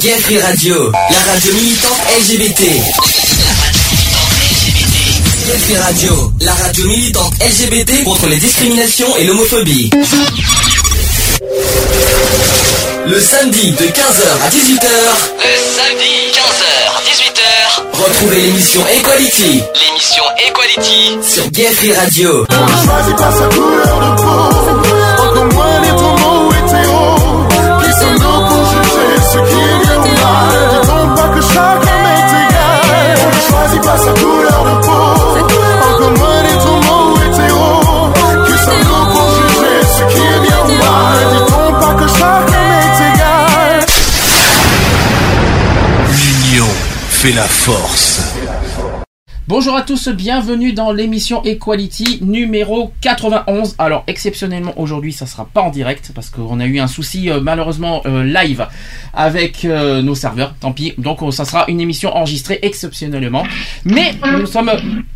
Gay Free Radio, la radio militante LGBT. Gay Free Radio, la radio militante LGBT contre les discriminations et l'homophobie. Le samedi de 15h à 18h. Le samedi 15h 18h. Retrouvez l'émission Equality. L'émission Equality sur Gay Free Radio. On ne choisit pas sa couleur de peau. Fait la force. Bonjour à tous, bienvenue dans l'émission Equality numéro 91. Alors exceptionnellement aujourd'hui ça sera pas en direct parce qu'on a eu un souci euh, malheureusement euh, live avec euh, nos serveurs, tant pis. Donc ça sera une émission enregistrée exceptionnellement. Mais nous sommes,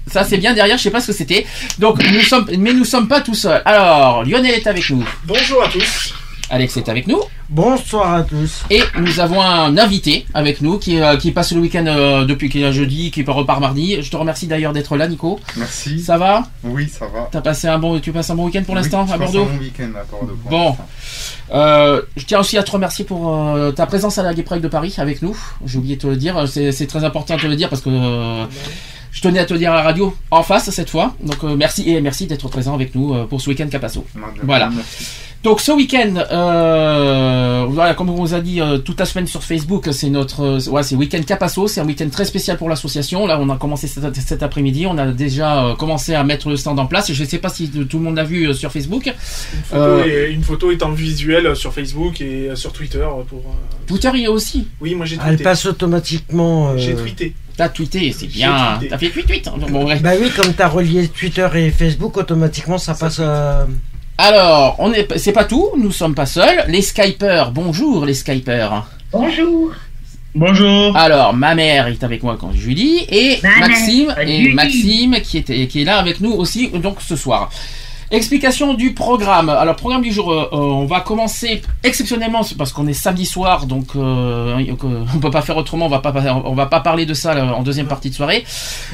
ça c'est bien derrière, je sais pas ce que c'était. Donc nous sommes, mais nous sommes pas tout seuls. Alors Lionel est avec nous, Bonjour à tous. Alex est avec nous. Bonsoir à tous. Et nous avons un invité avec nous qui, euh, qui passe le week-end euh, depuis qu'il est jeudi, qui repart mardi. Je te remercie d'ailleurs d'être là, Nico. Merci. Ça va? Oui, ça va. T'as passé un bon, tu passes un bon week-end pour l'instant Oui, à passe Bordeaux? un bon week-end à Bordeaux. Bon. Euh, Je tiens aussi à te remercier pour euh, ta présence à la Gay Pride de Paris avec nous. J'ai oublié de te le dire. C'est c'est très important de te le dire parce que euh, je tenais à te dire à la radio en face cette fois. Donc euh, merci et merci d'être présent avec nous euh, pour ce week-end Capasso. Voilà. merci. Donc ce week-end, euh, voilà, comme on vous a dit euh, toute la semaine sur Facebook, c'est notre, euh, ouais, c'est week-end Capasso, c'est un week-end très spécial pour l'association. Là, on a commencé cet, cet après-midi, on a déjà euh, commencé à mettre le stand en place. Je ne sais pas si tout le monde l'a vu euh, sur Facebook. Une photo, Euh, est, une photo est en visuel sur Facebook et sur Twitter. Pour, euh, Twitter, il y a aussi. Oui, moi j'ai Elle tweeté. passe automatiquement. euh, J'ai tweeté. T'as tweeté, c'est bien. T'as fait tweet tweet. Bon, bref. Bah oui, comme t'as relié Twitter et Facebook, automatiquement ça passe. euh, Alors, on est, c'est pas tout. Nous sommes pas seuls. Les Skypers, bonjour les Skypers. Bonjour. Bonjour. Alors, ma mère est avec moi quand Julie et Ma mère, Maxime et. Maxime qui était qui est là avec nous aussi donc ce soir. Explication du programme. Alors programme du jour, euh, euh, on va commencer exceptionnellement parce qu'on est samedi soir, donc euh, on peut pas faire autrement. On va pas on va pas parler de ça là, en deuxième partie de soirée.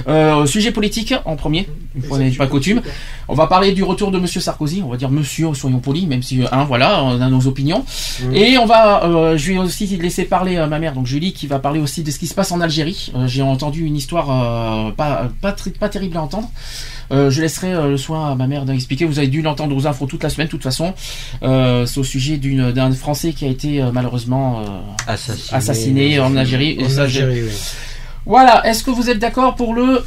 Euh, sujet politique en premier, fois n'est pas coutume. On va parler du retour de Monsieur Sarkozy. On va dire Monsieur, soyons polis, même si hein, voilà, on a nos opinions. Et on va, euh, je vais aussi laisser parler ma mère, donc Julie, qui va parler aussi de ce qui se passe en Algérie. Euh, J'ai entendu une histoire euh, pas pas, pas terrible à entendre. Euh, je laisserai euh, le soin à ma mère d'expliquer. Vous avez dû l'entendre aux infos toute la semaine, de toute façon. Euh, C'est au sujet d'une- d'un Français qui a été euh, malheureusement euh, assassiné, assassiné en Algérie. En oui. voilà, est-ce que vous êtes d'accord pour le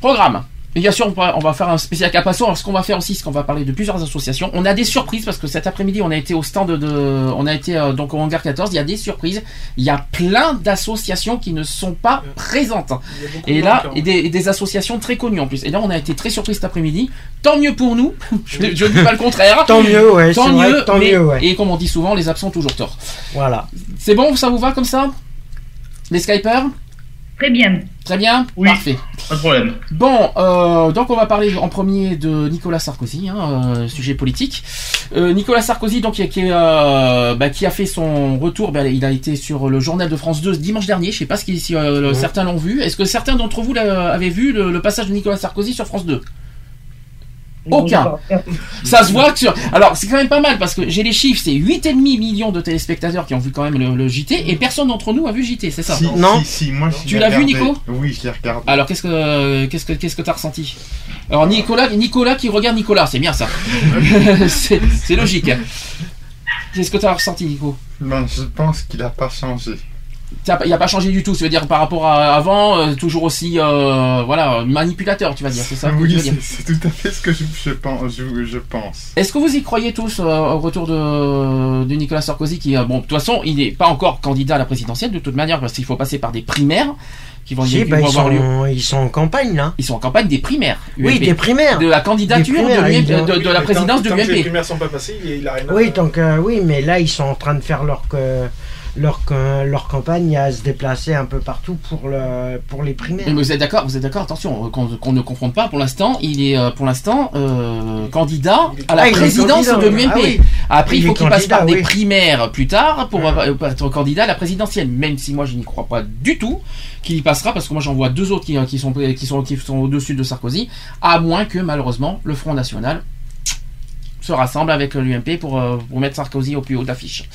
programme? Bien sûr, on va, on va faire un spécial Capasso. Alors, ce qu'on va faire aussi, c'est qu'on va parler de plusieurs associations. On a des surprises parce que cet après-midi, on a été au stand de, on a été euh, donc au hangar 14. Il y a des surprises. Il y a plein d'associations qui ne sont pas présentes. Et là, et des, et des associations très connues en plus. Et là, on a été très surpris cet après-midi. Tant mieux pour nous. je, je ne dis pas le contraire. Tant mieux, ouais, Tant vrai, mieux, tant mais- mieux, ouais. Et comme on dit souvent, les absents ont toujours tort. Voilà. C'est bon, ça vous va comme ça? Les Skypers? Très bien. Très bien Oui. Parfait. Pas de problème. Bon, euh, donc on va parler en premier de Nicolas Sarkozy, hein, euh, sujet politique. Euh, Nicolas Sarkozy, donc qui, euh, bah, qui a fait son retour, bah, il a été sur le journal de France 2 dimanche dernier. Je sais pas si, euh, certains l'ont vu. Est-ce que certains d'entre vous avaient vu le, le passage de Nicolas Sarkozy sur France 2 Aucun. Ça se voit que sur... Alors, c'est quand même pas mal parce que j'ai les chiffres, c'est 8,5 millions de téléspectateurs qui ont vu quand même le, le JT et personne d'entre nous a vu JT, c'est ça Si, Non. si, si, moi je Tu l'as vu. Nico Oui, je l'ai regardé. Alors qu'est-ce que qu'est-ce que qu'est-ce que t'as ressenti? Alors Nicolas Nicolas qui regarde Nicolas, c'est bien ça. c'est c'est logique. Qu'est-ce que t'as ressenti Nico? Ben, je pense qu'il a pas changé. Il a pas changé du tout, ça veut dire par rapport à avant, euh, toujours aussi euh, voilà manipulateur, tu vas dire, c'est ça oui, c'est tout à fait ce que je, je pense. Je, je pense. Est-ce que vous y croyez tous euh, au retour de, de Nicolas Sarkozy qui, euh, bon, de toute façon, il n'est pas encore candidat à la présidentielle de toute manière parce qu'il faut passer par des primaires qui vont, Si, bah, vont ils, avoir lieu. sont, ils sont en campagne là. Ils sont en campagne des primaires. Oui, des primaires. de la candidature primaires, de, l'UMP ils ont- de, de Oui, la présidence tant, de que les l'UMP. primaires sont pas passées, il, a rien à Oui, donc euh, oui, mais là ils sont en train de faire leur que- leur, leur campagne à se déplacer un peu partout pour, le, pour les primaires. Mais vous êtes d'accord Vous êtes d'accord Attention, euh, qu'on ne confronte pas. Pour l'instant, il est euh, pour l'instant euh, candidat à la Ah, présidence de l'UMP. Ah oui. Après, il Il faut qu'il passe par des primaires plus tard pour être candidat à la présidentielle. Même si moi, je n'y crois pas du tout qu'il y passera, parce que moi, j'en vois deux autres qui, qui sont qui sont qui sont au-dessus de Sarkozy, à moins que malheureusement le Front National se rassemble avec l'UMP pour, pour mettre Sarkozy au plus haut de l'affiche.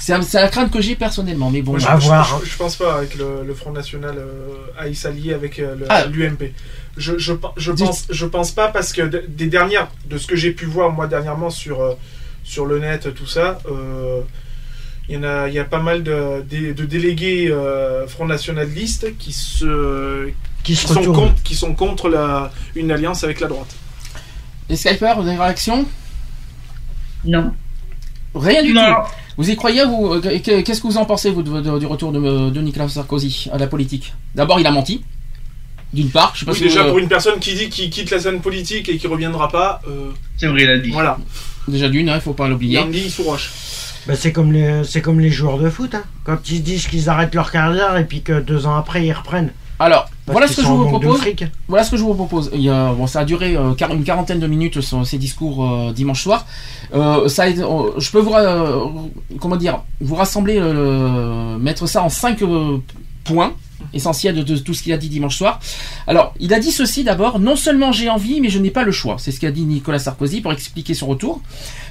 C'est la crainte que j'ai personnellement, mais bon. Moi, je, à je- voir. je- je pense pas que le, le Front National euh, aille s'allier avec euh, le- Ah. l'UMP. Je, je, je Dites. pense, je pense pas parce que de- des dernières, de ce que j'ai pu voir moi dernièrement sur, euh, sur le net, tout ça, euh, il y en a, il y a pas mal de, de- de délégués euh, Front Nationaliste qui se, Qui qui se sont contre, qui sont contre la, une alliance avec la droite. Les Skyper, vous avez une réaction? Non. Rien du Non. tout. Vous y croyez vous euh, que- Qu'est-ce que vous en pensez vous de- de- du retour de, de Nicolas Sarkozy à la politique? D'abord, il a menti. D'une part, je sais pas Oui, si déjà vous- pour une personne qui dit qu'il quitte la scène politique et qui reviendra pas, euh, C'est vrai, il a dit. voilà, déjà d'une, il faut pas il l'oublier. a anguille sous roche. Bah, c'est comme les c'est comme les joueurs de foot hein. quand ils disent qu'ils arrêtent leur carrière et puis que deux ans après ils reprennent Alors, voilà ce que je vous propose. Voilà ce que je vous propose. Bon, ça a duré euh, une quarantaine de minutes ce- ces discours euh, dimanche soir. Euh, ça, euh, je peux vous, euh, comment dire, vous rassembler, euh, mettre ça en cinq euh, points essentiel de, tout ce qu'il a dit dimanche soir. Alors, il a dit ceci d'abord, non seulement j'ai envie, mais je n'ai pas le choix. C'est ce qu'a dit Nicolas Sarkozy pour expliquer son retour,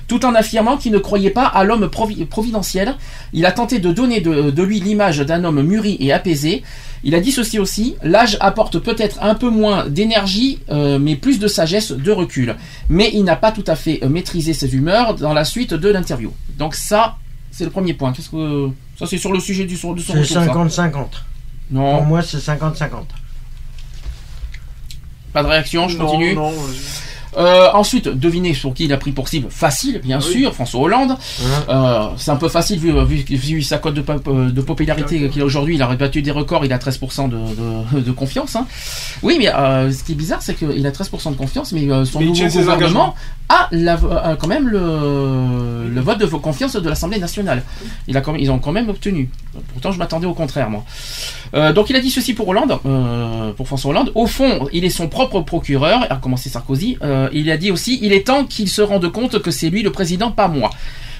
tout en affirmant qu'il ne croyait pas à l'homme providentiel. Il a tenté de donner de, lui l'image d'un homme mûri et apaisé. Il a dit ceci aussi, l'âge apporte peut-être un peu moins d'énergie, euh, mais plus de sagesse, de recul. Mais il n'a pas tout à fait euh, maîtrisé ses humeurs dans la suite de l'interview. Donc ça, c'est le premier point. -ce que ça c'est sur le sujet du son, du 50-50. Non. Pour moi, c'est 50-50. Pas de réaction, je continue. Euh, ensuite, devinez sur qui il a pris pour cible. Facile, bien sûr, François Hollande. Hein euh, c'est un peu facile vu, sa cote de, euh, popularité qu'il a aujourd'hui. Il a battu des records, il a 13% de, confiance. Hein. Oui, mais ce qui est bizarre, c'est qu'il a 13% de confiance, mais son gouvernement a, la, quand même le, vote de vos confiance de l'Assemblée nationale. Ils ont quand même obtenu. Pourtant, je m'attendais au contraire, moi. Euh, donc, il a dit ceci pour Hollande, euh, pour François Hollande. Au fond, il est son propre procureur, a commencé Sarkozy. Euh, il a dit aussi, il est temps qu'il se rende compte que c'est lui le président, pas moi.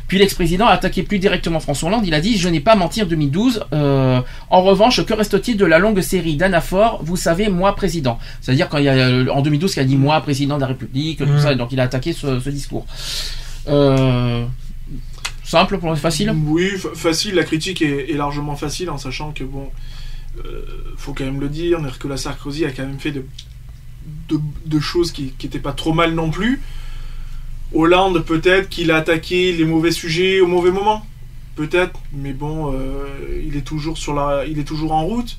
Puis l'ex-président a attaqué plus directement François Hollande. Il a dit Je n'ai pas menti en 2012. Euh, en revanche, que reste-t-il de la longue série d'anaphores Vous savez, moi président? C'est-à-dire quand il y a euh, en 2012 qu'il a dit moi président de la République, tout ça. Donc il a attaqué ce, ce discours. Euh, simple, pour facile? Oui, fa- facile. La critique est, est largement facile en sachant que bon, faut quand même le dire, Nicolas Sarkozy a quand même fait de, de, de choses qui n'étaient pas trop mal non plus. Hollande, peut-être qu'il a attaqué les mauvais sujets au mauvais moment, peut-être, mais bon, euh, il est toujours sur la, il est toujours en route.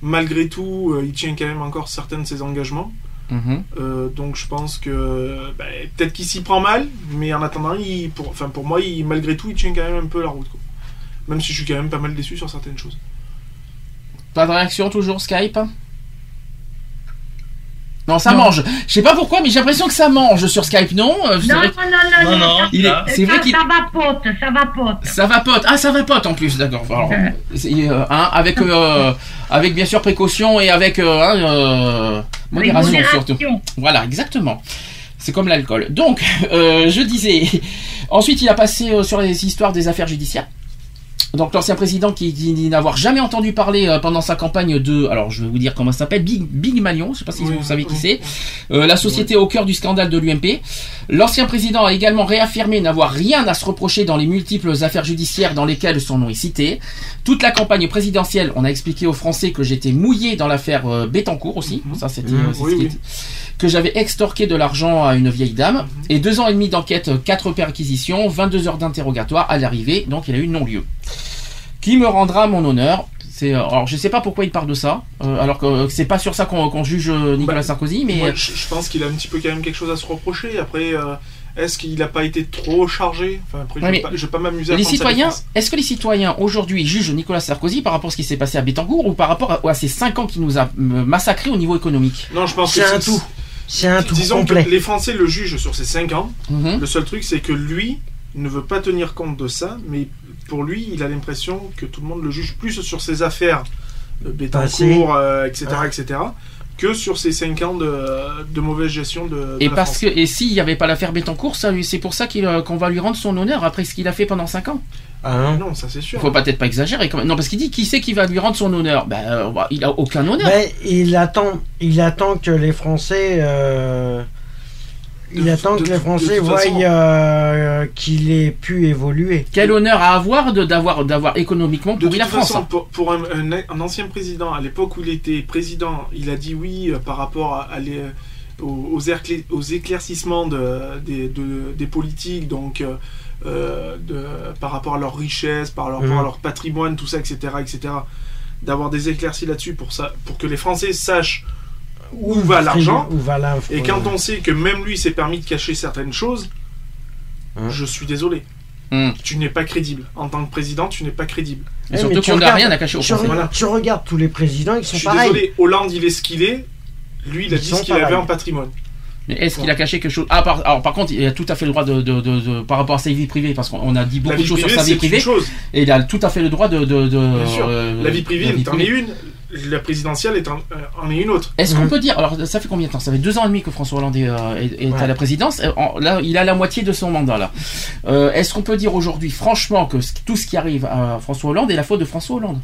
Malgré tout, euh, il tient quand même encore certains de ses engagements. Mhm. Euh, donc je pense que ben, peut-être qu'il s'y prend mal, mais en attendant, il, pour, enfin, pour moi, il, malgré tout, il tient quand même un peu la route. quoi. Même si je suis quand même pas mal déçu sur certaines choses. Pas de réaction toujours Skype? Non, ça Non. mange. Je sais pas pourquoi, mais j'ai l'impression que ça mange sur Skype, non? Euh, Non, vrai non, non, Non, non, il est- là. c'est vrai ça, qu'il- ça vapote, ça vapote. Ça vapote. Ah, ça vapote en plus, d'accord. Euh, hein, avec, euh, avec bien sûr précaution et avec euh, hein, euh, modération, surtout. modération. Voilà, exactement. C'est comme l'alcool. Donc, euh, je disais. Ensuite, il a passé euh, sur les histoires des affaires judiciaires. Donc l'ancien président qui dit n'avoir jamais entendu parler euh, pendant sa campagne de, alors je vais vous dire comment ça s'appelle, Big, Big Malion, je sais pas si Oui, vous savez qui oui, c'est. Euh, la société au cœur du scandale de l'UMP. L'ancien président a également réaffirmé n'avoir rien à se reprocher dans les multiples affaires judiciaires dans lesquelles son nom est cité. Toute la campagne présidentielle, on a expliqué aux Français que j'étais mouillé dans l'affaire euh, Bettencourt aussi, Mhm. ça c'était Mhm. euh, que j'avais extorqué de l'argent à une vieille dame, et deux ans et demi d'enquête, quatre perquisitions, 22 heures d'interrogatoire à l'arrivée, donc il a eu non-lieu. Qui me rendra mon honneur c'est, euh, alors je sais pas pourquoi il parle de ça, euh, alors que euh, c'est pas sur ça qu'on qu'on juge euh, Nicolas Bah, Sarkozy, mais Moi, je, je pense qu'il a un petit peu quand même quelque chose à se reprocher. Après, euh, est-ce qu'il n'a pas été trop chargé? Enfin, après, Ouais, je vais pas, je vais pas m'amuser à les citoyens, est-ce que les citoyens aujourd'hui jugent Nicolas Sarkozy par rapport à ce qui s'est passé à Bettencourt ou par rapport à, à ces 5 ans qui nous a massacrés au niveau économique? Non, je pense C'est que un tout. C'est un tout Disons complet. que les Français le jugent sur ces 5 ans. Mhm. Le seul truc, c'est que lui ne veut pas tenir compte de ça, mais pour lui, il a l'impression que tout le monde le juge plus sur ses affaires, euh. Bétancourt, euh, etc., etc., que sur ses 5 ans de, de mauvaise gestion de, de Et la parce France. que et s'il n'y avait pas l'affaire lui- c'est pour ça qu'il, euh, qu'on va lui rendre son honneur après ce qu'il a fait pendant 5 ans. Ah non. Non, ça c'est sûr. Faut pas- peut-être pas exagérer. Quand même. Non, parce qu'il dit qui c'est qui va lui rendre son honneur? Ben, euh, il a aucun honneur. Mais il attend, il attend que les Français, euh, il attend que les Français voient euh, qu'il ait pu évoluer. Quel honneur à avoir de d'avoir d'avoir économiquement De pourri toute la France. façon, pour, pour un, un- un ancien président, à l'époque où il était président, il a dit oui euh, par rapport à, à les- aux, aux éclair- aux éclaircissements de- des, de- des politiques, donc euh, euh, de, par rapport à leur richesse, par rapport Mhm. à leur patrimoine, tout ça, etc., etc. D'avoir des éclaircies là-dessus pour ça, pour que les Français sachent où va l'argent. Où va l'info Et quand on sait que même lui s'est permis de cacher certaines choses, Hein. je suis désolé. Hmm. Tu n'es pas crédible. En tant que président, tu n'es pas crédible. Et Eh, surtout qu'on n'a regardes- rien à cacher re- Voilà. tu regardes tous les présidents, ils Je sont suis pareils. désolé, Hollande, il est ce qu'il est. Lui, il a Ils dit ce qu'il avait en patrimoine. Mais est-ce qu'il a caché quelque chose? Ah, par, alors, par contre, il a tout à fait le droit de, de- de- de- par rapport à sa vie privée, parce qu'on a dit beaucoup La de vie choses sur privée, sa vie c'est privée, une chose. et il a tout à fait le droit de. de, de- Bien sûr. euh, La vie privée, la vie t'en es privée. une. La présidentielle est en, euh, en est une autre. Est-ce qu'on Mhm. peut dire, alors ça fait combien de temps? Ça fait deux ans et demi que François Hollande est, euh, est- est Ouais. à la présidence. En- là, il a la moitié de son mandat là. Euh, Est-ce qu'on peut dire aujourd'hui, franchement, que ce- tout ce qui arrive à François Hollande est la faute de François Hollande?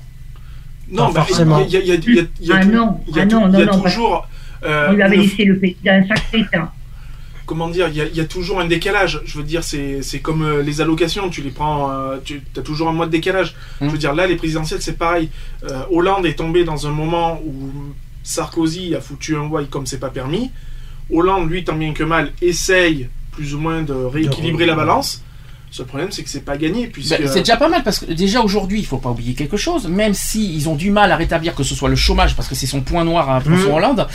Non, bah, forcément. Il y a, il y a- il y a- il y a Ah tout- non, il y a ah tout- non, il y a non, non, parce toujours. euh, On lui avait laissé le pays d'un sacré temps. Comment dire, il y, a, il y a toujours un décalage. Je veux dire, c'est comme euh, les allocations, tu les prends, euh, tu as toujours un mois de décalage. Je veux dire, là, les présidentielles, c'est pareil. Euh, Hollande est tombé dans un moment où Sarkozy a foutu un why comme c'est pas permis. Hollande, lui, tant bien que mal, essaye plus ou moins de rééquilibrer la balance. Seul problème, c'est que c'est pas gagné, puisque... Ben, C'est déjà pas mal parce que déjà aujourd'hui, il faut pas oublier quelque chose. Même si ils ont du mal à rétablir que ce soit le chômage, parce que c'est son point noir à François Mhm. Hollande,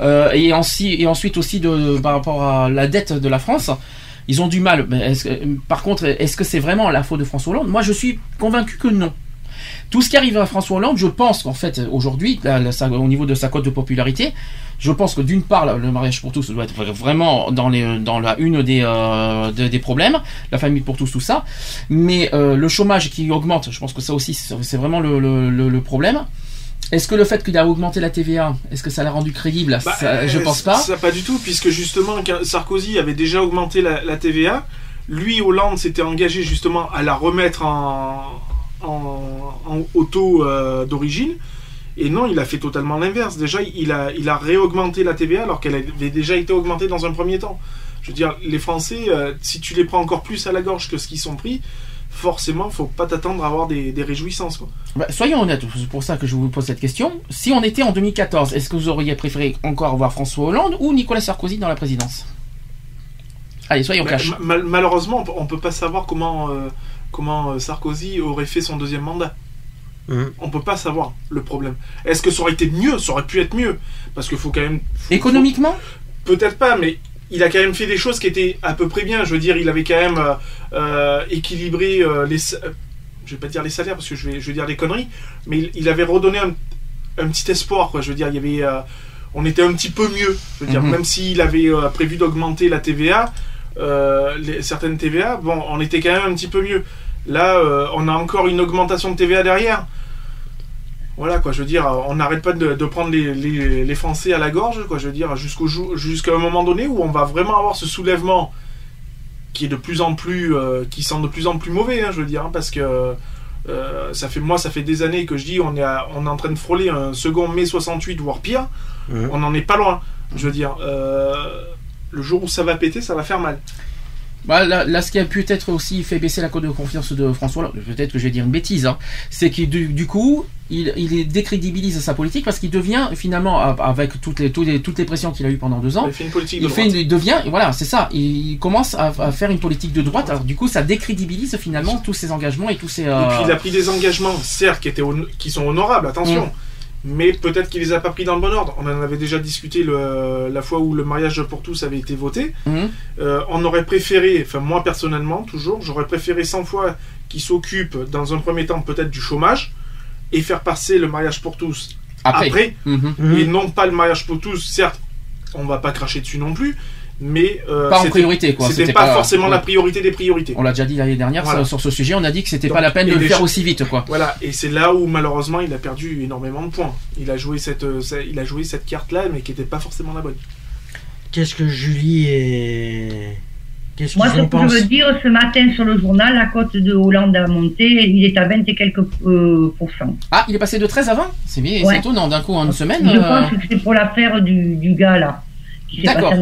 euh, et, ensuite, et ensuite aussi de, par rapport à la dette de la France, ils ont du mal. Mais est-ce que- par contre, est-ce que c'est vraiment la faute de François Hollande? Moi, je suis convaincu que non. Tout ce qui arrive à François Hollande, je pense qu'en fait, aujourd'hui, au niveau de sa cote de popularité, je pense que d'une part, le mariage pour tous doit être vraiment dans, les, dans la une des, euh, des, des problèmes, la famille pour tous, tout ça. Mais euh, le chômage qui augmente, je pense que ça aussi, c'est vraiment le, le, le- le problème. Est-ce que le fait qu'il a augmenté la TVA, est-ce que ça l'a rendu crédible? Bah, Ça, Je euh, pense pas. Ça, pas du tout, puisque justement, Sarkozy avait déjà augmenté la, la TVA. Lui, Hollande s'était engagé justement à la remettre en, en, en- au taux euh, d'origine. Et non, il a fait totalement l'inverse. Déjà, il a, il a réaugmenté la TVA alors qu'elle avait déjà été augmentée dans un premier temps. Je veux dire, les Français, euh, si tu les prends encore plus à la gorge que ce qu'ils sont pris, forcément, faut pas t'attendre à avoir des, des réjouissances. Quoi. Bah, soyons honnêtes, c'est pour ça que je vous pose cette question. Si on était en 2014, est-ce que vous auriez préféré encore avoir François Hollande ou Nicolas Sarkozy dans la présidence? Allez, soyons Mais cash. ma- mal- malheureusement, on peut pas savoir comment, euh, comment euh, Sarkozy aurait fait son deuxième mandat. Mhm. On peut pas savoir le problème. Est-ce que ça aurait été mieux? Ça aurait pu être mieux. Parce qu'il faut quand même. faut- Économiquement? Faut- Peut-être pas, mais il a quand même fait des choses qui étaient à peu près bien. Je veux dire, il avait quand même euh, euh, équilibré euh, les. Je vais pas dire les salaires parce que je vais, je vais dire des conneries, mais il, il avait redonné un, un petit espoir. Quoi. Je veux dire, il y avait. euh, on était un petit peu mieux. Je veux dire, Mhm. même s'il avait euh, prévu d'augmenter la TVA, euh, les- certaines TVA, bon, on était quand même un petit peu mieux. Là, euh, on a encore une augmentation de TVA derrière. Voilà quoi, je veux dire, on n'arrête pas de, de prendre les, les- les Français à la gorge, quoi, je veux dire, jusqu'au jusqu'à un moment donné où on va vraiment avoir ce soulèvement qui est de plus en plus, euh, qui sent de plus en plus mauvais, hein, je veux dire, hein, parce que euh, ça fait moi, ça fait des années que je dis, on est, à- on est en train de frôler un second mai 68 voire pire, on n'en est pas loin, je veux dire. le jour où ça va péter, ça va faire mal. Bah, là, là, ce qui a peut-être aussi fait baisser la cote de confiance de François peut-être que je vais dire une bêtise, hein, c'est qu'il du, du coup, il, il décrédibilise sa politique parce qu'il devient finalement, avec toutes les, toutes les, toutes les pressions qu'il a eues pendant deux ans, Il fait une politique de il, fait droite. une- il devient, voilà, c'est ça, il commence à, à faire une politique de droite. Alors du coup, ça décrédibilise finalement tous ses engagements et tous ses. Et euh, puis il a pris des engagements, certes, qui, étaient hon- qui sont honorables, attention, Mm. Mais peut-être qu'il les a pas pris dans le bon ordre. On en avait déjà discuté le- la fois où le mariage pour tous avait été voté. Mhm. Euh, on aurait préféré, enfin moi personnellement, toujours, j'aurais préféré 100 fois qu'il s'occupe dans un premier temps peut-être du chômage et faire passer le mariage pour tous après. après. Mhm. et non pas le mariage pour tous, certes, on va pas cracher dessus non plus, mais euh, Pas en priorité, quoi. C'était pas, pas- forcément ouais. la priorité des priorités. On l'a déjà dit l'année dernière Voilà. sur, sur ce sujet. On a dit que c'était pas la peine de le les faire aussi vite, quoi. Voilà, et c'est là où malheureusement il a perdu énormément de points. Il a joué cette, euh, il a joué cette carte-là, mais qui n'était pas forcément la bonne. Qu'est-ce que Julie et. Qu'est-ce Moi, ce que je veux dire, ce matin sur le journal, la cote de Hollande a monté, il est à 20 et quelques euh, pourcents. Ah, il est passé de 13 à 20 C'est bien, c'est Ouais. étonnant. D'un coup, en une semaine. Je euh, pense que c'est pour l'affaire du, du gars là, qui s'est D'accord.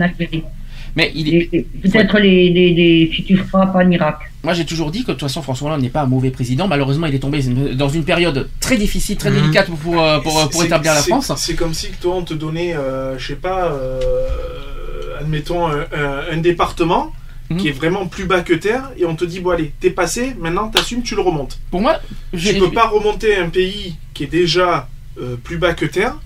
Mais il est. Peut-être les, les, les futurs frappes en Irak. Moi, j'ai toujours dit que de toute façon, François Hollande n'est pas un mauvais président. Malheureusement, il est tombé dans une période très difficile, très Mhm. délicate pour, euh, pour, C'est- pour c'est- établir la France. C'est comme si toi on te donnait, euh, je sais pas, euh, admettons un, un- un département Mhm. qui est vraiment plus bas que terre, et on te dit bon allez, t'es passé, maintenant t'assumes, tu le remontes. Pour moi, Tu peux pas remonter un pays qui est déjà euh, plus bas que terre.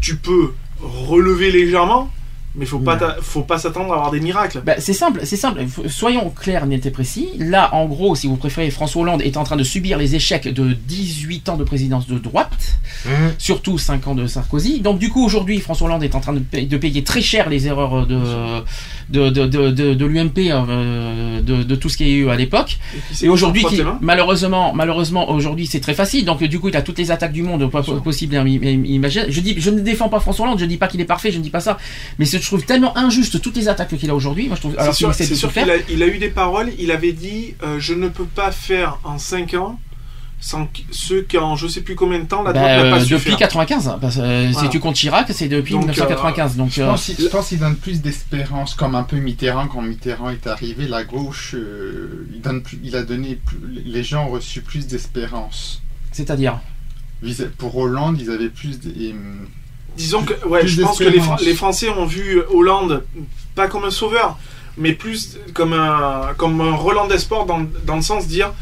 Tu peux relever légèrement, mais faut pas, Ouais. faut pas s'attendre à avoir des miracles. Bah, c'est simple, c'est simple. Soyons clairs, net et précis. Là, en gros, si vous préférez, François Hollande est en train de subir les échecs de 18 ans de présidence de droite, Hum. surtout 5 ans de Sarkozy. Donc, du coup, aujourd'hui, François Hollande est en train de, payer, de payer très cher les erreurs de, de, de, de, l'UMP, euh, de, de tout ce qu'il y a eu à l'époque. Et aujourd'hui, mains. malheureusement, malheureusement, aujourd'hui, c'est très facile. Donc, du coup, il a toutes les attaques du monde possibles. et imaginables. Je dis, je ne défends pas François Hollande. Je dis pas qu'il est parfait. Je ne dis pas ça. Mais je trouve tellement injuste toutes les attaques qu'il a aujourd'hui. Moi, je trouve. C'est sûr, qu'il a, il a eu des paroles. Il avait dit euh, Je ne peux pas faire en 5 ans sans que- ce qu'en je sais plus combien de temps la Bah, droite n'a euh, pas su depuis faire. 95. Parce, euh, Voilà. Si tu comptes Chirac, c'est depuis Donc, 1995. Donc, Je euh, pense, je pense qu'il donne plus d'espérance, comme un peu Mitterrand. Quand Mitterrand est arrivé, la gauche, euh, il, donne plus- il a donné. plus- les gens ont reçu plus d'espérance. c'est-à-dire. Pour Hollande, ils avaient plus. de- et, hum, Disons que ouais, je pense que les, Français ont vu Hollande pas comme un sauveur, mais plus comme un, comme un Roland des sports dans, dans le sens de dire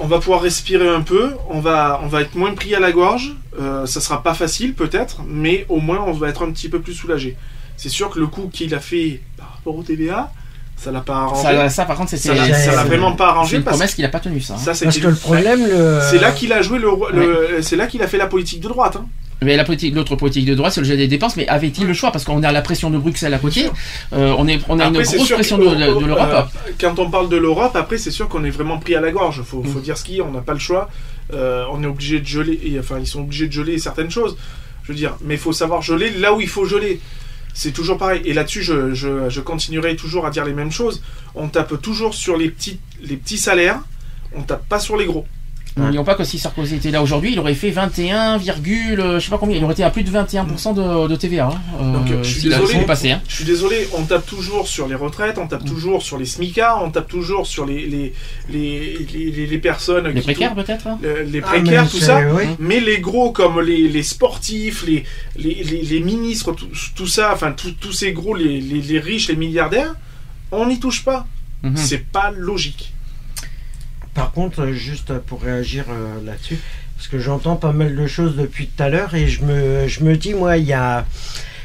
on va pouvoir respirer un peu, on va, on va être moins pris à la gorge, euh, ça sera pas facile peut-être, mais au moins on va être un petit peu plus soulagé. C'est sûr que le coup qu'il a fait par rapport au TVA, ça l'a pas arrangé. Ça, ça, par contre, c'était. Ça l'a- ça l'a c'est- vraiment pas arrangé une parce promesse qu'il a pas tenue, ça. hein. ça, Parce que le problème, le. c'est là qu'il a joué le- c'est là qu'il a fait la politique de droite. hein. Mais la politique, l'autre politique de droite, c'est le gel des dépenses. Mais avait-il le choix? Parce qu'on a la pression de Bruxelles à côté. Euh, on est, on a Après, une grosse pression que, de, de- de l'Europe. euh, quand on parle de l'Europe, après, c'est sûr qu'on est vraiment pris à la gorge. Faut, faut Mm. dire ce qu'il y a, on n'a pas le choix. Euh, on est obligé de geler. et, enfin, ils sont obligés de geler certaines choses. Je veux dire, mais il faut savoir geler là où il faut geler. C'est toujours pareil. Et là-dessus, je, je- je continuerai toujours à dire les mêmes choses. On tape toujours sur les petits, les petits salaires. On tape pas sur les gros. N'oublions pas que si Sarkozy était là aujourd'hui, il aurait fait 21, virgule, euh, je sais pas combien, il aurait été à plus de 21% de, de TVA. hein. Euh, Donc, je suis désolé. passé. Hein. Je suis désolé, on tape toujours sur les retraites, on tape Mm. toujours sur les SMICA, on tape toujours sur les, les, les, les, les- les personnes Les qui précaires peut-être hein le- les Ah, précaires, tout ça. oui. Mais les gros comme les, les sportifs, les, les, les, les ministres, tout, tout ça, enfin tous ces gros, les, les, les riches, les milliardaires, on n'y touche pas. Mhm. C'est pas logique. Par contre, euh, juste pour réagir euh, là-dessus, parce que j'entends pas mal de choses depuis tout à l'heure et je me, je me dis, moi, il y a,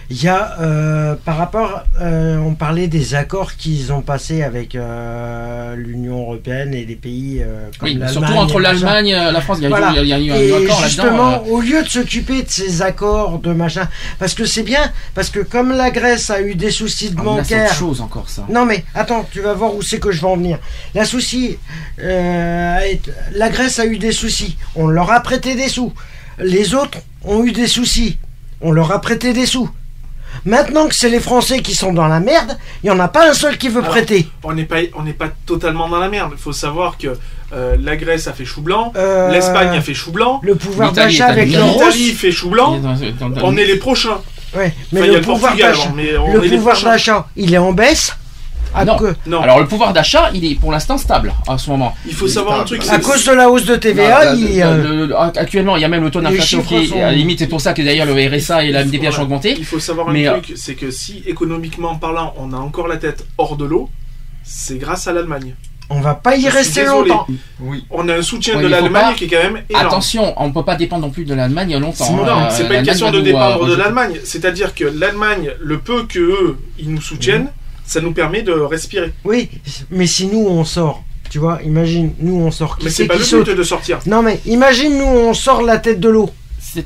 il y a euh, par rapport, euh, on parlait des accords qu'ils ont passés avec euh, l'Union européenne et les pays euh, comme Oui, l'Allemagne surtout entre l'Allemagne et la France, il y a, eu- Voilà. il y a eu un Et accord justement, au lieu de s'occuper de ces accords de machin, parce que c'est bien, parce que comme la Grèce a eu des soucis de ah, bancaire, autre chose encore ça. non mais attends, tu vas voir où c'est que je vais en venir. La souci, la Grèce a eu des soucis. On leur a prêté des sous. Les autres ont eu des soucis. On leur a prêté des sous. Maintenant que c'est les Français qui sont dans la merde, il y en a pas un seul qui veut Alors, prêter. On n'est pas, on n'est pas totalement dans la merde. Il faut savoir que euh, la Grèce a fait chou blanc, Euh, l'Espagne a fait chou blanc, Le pouvoir d'achat avec l'euro. l'Italie fait chou blanc. Dans- dans- dans- On est les prochains. Ouais, mais Enfin, il y a le le pouvoir hein, mais on le est les pouvoir prochains. d'achat, il est en baisse. À, Non. que- Non, Alors le pouvoir d'achat, il est pour l'instant stable à ce moment. il faut savoir un truc. à cause de la hausse de TVA, Non, il, le- euh, le- le- actuellement, il y a même le taux d'inflation qui est sont- à la limite. C'est pour ça que d'ailleurs le RSA et la Il MDPH ont voilà. augmenté. Il faut savoir un Mais, euh, truc, c'est que si économiquement parlant, on a encore la tête hors de l'eau, c'est grâce à l'Allemagne. on va pas y Je rester longtemps. Oui. On a un soutien Ouais, de il l'Allemagne pas- qui est quand même énorme. Attention, on ne peut pas dépendre non plus de l'Allemagne longtemps. Non, hein. c'est pas une question de dépendre euh, de l'Allemagne. C'est-à-dire que l'Allemagne, le peu que eux, ils nous soutiennent, ça nous permet de respirer. Oui, mais si nous on sort, tu vois, imagine, nous on sort. Qui Mais c'est pas qui le saute but de sortir. Non mais imagine nous on sort la tête de l'eau.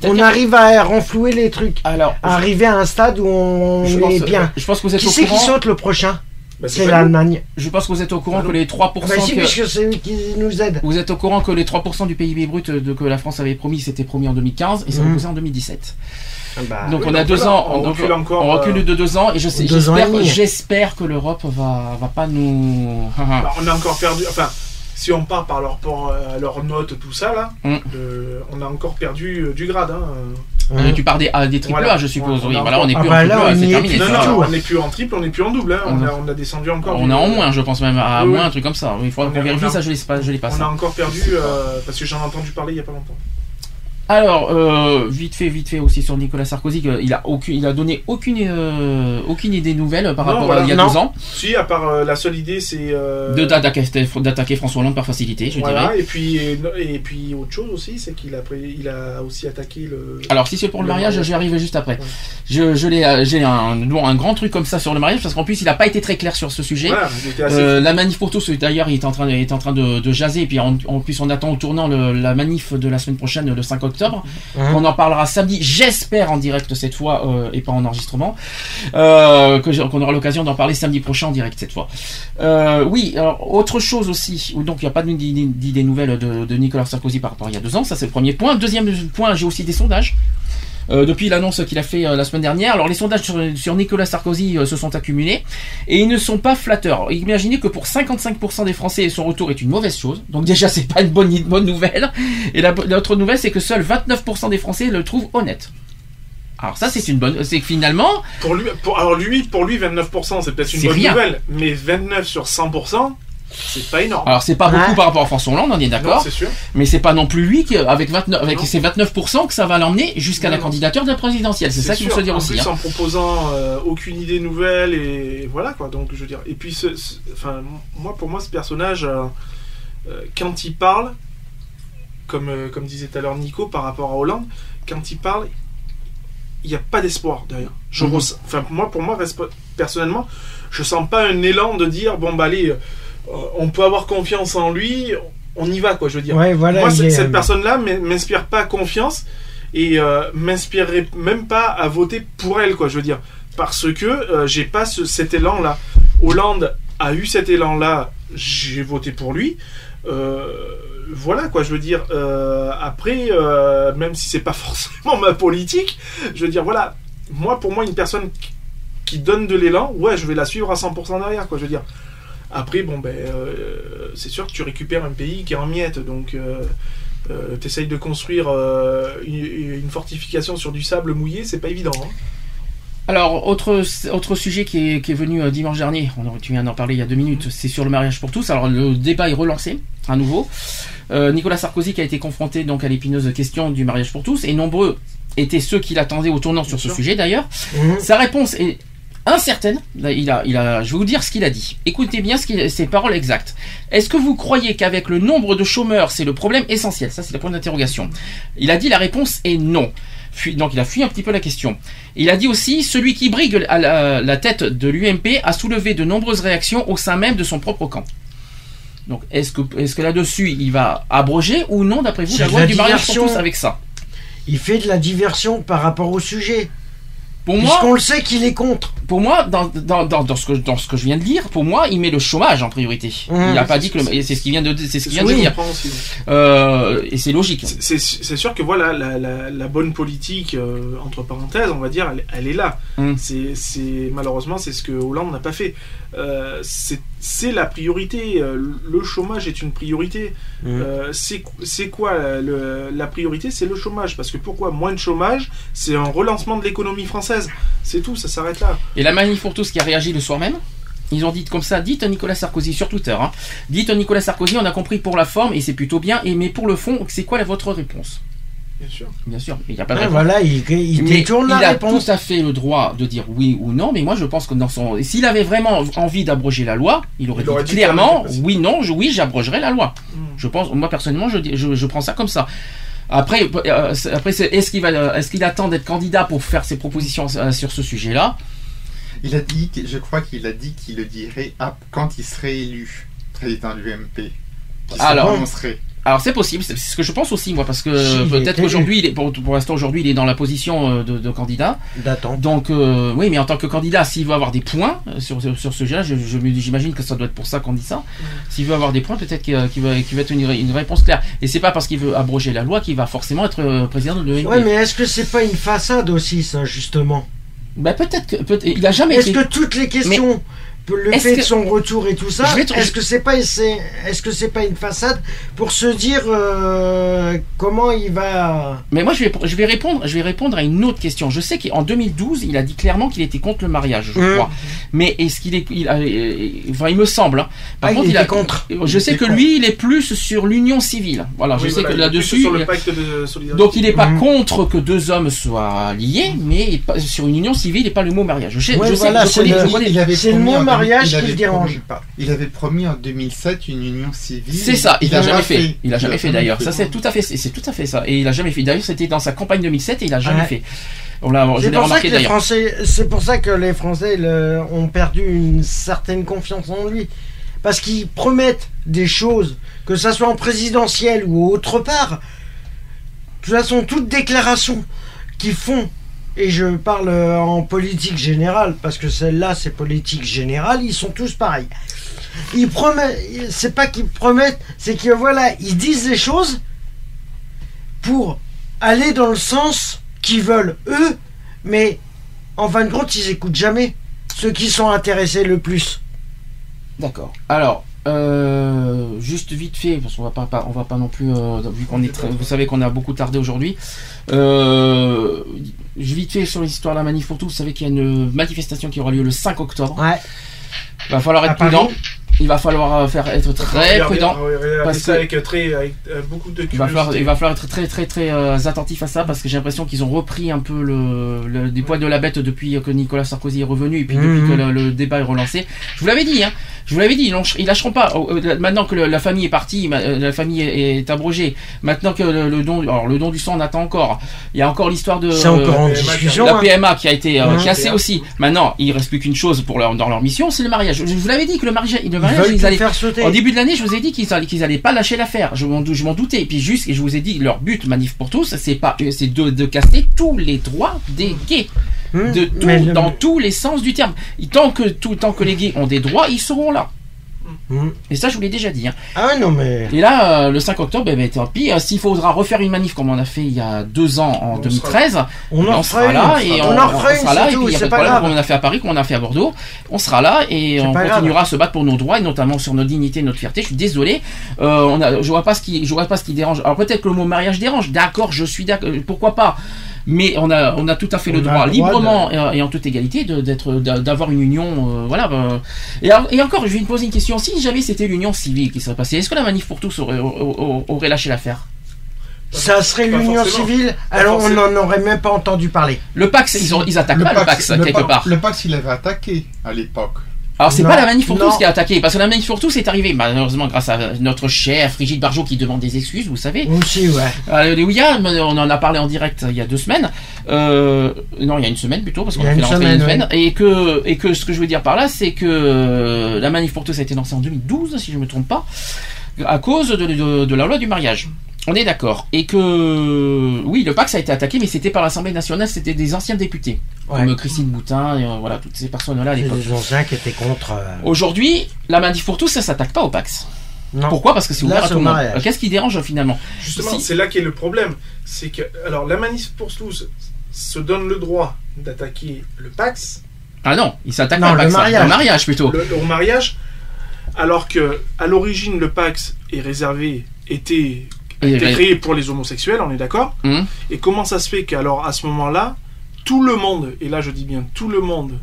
On arrive à renflouer les trucs. Alors, À arriver à un stade où on je est pense, bien. je pense que vous êtes Qui au c'est qui saute le prochain Bah, C'est l'Allemagne. Je pense que vous êtes au courant que les 3% Bah si, que- puisque c'est eux qui nous aident. Vous êtes au courant que les 3% du PIB brut de- que la France avait promis, c'était promis en 2015 et c'est Mhm. reposé en 2017. Bah, Donc oui, on a donc deux voilà, ans, on donc, recule encore, on recule euh, de deux ans et je sais, j'espère, que l'Europe va, va pas nous. Bah, on a encore perdu. Enfin, si on part par leur, à leurs notes, tout ça là, Mm. le- on a encore perdu euh, du grade. Hein. Euh, tu pars des, à des triple Voilà. A, je suppose. On oui, voilà, on n'est Ah plus bah en là, triple A, on c'est y est terminé. plus Non, ça. du non, tout. on n'est plus en triple, on n'est plus en double. Hein. On, a, on a descendu encore. On est en moins, je pense même à Oui, moins, un truc comme ça. Il faudra On qu'on vérifie ça, je l'ai pas, je l'ai pas On a encore perdu euh, parce que j'en ai entendu parler il y a pas longtemps. Alors, euh, vite fait, vite fait aussi sur Nicolas Sarkozy, il a aucune, il a donné aucune, euh, aucune idée nouvelle par Non, rapport voilà. à il y a Non. deux ans, Si, à part euh, la seule idée, c'est. d'attaquer, François Hollande par facilité, je Voilà, dirais. et puis, et, et puis autre chose aussi, c'est qu'il a, il a aussi attaqué le. Alors, si c'est pour le Le mariage, mariage. j'y arrive juste après. Ouais. Je, je l'ai, j'ai un, bon, un grand truc comme ça sur le mariage, parce qu'en plus, il n'a pas été très clair sur ce sujet. Voilà, assez. La manif pour tous, d'ailleurs, il est en train, il est en train de, de jaser. Et puis en, en plus, on attend au tournant le- la manif de la semaine prochaine, le 5 octobre. Hein On en parlera samedi, j'espère en direct cette fois euh, et pas en enregistrement. Euh, que qu'on aura l'occasion d'en parler samedi prochain en direct cette fois. Euh, oui, alors, autre chose aussi. où Donc il n'y a pas d'idée nouvelle de, de Nicolas Sarkozy par rapport à il y a deux ans. Ça c'est le premier point. Deuxième point, j'ai aussi des sondages. Euh, depuis l'annonce qu'il a fait euh, la semaine dernière. Alors les sondages sur, sur Nicolas Sarkozy euh, se sont accumulés et ils ne sont pas flatteurs. Imaginez que pour 55% des Français son retour est une mauvaise chose. Donc déjà c'est pas une bonne, une bonne nouvelle. Et la- l'autre nouvelle c'est que seuls 29% des Français le trouvent honnête. Alors ça c'est une bonne, c'est que finalement Pour lui, pour, alors lui, pour lui, 29%, c'est peut-être une bonne rien. nouvelle, mais 29 sur 100%, c'est pas énorme. Alors c'est pas beaucoup Ouais. par rapport à François Hollande, on est d'accord, c'est sûr. mais c'est pas non plus lui qui, avec 29, avec Non. ses 29% que ça va l'emmener jusqu'à la non. candidature de la présidentielle. C'est ça qu'il faut se dire en aussi. Plus, hein. en proposant euh, aucune idée nouvelle et voilà quoi. Donc je veux dire. Et puis, ce, ce- enfin, moi pour moi ce personnage, euh, euh, quand il parle, comme euh, comme disait tout à l'heure Nico par rapport à Hollande, quand il parle, il n'y a pas d'espoir derrière. Je Mhm. ressens- enfin moi pour moi personnellement, je sens pas un élan de dire bon bah allez, euh, on peut avoir confiance en lui, on y va quoi. Je veux dire. Ouais, voilà. Moi, cette, est- cette personne-là m'in- m'inspire pas confiance et euh, m'inspirerait même pas à voter pour elle, quoi. Je veux dire, parce que euh, j'ai pas ce- cet élan-là. Hollande a eu cet élan-là, j'ai voté pour lui. Euh, voilà quoi, je veux dire. euh, après, euh, même si c'est pas forcément ma politique, je veux dire, voilà. Moi, pour moi, une personne qui- qui donne de l'élan, ouais, je vais la suivre à 100% derrière, quoi. Je veux dire. Après, bon, ben, euh, c'est sûr que tu récupères un pays qui est en miettes, donc euh, tu essayes de construire euh, une, une fortification sur du sable mouillé, c'est pas évident. hein. Alors, autre, autre sujet qui est, qui est venu euh, dimanche dernier, on, tu viens d'en parler il y a deux minutes, c'est sur le mariage pour tous. Alors, le débat est relancé à nouveau. Euh, Nicolas Sarkozy qui a été confronté donc à l'épineuse question du mariage pour tous, et nombreux étaient ceux qui l'attendaient au tournant sur ce sujet d'ailleurs. Mhm. Sa réponse est incertaine. Là, Il a, il a, je vais vous dire ce qu'il a dit. Écoutez bien ce qu'il- ses paroles exactes. Est-ce que vous croyez qu'avec le nombre de chômeurs, c'est le problème essentiel? Ça, c'est le point d'interrogation. Il a dit la réponse est non. Donc il a fui un petit peu la question. Il a dit aussi celui qui brigue à la, la tête de l'UMP a soulevé de nombreuses réactions au sein même de son propre camp. Donc est-ce que, est-ce que là-dessus il va abroger ou non d'après vous? La loi du mariage pour tous avec ça Il fait de la diversion par rapport au sujet. Pour moi, Puisqu'on le sait qu'il est contre. Pour moi, dans, dans, dans, dans ce que, dans ce que je viens de lire, pour moi, il met le chômage en priorité. Mmh. il n'a pas dit que c'est ce qu'il vient de, c'est ce qu'il vient de dire. Euh, et c'est logique. C'est- sûr que voilà, la, la- la bonne politique, euh, entre parenthèses, on va dire, elle, elle est là. Mm. C'est- C'est Malheureusement, c'est ce que Hollande n'a pas fait. Euh, c'est la priorité. euh, Le chômage est une priorité. Euh, c'est c'est quoi le- la priorité? C'est le chômage. Parce que pourquoi Moins de chômage, c'est un relancement de l'économie française. C'est tout, ça s'arrête là. Et la manif pour tous qui a réagi le soir même, ils ont dit comme ça, dites à Nicolas Sarkozy sur Twitter, hein, dites à Nicolas Sarkozy, on a compris pour la forme et c'est plutôt bien, et mais pour le fond, c'est quoi la- votre réponse? Bien sûr. Bien sûr, il n'y a pas de réponse. voilà, il, il Mais détourne il la a réponse. tout à fait le droit de dire oui ou non, mais moi je pense que dans son, s'il avait vraiment envie d'abroger la loi, il aurait Il aurait dit clairement oui non, je, oui j'abrogerai la loi. Mm. Je pense, moi personnellement, je, je, je prends ça comme ça. Après, euh, après, est-ce qu'il va, est-ce qu'il attend d'être candidat pour faire ses propositions euh, sur ce sujet-là? Il a dit, que- je crois qu'il a dit qu'il le dirait quand il serait élu président de l'UMP. Alors. Alors c'est possible, c'est ce que je pense aussi moi, parce que peut-être qu'aujourd'hui, il est pour, pour l'instant aujourd'hui, il est dans la position euh, de, de candidat. D'attente. Donc euh, oui, mais en tant que candidat, s'il veut avoir des points euh, sur, sur, ce sujet-là, je- je me- j'imagine que ça doit être pour ça qu'on dit ça. S'il veut avoir des points, peut-être qu'il qu'il va, qu'il va être une, ré- une réponse claire. Et c'est pas parce qu'il veut abroger la loi qu'il va forcément être président de l'ONP. Ouais, mais est-ce que c'est pas une façade aussi, ça, justement? Bah peut-être que peut il a jamais Est-ce été. que toutes les questions, le est-ce fait que- de son retour et tout ça, Je est-ce que c'est pas est-ce que c'est pas une façade pour se dire euh, comment il va Mais moi, je vais, je vais répondre, je vais répondre à une autre question. Je sais qu'en 2012, il a dit clairement qu'il était contre le mariage, je Mmh. crois. Mais est-ce qu'il est, il, a- euh, enfin, il me semble. hein. Par Ah, contre, il il, a était contre. Je Il sais que contre. lui, il est plus sur l'union civile. Voilà, je sais que il est là-dessus. Sur il- le pacte de solidarité. Donc il n'est pas Mhm. contre que deux hommes soient liés, mais pas- sur une union civile et pas le mot mariage. Je sais, Ouais, je voilà, sais, je c'est connais, le- je connais- Il avait c'est le promis mot deux- mariage il qui avait le dérange promis- pas. Il avait promis en 2007 une union civile. C'est ça, il l'a a jamais pas fait. Il a jamais fait jamais d'ailleurs. Ça c'est tout à fait, c'est tout à fait ça. Et il a jamais fait. D'ailleurs, c'était dans sa campagne 2007 et il a jamais Ouais. fait. On l'a, C'est pour ça que remarqué les d'ailleurs. Français, c'est pour ça que les Français le- ont perdu une certaine confiance en lui, parce qu'ils promettent des choses, que ça soit en présidentielle ou autre part. De toute façon, toute déclaration qu'ils font, et je parle euh, en politique générale, parce que celle-là c'est politique générale, ils sont tous pareils. Ils promettent, c'est pas qu'ils promettent, c'est que voilà, ils disent des choses pour aller dans le sens qu'ils veulent eux, mais en fin de compte, ils écoutent jamais ceux qui sont intéressés le plus. D'accord. Alors, euh, juste vite fait, parce qu'on va pas, on va pas non plus, euh, vu qu'on est, vous savez qu'on a beaucoup tardé aujourd'hui. Vite fait sur l'histoire de la manif pour tous. Vous savez qu'il y a une manifestation qui aura lieu le 5 octobre. Ouais. Il va falloir être prudent. Il va falloir euh, faire être très prudent. parce que- avec, très, avec euh, beaucoup de Il va, falloir, curiosité. il va falloir être très très très euh, attentif à ça parce que j'ai l'impression qu'ils ont repris un peu le, le- des poils de la bête depuis que Nicolas Sarkozy est revenu et puis depuis Mhm. que le, le débat est relancé. Je vous l'avais dit, hein. Je vous l'avais dit, ils, lâcheront- ils lâcheront pas. Maintenant que le- la famille est partie, la famille est, est abrogée. Maintenant que le, le don, alors le don du sang on attend encore. Il y a encore l'histoire de en la hein. PMA qui a été euh, Mhm. cassée aussi. Maintenant, il reste plus qu'une chose pour leur, dans leur mission, c'est le mariage. Je, je vous l'avais dit que le mariage, le Ils mariage, veulent ils tout allaient faire sauter. au début de l'année, je vous ai dit qu'ils allaient, pas lâcher l'affaire. Je m'en, dou- je m'en doutais. Et puis juste, et je vous ai dit, leur but, manif pour tous, c'est pas, c'est de, de casser tous les droits des gays, Hum, de tout, dans tous les sens du terme. Et tant que tout, tant que les gays ont des droits, ils seront là. Et ça, je vous l'ai déjà dit. hein. Ah non mais. Et là, euh, le 5 octobre, eh ben, tant pis. euh, S'il faudra refaire une manif comme on a fait il y a deux ans en On 2013, On on en sera là et on on, en fera on une, sera là c'est et puis tout, il y a pas c'est de pas problème grave. comme on a fait à Paris, comme on a fait à Bordeaux. On sera là et on grave. continuera à se battre pour nos droits et notamment sur notre dignité et notre fierté. Je suis désolé, euh, on a, je vois pas ce qui, je vois pas ce qui dérange. Alors peut-être que le mot mariage dérange. D'accord, je suis d'accord. Pourquoi pas? Mais on a, on a tout à fait le On droit, le droit librement et, et en toute égalité, d'être, d'avoir une union, euh, voilà. bah. et, encore, je vais me poser une question. Si jamais c'était l'union civile qui serait passée, est-ce que la manif pour tous aurait, aurait- aurait lâché l'affaire? Ça serait l'union civile, alors on n'en aurait même pas entendu parler. Le Pax, ils, ont, ils attaquent pas le Pax le quelque Pax- part. Le Pax, il avait attaqué à l'époque. Alors c'est pas la manif pour non. tous qui a attaqué, parce que la manif pour tous est arrivée malheureusement grâce à notre chef Brigitte Barjot qui demande des excuses, vous savez. Aussi, ouais. Euh, Ouïa, on en a parlé en direct il y a deux semaines. Euh, non, il y a une semaine plutôt, parce qu'on a a fait une la rentrée il y a une semaine. Et que, et que ce que je veux dire par là, c'est que euh, la manif pour tous a été lancée en 2012, si je ne me trompe pas, à cause de, de- de la loi du mariage. On est d'accord. Et que, oui, le Pax a été attaqué, mais c'était par l'Assemblée nationale, c'était des anciens députés. Ouais. Comme Christine Boutin, et, euh, voilà, toutes ces personnes-là à l'époque. des anciens qui étaient contre. euh, Aujourd'hui, la manif pour tous, ça s'attaque pas au Pax. Non. Pourquoi? Parce que c'est Là, ouvert à tout le au monde. Qu'est-ce qui dérange finalement? Justement, Si- c'est là qu'est le problème. C'est que, alors, la manif pour tous se donne le droit d'attaquer le Pax, Ah non, il s'attaque pas au Pax, mariage. le mariage plutôt. le, au mariage, alors que à l'origine le Pax est réservé, était, créé pour les homosexuels, on est d'accord Hum. Et comment ça se fait qu'alors à ce moment-là, tout le monde, et là je dis bien tout le monde,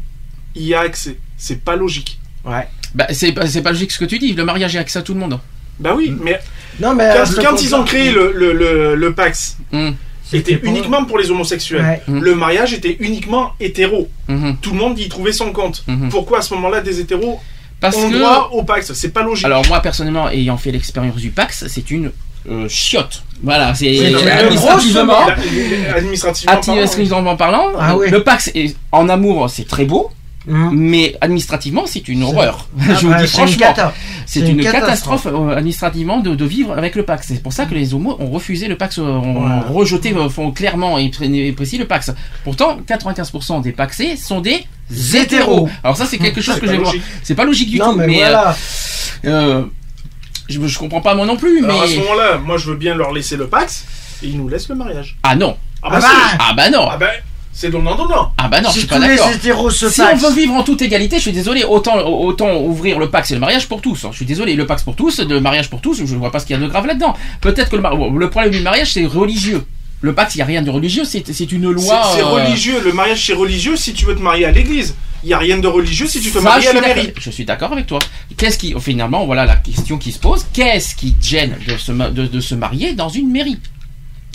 y a accès? C'est pas logique. Ouais. Bah, c'est pas, c'est pas logique ce que tu dis, le mariage est accès à tout le monde. Bah oui, mais Non, mais. quand, ce quand ils ont créé le, le, le, le Pax, c'était pour- uniquement pour les homosexuels. Ouais. Le mariage était uniquement hétéro. Tout le monde y trouvait son compte. Pourquoi à ce moment-là des hétéros Parce que. droit au Pax C'est pas logique. Alors moi personnellement, ayant fait l'expérience du Pax, c'est une euh, chiotte. Voilà, c'est administrativement. Administrativement parlant, Administrativement parlant, Ah oui. le Pax est en amour, c'est très beau. Hum. Mais administrativement, c'est une horreur. Ah Je vous bah, dis c'est une franchement, cata. c'est une, une catastrophe, catastrophe. euh, administrativement de, de vivre avec le Pax. C'est pour ça que les homos ont refusé le Pax, ont Voilà. rejeté euh, font clairement et pré- et précis le Pax. Pourtant, 95% des Paxés sont des hétéros. Alors ça, c'est quelque chose que pas j'ai. C'est pas logique du Non, tout, mais, mais, voilà. euh, euh, je, je comprends pas moi non plus, mais Alors à ce moment-là, moi je veux bien leur laisser le Pax et ils nous laissent le mariage. ah non, Ah bah, Ah bah, si. ah bah non, Ah bah, c'est donnant donnant. ah bah non, je si suis tous pas d'accord. Si on veut vivre en toute égalité, je suis désolé, autant, autant ouvrir le Pax et le mariage pour tous. hein. Je suis désolé, le Pax pour tous, le mariage pour tous, je ne vois pas ce qu'il y a de grave là-dedans. Peut-être que le, mar- bon, le problème du mariage, c'est religieux. Le Pax, il n'y a rien de religieux, c'est une loi. c'est euh, religieux, le mariage c'est religieux si tu veux te marier à l'église. Il y a rien de religieux si tu te maries je à suis la mairie. Je suis d'accord avec toi. Qu'est-ce qui, finalement, voilà la question qui se pose. Qu'est-ce qui te gêne de se, ma- de, de se marier dans une mairie?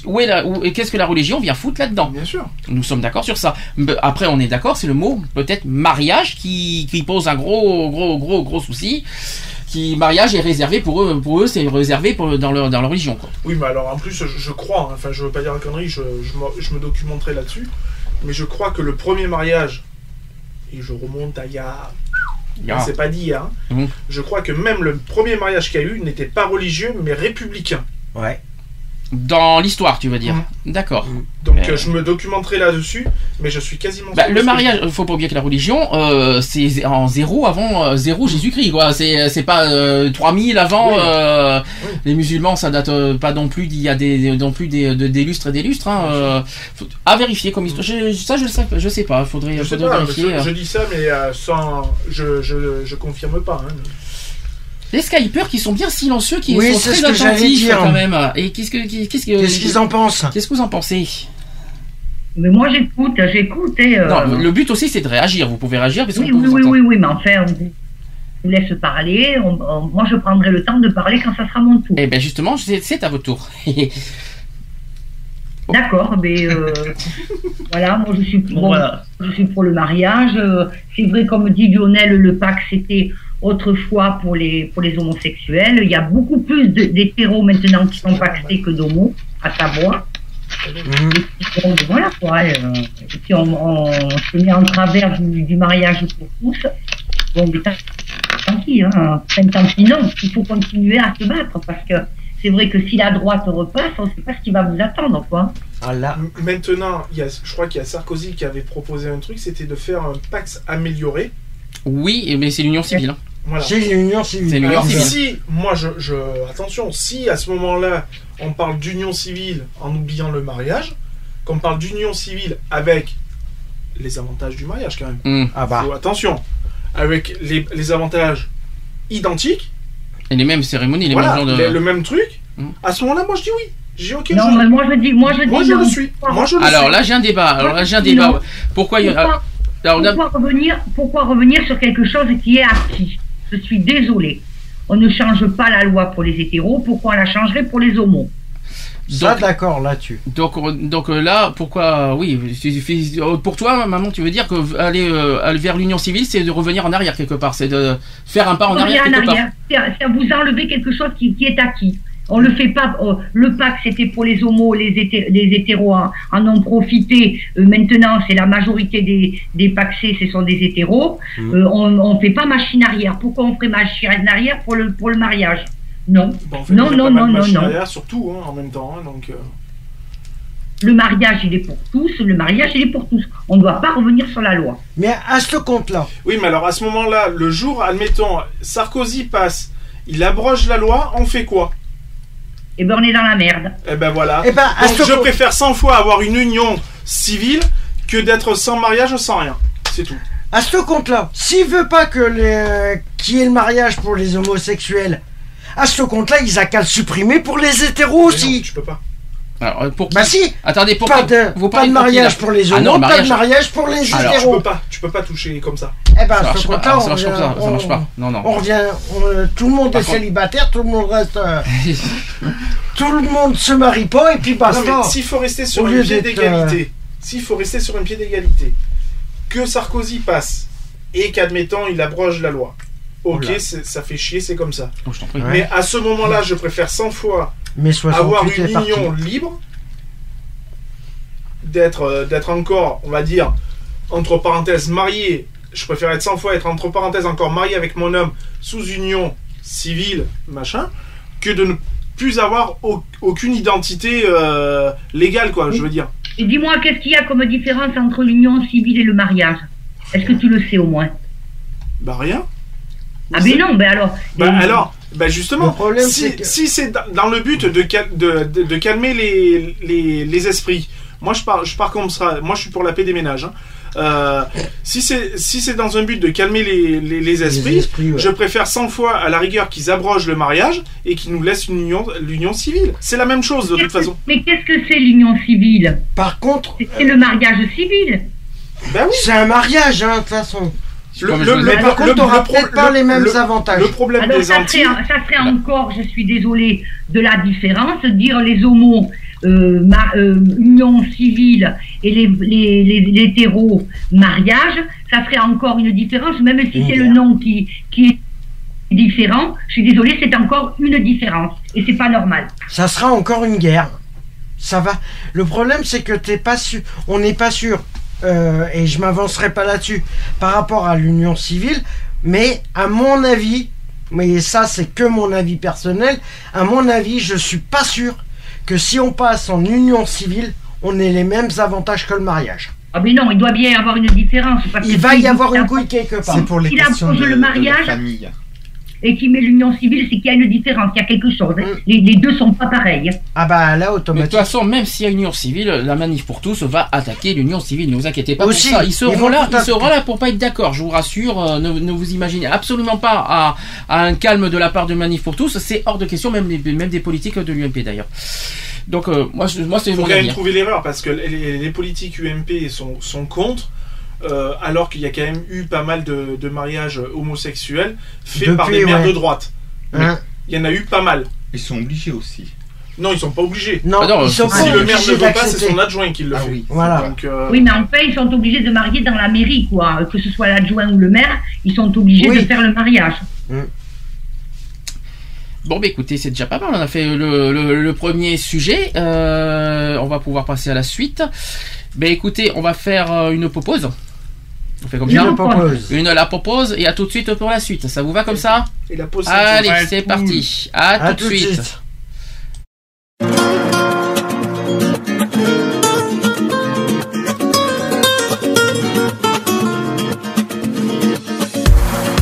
Où est la, où- et qu'est-ce que la religion vient foutre là-dedans Bien sûr. Nous sommes d'accord sur ça. Mais Après, on est d'accord, c'est le mot peut-être mariage qui, qui pose un gros, gros, gros, gros souci. Qui mariage est réservé pour eux, pour eux, c'est réservé pour, dans leur dans leur religion. Quoi. Oui, mais alors en plus, je, je crois, hein, enfin je veux pas dire une connerie, je, je, me, je me documenterai là-dessus, mais je crois que le premier mariage, et je remonte à il y a. C'est pas dit, hein, Mhm. je crois que même le premier mariage qu'il y a eu n'était pas religieux mais républicain. ouais. Dans l'histoire, tu veux dire. D'accord. Donc Euh. euh, je me documenterai là-dessus, mais je suis quasiment Bah, sûr le de ce que mariage, faut pas oublier que la religion, euh, c'est en zéro avant euh, zéro Jésus-Christ, quoi. C'est c'est pas euh, 3000 avant. Oui. euh, Oui. Les musulmans, ça date euh, pas non plus d'il y a des non plus des de- des lustres et des lustres. Hein, euh, faut- à vérifier comme histoire. Je- ça, je sais, je sais pas. Faudrait, Je sais faudrait pas, vérifier. je, euh. je dis ça, mais euh, sans. Je, je, je confirme pas. Hein. Les Skypers qui sont bien silencieux, qui Oui, sont très ce que j'allais attentifs dire. quand même. Et qu'est-ce que qu'est-ce que Qu'est-ce qu'ils en pensent? Qu'est-ce que vous en pensez? Mais moi, j'écoute, j'écoute. Et, euh, Non, le but aussi c'est de réagir. Vous pouvez réagir parce oui, peut oui, vous oui, oui, oui, mais enfin, on vous laisse parler. on- on- moi, je prendrai le temps de parler quand ça sera mon tour. Eh ben justement, c'est à votre tour. D'accord, mais euh, voilà, moi je suis, bon, Voilà. je suis pour le mariage. euh, C'est vrai, comme dit Lionel, le pacte c'était autrefois pour les, pour les homosexuels. Il y a beaucoup plus d'hétéros maintenant qui sont pactés que d'homos, à savoir. Mhm. Donc, voilà quoi. euh, et puis on, on se met en travers du, du mariage pour tous. Bon, mais pis, hein. Enfin, tant pis non. Il faut continuer à se battre parce que c'est vrai que si la droite repasse, on ne sait pas ce qui va vous attendre quoi. Ah là. M- Maintenant, il y a, je crois qu'il y a Sarkozy qui avait proposé un truc, c'était de faire un Pax amélioré. Oui, mais c'est l'union civile. Voilà. C'est l'union civile. C'est l'union Alors, civile. si, moi, je, je, attention, si à ce moment-là, on parle d'union civile en oubliant le mariage, qu'on parle d'union civile avec les avantages du mariage quand même. Hum. Ah bah. Faut- attention, avec les, les avantages identiques, Et les mêmes cérémonies, les voilà, mêmes genres de. les- le même truc, Mm. à ce moment-là, moi je dis oui. J'ai ok, Non, je, mais moi je dis, moi je dis moi je non. le suis. Moi je le Alors suis. là, j'ai un débat. Alors là, j'ai un Non. débat. Pourquoi il y a- Pourquoi, alors, pourquoi revenir, pourquoi revenir sur quelque chose qui est acquis Je suis désolée. On ne change pas la loi pour les hétéros, pourquoi on la changerait pour les homos? Ça, d'accord, là-dessus. donc, euh, donc euh, là, pourquoi Oui, euh, pour toi, maman, tu veux dire que aller, euh, aller vers l'union civile, c'est de revenir en arrière quelque part, c'est de faire un pas en arrière Revenir en quelque part. arrière, c'est à- c'est à vous enlever quelque chose qui, qui est acquis. On le fait pas. oh, le pacte c'était pour les homos, les, hété- les hétéros en, en ont profité. Euh, maintenant, c'est la majorité des, des paxés, ce sont des hétéros. Mhm. Euh, on, on fait pas machine arrière. Pourquoi on ferait machine arrière pour le pour le mariage? Non. Bon, en fait, Non, non, non, non, non. arrière, surtout hein, en même temps. hein, donc, euh, Le mariage, il est pour tous. Le mariage, il est pour tous. On ne doit pas revenir sur la loi. Mais à ce compte-là, Oui, mais alors à ce moment-là, le jour, admettons, Sarkozy passe, il abroge la loi, on fait quoi? Eh ben, on est dans la merde. Eh ben voilà. eh ben, à Donc je préfère 100 fois avoir une union civile que d'être sans mariage, sans rien. C'est tout. à ce compte-là, s'il veut pas que les, qu'il y ait le mariage pour les homosexuels, à ce compte-là, ils a qu'à le supprimer pour les hétéros Mais non, aussi. tu peux pas. Alors, euh, pour qui Bah si, Attendez, pour pas de, vous pas parlez de mariage pour les Ah homos, pas mariage- de mariage pour les Alors, Tu peux pas. Tu peux pas toucher comme ça. Eh ben, Ça à marche pas. ça on marche pas, revient- ça, marche pas. Non, non. On revient, on- tout le monde Par est contre- célibataire, tout le monde reste, euh, tout le monde se marie pas et puis Non, basta. mais s'il faut rester sur un pied d'égalité, s'il faut rester sur un pied d'égalité, que Sarkozy passe et qu'admettons il abroge la loi. Ok, ça fait chier, c'est comme ça. Oh. Ouais. Mais à ce moment-là, je préfère 100 fois Mais 68 avoir une parti. union libre, d'être euh, d'être encore, on va dire, entre parenthèses, marié je préfère être 100 fois être entre parenthèses encore marié avec mon homme sous union civile, machin, que de ne plus avoir au- aucune identité euh, légale, quoi, je veux dire. Et dis-moi, qu'est-ce qu'il y a comme différence entre l'union civile et le mariage? Est-ce que tu le sais au moins? Bah rien. Ah ben non, ben alors. Bah Et- alors, bah justement, Le problème, si, c'est que- si c'est dans- le but de, cal- de, de- de calmer les, les, les esprits, moi je pars, je pars comme ça, moi je suis pour la paix des ménages. hein. Euh, si c'est si c'est dans un but de calmer les, les, les esprits, esprits, ouais. je préfère 100 fois à la rigueur qu'ils abrogent le mariage et qu'ils nous laissent une union, l'union civile. C'est la même chose de toute façon. Mais qu'est-ce que c'est l'union civile? Par contre, C'est c'est le mariage civil. Ben oui. c'est un mariage, hein, de toute façon. Le, Mais par contre, t'auras peut-être pas le- les mêmes avantages. Le problème Alors des ça Antilles. serait, ça serait encore, je suis désolée, de la différence, dire les homos, euh, ma- euh, union civile et les, les, les, les hétéros, mariage, ça ferait encore une différence, même si c'est le nom qui, qui est différent, je suis désolée, c'est encore une différence. Et c'est pas normal. Ça sera encore une guerre. Ça va. Le problème, c'est que t'es pas sûr. On n'est pas sûr. Euh, et je m'avancerai pas là-dessus par rapport à l'union civile. Mais à mon avis, mais ça c'est que mon avis personnel. À mon avis, je suis pas sûr que si on passe en union civile, on ait les mêmes avantages que le mariage. Ah mais non, il doit bien y avoir une différence. parce Il que va si y avoir une couille quelque part. C'est pour les Il questions de, le de la mariage. famille. Et qui met l'union civile, c'est qu'il y a une différence, il y a quelque chose. Mm. Les, les deux sont pas pareils. Ah bah là Mais de toute façon, même s'il y a union civile, la manif pour tous va attaquer l'union civile. Ne vous inquiétez pas Aussi, pour ça. Ils seront là, ils seront là pour pas être d'accord. Je vous rassure. euh, ne, ne vous imaginez absolument pas à, à un calme de la part de manif pour tous. C'est hors de question, même, des- même des politiques de l'UMP d'ailleurs. Donc euh, moi, moi c'est Il faut quand même hein. trouver l'erreur parce que les, les politiques UMP sont, sont contre. Euh, alors qu'il y a quand même eu pas mal de, de mariages homosexuels faits par des maires ouais. de droite. Hein Il y en a eu pas mal. Ils sont obligés aussi. Non, ils sont pas obligés. non, Ah non, ils sont si pas si le maire obligés ne veut pas, c'est d'accepter. son adjoint qui le Ah fait. oui. Voilà. Donc, euh, Oui, mais enfin, ils sont obligés de marier dans la mairie, quoi. Que ce soit l'adjoint ou le maire, ils sont obligés Oui. de faire le mariage. Bon, bah écoutez, c'est déjà pas mal. On a fait le, le- le premier sujet. Euh, on va pouvoir passer à la suite. Ben écoutez, on va faire euh, une pause. On fait ça. le propose. Une la propose et à tout de suite pour la suite. Ça vous va comme ça Et la pause. Allez, c'est- parti. À, À tout de suite.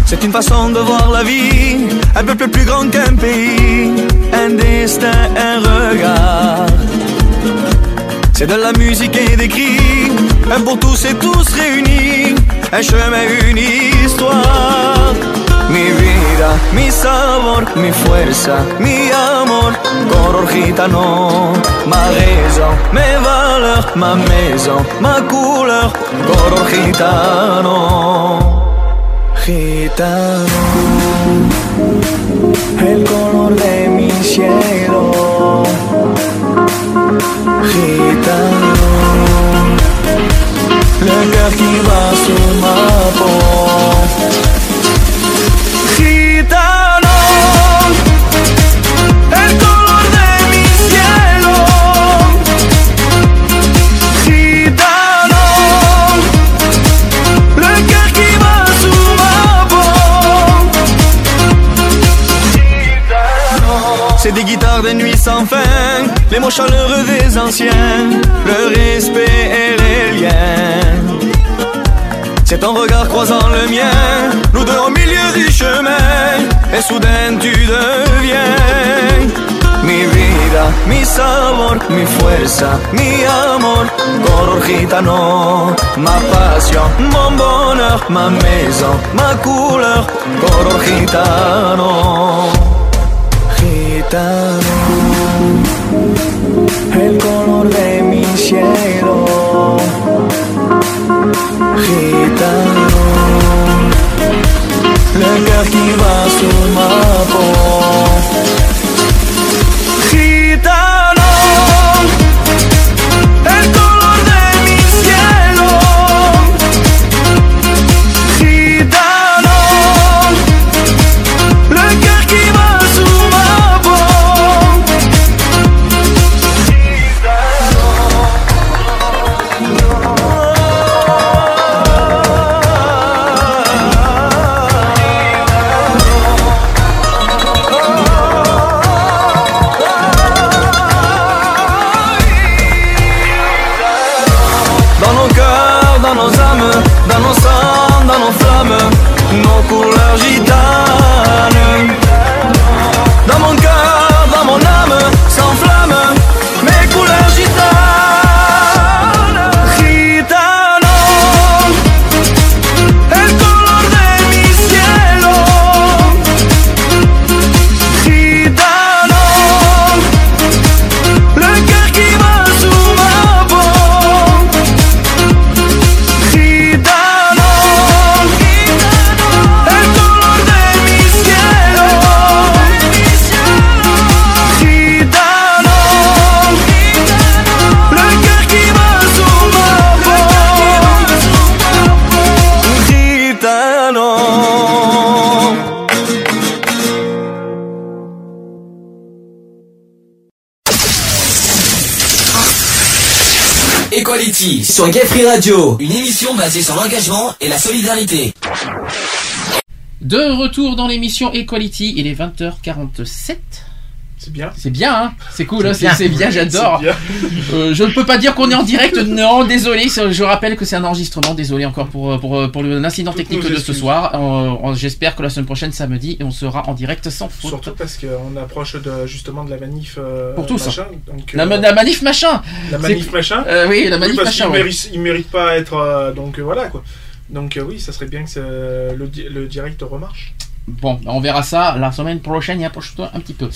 C'est une façon de voir la vie, un peuple plus grand qu'un pays, un destin, un regard. C'est de la musique et des cris, un pour tous et tous réunis, un chemin, une histoire. Mi vida, mi sabor, mi fuerza, mi amor, color gitano, ma raison, mes valeurs, ma maison, ma couleur, color gitano. Gitano, el color de mi cielo. Gitano, le cœur qui bat sur ma peau. Gitano, el color de mi cielo. Gitano. Le cœur qui bat sous ma peau C'est des guitares de nuit sans fin Les mots chaleureux des anciens Le respect et les liens. C'est ton regard croisant le mien. Nous deux au milieu du chemin Et soudain tu deviens. Mi vida, mi sabor, mi fuerza, mi amor, color gitano, ma passion, mon bonheur, ma maison, ma couleur, color gitano, gitano, el color de mi cielo, gitano, le cœur qui bat sur sur Gay Free Radio, une émission basée sur l'engagement et la solidarité. De retour dans l'émission Equality, il est 20h47. C'est bien. C'est bien, hein C'est cool, hein, C'est bien. j'adore. Euh, je ne peux pas dire qu'on est en direct, non, désolé. Je rappelle que c'est un enregistrement, désolé encore pour, pour, pour l'incident technique de ce soir. Euh, J'espère que la semaine prochaine, samedi, on sera en direct sans faute. Surtout parce qu'on approche de, justement de la manif euh, Pour tous, machin, hein. donc, La, la manif machin la manif machin. Oui, la manif parce machin, qu'ils ouais. méritent pas à être donc voilà quoi. Donc oui, ça serait bien que le direct remarche. Bon, on verra ça la semaine prochaine, et approche-toi un petit peu.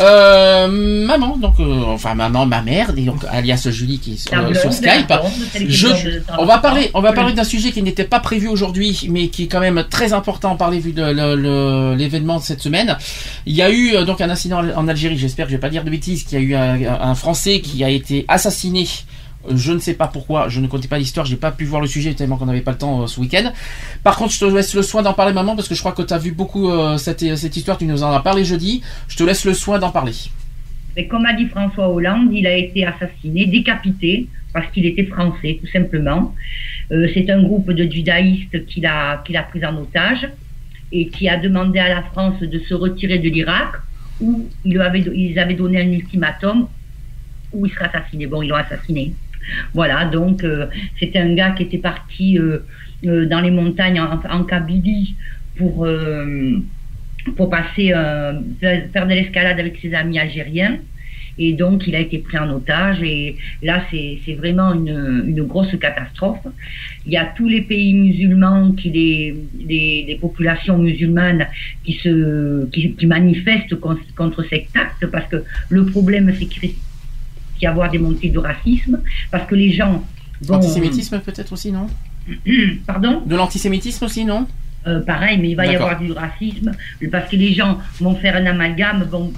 Euh, maman, donc, euh, enfin maman, ma mère, donc, alias Julie qui est blonde, sur Skype. Je- on va parler, on va Oui. parler d'un sujet qui n'était pas prévu aujourd'hui, mais qui est quand même très important à parler vu de l'événement de cette semaine. Il y a eu euh, donc un incident en Algérie, j'espère que je vais pas dire de bêtises, qu'il y a eu un, un Français qui a été assassiné. Euh, Je ne sais pas pourquoi, je ne connais pas l'histoire, j'ai pas pu voir le sujet tellement qu'on n'avait pas le temps euh, ce week-end. Par contre, je te laisse le soin d'en parler maman parce que je crois que tu as vu beaucoup euh, cette, cette histoire, tu nous en as parlé jeudi. Je te laisse le soin d'en parler. Mais comme a dit François Hollande, il a été assassiné, décapité, parce qu'il était français, tout simplement. Euh, c'est un groupe de judaïstes qu'il a, qu'il a pris en otage et qui a demandé à la France de se retirer de l'Irak, où ils, avaient, ils avaient donné un ultimatum où il serait assassiné. Bon, ils l'ont assassiné. Voilà, donc euh, c'était un gars qui était parti euh, euh, dans les montagnes en, Kabylie pour, euh, pour passer, faire de l'escalade avec ses amis algériens. Et donc, il a été pris en otage. Et là, c'est vraiment une, une grosse catastrophe. Il y a tous les pays musulmans, qui les, populations musulmanes qui, se, qui, manifestent con- contre cet acte, parce que le problème, c'est qu'il d'y avoir des montées de racisme, parce que les gens vont... Antisémitisme peut-être aussi, non Pardon De l'antisémitisme aussi, non Euh, pareil, mais il va y avoir du racisme parce que les gens vont faire un amalgame, vont,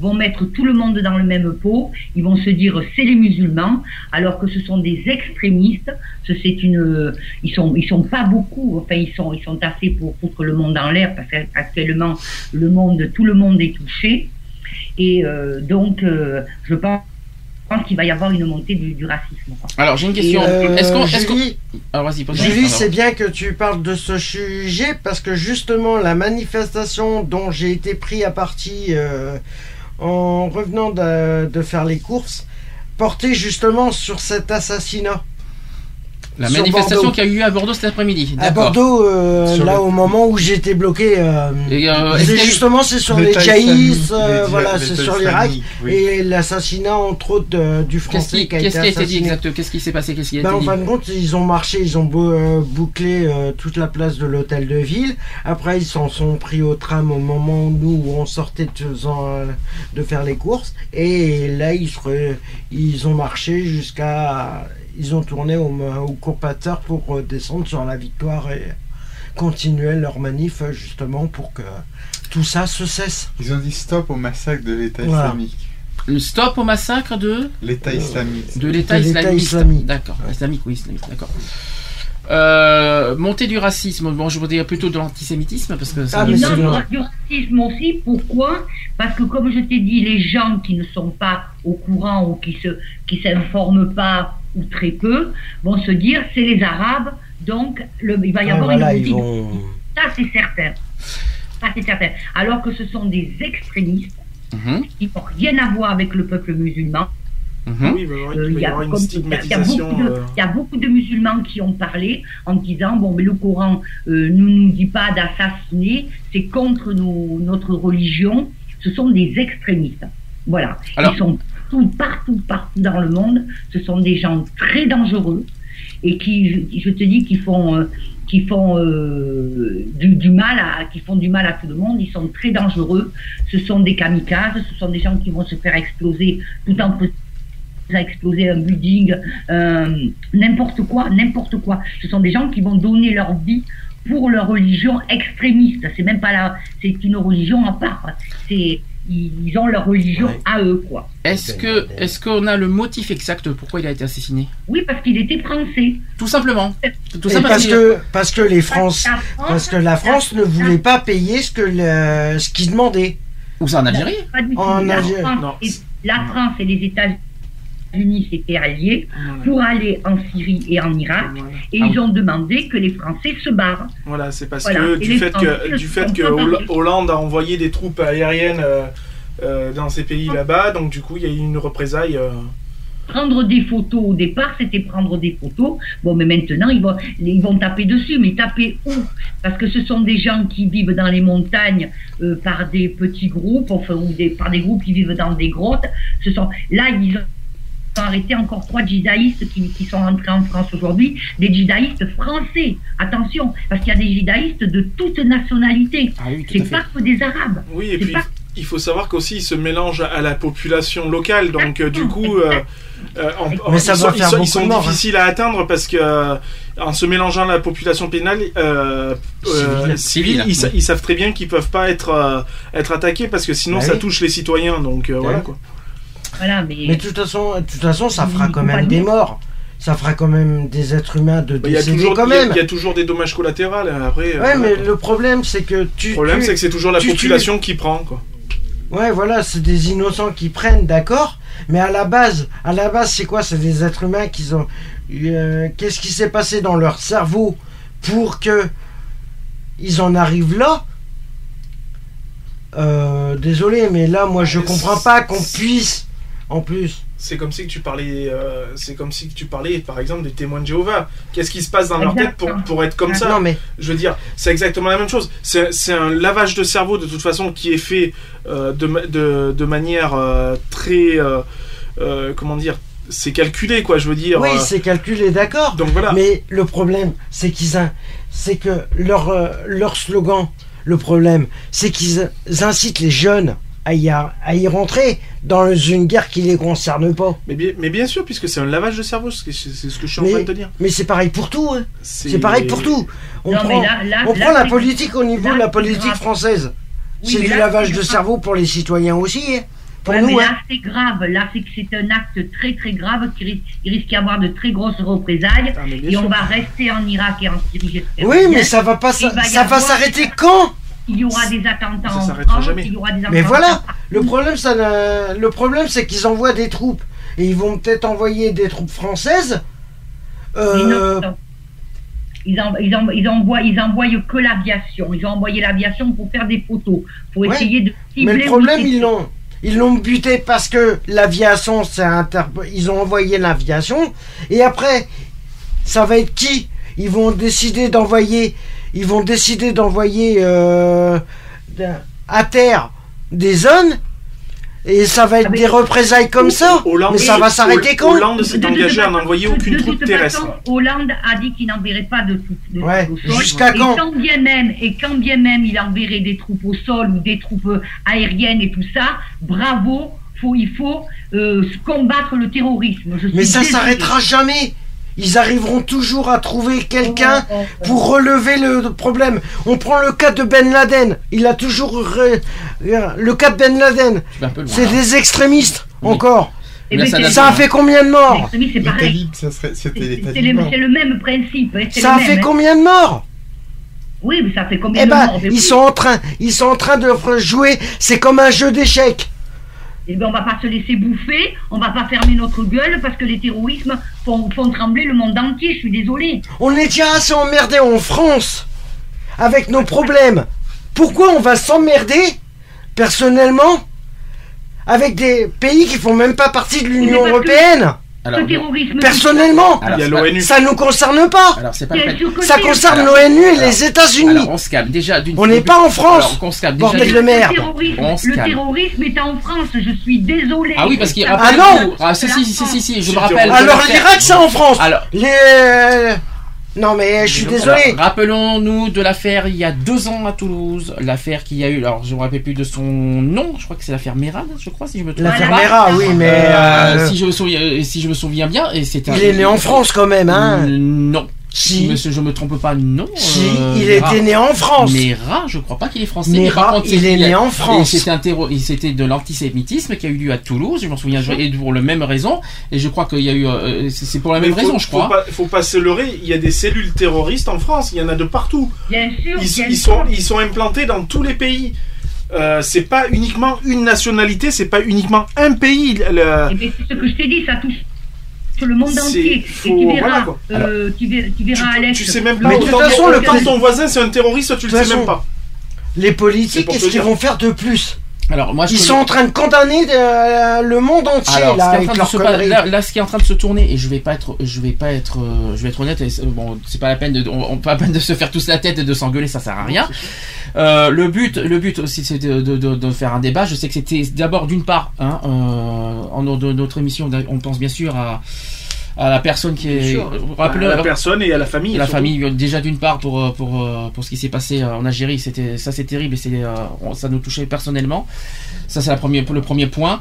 vont mettre tout le monde dans le même pot. Ils vont se dire c'est les musulmans, alors que ce sont des extrémistes. Ce c'est une, ils sont, ils sont pas beaucoup. Enfin, ils sont, ils sont assez pour foutre le monde en l'air parce qu'actuellement le monde, tout le monde est touché. Et euh, donc, euh, je pense pense qu'il va y avoir une montée du, du racisme. quoi. Alors j'ai une question. Euh, Est-ce qu'on, est-ce qu'on- Julie, Alors vas-y, pose Julie, c'est bien que tu parles de ce sujet parce que justement la manifestation dont j'ai été pris à partie euh, en revenant de, de faire les courses portait justement sur cet assassinat. La sur manifestation Bordeaux. qui a eu lieu à Bordeaux cet après-midi. À D'accord. Bordeaux, euh, Sur là le- au moment où j'étais bloqué, euh, Et, euh, est-ce c'est qu'il y a eu- justement c'est sur les jaïs, islamique, euh, voilà, c'est sur l'Irak et l'assassinat entre autres de- du Qu'est-ce français qui, qui a qu'est-ce été qui a été dit assassiné. exact Qu'est-ce qui s'est passé? Qu'est-ce qui a Ben, été en dit? fin de compte, ils ont marché, ils ont beau- euh, bouclé euh, toute la place de l'hôtel de ville. Après, ils s'en sont pris au tram au moment où nous on sortait de, faisant, euh, de faire les courses. Et là, ils, se re- ils ont marché jusqu'à. Ils ont tourné au, au courpateur pour euh, descendre sur la victoire et continuer leur manif euh, justement pour que tout ça se cesse. Ils ont dit stop au massacre de l'État Voilà. islamique. Le stop au massacre de L'État islamique. de l'État De l'État islamiste. islamique. D'accord, islamique, oui, islamique, d'accord. Euh, montée du racisme, bon, je voudrais dire plutôt de l'antisémitisme parce que ça, Ah, mais Non, ra- du racisme aussi. Pourquoi? Parce que comme je t'ai dit, les gens qui ne sont pas au courant ou qui se qui s'informent pas ou très peu vont se dire c'est les Arabes, donc le, il va y Ah, avoir voilà, une vont. Ça c'est certain. Ça c'est certain. Alors que ce sont des extrémistes Mhm, qui n'ont rien à voir avec le peuple musulman. Oui, il va y Euh, il a beaucoup de- euh, il y a beaucoup de musulmans qui ont parlé en disant bon mais le Coran euh, ne nous dit pas d'assassiner, c'est contre nos- notre religion, ce sont des extrémistes. Voilà. Alors- Ils sont partout, partout, partout dans le monde. Ce sont des gens très dangereux et qui, je, te dis, qui font, euh, qui font euh, du, mal à, qui font du mal à tout le monde. Ils sont très dangereux. Ce sont des kamikazes. Ce sont des gens qui vont se faire exploser tout en faisant exploser un building, euh, n'importe quoi, n'importe quoi. Ce sont des gens qui vont donner leur vie pour leur religion extrémiste. C'est même pas la, c'est une religion à part. C'est, ils, ont leur religion Ouais. à eux, quoi. Est-ce que, est-ce qu'on a le motif exact de pourquoi il a été assassiné? Oui, parce qu'il était français. Tout simplement. Tout Et ça parce que, parce que les France, La France- parce que la France ne voulait pas payer ce que le, ce qu'ils demandaient. Où ça en Algérie? Pas du tout. En Algérie. La France et les États-Unis s'étaient alliés voilà. pour aller en Syrie et en Irak, Voilà. et Ah ils ont demandé que les Français se barrent. Voilà, c'est parce Voilà. que du fait que du fait. Hollande a envoyé des troupes aériennes euh, euh, dans ces pays là-bas, donc du coup il y a eu une représailles. euh, Prendre des photos au départ, c'était prendre des photos. Bon, mais maintenant, ils vont, ils vont taper dessus. Mais taper où? Parce que ce sont des gens qui vivent dans les montagnes euh, par des petits groupes, enfin, ou des, par des groupes qui vivent dans des grottes. Ce sont là, ils ont arrêté encore trois djihadistes qui, qui sont entrés en France aujourd'hui, des djihadistes français. Attention, parce qu'il y a des djihadistes de toutes nationalités. Ah oui, tout C'est pas que des Arabes. Oui, et puis pas- il faut savoir qu'aussi ils se mélangent à la population locale, donc euh, du coup, euh, euh, en- Mais ça ils sont, ils ils hein. difficiles à atteindre parce que euh, en se mélangeant à la population pénale, euh, euh, Civile. civile, ils, sa- ils savent très bien qu'ils peuvent pas être euh, être attaqués parce que sinon Bah ça oui. touche les citoyens, donc euh, Bah voilà oui. quoi. Voilà, mais, Mais de toute façon, de toute façon, ça fera quand même de des morts. Ça fera quand même des êtres humains de Bah, Il y a décédés toujours quand il y a- même. il y a toujours des dommages collatéraux. Après, euh, Ouais, voilà, mais le problème, c'est que tu. le problème c'est que c'est toujours la tu- tu- population qui prend quoi. Ouais, voilà, c'est des innocents qui prennent, d'accord. Mais à la base, à la base, c'est quoi? C'est des êtres humains qui ont. euh, Qu'est-ce qui s'est passé dans leur cerveau pour que ils en arrivent là? Euh, Désolé, mais là, moi, je comprends pas qu'on puisse, en plus. C'est comme si que tu parlais, euh, c'est comme si que tu parlais, par exemple, des témoins de Jéhovah. Qu'est-ce qui se passe dans leur tête pour, pour être comme ça Non, mais Je veux dire, c'est exactement la même chose. C'est c'est un lavage de cerveau de toute façon qui est fait euh, de, ma- de, de manière euh, très, euh, euh, comment dire, c'est calculé quoi. Je veux dire. oui, c'est calculé, d'accord. donc voilà. Mais le problème, c'est qu'ils, c'est que leur euh, leur slogan, le problème, c'est qu'ils incitent les jeunes à y, à y rentrer dans une guerre qui les concerne pas. Mais, bien, mais bien sûr, puisque c'est un lavage de cerveau, c'est ce que je suis en train de te dire. Mais c'est pareil pour tout. hein. C'est pareil pour tout. On Non, prend, mais là- là- on là, prend la politique au niveau là, de la politique française. Oui, c'est du là, lavage c'est de cerveau pour les citoyens aussi. hein. Pour Ouais, nous, mais hein. c'est grave. Là, c'est que c'est un acte très, très grave qui risque, il risque d'y avoir de très grosses représailles. Ah, Et sûr. on va rester en Irak et en Syrie. j'espère Oui, mais ça va pas, va ça va s'arrêter quand? Il y aura des attentats Ça en France, jamais. il y aura des Mais attentats voilà, partout. le problème, ça, le problème, c'est qu'ils envoient des troupes et ils vont peut-être envoyer des troupes françaises. Mais Euh, non, non. Ils, en- ils, en- ils envoient, ils envoient que l'aviation. Ils ont envoyé l'aviation pour faire des photos, pour Ouais. essayer de cibler. mais le problème, ils l'ont, ils l'ont buté parce que l'aviation, c'est inter... ils ont envoyé l'aviation et après, ça va être qui? Ils vont décider d'envoyer, ils vont décider d'envoyer euh, à terre des zones. Et ça va être Ah, des représailles comme ça. Hollande- mais ça va s'arrêter quand? Hollande s'est engagé à n'envoyer aucune de troupe toute terrestre. façon, Hollande a dit qu'il n'enverrait pas de troupes de Ouais, troupes au sol. jusqu'à et quand? quand bien même et quand bien même il enverrait des troupes au sol ou des troupes euh, aériennes et tout ça, bravo, faut, il faut euh, combattre le terrorisme. Je Mais ça s'arrêtera jamais. Ils arriveront toujours à trouver quelqu'un pour relever le problème. On prend le cas de Ben Laden. Il a toujours re- le cas de Ben Laden. C'est des extrémistes Oui. encore. Là, ben, ça a fait combien de morts c'est le, même principe. Ça a même, fait hein. combien de morts Oui, mais ça fait combien Eh de ben, morts ils sont en train, ils sont en train de jouer. C'est comme un jeu d'échecs. Eh ben, on va pas se laisser bouffer, on va pas fermer notre gueule parce que les terrorismes font, font trembler le monde entier. Je suis désolée. On est déjà assez emmerdé en France avec nos problèmes. Pourquoi on va s'emmerder personnellement avec des pays qui font même pas partie de Mais l'Union européenne? Alors, Le terrorisme. Personnellement, alors, Il y a c'est pas- l'ONU. ça nous concerne pas. Alors, c'est pas Ça concerne l'ONU et alors- les États-Unis. On se calme. Déjà, d'une On n'est pas en France. Alors, qu'on se calme. Bordel Déjà, de d'une- merde. Le terrorisme, On se le calme. terrorisme est en France, je suis désolé. Ah oui, parce qu'il Ah rappelle. non Ah, si, si, si, si, si, je Si, me le rappelle. de Alors l'Irak, c'est en France. Alors, Les... Non mais je suis désolé. Rappelons-nous de l'affaire il y a deux ans à Toulouse, l'affaire qu'il y a eu. Alors, je me rappelle plus de son nom. Je crois que c'est l'affaire Mérad, je crois, si je me trompe L'affaire oui, mais Euh, euh, si je me souviens, euh, si je me souviens bien, et c'est un- il est né en France quand même, hein. Euh, Non. Si. Monsieur, je me trompe pas, non. Si, euh, il Mera. était né en France. Mera, je crois pas qu'il est français. Mera, mais par contre, il est né en France. C'était de l'antisémitisme qui a eu lieu à Toulouse. Je m'en souviens, et pour la même raison. Et je crois qu'il y a eu, euh, c'est pour la Mais même faut- raison, je faut crois. pas- faut pas se leurrer, il y a des cellules terroristes en France, il y en a de partout. Bien sûr, Ils, bien ils sûr. sont, ils sont implantés dans tous les pays. Euh, c'est pas uniquement une nationalité, c'est pas uniquement un pays. Le- Eh c'est ce que je t'ai dit, ça touche sur le monde entier. et tu verras, voilà, quoi. euh, tu Alex. tu sais même le pas. Mais de toute façon, le président- ton voisin c'est un terroriste, tu le sais même pas. Les politiques, qu'est-ce qu'ils vont faire de plus? Alors, moi, je Ils connais- sont en train de condamner euh, le monde entier Alors, là avec leurs se là, là, ce qui est en train de se tourner, et je vais pas être, je vais pas être, euh, je vais être honnête, et bon, c'est pas la peine de, on, on- pas la peine de se faire tous la tête et de s'engueuler, ça sert à rien. Euh, le but, le but aussi, c'est de, de, de, de faire un débat. Je sais que c'était d'abord d'une part, hein, euh, en notre émission, on pense bien sûr à, à la personne qui est, rappelez- à la personne et à la famille. la surtout. famille déjà d'une part pour euh, pour euh, pour ce qui s'est passé euh, en Algérie c'était ça c'est terrible et c'est on- ça nous touchait personnellement ça c'est la première le premier point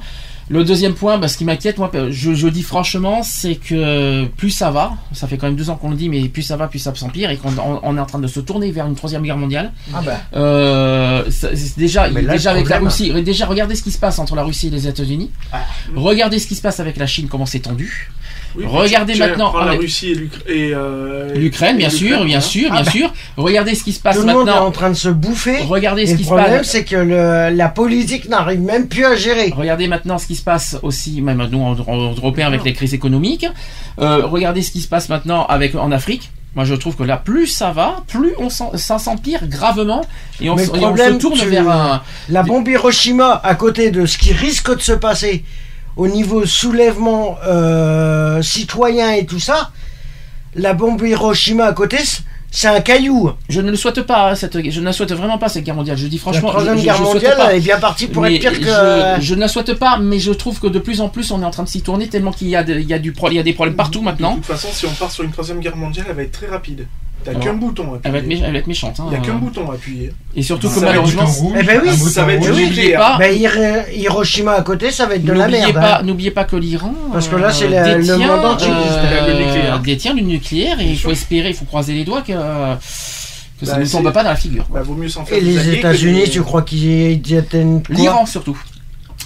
le deuxième point bah, ce qui m'inquiète moi je, je dis franchement c'est que plus ça va ça fait quand même deux ans qu'on le dit mais plus ça va plus ça s'empire et qu'on on, on est en train de se tourner vers une troisième guerre mondiale Ah bah. euh, ça- déjà, là, déjà avec la Russie, déjà regardez ce qui se passe entre la Russie et les États-Unis. Ah. Regardez ce qui se passe avec la Chine, comment c'est tendu. Oui, Regardez tu- tu maintenant la Russie et l'Ukra- et, euh, L'Ukraine, bien et sûr, bien hein. sûr, Ah bien bah. sûr. Regardez ce qui se passe Tout le monde est maintenant. en train de se bouffer. Regardez ce le qui se problème, passe. c'est que le- la politique n'arrive même plus à gérer. Regardez maintenant ce qui se passe aussi, même nous en, en européen avec les crises économiques. Euh, regardez ce qui se passe maintenant avec en Afrique. Moi, je trouve que là, plus ça va, plus on s'empire gravement et on, Mais se- le et on problème, se tourne tu- vers un. La bombe Hiroshima, à côté de ce qui risque de se passer au niveau soulèvement euh, citoyen et tout ça, la bombe Hiroshima à côté, c'est un caillou. Je ne le souhaite pas, hein, cette, je ne la souhaite vraiment pas cette guerre mondiale. Je dis franchement, la troisième je- je- guerre je mondiale, pas. elle est bien partie pour Mais être pire que. je, je ne la souhaite pas, mais je trouve que de plus en plus on est en train de s'y tourner tellement qu'il y a, de- il y y a des problèmes partout De maintenant. toute façon, si on part sur une troisième guerre mondiale, elle va être très rapide. T'as qu'un bouton à Elle va être, appuyer. mé- elle va être méchante. hein. Il y a qu'un bouton à appuyer. Et surtout que malheureusement, Eh ben oui, ça va être du n'oubliez nucléaire. pas, Ben, Hir- Hiroshima à côté, ça va être de la n'oubliez merde. pas, hein. n'oubliez pas que l'Iran Parce que euh, là, c'est la- le détient, monde entier qui se euh, tape le nucléaire. détient du nucléaire et il faut espérer, il faut croiser les doigts que, que ça Bah, ne c'est- tombe pas dans la figure. Bah, vaut mieux s'en faire Et des alliés les que États-Unis, tu crois qu'ils détiennent quoi? L'Iran surtout.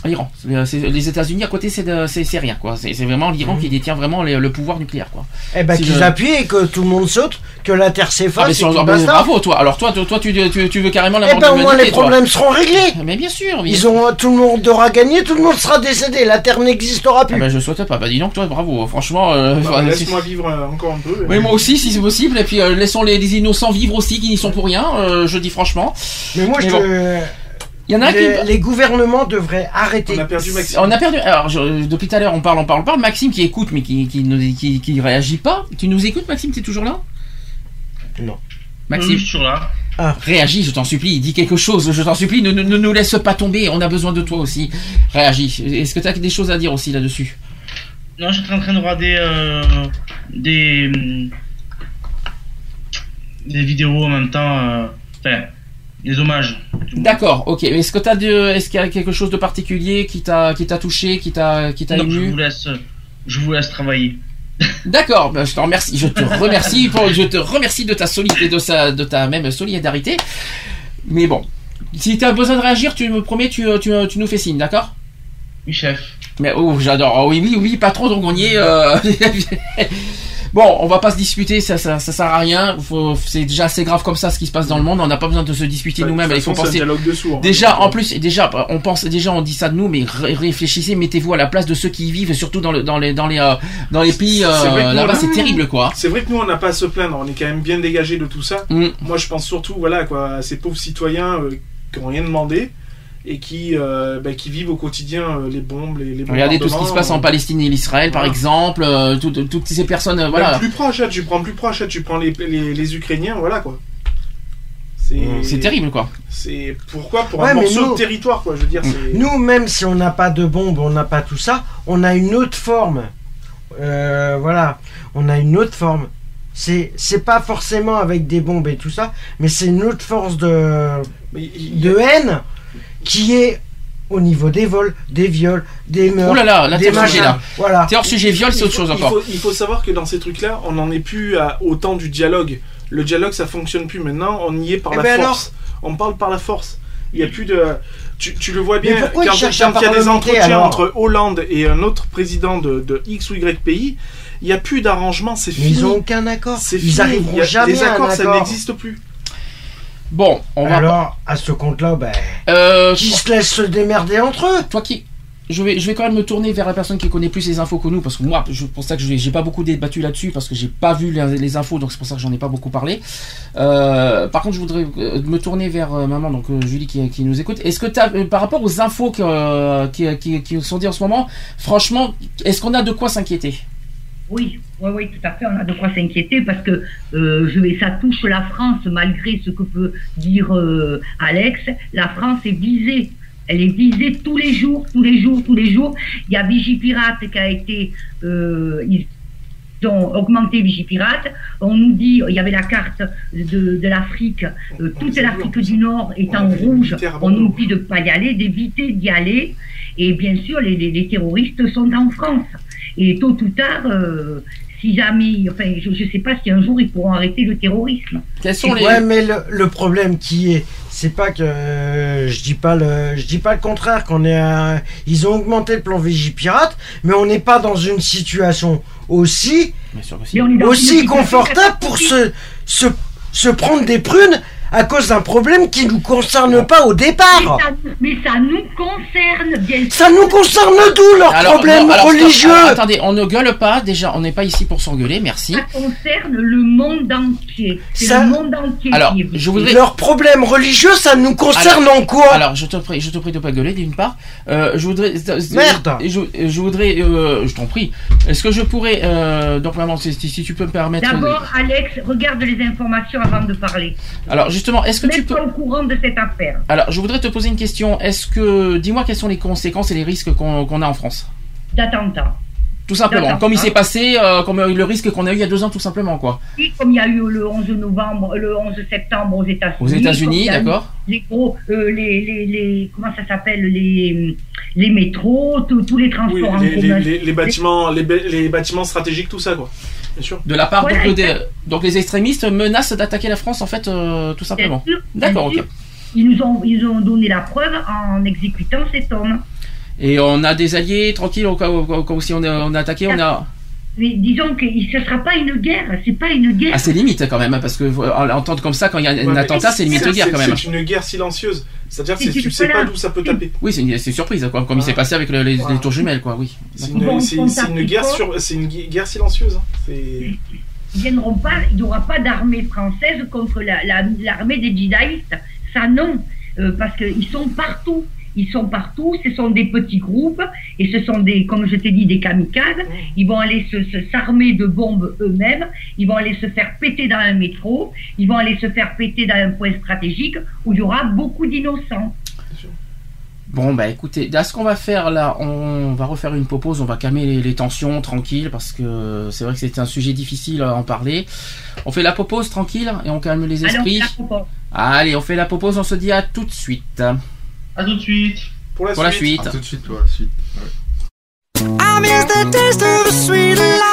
L'Iran. C'est- c'est- Les États-Unis à côté, c'est rien quoi. C'est c'est vraiment l'Iran qui détient vraiment les- le pouvoir nucléaire quoi. Eh ben, qu'ils appuient et que tout le monde saute, que la Terre Ah, s'efface sur- ah, bravo toi. Alors toi, toi, toi, tu, tu, tu veux carrément la Eh mort ben, de au moins, les toi. problèmes seront réglés. Mais bien sûr. mais- Ils ont, tout le monde aura gagné, tout le monde sera décédé, la Terre n'existera Ah plus. bah, je souhaite pas. Bah dis donc toi, bravo. Franchement. euh, Bah, Laisse-moi vivre euh, encore un peu. Oui, moi aussi, si c'est possible. Et puis, euh, laissons les, les innocents vivre aussi, qui n'y sont pour rien. euh, je dis franchement. Mais moi, je mais te- Il y en a les, qui. les gouvernements devraient arrêter. On a perdu Maxime. On a perdu. Alors, je- depuis tout à l'heure, on parle, on parle, on parle. Maxime qui écoute, mais qui, qui, ne- qui, qui réagit pas. Tu nous écoutes, Maxime? T'es toujours là? Non. Maxime, Oui, je suis toujours là. réagis, je t'en supplie. Dis quelque chose, je t'en supplie. Ne, ne, ne nous laisse pas tomber. On a besoin de toi aussi. Réagis. Est-ce que tu as des choses à dire aussi là-dessus? Non, je suis en train de regarder euh, des des vidéos en même temps. euh, Des hommages. D'accord, ok. Est-ce que t'as de, est-ce qu'il y a quelque chose de particulier qui t'a, qui t'a touché, qui t'a, qui t'a Donc, je ému vous laisse, je vous laisse travailler. D'accord, ben, je te remercie, je te remercie pour, je te remercie de ta solidité, de sa, de ta même solidarité. Mais bon, si tu as besoin de réagir, tu me promets, tu, tu, tu nous fais signe, d'accord? Oui, chef. Mais oh, j'adore. Oh, oui, oui, oui, pas trop, donc on y est. euh. bon, on va pas se disputer, ça, ça, ça sert à rien. C'est déjà assez grave comme ça ce qui se passe dans le monde. On n'a pas besoin de se disputer nous-mêmes. Il faut penser. hein. Déjà, en plus, déjà, on pense, déjà, on dit ça de nous, mais ré- réfléchissez, mettez-vous à la place de ceux qui y vivent, surtout dans le, dans les, dans les, euh, dans les pays euh, là-bas, c'est terrible, quoi. C'est vrai que nous, on n'a pas à se plaindre. On est quand même bien dégagé de tout ça. Mm. Moi, je pense surtout, voilà, quoi, à ces pauvres citoyens euh, qui n'ont rien demandé et qui, euh, bah, qui vivent au quotidien euh, les bombes, les, les Regardez tout ce qui se passe en. Palestine et l'Israël, par exemple, euh, toutes, toutes ces personnes, euh, voilà. plus proche, hein, tu prends plus proche, hein, tu prends les, les, les Ukrainiens, voilà quoi. C'est C'est terrible, quoi. C'est pourquoi pour Ouais, un morceau nous- de territoire quoi, je veux dire. c'est- Nous, même si on n'a pas de bombe, on n'a pas tout ça, on a une autre forme. Euh, voilà, on a une autre forme. C'est c'est pas forcément avec des bombes et tout ça, mais c'est une autre force de, de haine qui est au niveau des vols, des viols, des meurtres. Oh là là, là, des t'es hors sujet, machins. là. Voilà. T'es hors sujet, viol, c'est il autre faut- chose il encore. faut, il faut savoir que dans ces trucs-là, on n'en est plus à, au temps du dialogue. Le dialogue, ça fonctionne plus. Maintenant, on y est par Eh la ben force. On parle par la force. Il y a plus de. Tu, tu le vois bien Mais pourquoi quand, il y a des entretiens entre Hollande et un autre président de, de X ou Y pays. Il n'y a plus d'arrangement, c'est fini. ils ont aucun accord. C'est Ils fini. arriveront Il y a- jamais Les à un accords, ça accord. n'existe plus. Bon, on va. Alors, à ce compte-là, ben, Euh, qui se laissent se démerder entre eux? toi qui. Je vais, je vais quand même me tourner vers la personne qui connaît plus les infos que nous, parce que moi, je- pour ça que je- j'ai pas beaucoup débattu là-dessus, parce que j'ai pas vu les, les infos, donc c'est pour ça que j'en ai pas beaucoup parlé. Euh, par contre, je voudrais euh, me tourner vers euh, maman, donc Julie qui, qui nous écoute. Est-ce que euh, par rapport aux infos que, qui, qui, qui sont dites en ce moment, franchement, est-ce qu'on a de quoi s'inquiéter? Oui, oui, oui, tout à fait. On a de quoi s'inquiéter parce que euh, je vais, ça touche la France malgré ce que peut dire euh, Alex. La France est visée. Elle est visée tous les jours, tous les jours, tous les jours. Il y a Vigipirate qui a été, euh, ils ont augmenté Vigipirate. On nous dit, il y avait la carte de, de l'Afrique, toute l'Afrique du Nord est en rouge. On nous dit de pas y aller, d'éviter d'y aller. Et bien sûr, les, les, les terroristes sont en France. Et tôt ou tard, euh, si jamais, enfin, je ne sais pas si un jour ils pourront arrêter le terrorisme. Quels sont les. Ouais, mais le, le problème qui est, c'est pas que euh, je dis pas le, je dis pas le contraire qu'on est, à- ils ont augmenté le plan Vigipirate, mais on n'est pas dans une situation aussi, aussi situation confortable pour se, se, se prendre des prunes à cause d'un problème qui nous concerne pas au Mais départ. ça, mais ça nous concerne, bien sûr. Ça nous concerne d'où leurs Alors, problèmes non, alors, stop. religieux Alors, attendez, on ne gueule pas, déjà, on n'est pas ici pour s'engueuler, merci. Ça concerne le monde entier. Ça- le monde entier Alors, je voudrais- Leurs problèmes religieux, ça nous concerne en quoi? Alors, je te prie, je te prie de pas gueuler d'une part. Euh, je voudrais. Merde. Je, je voudrais. euh, je t'en prie. Est-ce que je pourrais. Euh, donc, maman, si, si- si tu peux me permettre. D'abord, Alex, regarde les informations avant de parler. Alors, justement, est-ce que tu peux. Au courant de cette affaire. Alors, je voudrais te poser une question. Est-ce que. Dis-moi quelles sont les conséquences et les risques qu'on qu'on a en France? D'attentat. Tout simplement. Comme il s'est passé, euh, comme le risque qu'on a eu il y a deux ans, tout simplement, quoi. Et comme il y a eu le 11 novembre, le 11 septembre aux États-Unis. Aux États-Unis, d'accord. Les gros, euh, les, les, les, comment ça s'appelle, les, les métros, tous les transports Oui, en les, les- commun. les- les bâtiments, les bâtiments stratégiques, tout ça quoi. Bien sûr. De la part Voilà, donc, donc les extrémistes menacent d'attaquer la France, en fait, euh, tout simplement. D'accord, ok. Ils nous ont, ils ont donné la preuve en exécutant cet homme. Et on a des alliés tranquilles au cas où, au cas où si on est, on est attaqué, on a. Mais disons que ce ne sera pas une guerre, c'est pas une guerre. Ah, c'est limite quand même, hein, parce que euh, entendre comme ça quand il y a un Ouais, mais attentat, c'est limite de guerre quand même. C'est une guerre silencieuse. C'est-à-dire que tu- tu sais pas d'où ça peut taper. Oui, c'est une, une surprise, quoi, comme il s'est passé avec le- les, les tours jumelles, quoi, oui. C'est une, une guerre quoi sur, c'est une gu- guerre silencieuse. hein. C'est Ils viendront pas, il n'y aura pas d'armée française contre la- la- l'armée des djihadistes. Ça non, Euh, parce qu'ils sont partout. Ils sont partout, ce sont des petits groupes, et ce sont des, comme je t'ai dit, des kamikazes. Ils vont aller se, s'armer de bombes eux-mêmes, ils vont aller se faire péter dans un métro, ils vont aller se faire péter dans un point stratégique où il y aura beaucoup d'innocents. Bon, bah écoutez, là, ce qu'on va faire là, on va refaire une pause, on va calmer les, les tensions, tranquille, parce que c'est vrai que c'est un sujet difficile à en parler. On fait la pause tranquille et on calme les esprits. Allez, on fait la pause, on se dit à tout de suite. À tout de suite. pour la Pour la suite. À tout de suite, pour la suite. Ouais. I miss the taste of the sweet life.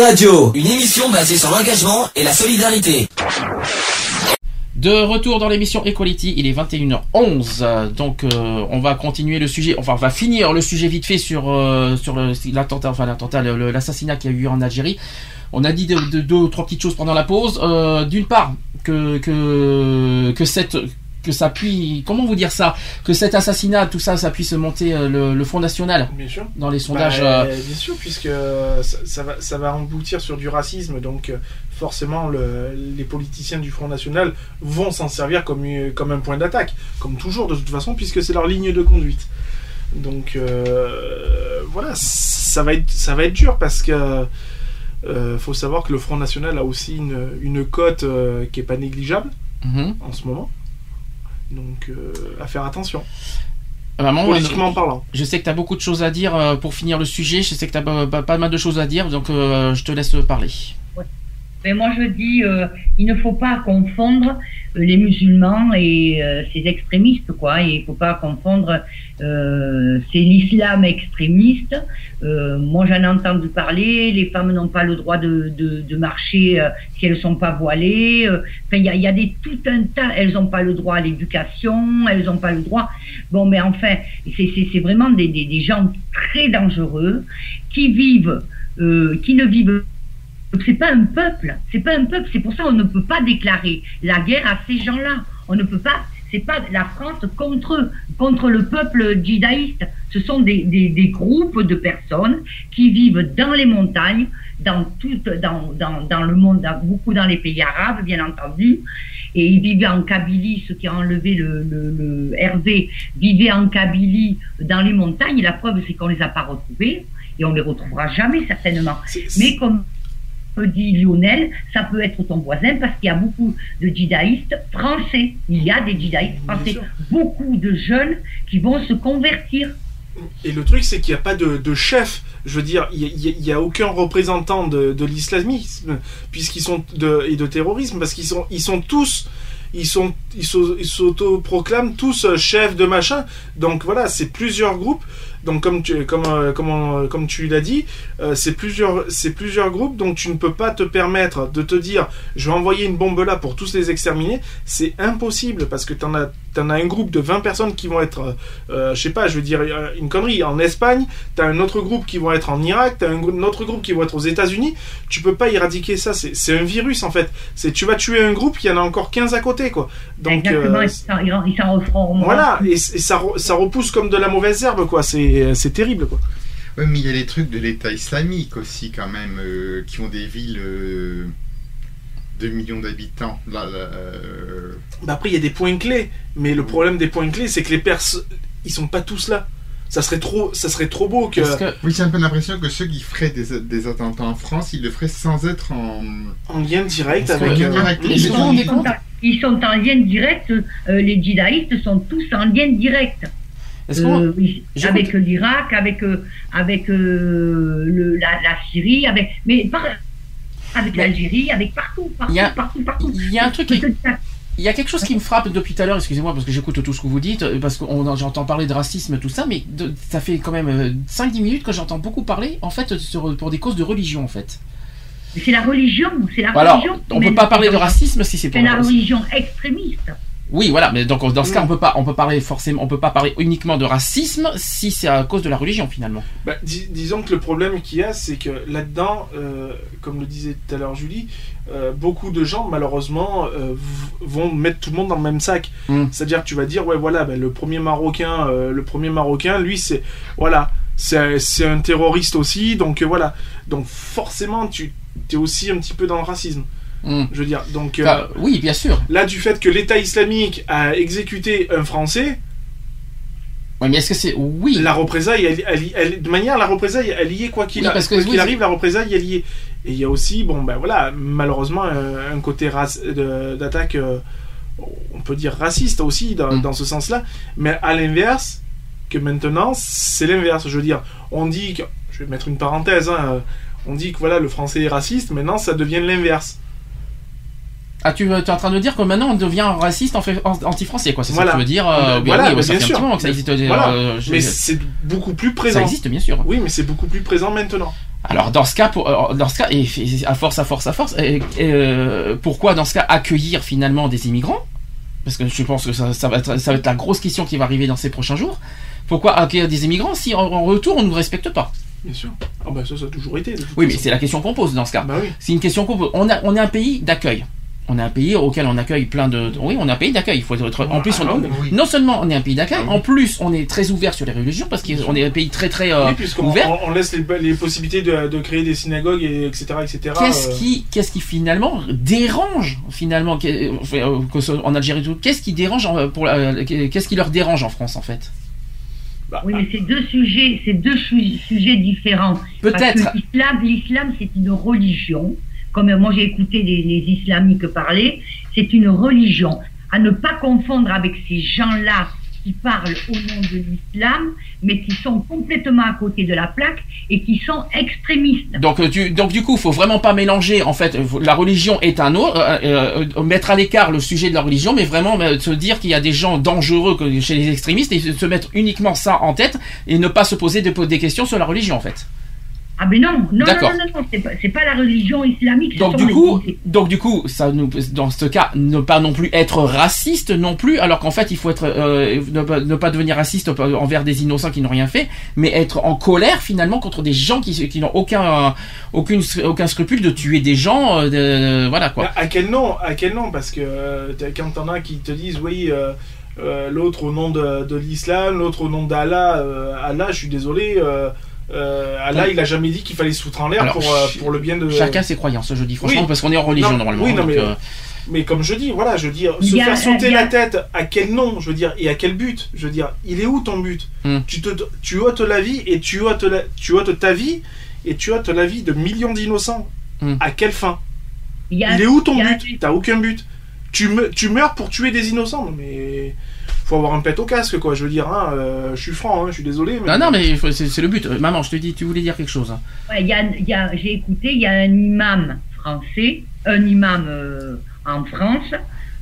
Radio, une émission basée sur l'engagement et la solidarité. De retour dans l'émission Equality, il est 21h11, euh, donc euh, on va continuer le sujet, enfin on va finir le sujet vite fait sur euh, sur l'attentat, enfin l'attentat, l'assassinat qui a eu lieu en Algérie. On a dit de, de- deux ou trois petites choses pendant la pause. Euh, D'une part, que que cette que ça puisse, comment vous dire ça, que cet assassinat, tout ça, ça puisse monter euh, le, le Front National Bien sûr. dans les sondages. Bah, euh, Bien sûr, puisque ça, ça va, ça va emboutir sur du racisme, donc euh, forcément le- les politiciens du Front National vont s'en servir comme, comme un point d'attaque, comme toujours de toute façon, puisque c'est leur ligne de conduite. Donc euh, voilà, ça va, être, ça va être dur parce que euh, faut savoir que le Front National a aussi une, une cote euh, qui est pas négligeable mhm. en ce moment. Donc euh, à faire attention. Ah bah, maman, Politiquement parlant. Je sais que tu as beaucoup de choses à dire euh, pour finir le sujet. Je sais que tu as pas, pas mal de choses à dire, donc euh, je te laisse parler. Mais moi je dis, euh, il ne faut pas confondre euh, les musulmans et euh, ces extrémistes, quoi. Il faut pas confondre, euh, c'est l'islam extrémiste. Euh, moi j'en ai entendu parler. Les femmes n'ont pas le droit de, de, de marcher euh, si elles sont pas voilées. Enfin, il y a, y a des tout un tas. Elles n'ont pas le droit à l'éducation. Elles n'ont pas le droit. Bon, mais enfin, c'est vraiment des, des, des gens très dangereux qui vivent, qui ne vivent c'est pas un peuple, c'est pas un peuple, c'est pour ça qu'on ne peut pas déclarer la guerre à ces gens-là. On ne peut pas, c'est pas la France contre eux, contre le peuple djihadiste. Ce sont des, des, des groupes de personnes qui vivent dans les montagnes, dans tout, dans, dans, dans le monde, dans- beaucoup dans les pays arabes, bien entendu. Et ils vivaient en Kabylie, ceux qui ont enlevé le, le, le Hervé, vivaient en Kabylie dans les montagnes. Et la preuve, c'est qu'on les a pas retrouvés et on les retrouvera jamais certainement. Mais comme dit Lionel, ça peut être ton voisin parce qu'il y a beaucoup de djihadistes français. Il y a des djihadistes français. Beaucoup de jeunes qui vont se convertir. Et le truc, c'est qu'il n'y a pas de, de chef. Je veux dire, il n'y a, il y a aucun représentant de, de l'islamisme, puisqu'ils sont de, et de terrorisme, parce qu'ils sont, ils sont tous, ils sont, ils s'auto-proclament tous euh, chefs de machin. Donc voilà, c'est plusieurs groupes. Donc comme tu, comme, euh, comme, comme tu l'as dit, euh, c'est plusieurs, plusieurs groupes. Donc tu ne peux pas te permettre de te dire, je vais envoyer une bombe là pour tous les exterminer. C'est impossible parce que t'en as, t'en as un groupe de 20 personnes qui vont être, euh, euh, je sais pas, je veux dire euh, une connerie. En Espagne, t'as un autre groupe qui vont être en Irak, t'as un, un autre groupe qui vont être aux États-Unis. Tu peux pas éradiquer ça. C'est, un virus en fait. C'est tu vas tuer un groupe, il y en a encore 15 à côté quoi. Donc euh, ils s'en- referont. voilà, et, et ça, ça repousse comme de la mauvaise herbe, quoi. C'est c'est terrible, quoi. Ouais, mais il y a les trucs de l'État islamique aussi, quand même, euh, qui ont des villes euh, de millions d'habitants. Là, là, euh, Bah après, il y a des points clés, mais le problème des points clés, c'est que les personnes, ils sont pas tous là. Ça serait trop, ça serait trop beau que. Oui, j'ai un peu l'impression que ceux qui feraient des, des attentats en France, ils le feraient sans être en, en lien direct avec. euh, direct. Ils sont, ils sont en- ils sont en lien direct, euh, les djihadistes sont tous en lien direct. Euh, oui, avec l'Irak, avec, euh, avec euh, le- la, la Syrie, avec, mais par- avec l'Algérie, avec partout, partout, Il y a- partout, partout. Il y a un truc qui- Il y a quelque chose qui me frappe depuis tout à l'heure, excusez-moi parce que j'écoute tout ce que vous dites, parce que j'entends parler de racisme, tout ça, mais de- ça fait quand même 5-10 minutes que j'entends beaucoup parler, en fait, sur- pour des causes de religion, en fait. C'est la religion, c'est la Alors, religion. on peut pas parler de racisme si c'est pour C'est la religion extrémiste. Oui, voilà, mais donc dans ce cas, on peut pas, on peut parler forcément, on peut pas parler uniquement de racisme si c'est à cause de la religion finalement. Bah, dis- disons que le problème qu'il y a, c'est que là-dedans, euh, comme le disait tout à l'heure Julie, euh, beaucoup de gens, malheureusement, euh, vont mettre tout le monde dans le même sac. Mm. C'est-à-dire que tu vas dire, ouais, voilà, ben, le premier Marocain, le premier Marocain, lui, c'est, voilà, c'est c'est un terroriste aussi, donc voilà. Donc forcément, tu es aussi un petit peu dans le racisme. Mm. Je veux dire, donc. euh, Enfin, oui, bien sûr. Là, du fait que l'État islamique a exécuté un Français. Oui, mais est-ce que c'est. Oui. La représaille, elle, elle- elle- de manière, la représaille, elle y est quoi qu'il Oui, a- parce que quoi oui, qu'il c'est- arrive, la représaille, elle y est. Et il y a aussi, bon, ben voilà, malheureusement, un, un côté d'attaque, euh, on peut dire raciste aussi, dans, Mm. dans ce sens-là. Mais à l'inverse, que maintenant, c'est l'inverse. Je veux dire, on dit que. Je vais mettre une parenthèse, hein, euh, on dit que voilà, le français est raciste, maintenant, ça devient l'inverse. Ah, tu es en train de dire que maintenant on devient raciste anti-français, quoi. C'est Voilà. ça que tu veux dire euh, voilà, oui, ça bien un sûr. petit moment que ça existe. euh, Voilà. euh, je- mais c'est beaucoup plus présent. Ça existe, bien sûr. Oui, mais c'est beaucoup plus présent maintenant. Alors dans ce cas, pour, dans ce cas, et, et à force, à force, à force, et- euh, pourquoi dans ce cas accueillir finalement des immigrants? Parce que je pense que ça, ça va être, ça va être la grosse question qui va arriver dans ces prochains jours. Pourquoi accueillir des immigrants si en, en retour on ne nous respecte pas? Bien sûr. Ah bah ça, ça a toujours été. Oui, mais c'est la question qu'on pose dans ce cas. Bah oui. C'est une question qu'on pose. On, a, on est un pays d'accueil. On est un pays auquel on accueille plein de. Oui, on est un pays d'accueil. Il faut être. En plus, on, Ah, oui. non seulement on est un pays d'accueil, en plus on est très ouvert sur les religions parce qu'on est un pays très très euh, Oui, puisqu'on ouvert. on, on laisse les, les possibilités de, de créer des synagogues, et etc. etc. Qu'est-ce euh, qui, qu'est-ce qui finalement dérange finalement que- euh, en Algérie tout Qu'est-ce qui dérange en- pour qu'est-ce qui leur dérange en France en fait? Bah, Oui, mais c'est deux sujets, c'est deux su- sujets différents. Peut-être. L'islam, l'islam, c'est une religion. Comme moi, j'ai écouté les, islamiques parler, c'est une religion. À ne pas confondre avec ces gens-là qui parlent au nom de l'islam, mais qui sont complètement à côté de la plaque et qui sont extrémistes. Donc, euh, tu- donc du coup, faut vraiment pas mélanger. En fait, euh, la religion est un autre. euh, euh, euh, mettre à l'écart le sujet de la religion, mais vraiment euh, se dire qu'il y a des gens dangereux chez les extrémistes et se mettre uniquement ça en tête et ne pas se poser des, des questions sur la religion, en fait. Ah ben non, non, non, non, non, non, c'est pas, pas la religion islamique. Donc du les- coup, donc du coup, ça nous, dans ce cas, ne pas non plus être raciste non plus, alors qu'en fait, il faut être, euh, ne, pas, ne pas devenir raciste envers des innocents qui n'ont rien fait, mais être en colère finalement contre des gens qui, qui n'ont aucun, aucune, aucun scrupule de tuer des gens, euh, de- voilà quoi. À quel nom À quel nom? Parce que euh, quand t'en as qui te disent oui, euh, euh, l'autre au nom de, de l'islam, l'autre au nom d'Allah, euh, Allah, je suis désolé, euh, Allah, il a jamais dit qu'il fallait se foutre en l'air pour, euh, pour le bien de. Chacun ses croyances, je dis franchement, Oui. parce qu'on est en religion Non, normalement. Oui, non, donc, mais, euh, mais comme je dis, voilà, je veux dire, se faire sauter la tête, à quel nom, je veux dire, et à quel but Je veux dire, il est où ton but Hmm. tu, te, tu ôtes la vie et tu ôtes, la- tu ôtes ta vie et tu ôtes la vie de millions d'innocents. Hmm. À quelle fin Il, y a- Il est où ton but T'as aucun but. Tu, me, tu meurs pour tuer des innocents. Mais faut avoir un pet au casque, quoi. Je veux dire, hein, euh, je suis franc, hein, je suis désolé. Mais... Non, non, mais c'est le but. Euh, Maman, je te dis, tu voulais dire quelque chose. hein. Ouais, y a, il y a- j'ai écouté, il y a un imam français, un imam euh, en France,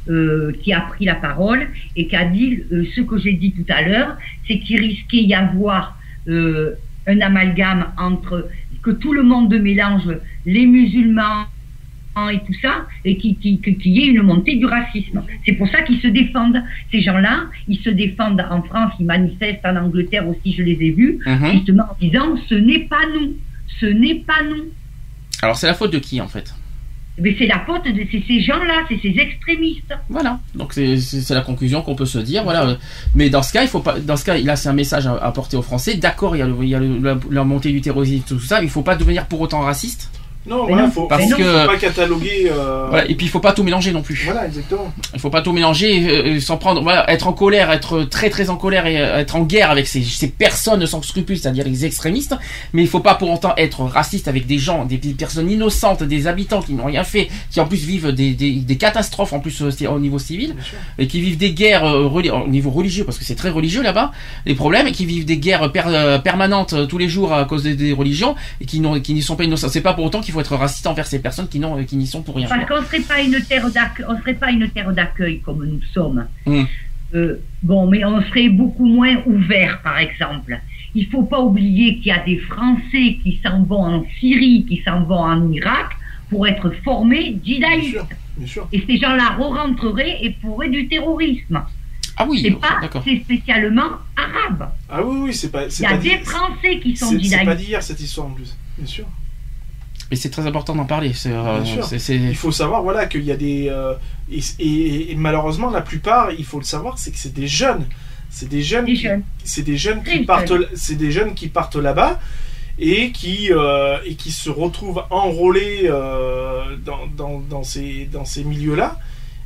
euh, qui a pris la parole et qui a dit euh, ce que j'ai dit tout à l'heure, c'est qu'il risquait y avoir euh, un amalgame entre que tout le monde mélange les musulmans et tout ça, et qu'il qui, qui- qu'il y ait une montée du racisme. C'est pour ça qu'ils se défendent. Ces gens-là, ils se défendent en France, ils manifestent en Angleterre aussi, je les ai vus, Mhm. justement en disant ce n'est pas nous, ce n'est pas nous. Alors, c'est la faute de qui en fait? Mais c'est la faute de ces gens-là, c'est ces extrémistes. Voilà. Donc c'est la conclusion qu'on peut se dire. Voilà. Mais dans ce cas, il faut pas. Dans ce cas, là, c'est un message à, à porter aux Français. D'accord, il y a, le- il y a le- la, la montée du terrorisme, tout ça. Il faut pas devenir pour autant raciste. Non, voilà, non, faut, parce que- faut pas cataloguer. euh, Voilà. Et puis il faut pas tout mélanger non plus. Voilà, exactement. Il faut pas tout mélanger, euh, euh, s'en prendre, voilà, être en colère, être très très en colère et euh, être en guerre avec ces, ces personnes sans scrupules, c'est-à-dire les extrémistes. Mais il faut pas pour autant être raciste avec des gens, des, des personnes innocentes, des habitants qui n'ont rien fait, qui en plus vivent des, des, des catastrophes en plus euh, au niveau civil et qui vivent des guerres euh, au niveau religieux parce que c'est très religieux là-bas. Les problèmes et qui vivent des guerres per- permanentes euh, tous les jours à cause des, des religions et qui n'y sont pas innocents. C'est pas pour autant qu'il faut être raciste envers ces personnes qui qui n'y sont pour rien. Parce qu'on serait pas une terre d'accueil, on serait pas une terre d'accueil comme nous sommes. Mm. Euh, bon, mais on serait beaucoup moins ouvert, par exemple. Il faut pas oublier qu'il y a des Français qui s'en vont en Syrie, qui s'en vont en Irak pour être formés Bien djihadistes. sûr, bien sûr. Et ces gens-là re-rentreraient et pourraient du terrorisme. Ah oui, C'est pas, d'accord. c'est spécialement arabe. Ah oui, oui, c'est pas. Il y a pas des dit- Français qui sont c'est- C'est pas djihadistes. d'hier cette histoire en plus, bien sûr. Mais c'est très important d'en parler. C'est, euh, Bien sûr. Il faut savoir voilà qu'il y a des euh, et, et- et malheureusement la plupart, il faut le savoir, c'est que c'est des jeunes, c'est des jeunes, c'est des jeunes qui partent, c'est des jeunes qui partent là-bas et qui euh, et qui se retrouvent enrôlés euh, dans, dans, dans ces dans ces milieux-là.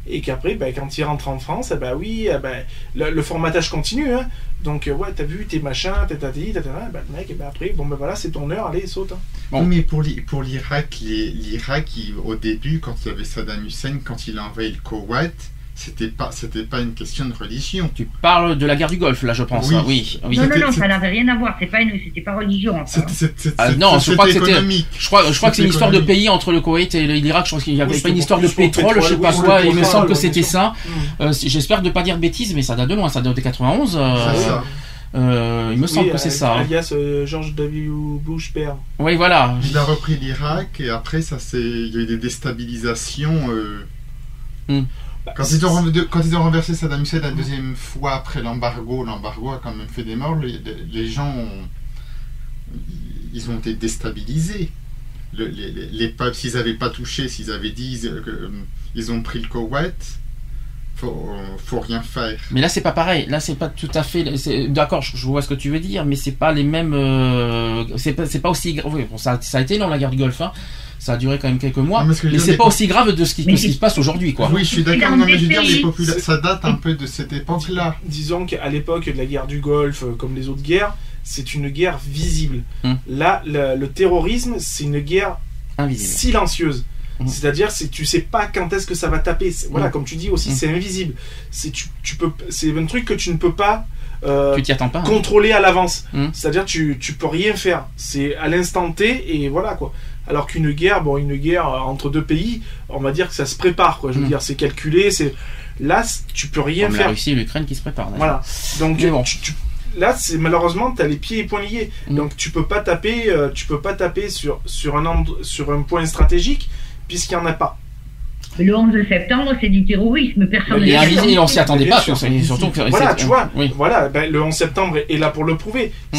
Et qu'après, ben, quand ils rentrent en France, eh ben oui, eh ben, le, le formatage continue. Hein. Donc, euh, ouais, t'as vu tes machins, t'as t'as dit, t'as t'as- ben, le mec, eh ben, après, bon, ben voilà, c'est ton heure, allez, saute. hein. Bon. Mais pour l'I- pour l'Irak, les- l'Irak, il- au début, quand il y avait Saddam Hussein, quand il a envahi le Koweït, c'était pas, c'était pas une question de religion. Tu parles de la guerre du Golfe, là, je pense. Oui. hein. Oui, oui. Non, non, non, ça n'avait rien à voir. C'est pas une, c'était pas religion. enfin. C'était- c'était- Ah, non, je crois que c'était- économique. Je crois, je crois que c'est une histoire de pays entre le Koweït et l'Irak. Je crois qu'il n'y avait Oui, pas une histoire de plus pour le pétrole, je sais pétrole, pas quoi. Il me pétrole, semble que c'était ça. Euh, J'espère ne pas dire bêtises, mais ça date de loin. Ça date de 91. euh, C'est ça. euh, il me semble Oui, que c'est euh, ça. hein. Alias euh, George W. Bush père. Oui, voilà. Il a repris l'Irak et après, ça c'est, il y a eu des déstabilisations. euh, Hmm. Quand, ils ont, renv- quand ils ont renversé Saddam Hussein la deuxième fois après l'embargo, l'embargo a quand même fait des morts. Les, les gens, ont- ils ont été déstabilisés. Le- les, les, les peuples, s'ils n'avaient pas touché, s'ils avaient dit que, euh, ils ont pris le Koweït, faut, faut rien faire. Mais là, c'est pas pareil. Là, c'est pas tout à fait. D'accord, je, je vois ce que tu veux dire, mais c'est pas les mêmes. euh, c'est pas, aussi grave. Oui, bon, ça, ça a été long la guerre du Golfe. hein. Ça a duré quand même quelques mois. Non, mais ce c'est pas aussi grave de ce qui, Mais que ce qui c'est- se passe aujourd'hui, quoi. Oui, je suis d'accord, dans non, mais des je veux dire, les pays- popula- ça date un peu de cette époque-là. Disons qu'à l'époque de la guerre du Golfe, euh, comme les autres guerres, c'est une guerre visible. Hmm. Là, le, le terrorisme, c'est une guerre Invisible. silencieuse. C'est-à-dire, c'est tu sais pas quand est-ce que ça va taper. C'est- Voilà, Mm. comme tu dis aussi, c'est invisible. C'est tu, tu peux, c'est un truc que tu ne peux pas. euh, Tu t'y attends pas. hein. contrôler à l'avance. C'est-à-dire tu tu peux rien faire. C'est à l'instant T et voilà quoi. Alors qu'une guerre, bon, une guerre euh, entre deux pays, on va dire que ça se prépare quoi. Je veux Mm. dire, c'est calculé, c'est là tu peux rien Comme la faire. Russie et l'Ukraine qui se préparent. Voilà. Donc Mais bon. tu- tu- là, c'est malheureusement, tu as les pieds et poings liés. Mm. Donc tu peux pas taper, euh, tu peux pas taper sur sur un endro- sur un point stratégique puisqu'il y en a pas. Le 11 septembre, c'est du terrorisme. Personne ne invisible, l'a on s'y attendait pas. sûr. surtout- que Voilà, tu vois. Oui. Voilà, ben, le 11 septembre est, est là pour le prouver. Mm.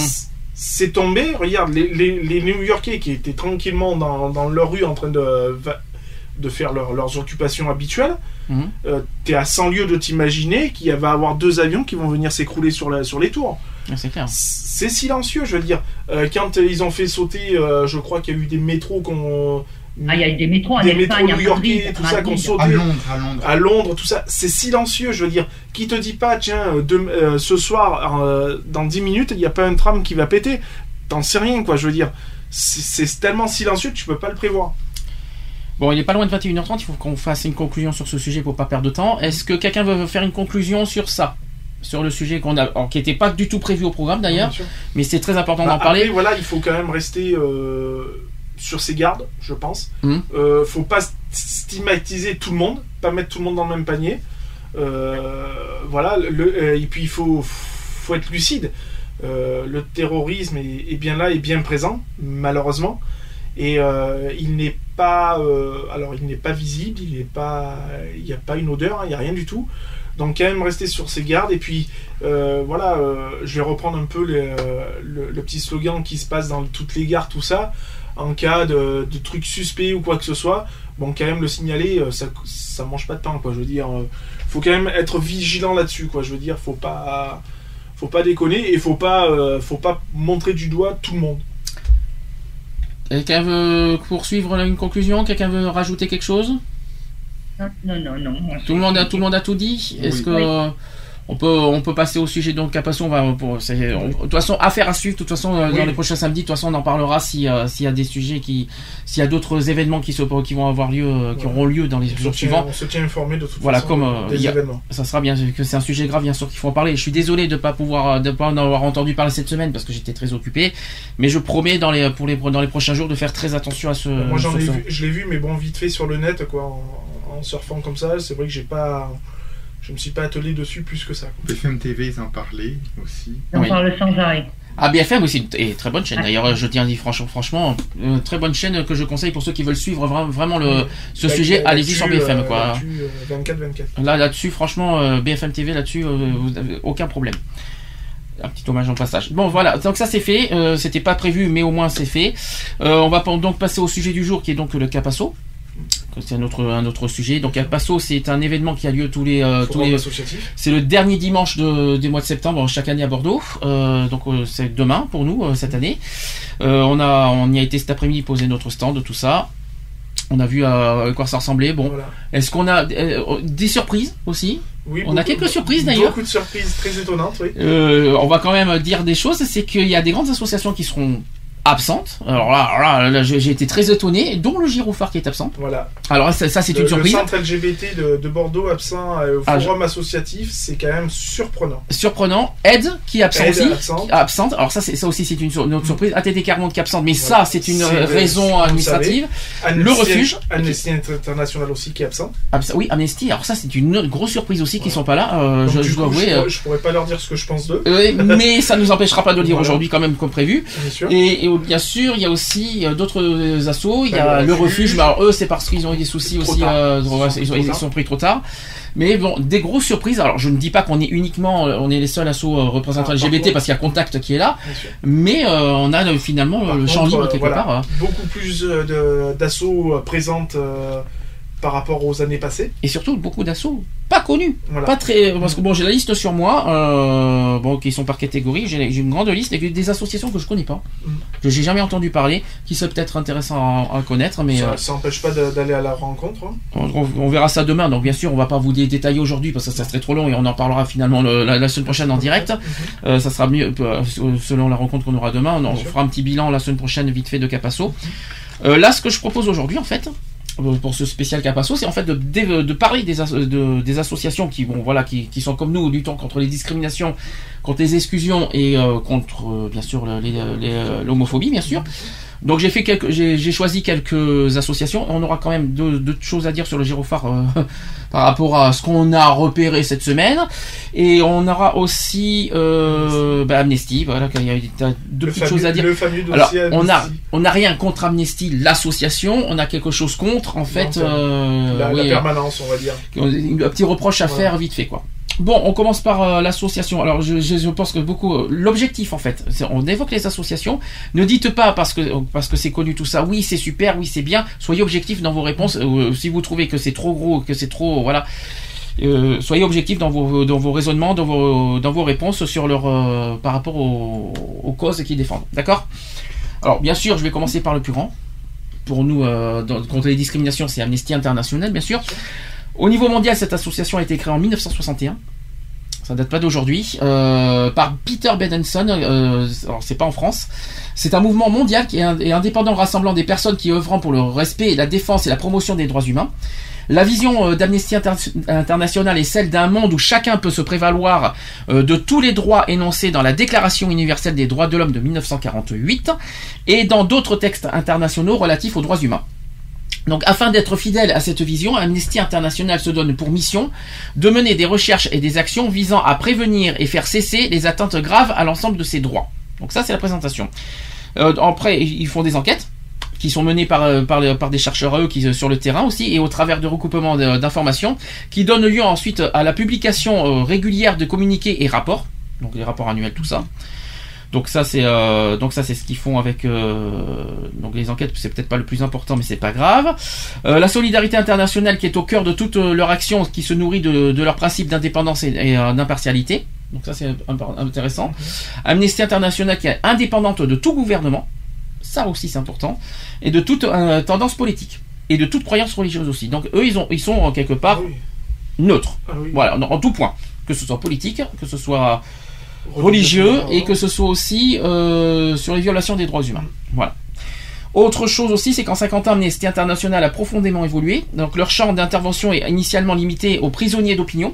C'est tombé, regarde, les, les, les New-Yorkais qui étaient tranquillement dans, dans leur rue en train de, de faire leur- leurs occupations habituelles, Mhm. euh, t'es à 100 lieues de t'imaginer qu'il va y avoir deux avions qui vont venir s'écrouler sur, la, sur les tours. Ouais, C'est silencieux, je veux dire. Euh, quand ils ont fait sauter, euh, je crois qu'il y a eu des métros qu'on. Ah, il y a eu des métros en des Espagne, métros new-yorkais, Madrid, tout ça, qu'on À Londres, à Londres. à Londres, tout ça, c'est silencieux, je veux dire. Qui te dit pas, tiens, euh, euh, ce soir, euh, dans 10 minutes, il n'y a pas un tram qui va péter T'en sais rien, quoi, je veux dire. C'est tellement silencieux que tu peux pas le prévoir. Bon, il n'est pas loin de 21h30, il faut qu'on fasse une conclusion sur ce sujet pour pas perdre de temps. Est-ce que quelqu'un veut faire une conclusion sur ça? Sur le sujet qu'on a, alors, qui n'était pas du tout prévu au programme d'ailleurs, mais c'est très important Bah, d'en parler. Après, voilà, il faut quand même rester euh, sur ses gardes, je pense. Mhm. Euh, faut pas stigmatiser tout le monde, pas mettre tout le monde dans le même panier. Euh, voilà, le- euh, et puis il faut, faut être lucide. Euh, le terrorisme est, est bien là, est bien présent, malheureusement. Et il n'est pas, alors il n'est pas visible, il n'est pas, il n'y a pas une odeur, hein, il n'y a rien du tout. Donc quand même rester sur ses gardes. Et puis euh, voilà, euh, je vais reprendre un peu les, euh, le, le petit slogan qui se passe dans toutes les gares, tout ça. En cas de, de trucs suspects ou quoi que ce soit, bon quand même le signaler, euh, ça, ça mange pas de pain, quoi. Je veux dire, euh, faut quand même être vigilant là-dessus, quoi. Je veux dire, faut pas, faut pas déconner et faut pas, euh, faut pas montrer du doigt tout le monde. Quelqu'un veut poursuivre une conclusion Quelqu'un veut rajouter quelque chose? Non, non, non. non. Tout le monde a tout, le monde a tout dit Est-ce Oui. que on peut, on peut passer au sujet donc Capasso, on va pour, on- de toute façon affaire à suivre. De toute façon euh, dans les prochains samedis, de toute façon on en parlera si euh, s'il y a des sujets qui, s'il y a d'autres événements qui se, qui vont avoir lieu, euh, qui auront lieu dans les On jours tient- suivants. on se tient informé de toute Voilà, façon comme, euh, des a- événements. Ça sera bien que c'est un sujet grave, bien sûr qu'il faut en parler. Je suis désolé de pas pouvoir, de pas en avoir entendu parler cette semaine parce que j'étais très occupé. Mais je promets dans les, pour les, dans les prochains jours de faire très attention à ce. Moi j'en ai vu, je l'ai vu, mais bon, vite fait sur le net, quoi, en, en surfant comme ça. C'est vrai que j'ai pas, je me suis pas attelé dessus plus que ça. quoi. BFM TV, ils en parlaient aussi. On Oui. parle sans arrêt. Ah, BFM aussi, et très bonne chaîne. D'ailleurs, je tiens à dire franchement, franchement, euh, très bonne chaîne que je conseille pour ceux qui veulent suivre vra- vraiment le, ce Là- sujet. là- Allez-y sur BFM, euh, quoi. là-dessus, euh, 24-24. Là, là-dessus, franchement, euh, BFM TV, là-dessus, euh, vous avez aucun problème. Un petit hommage en passage. Bon, voilà. Donc ça, c'est fait. Euh, C'était pas prévu, mais au moins c'est fait. Euh, on va donc passer au sujet du jour, qui est donc le Capasso. C'est un autre, un autre sujet. Donc Capasso, c'est un événement qui a lieu tous les, euh, tous les, c'est le dernier dimanche de, des mois de septembre chaque année à Bordeaux. Euh, donc euh, c'est demain pour nous cette année. On a on y a été cet après-midi poser notre stand, tout ça. On a vu à quoi ça ressemblait. Bon, Voilà. est-ce qu'on a des surprises aussi Oui, On a quelques surprises, d'ailleurs. Beaucoup de surprises très étonnantes, oui. On va quand même dire des choses. C'est qu'il y a des grandes associations qui seront absentes. Alors là, là, là, j'ai été très étonné, dont le Girophare qui est absent. Voilà. Alors ça, ça, c'est une surprise. Le centre LGBT de, de Bordeaux absent euh, au Ah, forum associatif, c'est quand même surprenant. Surprenant. Ed qui est absent Ed aussi. absente. Absente. Alors ça, c'est ça aussi, c'est une, sur- une autre surprise. ATT Carmont qui est absente, mais Voilà. ça, c'est une raison administrative. Le refuge. Amnesty International aussi qui est absent. Abs- oui, Amnesty. Alors ça, c'est une grosse surprise aussi qu'ils sont pas là. Euh, Donc, je, je dois avouer. je, euh, pourrais, je pourrais pas leur dire ce que je pense d'eux. euh, mais ça nous empêchera pas de le dire Voilà. aujourd'hui quand même comme prévu. Bien sûr. Et, et bien sûr, il y a aussi d'autres euh, assos. Il y Bah, a le le refuge. Mais alors eux, c'est parce qu'ils ont eu des soucis aussi. euh, Ils sont ils, sont pris trop tard. Mais bon, des grosses surprises. Alors, je ne dis pas qu'on est uniquement, euh, on est les seuls assos euh, représentants Ah, LGBT contre- parce qu'il y a Contact qui est là. Mais euh, on a finalement Par le champ libre quelque voilà, part. Beaucoup plus d'assauts présentes par rapport aux années passées. Et surtout beaucoup d'assauts pas connus. Voilà. Pas très. Parce que bon, j'ai la liste sur moi, euh, bon, qui sont par catégorie. J'ai une grande liste avec des associations que je connais pas, Mm. que j'ai jamais entendu parler, qui seraient peut-être intéressants à, à connaître, mais. euh, ça n'empêche pas de- d'aller à la rencontre. hein. On, on- on verra ça demain, donc bien sûr on va pas vous dé- détailler aujourd'hui parce que ça serait trop long et on en parlera finalement le- la, la semaine prochaine en direct. Mhm. Euh, ça sera mieux euh, selon la rencontre qu'on aura demain. On, sûr. fera un petit bilan la semaine prochaine vite fait de Capasso. Euh, là, ce que je propose aujourd'hui en fait, euh, pour ce spécial Capasso, c'est en fait de, de, de parler des, de- des associations qui, bon, voilà, qui, qui sont comme nous, luttant contre les discriminations, contre les exclusions et euh, contre, euh, bien sûr, euh, l'homophobie, bien sûr. Donc j'ai fait quelques, j'ai choisi quelques associations. On aura quand même deux, deux choses à dire sur le gyrophare euh, par rapport à ce qu'on a repéré cette semaine. Et on aura aussi euh, bah, Amnesty. Voilà, il y a deux Le petites fameux- choses à dire. Alors on a on n'a rien contre Amnesty, l'association. On a quelque chose contre, en fait. euh, la, permanence, on va dire. un petit reproche à Voilà. faire vite fait quoi. Bon, on commence par euh, l'association. Alors, je, je, pense que beaucoup, euh, l'objectif en fait, on évoque les associations. Ne dites pas parce que parce que c'est connu tout ça. Oui, c'est super, oui, c'est bien. Soyez objectif dans vos réponses. Euh, si vous trouvez que c'est trop gros, que c'est trop, voilà. euh, soyez objectif dans vos dans vos raisonnements, dans vos dans vos réponses sur leur euh, par rapport aux, causes qu'ils défendent. D'accord? Alors, bien sûr, je vais commencer par le plus grand. Pour nous, euh, contre les discriminations, c'est Amnesty International, bien sûr. Au niveau mondial, cette association a été créée en 1961. Ça date pas d'aujourd'hui. euh, par Peter Bedenson. Euh, c'est pas en France. C'est un mouvement mondial qui est, ind- est indépendant rassemblant des personnes qui œuvrent pour le respect, la défense et la promotion des droits humains. La vision euh, d'Amnesty Inter- International est celle d'un monde où chacun peut se prévaloir de tous les droits énoncés dans la Déclaration universelle des droits de l'homme de 1948 et dans d'autres textes internationaux relatifs aux droits humains. Donc, afin d'être fidèle à cette vision, Amnesty International se donne pour mission de mener des recherches et des actions visant à prévenir et faire cesser les atteintes graves à l'ensemble de ces droits. Donc ça, c'est la présentation. Euh, après, ils font des enquêtes qui sont menées par, euh, des chercheurs eux qui, euh, sur le terrain aussi et au travers de recoupements d'informations qui donnent lieu ensuite à la publication euh, régulière de communiqués et rapports, donc les rapports annuels, tout ça. Donc ça c'est euh, donc ça c'est ce qu'ils font avec euh, donc les enquêtes c'est peut-être pas le plus important mais c'est pas grave. Euh, la solidarité internationale qui est au cœur de toute leur action qui se nourrit de, de leurs principes d'indépendance et, et, d'impartialité. Donc ça c'est intéressant. Amnesty International qui est indépendante de tout gouvernement. Ça aussi c'est important et de toute tendance politique et de toute croyance religieuse aussi. Donc eux ils ont ils sont quelque part neutres. Ah. Voilà en, en tout point que ce soit politique que ce soit Religieux, et que ce soit aussi euh, sur les violations des droits humains. Voilà. Autre chose aussi, c'est qu'en 50 ans, Amnesty International a profondément évolué. Donc leur champ d'intervention est initialement limité aux prisonniers d'opinion.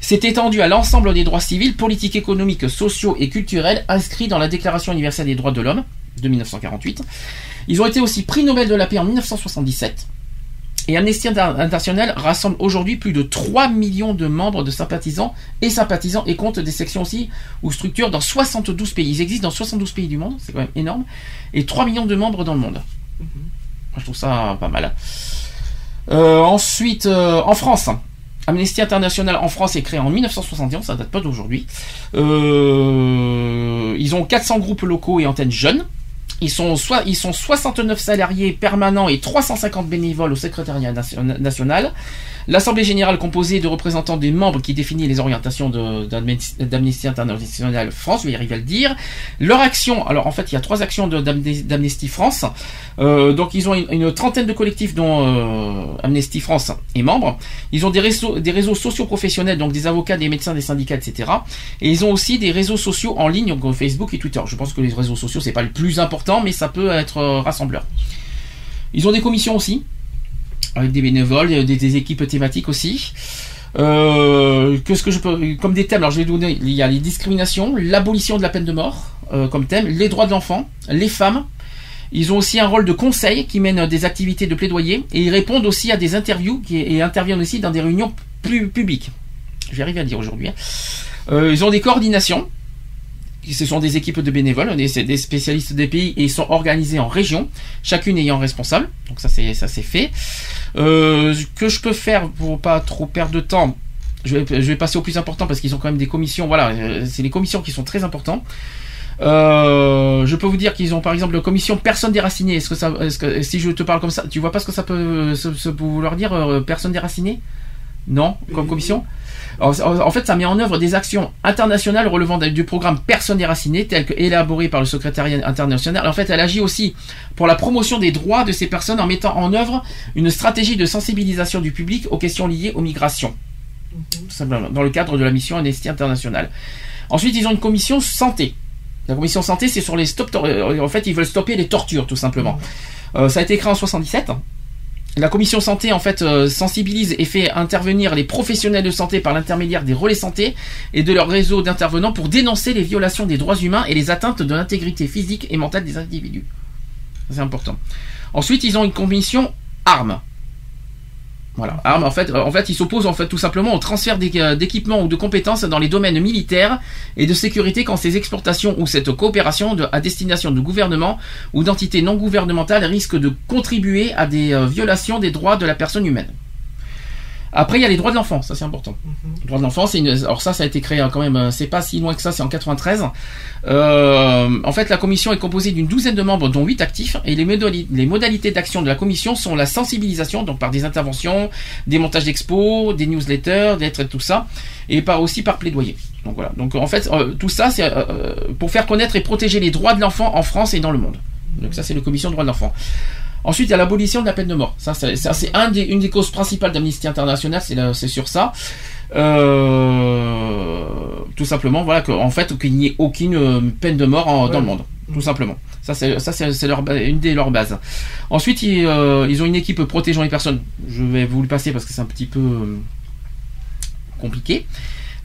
C'est étendu à l'ensemble des droits civils, politiques, économiques, sociaux et culturels inscrits dans la Déclaration universelle des droits de l'homme de 1948. Ils ont été aussi prix Nobel de la paix en 1977. Et Amnesty Inter- International rassemble aujourd'hui plus de 3 millions de membres de sympathisants et sympathisants et compte des sections aussi ou structures dans 72 pays. Ils existent dans 72 pays du monde, c'est quand même énorme. Et 3 millions de membres dans le monde. Moi, je trouve ça pas mal. Euh, ensuite, euh, en France, Amnesty International en France est créé en 1971, ça date pas d'aujourd'hui. Euh, ils ont 400 groupes locaux et antennes jeunes. Ils sont, ils sont 69 salariés permanents et 350 bénévoles au secrétariat nation- national. L'Assemblée générale composée de représentants des membres qui définit les orientations d'Amnesty International France, je vais y arriver à le dire. Leur action, alors en fait il y a trois actions d'Amnesty France. Euh, donc ils ont une, trentaine de collectifs dont euh, Amnesty France est membre. Ils ont des réseaux, des sociaux professionnels, donc des avocats, des médecins, des syndicats, etc. Et ils ont aussi des réseaux sociaux en ligne, donc Facebook et Twitter. Je pense que les réseaux sociaux c'est pas le plus important, mais ça peut être euh, rassembleur. Ils ont des commissions aussi, avec des bénévoles, des, des équipes thématiques aussi. Euh, Qu'est-ce que je peux, comme des thèmes Alors je vais donner, il y a les discriminations, l'abolition de la peine de mort euh, comme thème, les droits de l'enfant, les femmes. Ils ont aussi un rôle de conseil qui mène des activités de plaidoyer et ils répondent aussi à des interviews et interviennent aussi dans des réunions plus publiques. J'arrive à le dire aujourd'hui. hein. Euh, ils ont des coordinations. Ce sont des équipes de bénévoles, des, des spécialistes des pays et ils sont organisés en régions, chacune ayant responsable. Donc ça c'est ça c'est fait. Euh, que je peux faire pour pas trop perdre de temps, je vais, passer au plus important parce qu'ils ont quand même des commissions. Voilà, euh, c'est les commissions qui sont très importantes. Euh, je peux vous dire qu'ils ont par exemple la commission personne déracinée. Si je te parle comme ça, tu vois pas ce que ça peut vouloir dire euh, personne déracinée Non, comme commission? En en fait, ça met en œuvre des actions internationales relevant du programme Personnes déracinées, tel que élaboré par le secrétariat international. En fait, elle agit aussi pour la promotion des droits de ces personnes en mettant en œuvre une stratégie de sensibilisation du public aux questions liées aux migrations. Tout simplement, dans le cadre de la mission Amnesty International. Ensuite, ils ont une commission santé. La commission santé, c'est sur les stop. En fait, ils veulent stopper les tortures, tout simplement. Euh, ça a été créé en 77. La commission santé en fait euh, sensibilise et fait intervenir les professionnels de santé par l'intermédiaire des relais santé et de leur réseau d'intervenants pour dénoncer les violations des droits humains et les atteintes de l'intégrité physique et mentale des individus. C'est important. Ensuite, ils ont une commission armes. Armes. En fait, euh, en fait, ils s'opposent tout simplement au transfert euh, d'équipements ou de compétences dans les domaines militaires et de sécurité quand ces exportations ou cette coopération à destination de gouvernements ou d'entités non gouvernementales risquent de contribuer à des euh, violations des droits de la personne humaine. Après, il y a les droits de l'enfant, ça c'est important. Les droits de l'enfant, c'est une... alors ça, ça a été créé hein, quand même, euh, c'est pas si loin que ça, c'est en 93. Euh, en fait, la commission est composée d'une douzaine de membres, dont huit actifs, et les, modali- les modalités d'action de la commission sont la sensibilisation, donc par des interventions, des montages d'expos, des newsletters, des lettres et tout ça, et par aussi par plaidoyer. Donc voilà. Donc en fait, euh, tout ça, c'est euh, pour faire connaître et protéger les droits de l'enfant en France et dans le monde. Donc ça, c'est la commission des droits de l'enfant. Ensuite, il y a l'abolition de la peine de mort. Ça, c'est ça, c'est un des, une des causes principales d'Amnesty International, c'est c'est sur ça. Euh, tout simplement, voilà, qu'en fait, qu'il n'y ait aucune euh, peine de mort en- dans le monde. Tout simplement. Ça, c'est ça, c'est c'est leur ba- une des leurs bases. Ensuite, ils, euh, ils ont une équipe protégeant les personnes. Je vais vous le passer parce que c'est un petit peu euh, compliqué.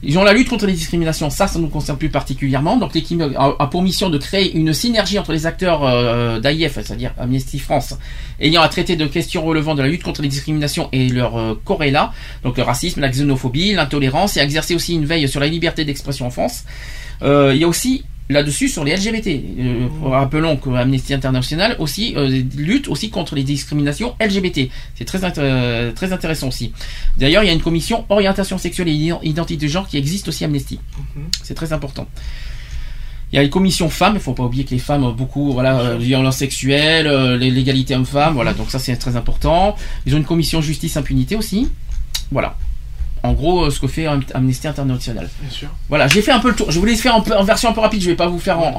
Ils ont la lutte contre les discriminations, ça, ça nous concerne plus particulièrement. Donc l'équipe a, pour mission de créer une synergie entre les acteurs euh, d'AIF, c'est-à-dire Amnesty France, ayant à traiter de questions relevant de la lutte contre les discriminations et leurs euh, donc le racisme, la xénophobie, l'intolérance, et à exercer aussi une veille sur la liberté d'expression en France. Euh, il y a aussi là-dessus sur les LGBT. Euh, rappelons que Amnesty International aussi euh, lutte aussi contre les discriminations LGBT. C'est très int- très intéressant aussi. D'ailleurs, il y a une commission orientation sexuelle et ident- identité de genre qui existe aussi à Amnesty. C'est très important. Il y a une commission femmes, il faut pas oublier que les femmes ont beaucoup, voilà, euh, violences sexuelles, euh, les- l'égalité homme-femme, voilà, donc ça c'est très important. Ils ont une commission justice impunité aussi. Voilà. En gros, euh, ce que fait Am- Amnesty International. Bien sûr. Voilà, j'ai fait un peu le tour. Je voulais faire un peu en version un peu rapide. Je vais pas vous faire en,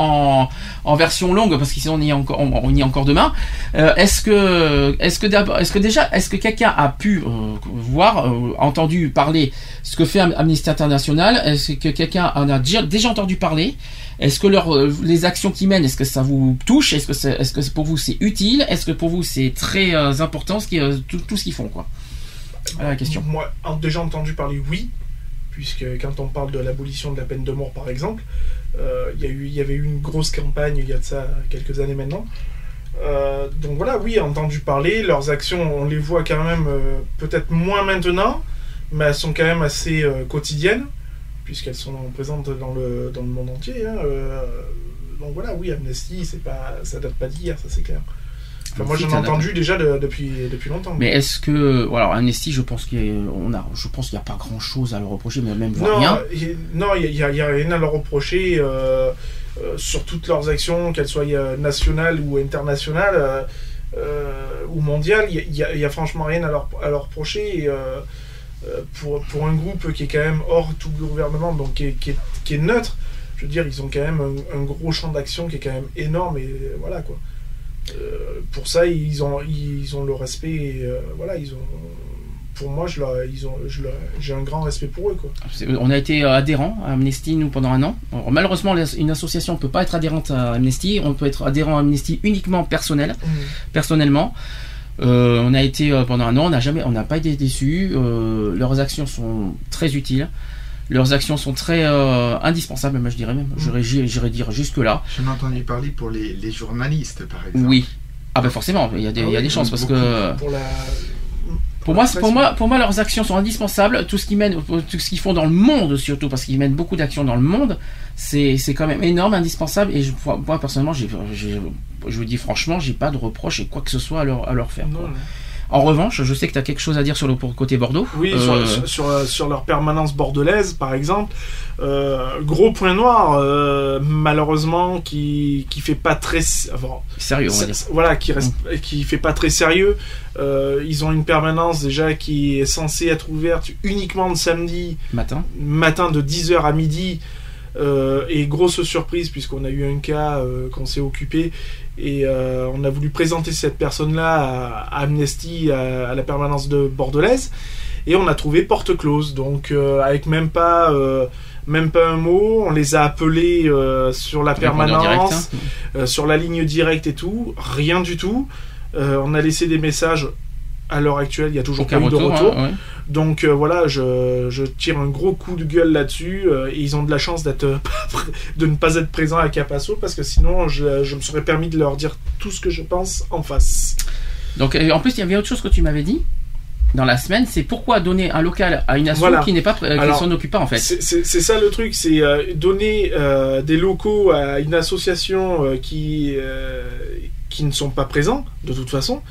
en, en version longue parce que sinon on y est encore, on, on y est encore demain. Euh, est-ce que, est-ce que d'abord, est-ce que déjà, est-ce que quelqu'un a pu euh, voir, euh, entendu parler ce que fait Am- Amnesty International? Est-ce que quelqu'un en a déjà, déjà entendu parler? Est-ce que leur, les actions qu'ils mènent, est-ce que ça vous touche? Est-ce que, est-ce pour vous c'est utile? Est-ce que pour vous c'est très important ce qui, tout, tout ce qu'ils font quoi? Voilà la question. Moi, déjà entendu parler, oui, puisque quand on parle de l'abolition de la peine de mort, par exemple, euh, il y, avait eu une grosse campagne il y a de ça quelques années maintenant. Euh, donc voilà, oui, entendu parler, leurs actions, on les voit quand même euh, peut-être moins maintenant, mais elles sont quand même assez quotidiennes, puisqu'elles sont présentes dans le, dans le monde entier. hein, donc voilà, oui, Amnesty, c'est pas, ça date pas d'hier, ça c'est clair. Enfin, moi j'en ai entendu déjà de- depuis, depuis longtemps. Mais est-ce que, voilà, Amnesty, je pense qu'il y a, je pense qu'il n'y a pas grand chose à leur reprocher, mais même Non, rien. non, il n'y a, rien à leur reprocher euh, euh, sur toutes leurs actions, qu'elles soient euh, nationales ou internationales euh, ou mondiales. Il n'y a, franchement rien à leur, à leur reprocher. Et, pour, pour un groupe qui est quand même hors tout gouvernement, donc qui est, qui est- qui est neutre, je veux dire, ils ont quand même un, un gros champ d'action qui est quand même énorme. Et voilà quoi. Euh, pour ça, ils ont, ils ont le respect. et, euh, voilà, ils ont. Pour moi, je ils ont, je j'ai un grand respect pour eux quoi. On a été euh, adhérents à Amnesty, nous, pendant un an. Alors, malheureusement, une association ne peut pas être adhérente à Amnesty. On peut être adhérent à Amnesty uniquement personnel, personnellement. Euh, on a été pendant un an, on n'a jamais, on n'a pas été déçus. Leurs actions sont très utiles. Leurs actions sont très euh, indispensables, moi je dirais même. J'irais j'irais dire jusque là. J'en ai entendu parler pour les, les journalistes, par exemple. Oui. Ah ben forcément, il y a des, Ah il y a oui, des chances parce que. Pour la, Pour moi, pour moi, pour moi, leurs actions sont indispensables. Tout ce qu'ils mènent, tout ce qu'ils font dans le monde, surtout parce qu'ils mènent beaucoup d'actions dans le monde, c'est c'est quand même énorme, indispensable. Et je, moi, personnellement, je vous dis franchement, j'ai pas de reproche et quoi que ce soit à leur, à leur faire. non. En revanche, je sais que tu as quelque chose à dire sur le côté Bordeaux. Oui, Euh, sur, sur, sur leur permanence bordelaise, par exemple. Euh, gros point noir, euh, malheureusement, qui, qui fait pas très. enfin, Sérieux, on va c'est- dire. c'est- Voilà, qui, reste, qui fait pas très sérieux. Euh, ils ont une permanence déjà qui est censée être ouverte uniquement de samedi Matin. matin de 10h à midi. Euh, et grosse surprise, puisqu'on a eu un cas euh, qu'on s'est occupé et euh, on a voulu présenter cette personne-là à, Amnesty, à, à la permanence de Bordelaise, et on a trouvé porte close. Donc, euh, avec même pas, euh, même pas un mot, on les a appelés sur la permanence, direct, hein. sur la ligne directe et tout, rien du tout. On a laissé des messages à l'heure actuelle, il y a toujours Aucun pas eu de retour, retour. hein, ouais. Donc euh, voilà, je, je tire un gros coup de gueule là-dessus. euh, et ils ont de la chance d'être euh, de ne pas être présents à Capasso parce que sinon je, je me serais permis de leur dire tout ce que je pense en face. Donc euh, en plus, il y avait autre chose que tu m'avais dit dans la semaine, c'est pourquoi donner un local à une asso Voilà. qui n'est pas Alors, s'en occupe pas en fait. C'est ça le truc, c'est euh, donner euh, des locaux à une association euh, qui, euh, qui ne sont pas présents, de toute façon,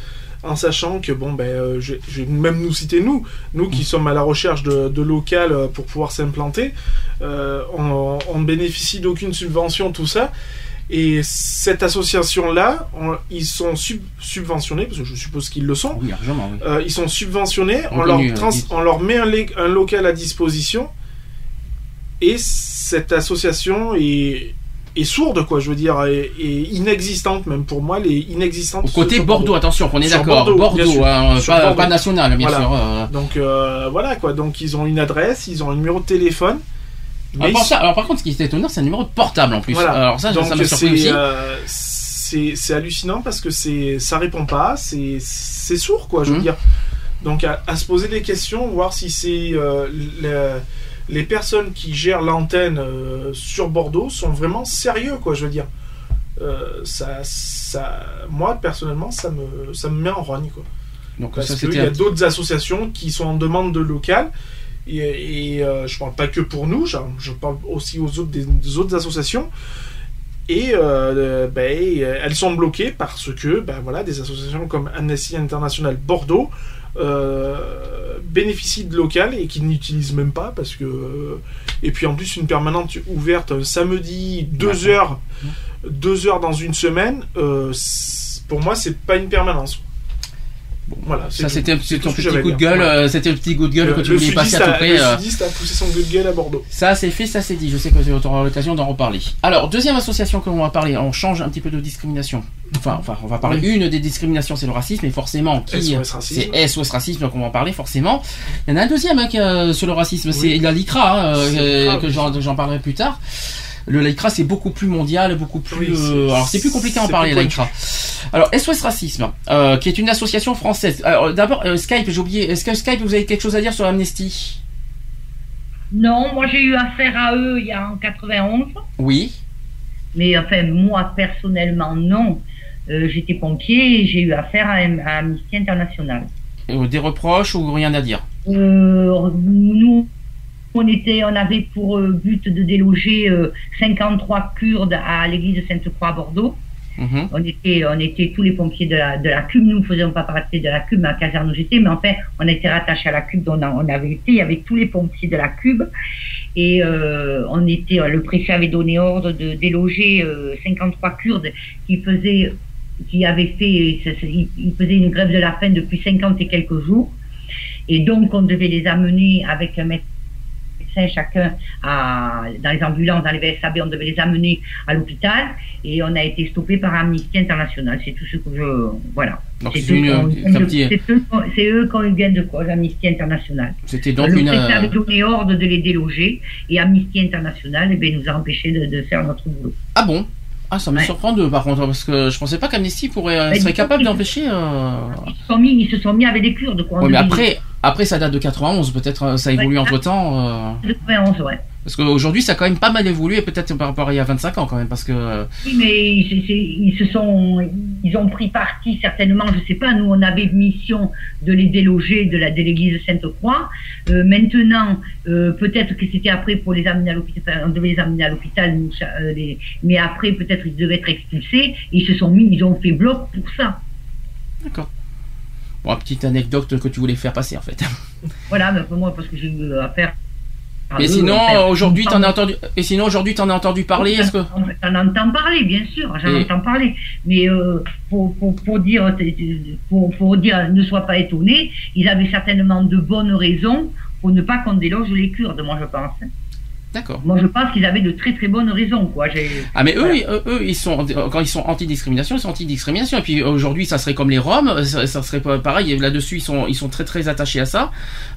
en sachant que, bon, ben, euh, je, je vais même nous citer nous, nous Mm. qui sommes à la recherche de, de local euh, pour pouvoir s'implanter, euh, on, on ne bénéficie d'aucune subvention, tout ça. Et cette association-là, on- ils sont sub- subventionnés, parce que je suppose qu'ils le sont. Oui, largement, oui. Euh, ils sont subventionnés, on leur, euh, trans- on leur met un, un local à disposition, et cette association est, est sourde, quoi, je veux dire, est inexistante, même pour moi, elle est inexistante. Au côté Bordeaux, attention, qu'on est d'accord. Bordeaux, Bordeaux, sûr. hein, pas, Bordeaux. pas national, bien Voilà. sûr. euh. Donc euh, voilà, quoi, donc ils ont une adresse, ils ont un numéro de téléphone. Alors, mais par ils- ça- alors, par contre, ce qui est étonnant, c'est un numéro de portable en plus. Voilà. Alors ça, Donc, ça m'a surpris c'est, aussi. euh, c'est hallucinant parce que c'est ça répond pas, c'est sourd quoi, je veux Mhm. dire. Donc à, à se poser des questions, voir si c'est euh, les personnes qui gèrent l'antenne euh, sur Bordeaux sont vraiment sérieux quoi, je veux dire. Euh, ça, ça, moi personnellement, ça me, ça me met en rogne quoi. Donc Parce qu'il y a d'autres associations qui sont en demande de local. Et, et, euh, je parle pas que pour nous, je, je parle aussi aux autres, des, des autres associations. Et euh, ben, elles sont bloquées parce que ben, voilà, des associations comme Amnesty International Bordeaux euh, bénéficient de local et qui n'utilisent même pas parce que. Et puis en plus, une permanente ouverte un samedi, deux heures, deux heures dans une semaine, euh, pour moi, c'est pas une permanence. Voilà, c'est Ça, tout. c'était que petit coup de gueule. Ouais. euh, C'était le petit coup de gueule Le- que tu voulais passer à peu près. Le euh, sudiste a poussé son coup de gueule à Bordeaux. Ça, c'est fait, ça, c'est dit. Je sais que tu auras l'occasion d'en reparler. Alors, deuxième association que l'on va parler, on change un petit peu de discrimination. Enfin, enfin on va parler Oui. une des discriminations, c'est le racisme, et forcément, qui racisme. c'est SOS racisme, donc on va en parler forcément. Il y en a un deuxième hein, qui, euh, sur le racisme, c'est la LICRA, hein, euh, euh, que j'en parlerai plus tard. Le LICRA, c'est beaucoup plus mondial, beaucoup plus. Oui, euh, alors, c'est plus compliqué à en parler, LICRA. Alors, SOS Racisme, euh, qui est une association française. Alors, d'abord, euh, Skype, j'ai oublié. Est-ce que Skype, vous avez quelque chose à dire sur Amnesty? Non, moi j'ai eu affaire à eux il y a en 91, Oui. mais enfin moi personnellement non. Euh, J'étais pompier et j'ai eu affaire à, à Amnesty International. Des reproches ou rien à dire? Euh, nous, on était, on avait pour euh, but de déloger euh, 53 Kurdes à l'église de Sainte-Croix à Bordeaux. Mhm. On était, on était tous les pompiers de la, de la CUB. Nous ne faisions pas partie de la CUB, mais à caserne j'étais. Mais enfin, on était rattachés à la CUB, dont on, avait été. Il y avait tous les pompiers de la CUB. Et euh, on était, le préfet avait donné ordre de déloger euh, 53 Kurdes qui faisaient, qui avaient fait, ils ils faisaient une grève de la faim depuis 50 et quelques jours. Et donc, on devait les amener avec un médecin chacun à, dans les ambulances, dans les VSAB, on devait les amener à l'hôpital et on a été stoppé par Amnesty International. C'est tout ce que je. Voilà. C'est eux qui ont eu gain de- cause, Amnesty International. C'était donc le une. euh, avait donné ordre de les déloger et Amnesty International eh bien, nous a empêchés de, de faire notre boulot. Ah bon? Ah, ça me Ouais. surprend de, par contre, parce que je pensais pas qu'Amnesty pourrait Mais serait capable d'empêcher. euh, Ils se sont mis, ils se sont mis avec des Kurdes. Quoi, Ouais, mais 2000. après, après, ça date de 91. Peut-être euh, ça évolue Ouais. entre temps. 91, ouais. Parce qu'aujourd'hui, ça a quand même pas mal évolué, peut-être par rapport à il y a 25 ans, quand même, parce que. euh, Oui, mais ils, se sont, ils ont pris parti certainement. Je sais pas. Nous, on avait mission de les déloger de la de l'église Sainte-Croix. Euh, maintenant, euh, peut-être que c'était après pour les amener à l'hôpital. on devait les amener à l'hôpital, euh, les- mais après, peut-être ils devaient être expulsés. Ils se sont mis, ils ont fait bloc pour ça. D'accord. Bon, une petite anecdote que tu voulais faire passer, en fait. Voilà, mais moi, parce que j'ai eu affaire. à Mais eux, sinon, euh, aujourd'hui, t'en as entendu. Et sinon, aujourd'hui, t'en as entendu parler. Est-ce que. J'en entends parler, bien sûr, j'en Et- entends parler. Mais euh, pour, pour, pour dire, pour, pour dire, ne sois pas étonné, ils avaient certainement de bonnes raisons pour ne pas qu'on déloge les Kurdes, moi je pense. D'accord. Moi je pense qu'ils avaient de très très bonnes raisons, quoi. Ah mais eux, Voilà. eux, ils sont quand ils sont anti-discrimination, ils sont anti-discrimination. Et puis aujourd'hui, ça serait comme les Roms, ça, ça serait pas pareil. Là-dessus, ils sont ils sont très très attachés à ça.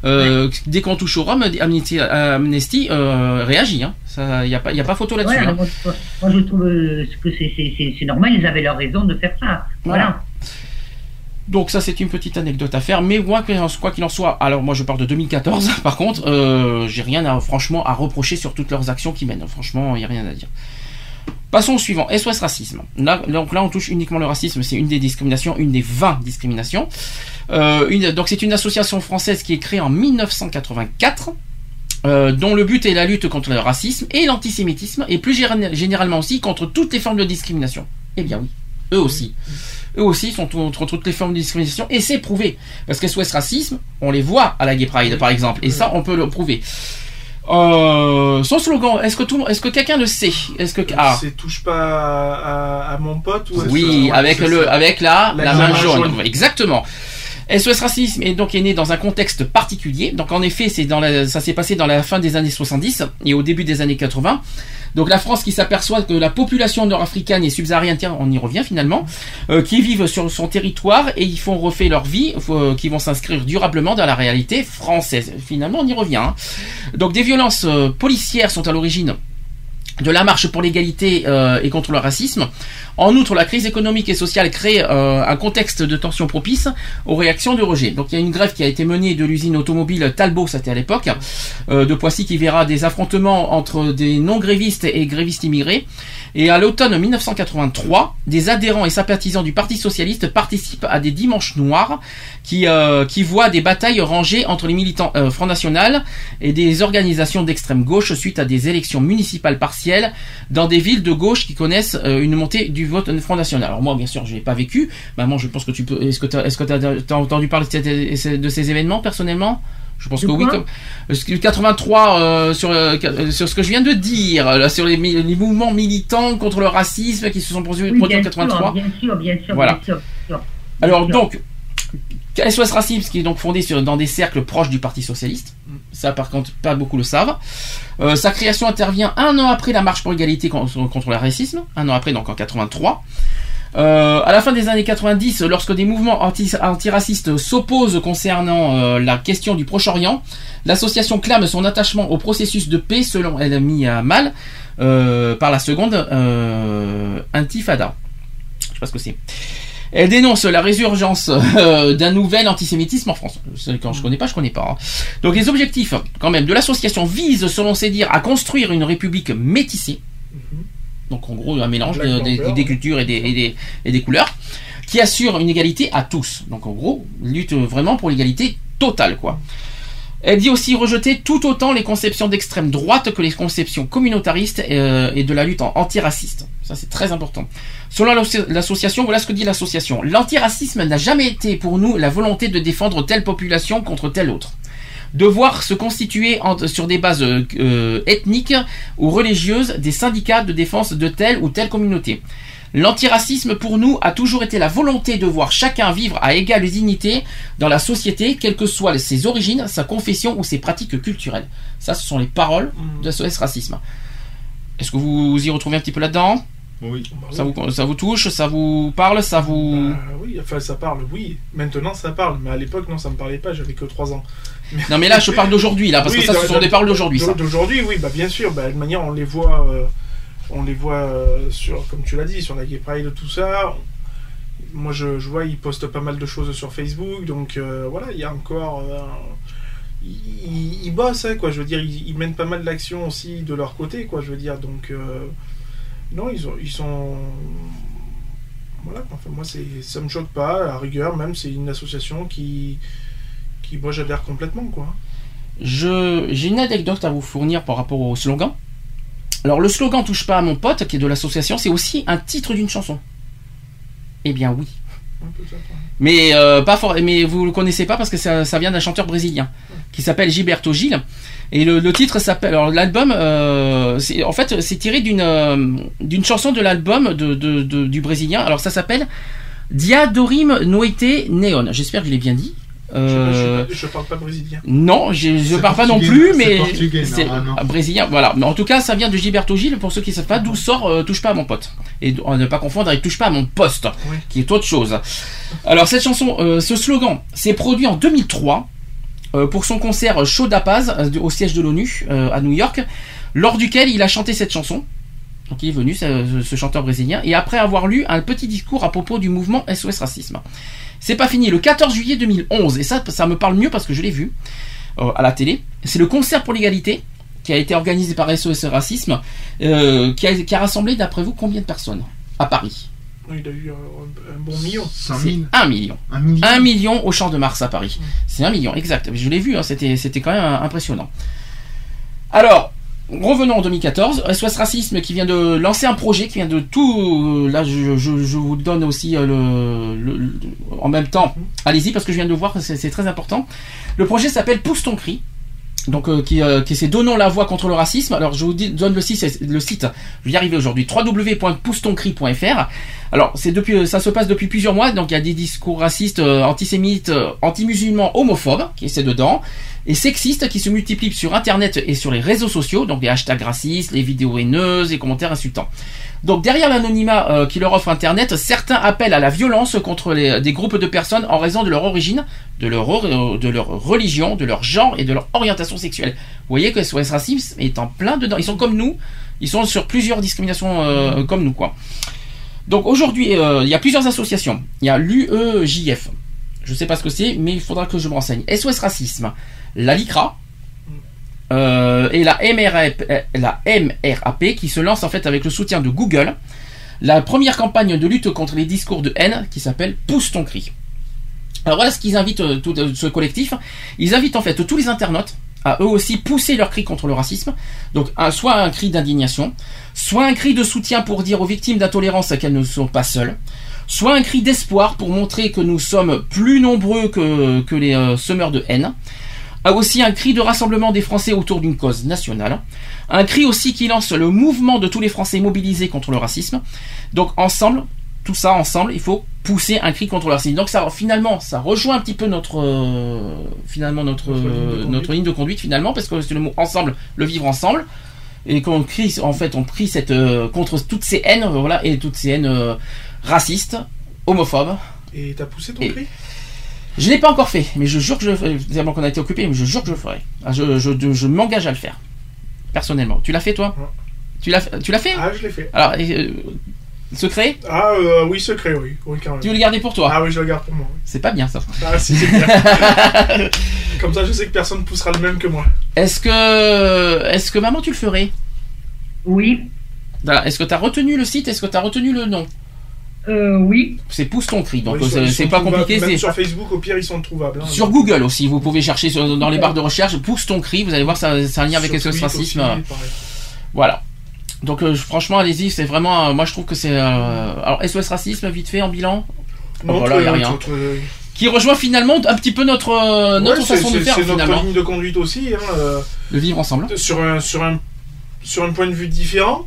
Euh, Dès qu'on touche aux Roms, Amnesty, Amnesty euh, réagit. Hein. Ça, y a pas a pas photo là-dessus. Ouais, hein. moi, je- moi, je trouve euh, que c'est normal, ils avaient leur raison de faire ça. Voilà. Donc ça c'est une petite anecdote à faire, mais quoi qu'il en soit, alors moi je parle de 2014 par contre, euh, j'ai rien à franchement à reprocher sur toutes leurs actions qui mènent, franchement il n'y a rien à dire. Passons au suivant, SOS Racisme. Là, donc là on touche uniquement le racisme, c'est une des discriminations, une des 20 discriminations. Euh, donc c'est une association française qui est créée en 1984. euh, dont le but est la lutte contre le racisme et l'antisémitisme, et plus géné- généralement aussi contre toutes les formes de discrimination. Eh bien oui, eux aussi. Eux aussi sont contre toutes les formes de discrimination, et c'est prouvé. Parce que SOS Racisme, on les voit à la Gay Pride, par exemple, et ça, on peut le prouver. Euh, son slogan, est-ce que tout, est-ce que quelqu'un le sait? Est-ce que ah C'est touche pas à, à- à mon pote ou oui, Ouais, avec le, ça. avec la, la, La main main jaune. jaune. Exactement. SOS Racisme est donc est né dans un contexte particulier. Donc en effet, c'est dans la, ça s'est passé dans la fin des années 70 et au début des années 80. Donc la France qui s'aperçoit que la population nord-africaine et subsaharienne, on y revient finalement, euh, qui vivent sur son territoire et ils font refait leur vie, euh, qui vont s'inscrire durablement dans la réalité française. Finalement, on y revient. hein. Donc des violences euh, policières sont à l'origine de la marche pour l'égalité euh, et contre le racisme. En outre, la crise économique et sociale crée euh, un contexte de tension propice aux réactions de rejet. Donc il y a une grève qui a été menée de l'usine automobile Talbot, c'était à l'époque, euh, de Poissy, qui verra des affrontements entre des non-grévistes et grévistes immigrés. Et à l'automne 1983, des adhérents et sympathisants du Parti Socialiste participent à des dimanches noirs qui, euh, qui voient des batailles rangées entre les militants euh, Front National et des organisations d'extrême gauche suite à des élections municipales partielles dans des villes de gauche qui connaissent euh, une montée du vote Front National. Alors moi, bien sûr, je l'ai pas vécu. Maman, je pense que tu peux. Est-ce que tu t'as entendu parler de, ces- de ces événements personnellement? Je pense que oui. quoi Comme, parce que 83 euh, sur euh, sur ce que je viens de dire, là, sur les, mouvements militants contre le racisme qui se sont produits Oui, en bien 83. sûr, bien sûr, bien sûr, Voilà. bien sûr, bien sûr. Alors donc, SOS Racisme, qui est donc fondé sur, dans des cercles proches du Parti Socialiste, ça par contre pas beaucoup le savent. Euh, sa création intervient un an après la marche pour l'égalité contre, contre le racisme, un an après donc en 83. Euh, à la fin des années 90, lorsque des mouvements anti- antiracistes s'opposent concernant euh, la question du Proche-Orient, l'association clame son attachement au processus de paix selon elle a mis à mal euh, par la seconde intifada. Je sais pas ce que c'est. Elle dénonce la résurgence euh, d'un nouvel antisémitisme en France. Quand je connais pas, je connais pas. hein. Donc les objectifs, quand même, de l'association visent, selon ses dires, à construire une république métissée. Donc en gros, un mélange de- des cultures et des, et des- et des couleurs, qui assure une égalité à tous. Donc en gros, lutte vraiment pour l'égalité totale, quoi. Elle dit aussi rejeter tout autant les conceptions d'extrême droite que les conceptions communautaristes euh, et de la lutte antiraciste. Ça, c'est très important. Selon l'asso- l'association, voilà ce que dit l'association. L'antiracisme n'a jamais été pour nous la volonté de défendre telle population contre telle autre. Devoir se constituer sur des bases euh, ethniques ou religieuses des syndicats de défense de telle ou telle communauté. L'antiracisme pour nous a toujours été la volonté de voir chacun vivre à égale dignité dans la société, quelles que soient ses origines, sa confession ou ses pratiques culturelles. Ça, ce sont les paroles de SOS Racisme. Est-ce que vous vous y retrouvez un petit peu là-dedans? Oui. ça vous, ça vous touche, ça vous parle, ça vous... Bah oui, enfin ça parle, oui. Maintenant ça parle, mais à l'époque non, ça me parlait pas, j'avais que 3 ans. Non mais là je parle d'aujourd'hui là, parce Oui, que ça ce sont des paroles d'aujourd'hui. D'aujourd'hui, oui, bah bien sûr, bah, de manière on les voit, euh, on les voit euh, sur, comme tu l'as dit, sur la Gay Pride, tout ça. Moi je, vois, ils postent pas mal de choses sur Facebook, donc euh, voilà, il y a encore. euh, ils, bossent, hein, quoi. Je veux dire, ils, mènent pas mal d'actions aussi de leur côté, quoi. Je veux dire, donc non, ils, ont, sont. Voilà, enfin moi c'est, ça me choque pas. À rigueur, même c'est une association qui, qui moi j'adhère complètement, quoi. Je, j'ai une anecdote à vous fournir par rapport au slogan. Alors le slogan touche pas à mon pote qui est de l'association, c'est aussi un titre d'une chanson. Eh bien oui. Mais euh, pas fort, mais vous le connaissez pas parce que ça, vient d'un chanteur brésilien qui s'appelle Gilberto Gil. Et le, le titre s'appelle. Alors l'album, euh, en fait, c'est tiré d'une euh, d'une chanson de l'album du brésilien. Alors ça s'appelle Dia Dorim Noite Neon. J'espère que je l'ai bien dit. Je, je, Euh, pas, je parle pas brésilien. non, je ne C'est parle pas non plus, mais c'est brésilien. Voilà. Mais en tout cas, ça vient de Gilberto Gil. Pour ceux qui ne savent pas d'où sort euh, Touche pas à mon pote. Et ne pas confondre avec Touche pas à mon poste, Oui. qui est autre chose. Alors cette chanson, euh, ce slogan, s'est produit en 2003 euh, pour son concert Show d'Apaz au siège de l'ONU à New York, lors duquel il a chanté cette chanson. Donc il est venu, ce, ce chanteur brésilien, et après avoir lu un petit discours à propos du mouvement SOS Racisme. C'est pas fini. Le 14 juillet 2011, et ça, ça me parle mieux parce que je l'ai vu euh, à la télé. C'est le concert pour l'égalité qui a été organisé par SOS Racisme, euh, qui, a, qui a rassemblé, d'après vous, combien de personnes à Paris? Il a eu un, un bon million. 100 C'est 000. un million. Un million. Un million au Champ de Mars à Paris. C'est un million, exact. Je l'ai vu, hein, c'était, c'était quand même euh, impressionnant. Alors, revenons en 2014. SOS Racisme qui vient de lancer un projet, qui vient de tout. euh, Là, je, vous donne aussi euh, le, le- le- en même temps. Allez-y, parce que je viens de voir, c'est, très important. Le projet s'appelle Pousse ton cri. Donc, euh, qui, euh, qui c'est Donnons la voix contre le racisme. Alors, je vous dis- donne le site, le site. Je vais y arriver aujourd'hui. www.poussetoncri.fr. Alors, c'est depuis, ça se passe depuis plusieurs mois. Donc, il y a des discours racistes, euh, antisémites, euh, anti-musulmans, homophobes, qui c'est dedans, et sexistes qui se multiplient sur Internet et sur les réseaux sociaux. Donc, les hashtags racistes, les vidéos haineuses, les commentaires insultants. Donc, derrière l'anonymat euh, qui leur offre Internet, certains appellent à la violence contre des groupes de personnes en raison de leur origine, de leur, or- de leur religion, de leur genre et de leur orientation sexuelle. Vous voyez que SOS Racisme est en plein dedans. Ils sont comme nous. Ils sont sur plusieurs discriminations euh, comme nous, quoi. Donc aujourd'hui, euh, il y a plusieurs associations. Il y a l'UEJF. Je sais pas ce que c'est, mais il faudra que je me renseigne. SOS Racisme, la LICRA euh, et la MRAP, euh, qui se lance en fait avec le soutien de Google. La première campagne de lutte contre les discours de haine qui s'appelle Pousse ton cri. Alors voilà ce qu'ils invitent euh, ce collectif. Ils invitent en fait tous les internautes à eux aussi pousser leur cri contre le racisme. Donc soit un cri d'indignation, soit un cri de soutien pour dire aux victimes d'intolérance qu'elles ne sont pas seules, soit un cri d'espoir pour montrer que nous sommes plus nombreux que, les semeurs de haine, a aussi un cri de rassemblement des Français autour d'une cause nationale, un cri aussi qui lance le mouvement de tous les Français mobilisés contre le racisme. Donc ensemble, tout ça ensemble, il faut pousser un cri contre le racisme. Donc ça, finalement, ça rejoint un petit peu notre, euh, finalement notre, Notre ligne de euh, notre ligne de conduite finalement, parce que c'est le mot ensemble, le vivre ensemble, et qu'on crie, en fait, on crie cette euh, contre toutes ces haines, voilà, et toutes ces haines euh, racistes, homophobes. Et t'as poussé ton Et- cri? Je l'ai pas encore fait, mais je jure que je le ferai. Qu'on a été occupé, mais je jure que je le ferai. Ah, Je, je, je, je m'engage à le faire. Personnellement. Tu l'as fait toi Ouais. Tu l'as tu l'as fait Ah, je l'ai fait. Alors, euh, secret Ah, euh, oui, secret, oui. Oui, quand même. Tu veux le garder pour toi Ah oui, je le garde pour moi. oui. C'est pas bien ça. Ah, si, c'est bien. Comme ça, je sais que personne poussera le même que moi. Est-ce que, est-ce que maman tu le ferais? Oui, Voilà. Est-ce que tu as retenu le site? Est-ce que tu as retenu le nom? Euh, oui. C'est pousse ton cri, donc Oui, c'est pas compliqué. Même sur Facebook, au pire, ils sont trouvables. hein. sur Google aussi. Vous pouvez chercher sur- dans les barres de recherche pousse ton cri. Vous allez voir, ça- c'est un lien avec Sur SOS Tweet Racisme. aussi, pareil. Voilà. Donc euh, franchement, allez-y, c'est vraiment. euh, moi, je trouve que c'est. euh, alors SOS racisme, vite fait en bilan? Non, voilà, très- y a rien. Qui rejoint finalement un petit peu notre euh, notre Ouais, façon de faire C'est notre ligne de conduite aussi. Hein, euh, De vivre ensemble. sur, un, sur, un, sur un point de vue différent,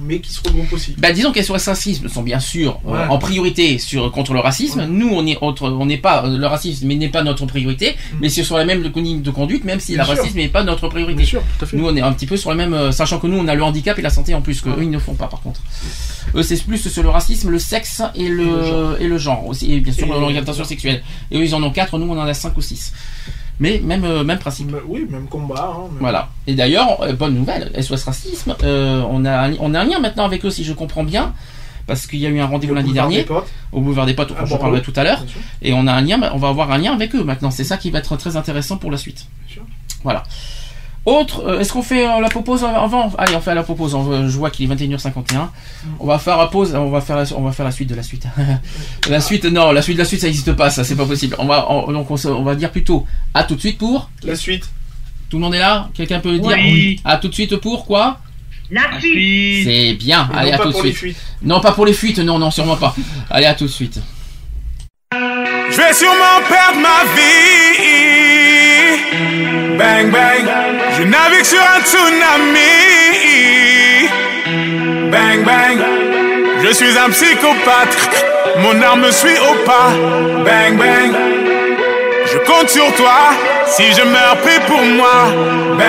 mais qui se regroupe aussi. Bah disons que SOS racisme sont bien sûr euh, en priorité sur contre le racisme. Nous, on est autre, on n'est pas euh, le racisme, mais n'est pas notre priorité. Mais c'est sur la même ligne de conduite, même si Mm. Bien le sûr. racisme n'est pas notre priorité. Bien sûr, tout à fait. Nous, on est un petit peu sur le même, euh, sachant que nous, on a le handicap et la santé en plus que eux, ils ne font pas par contre. Eux, c'est plus sur le racisme, le sexe et le et le genre aussi, et bien sûr l'orientation sexuelle. Et eux, ils en ont quatre, nous, on en a cinq ou six. Mais même euh, même principe. Mais Oui, même combat. hein, même- Voilà. Et d'ailleurs, euh, bonne nouvelle, SOS Racisme, euh, on, a, un- on a un lien maintenant avec eux, si je comprends bien, parce qu'il y a eu un rendez-vous lundi dernier, au boulevard des Potes, À dont je Bordeaux, parlerai tout à l'heure, et on a un lien, on va avoir un lien avec eux maintenant. C'est ça qui va être très intéressant pour la suite. Bien sûr. Voilà. Autre, euh, est-ce qu'on fait euh, la pause avant Allez, on fait la va- je vois qu'il est 21h51. On va faire la pause. On va faire la, on va faire la suite de la suite. la suite, non, la suite de la suite, ça n'existe pas. Ça, c'est pas possible. On va, on- donc on, va dire plutôt à tout de suite pour? La suite. Tout le monde est là? Quelqu'un peut dire? Oui. À tout de suite pour quoi? La suite. C'est bien. Allez, non à tout de suite. Non, pas pour les fuites. Non, non, sûrement pas. Allez, à tout de suite. Je vais sûrement perdre ma vie. Bang bang, je navigue sur un tsunami. Bang bang, je suis un psychopathe. Mon arme me suit au pas. Bang bang, je compte sur toi. Si je meurs, prie pour moi.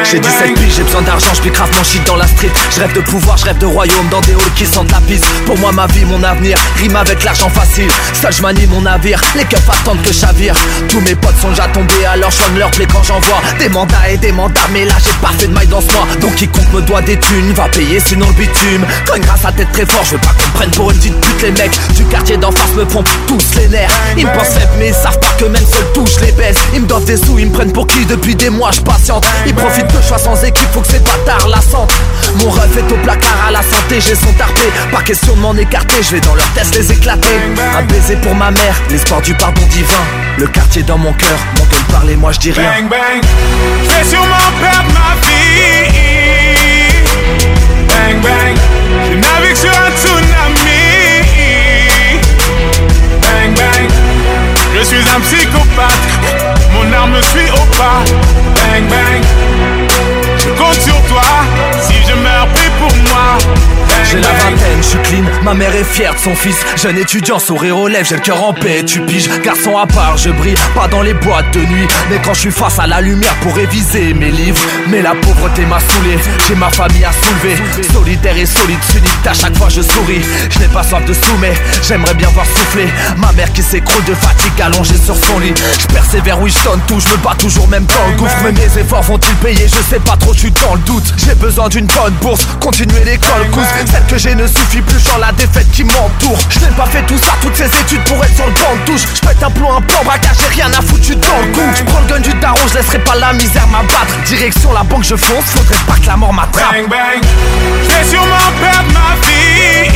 J'ai 17 bang. piges, j'ai besoin d'argent, je grave mon shit dans la street. Je rêve de pouvoir, je rêve de royaume dans des halls qui sentent la pisse. Pour moi, ma vie, mon avenir, rime avec l'argent facile. Seul je manie mon navire, les keufs attendent que chavire. Tous mes potes sont déjà tombés, alors je leur plaît quand j'envoie des mandats et des mandats. Mais là, j'ai pas fait de maille dans ce mois. Donc quiconque me doit des thunes va payer sinon le bitume. Quand grâce à tête très fort, je veux pas qu'on prenne pour une petite pute. Les mecs du quartier d'en face me font tous les nerfs. Ils me pensent mais ils savent pas que même seul touche les baisse. Ils me doivent des sous, ils me prennent pour qui depuis des mois, je patiente. Ils profitent que je sois sans équipe, faut que ces bâtards la sentent. Mon ref est au placard à la santé, j'ai son tarpé. Pas question de m'en écarter, je vais dans leur test les éclater. Un baiser pour ma mère, l'espoir du pardon divin. Le quartier dans mon cœur, mon gueule parle et moi je dis rien. Bang bang, je vais sûrement perdre ma vie. Bang bang, je navigue sur un tsunami. Bang bang, je suis un psychopathe. Mon arme me suit au pas. Bang bang, je compte sur toi. J'ai la vingtaine, je suis clean, ma mère est fière de son fils. Jeune étudiant, sourire aux lèvres, j'ai le cœur en paix, tu piges Garçon à part, je brille, pas dans les boîtes de nuit. Mais quand je suis face à la lumière pour réviser mes livres. Mais la pauvreté m'a saoulé, j'ai ma famille à soulever. Solitaire et solide, sunite, à chaque fois je souris. Je n'ai pas soif de sous mais j'aimerais bien voir souffler. Ma mère qui s'écroule de fatigue allongée sur son lit. Je persévère, oui je sonne tout, je me bats toujours même dans le gouffre. Mais mes efforts vont-ils payer, je sais pas trop, je suis dans le doute. J'ai besoin d'une bonne bourse, continuer l'école, cousse Que j'ai ne suffit plus, genre la défaite qui m'entoure. Je n'ai pas fait tout ça, toutes ces études pour être sur le banc de touche. Je pète un plomb, un plan, braquage, j'ai rien à foutre, dans le coup. Je prends le gun du daron, je laisserai pas la misère m'abattre. Direction la banque, je fonce, faudrait pas que la mort m'attrape. Bang bang, je vais sûrement perdre ma vie.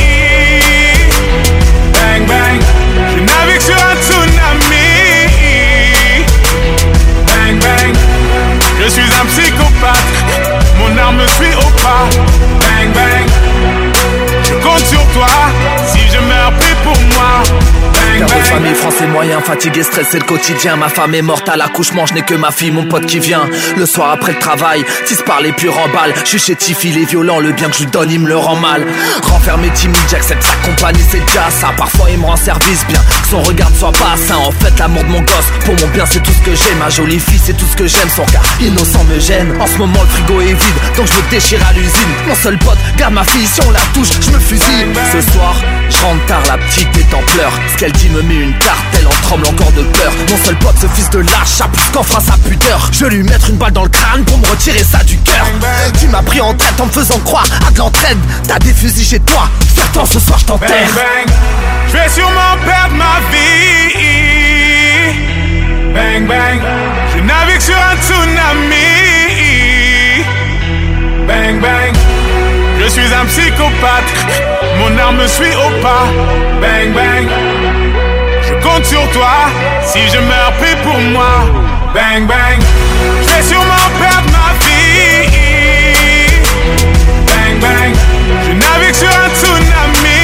Bang bang, je navigue sur un tsunami. Bang bang, je suis un psychopathe. Mon arme me suit au pas. Bang bang, compte sur toi. Si je meurs, prie pour moi. De famille, français moyen, fatigué, stressé le quotidien. Ma femme est morte à l'accouchement, je n'ai que ma fille, mon pote qui vient. Le soir après le travail, tisse par les puis remballe Je suis chétif, il est violent, le bien que je donne il me le rend mal. Renfermé timide, j'accepte sa compagnie, c'est déjà ça. Parfois il me rend service bien, que son regard soit pas sain. En fait l'amour de mon gosse, pour mon bien c'est tout ce que j'ai. Ma jolie fille c'est tout ce que j'aime, son regard innocent me gêne. En ce moment le frigo est vide, donc je me déchire à l'usine. Mon seul pote, garde ma fille, si on la touche, je me fusille. Ce soir, rentre tard, la petite est en pleurs. Ce qu'elle dit me met une tarte, elle en tremble encore de peur. Mon seul pote, ce fils de lâche, a plus qu'enfin sa pudeur. Je lui mettre une balle dans le crâne pour me retirer ça du cœur. Tu m'as pris en tête en me faisant croire à de l'entraide T'as des fusils chez toi, certains ce soir je t'enterre. Je vais sûrement perdre ma vie. Bang bang, je navigue sur un tsunami. Bang bang, je suis un psychopathe. Mon arme me suit au pas. Bang bang, je compte sur toi. Si je meurs, prie pour moi. Bang bang, je vais sûrement perdre ma vie. Bang bang, je navigue sur un tsunami.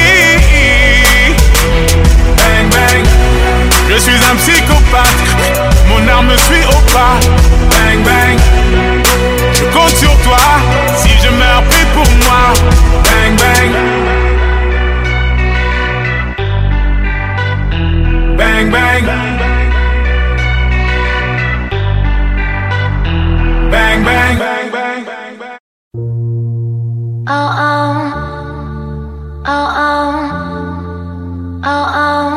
Bang bang, je suis un psychopathe. Mon arme me suit au pas. Bang bang, je compte sur toi. Cùng je moi. Bang bang. Bang bang. Bang bang. Bang bang. Oh oh, oh oh, oh oh.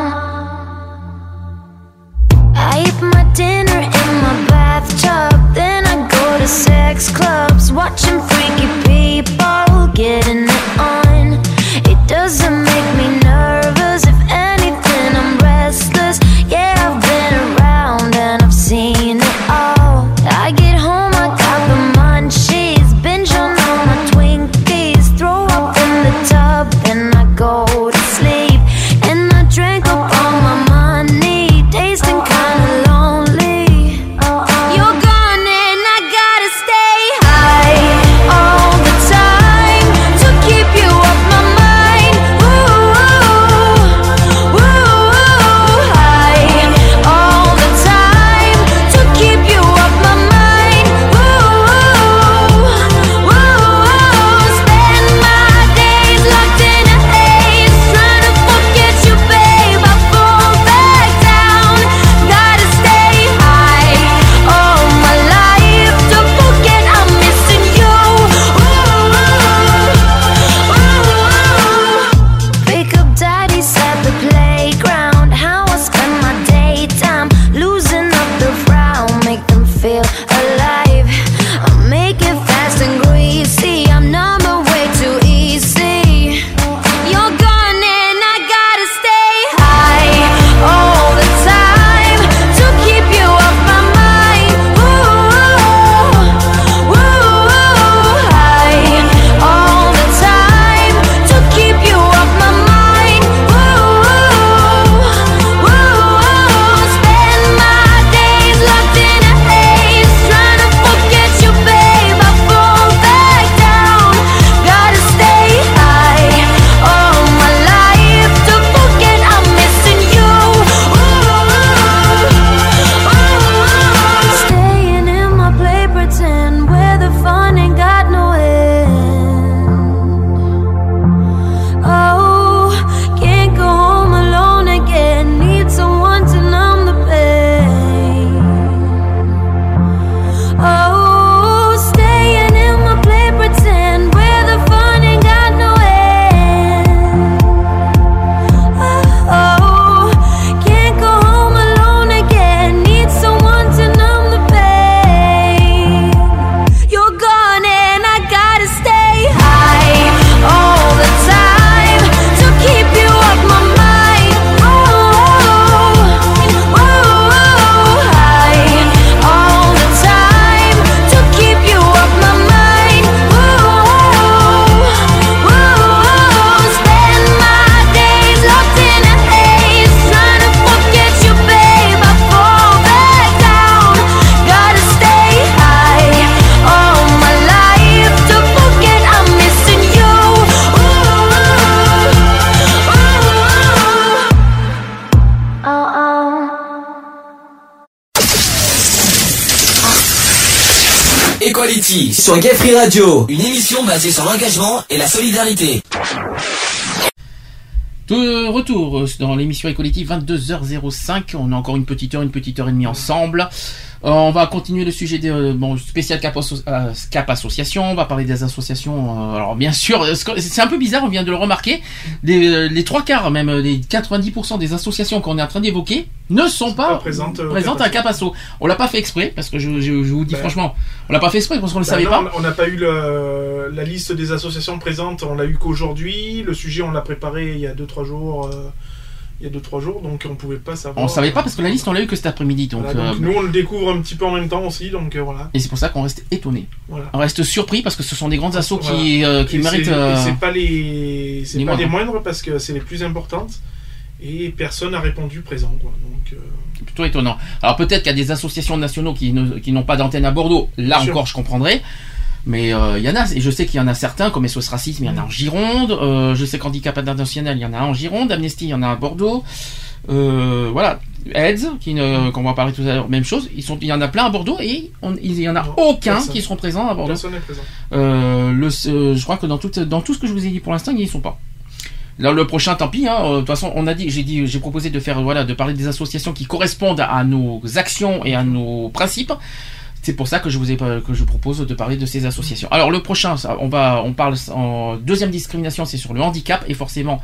Sur Gay Free Radio, une émission basée sur l'engagement et la solidarité. De retour euh, dans l'émission Equality 22h05. On a encore une petite heure, une petite heure et demie ensemble. Euh, on va continuer le sujet des euh, bon, spécial Cap, Asso- euh, Cap Association. On va parler des associations. euh, alors bien sûr, euh, c'est un peu bizarre. On vient de le remarquer. Les, euh, les trois quarts, même euh, les 90% des associations qu'on est en train d'évoquer ne sont pas, présentes, euh, présentes à Cap Asso. On l'a pas fait exprès parce que je, je- je vous dis Ben. franchement, on l'a pas fait exprès parce qu'on le Bah savait non, pas. On n'a pas eu le- la liste des associations présentes, on l'a eu qu'aujourd'hui. Le sujet, on l'a préparé il y a 2-3 jours. euh, il y a 2-3 jours, donc on pouvait pas savoir. On savait pas parce que la liste on l'a eu que cet après-midi. Donc, Voilà, donc euh, nous, on le découvre un petit peu en même temps aussi, donc euh, voilà. et c'est pour ça qu'on reste étonné. Voilà. On reste surpris parce que ce sont des grandes assos Voilà. qui, euh, qui méritent. c'est- euh, pas les, c'est pas les moindres parce que c'est les plus importantes. Et personne n'a répondu présent, quoi. Donc, euh, C'est plutôt étonnant. Alors peut-être qu'il y a des associations nationaux qui ne- qui n'ont pas d'antenne à Bordeaux. Là Bien sûr. encore, je comprendrais. Mais euh, il y en a, et je sais qu'il y en a certains, comme SOS Racisme, il y en a en Gironde. euh, je sais qu'Handicap International, il y en a en Gironde. Amnesty, il y en a à Bordeaux. Voilà. AIDS, qui ne- qu'on va parler tout à l'heure, même chose. Ils sont, il y en a plein à Bordeaux et on- il y en a aucun personne. qui seront présents à Bordeaux. personne n'est présent. Le, je crois que dans tout, dans tout ce que je vous ai dit pour l'instant, ils n'y sont pas. Le prochain, tant pis. hein, euh, De toute façon, on a dit, j'ai dit, j'ai proposé de faire, voilà, de parler des associations qui correspondent à nos actions et à nos principes. C'est pour ça que je vous ai, que je propose de parler de ces associations. Alors, le prochain, on va, on parle en deuxième discrimination, c'est sur le handicap et forcément.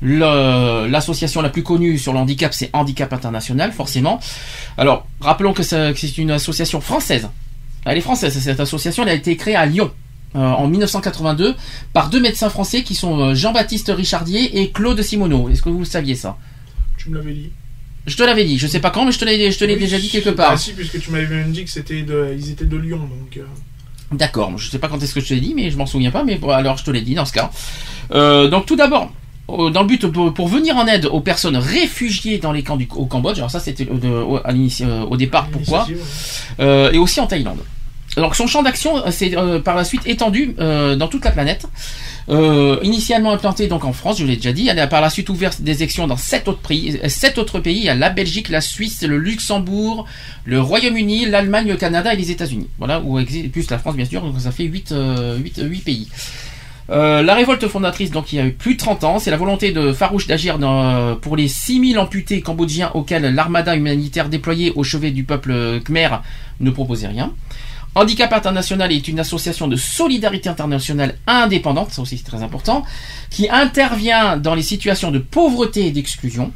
L'association la plus connue sur le handicap, c'est Handicap International, forcément. Alors, rappelons que c'est une association française. Elle est française, cette association, elle a été créée à Lyon. Euh, en 1982 par deux médecins français qui sont euh, Jean-Baptiste Richardier et Claude Simoneau. Est-ce que vous le saviez ça? Tu me l'avais dit. Je te l'avais dit, je sais pas quand, mais je te l'ai, je te l'ai Oui, déjà dit quelque Ah part. si, puisque tu m'avais même dit que c'était de, ils étaient de Lyon, donc. euh, D'accord, je sais pas quand est-ce que je te l'ai dit, mais je m'en souviens pas, mais bon, alors je te l'ai dit dans ce cas. Euh, donc tout d'abord, dans le but pour, pour venir en aide aux personnes réfugiées dans les camps du, au Cambodge, alors ça c'était au, au- départ, pourquoi? Euh, Et aussi en Thaïlande. Son champ d'action euh, s'est euh, par la suite étendu euh, dans toute la planète. Initialement implantée donc en France, je l'ai déjà dit, elle a par la suite ouvert des sections dans sept autres pays. Sept autres pays, il y a la Belgique, la Suisse, le Luxembourg, le Royaume-Uni, l'Allemagne, le Canada et les États-Unis. Voilà, où existe plus la France bien sûr, donc ça fait 8, pays. La révolte fondatrice, donc il y a eu plus de 30 ans, c'est la volonté de Farouche d'agir pour les 6000 amputés cambodgiens auxquels l'armada humanitaire déployée au chevet du peuple khmer ne proposait rien. Handicap International est une association de solidarité internationale indépendante, ça aussi c'est très important, qui intervient dans les situations de pauvreté et d'exclusion,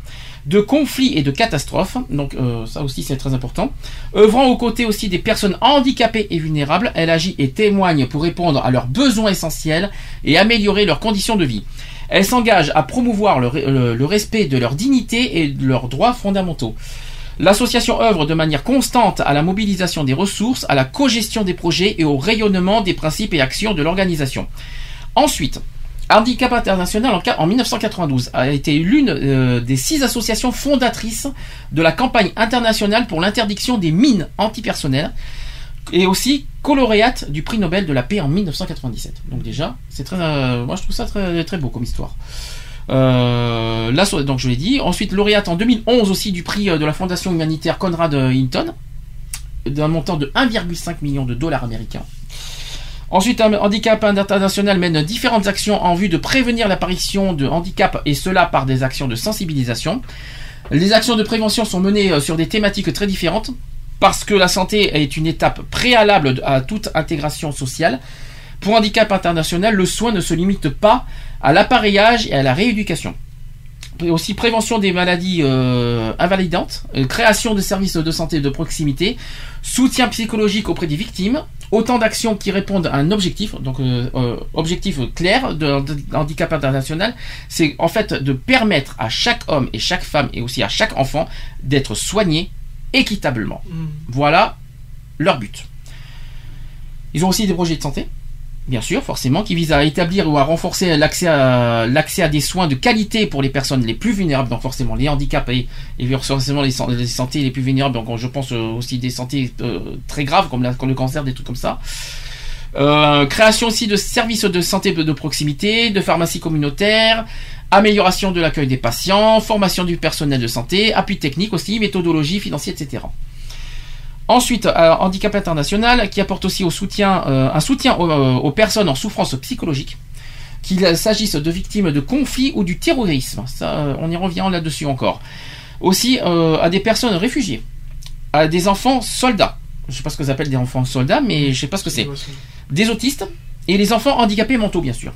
de conflits et de catastrophes, donc euh, ça aussi c'est très important. Œuvrant aux côtés aussi des personnes handicapées et vulnérables, elle agit et témoigne pour répondre à leurs besoins essentiels et améliorer leurs conditions de vie. Elle s'engage à promouvoir le, re- le- le respect de leur dignité et de leurs droits fondamentaux. L'association œuvre de manière constante à la mobilisation des ressources, à la cogestion des projets et au rayonnement des principes et actions de l'organisation. Ensuite, Handicap International en, ca- en 1992 a été l'une euh, des six associations fondatrices de la campagne internationale pour l'interdiction des mines antipersonnelles et aussi colauréate du prix Nobel de la paix en 1997. Donc déjà, c'est très, euh, moi je trouve ça très, très beau comme histoire. Euh, là, donc je l'ai dit. Ensuite, lauréate en 2011 aussi du prix euh, de la fondation humanitaire Conrad euh, Hinton, d'un montant de 1,5 million de dollars américains. Ensuite, un Handicap International mène différentes actions en vue de prévenir l'apparition de handicap et cela par des actions de sensibilisation. Les actions de prévention sont menées sur des thématiques très différentes parce que la santé est une étape préalable à toute intégration sociale. Pour Handicap International, le soin ne se limite pas à l'appareillage et à la rééducation. Aussi prévention des maladies euh, invalidantes, euh, création de services de santé de proximité, soutien psychologique auprès des victimes, autant d'actions qui répondent à un objectif, donc euh, euh, objectif clair de, de handicap international, c'est en fait de permettre à chaque homme et chaque femme et aussi à chaque enfant d'être soigné équitablement. Mm. Voilà leur but. Ils ont aussi des projets de santé, bien sûr, forcément, qui visent à établir ou à renforcer l'accès à, des soins de qualité pour les personnes les plus vulnérables, donc forcément les handicapés et forcément les, san- les santé les plus vulnérables, donc je pense euh, aussi des santé euh, très graves comme, le cancer, des trucs comme ça. Euh, création aussi de services de santé de proximité, de pharmacie communautaire, amélioration de l'accueil des patients, formation du personnel de santé, appui technique aussi, méthodologie financière, etc. Ensuite, euh, Handicap International qui apporte aussi au soutien, euh, un soutien aux, euh, aux personnes en souffrance psychologique, qu'il s'agisse de victimes de conflits ou du terrorisme. Ça, on y revient là-dessus encore. Aussi euh, à des personnes réfugiées, à des enfants soldats. Je sais pas ce que appellent des enfants soldats, mais je sais pas ce que c'est. Des autistes et les enfants handicapés mentaux, bien sûr.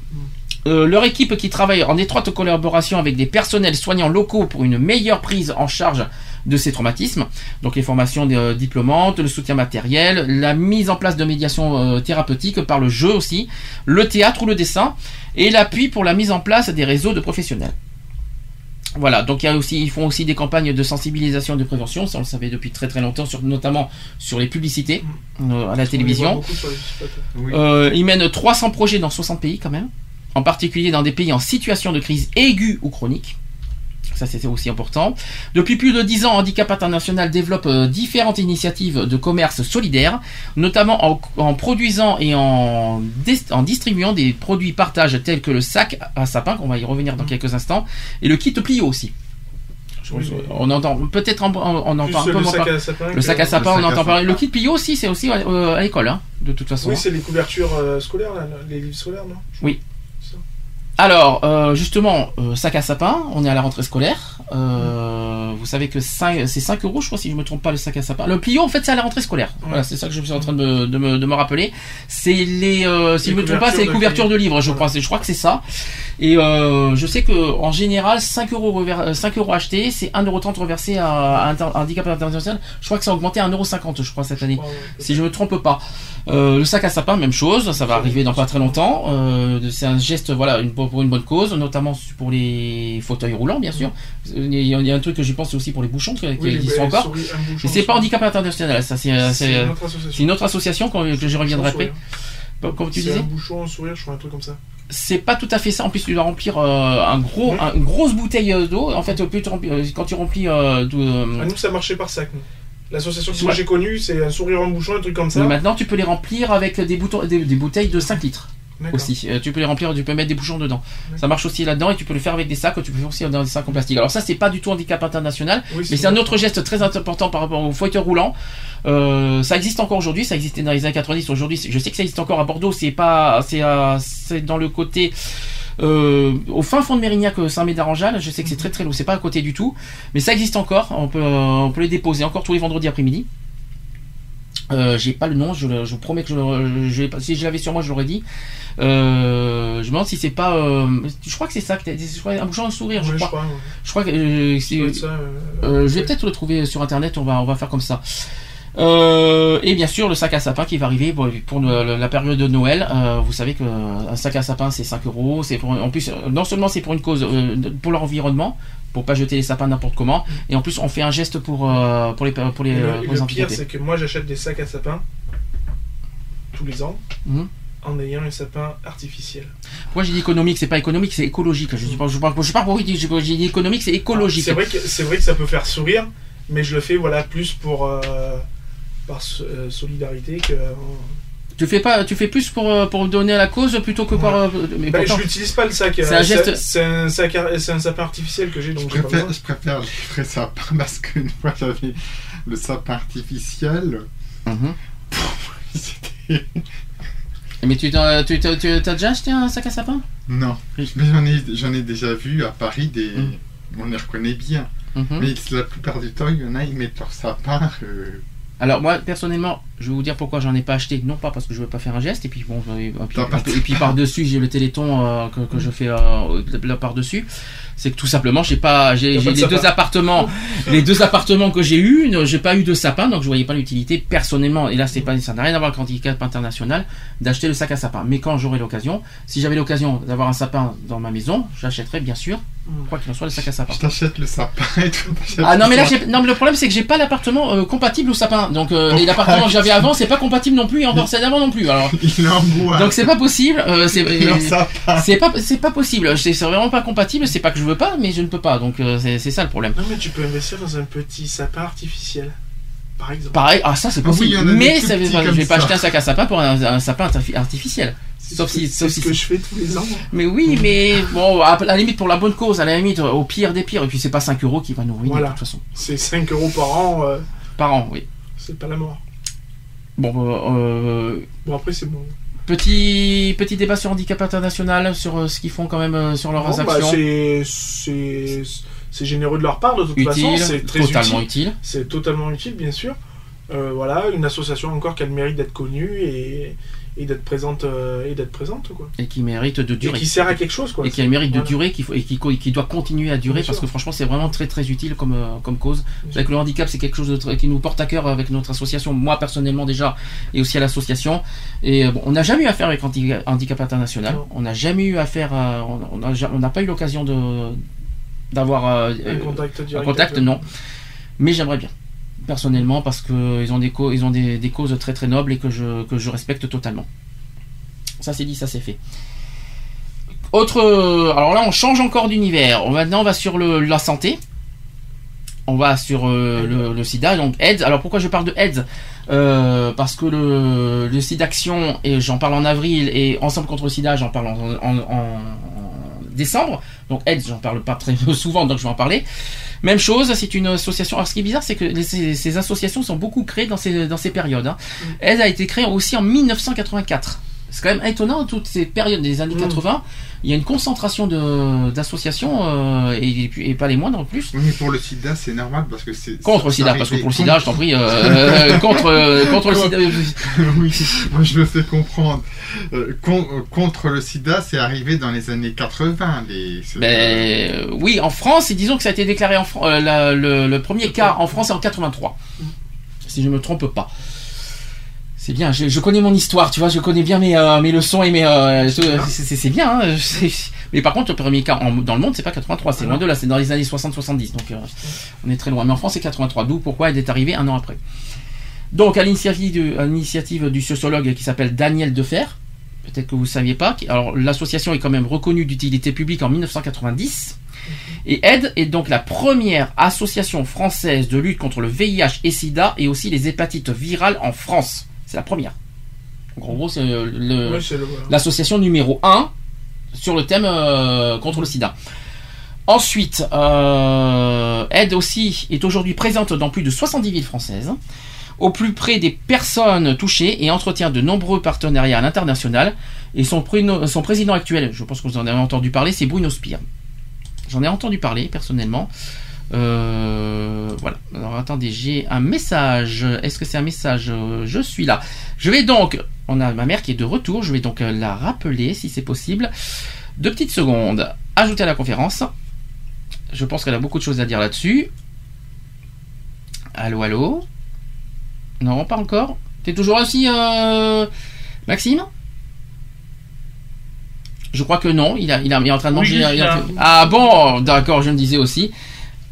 Euh, leur équipe qui travaille en étroite collaboration avec des personnels soignants locaux pour une meilleure prise en charge de ces traumatismes. Donc les formations euh, diplômantes, le soutien matériel, la mise en place de médiation euh, thérapeutique par le jeu aussi, le théâtre ou le dessin, et l'appui pour la mise en place des réseaux de professionnels. Voilà, donc il y a aussi, ils font aussi des campagnes de sensibilisation et de prévention, ça on le savait depuis très très longtemps, sur, notamment sur les publicités euh, à la télévision. Euh, ils mènent 300 projets dans 60 pays quand même, en particulier dans des pays en situation de crise aiguë ou chronique. Ça, c'est aussi important. Depuis plus de 10 ans, Handicap International développe euh, différentes initiatives de commerce solidaire, notamment en, en produisant et en, dis- en distribuant des produits partage tels que le sac à sapin, qu'on va y revenir dans quelques instants, et le kit Plio aussi. Oui, On entend peut-être en- on, on entend Plus un peu le sac par- à sapin Le sac à sapin, on entend parler. Le kit Plio aussi, c'est aussi euh, à l'école, hein, de toute façon. Oui, c'est les couvertures euh, scolaires, là, les livres scolaires, non? Oui. Alors, euh, justement, euh, sac à sapin, on est à la rentrée scolaire. Euh, vous savez que c'est 5 euros, je crois, si je me trompe pas, le sac à sapin. Le Plio, en fait, c'est à la rentrée scolaire. Voilà, c'est ça que je suis en train de me, de me, de me rappeler. C'est les, si Les je me trompe pas, c'est les couvertures de livres, je crois. Je crois que c'est ça. Et je sais que en général, 5 euros, rever- 5 euros achetés, c'est 1,30€ reversé à, à Inter- Handicap International. Je crois que ça a augmenté à 1,50€, je crois, cette année. si je me trompe pas. Le sac à sapin, même chose, ça va arriver dans pas très longtemps. C'est un geste, voilà, une, pour une bonne cause, notamment pour les fauteuils roulants, bien sûr. Il y a, il y a un truc que j'y pense aussi pour les bouchons qui, qui Oui, existent les encore. c'est pas handicap international, ça c'est une autre association. c'est une autre association que je reviendrai après. Comme tu C'est disais un bouchon, un sourire, je crois, un truc comme ça. c'est pas tout à fait ça. En plus, tu dois remplir euh, un gros, un- une grosse bouteille euh, d'eau. En fait, plus tu remplis- euh, quand tu remplis euh, de, euh, À nous, ça marchait par sac. L'association que moi j'ai connue, c'est un sourire en bouchon, un truc comme ça. Mais maintenant, tu peux les remplir avec des, boutons, des, des bouteilles de 5 litres. Aussi, Euh, tu peux les remplir, tu peux mettre des bouchons dedans. Ça marche aussi là-dedans et tu peux le faire avec des sacs, tu peux le faire aussi dans des sacs en plastique. Alors ça, c'est pas du tout handicap international, Oui, mais c'est un autre geste très important par rapport au fauteuil roulant. Euh, ça existe encore aujourd'hui, ça existait dans les années 90. Aujourd'hui, je sais que ça existe encore à Bordeaux. C'est pas, c'est, euh, c'est dans le côté. euh, au fin fond de Mérignac, Saint-Médard-en-Jalles, je sais que c'est très très loin, c'est pas à côté du tout, mais ça existe encore. On peut, on peut les déposer encore tous les vendredis après-midi. Euh, j'ai pas le nom, je, je vous promets que je, je si je l'avais sur moi, je l'aurais dit. Euh, je me demande si c'est pas. euh, je crois que c'est ça, que t'as- je crois, un bouchon de sourire, je Ouais, je crois. crois, ouais. Je crois que euh, ça, euh, euh, je vais peut-être le trouver sur internet. On va, on va faire comme ça. Euh, et bien sûr le sac à sapin qui va arriver pour le- la période de Noël. Euh, vous savez que un sac à sapin c'est 5 euros. C'est pour, en plus non seulement c'est pour une cause euh, pour l'environnement, pour pas jeter les sapins n'importe comment, et en plus on fait un geste pour euh, pour les pour les, Et euh, le, pour et les le pire, c'est que moi j'achète des sacs à sapin tous les ans Mhm. en ayant un sapin artificiel. Moi j'ai dit économique, c'est pas économique, c'est écologique. Je pas, je parle, je parle pour j'ai j'ai dit économique, c'est écologique. C'est vrai, que, c'est vrai que ça peut faire sourire, mais je le fais voilà, plus pour, euh, par so- euh, solidarité que. Tu fais pas, tu fais plus pour euh, pour donner à la cause plutôt que par. euh, mais Ben, pourtant- je l'utilise pas le sac. C'est euh, un geste- C'est un, sac un sapin artificiel que j'ai donc Je préfère, je préfère les vrais sapins parce qu'une fois j'avais le sapin artificiel. Mhm. C'était. Mais tu t'as tu t'as- tu- t'as déjà acheté un sac à sapin? Non, mais j'en ai, j'en ai déjà vu à Paris des. Mm. On les reconnaît bien. Mhm. Mais la plupart du temps, il y en a, ils mettent leur sapin. euh, Alors moi personnellement, je vais vous dire pourquoi j'en ai pas acheté. Non pas parce que je veux pas faire un geste et puis bon et puis, par dessus j'ai le téléthon euh, que, que je fais euh, là par dessus. C'est que tout simplement j'ai pas j'ai les sapin. deux appartements les deux appartements que j'ai eu j'ai pas eu de sapin donc je voyais pas l'utilité personnellement et là c'est pas ça n'a rien à voir avec handicap international d'acheter le sac à sapin. Mais quand j'aurai l'occasion, si j'avais l'occasion d'avoir un sapin dans ma maison, j'achèterais bien sûr quoi qu'il en soit le sac à sapin. Je t'achète le sapin et tout. Ah non mais là non mais le problème c'est que j'ai pas l'appartement euh, compatible au sapin donc euh, et l'appartement que j'avais avant c'est pas compatible non plus et encore celle d'avant non plus alors Il est en bois. donc c'est pas possible euh, c'est euh, pas c'est pas possible c'est c'est vraiment pas compatible c'est pas que je veux pas mais je ne peux pas donc euh, c'est c'est ça le problème Non, mais tu peux investir dans un petit sapin artificiel. Par exemple. pareil ah ça c'est Ah oui, possible il y en a des mais tout ça, veut petits pas- je comme vais pas ça. acheter un sac à sapin pour un, un sapin artifi- artificiel sauf si c'est sauf ce si que je fais tous les ans. mais oui mais bon à la limite pour la bonne cause à la limite au pire des pires et puis c'est pas 5 euros qui va nous ruiner Voilà. de toute façon C'est 5 euros par an. euh, par an oui c'est pas la mort. Bon, euh, Bon, après, c'est bon. Petit petit débat sur handicap international, sur euh, ce qu'ils font quand même euh, sur leurs bah, actions. c'est- généreux de leur part, de toute Utile, façon. C'est très totalement utile. C'est totalement utile, bien sûr. Euh, voilà, une association encore qui a le mérite d'être connue et, et d'être présente, euh, et d'être présente, quoi. et qui mérite de durer. Et qui sert à quelque chose, quoi. Et qui a le mérite de durer, qu'il faut, et qui, qui doit continuer à durer, Bien parce sûr. que franchement, c'est vraiment très très utile comme, euh, comme cause. C'est vrai que le handicap, c'est quelque chose de très- qui nous porte à cœur avec notre association, moi personnellement déjà, et aussi à l'association. Et euh, bon, on n'a jamais eu affaire avec Handi- Handicap International. On n'a jamais eu affaire, à- on n'a on pas eu l'occasion de d'avoir euh, Un contact direct un contact, avec non. Mais j'aimerais bien, personnellement, parce que ils ont des, ils ont des, des causes très très nobles et que je, que je respecte totalement. Ça c'est dit, ça c'est fait. Autre, euh, alors là on change encore d'univers. Maintenant on va sur le, la santé. On va sur euh, le, sida, donc AIDS. Alors pourquoi je parle de AIDS? Euh, Parce que le, le sida action, et j'en parle en avril, et Ensemble contre le sida, j'en parle en décembre. Donc AIDS, j'en parle pas très souvent, donc je vais en parler. Même chose, c'est une association. Alors ce qui est bizarre, c'est que les- ces, ces associations sont beaucoup créées dans ces, dans ces périodes. hein. AIDS a été créée aussi en 1984. C'est quand même étonnant, toutes ces périodes des années 80, il y a une concentration d'associations, euh, et, pas les moindres en plus. Oui, mais pour le sida, c'est normal parce que c'est. Contre le sida, parce que pour le contre- sida, je t'en prie, euh, euh, contre, euh, contre le sida. oui, moi je me fais comprendre. Con- contre le sida, c'est arrivé dans les années 80. Les... Ben, oui, en France, et disons que ça a été déclaré en la- le, le premier cas en France est en 83. Si je me trompe pas. C'est bien, je, connais mon histoire, tu vois, je connais bien mes, euh, leçons et mes. euh, c'est bien, hein, mais par contre, le premier cas dans le monde, c'est pas 83, c'est loin de là, c'est dans les années 60-70, donc euh, on est très loin. Mais en France, c'est 83, d'où pourquoi elle est arrivée un an après. Donc, à l'initiative du, sociologue qui s'appelle Daniel Defer, peut-être que vous ne saviez pas, alors l'association est quand même reconnue d'utilité publique en 1990. Et AID est donc la première association française de lutte contre le VIH et SIDA et aussi les hépatites virales en France. C'est la première. Donc en gros, c'est euh, Ouais, l'association numéro 1 sur le thème euh, contre le sida. Ensuite, euh, Aide aussi est aujourd'hui présente dans plus de 70 villes françaises, au plus près des personnes touchées et entretient de nombreux partenariats à l'international. Et son, son président actuel, je pense que vous en avez entendu parler, c'est Bruno Spire. J'en ai entendu parler personnellement. Euh, voilà. Alors attendez, j'ai un message. Est-ce que c'est un message? Euh, Je suis là. Je vais donc. On a ma mère qui est de retour. Je vais donc euh, la rappeler si c'est possible. Deux petites secondes. Ajouter à la conférence. Je pense qu'elle a beaucoup de choses à dire là-dessus. Allô, allô? Non, pas encore. T'es toujours aussi, euh, Maxime? Je crois que non. Il, a, il, a, il est en train de manger. a-. Ah bon, d'accord, je me disais aussi.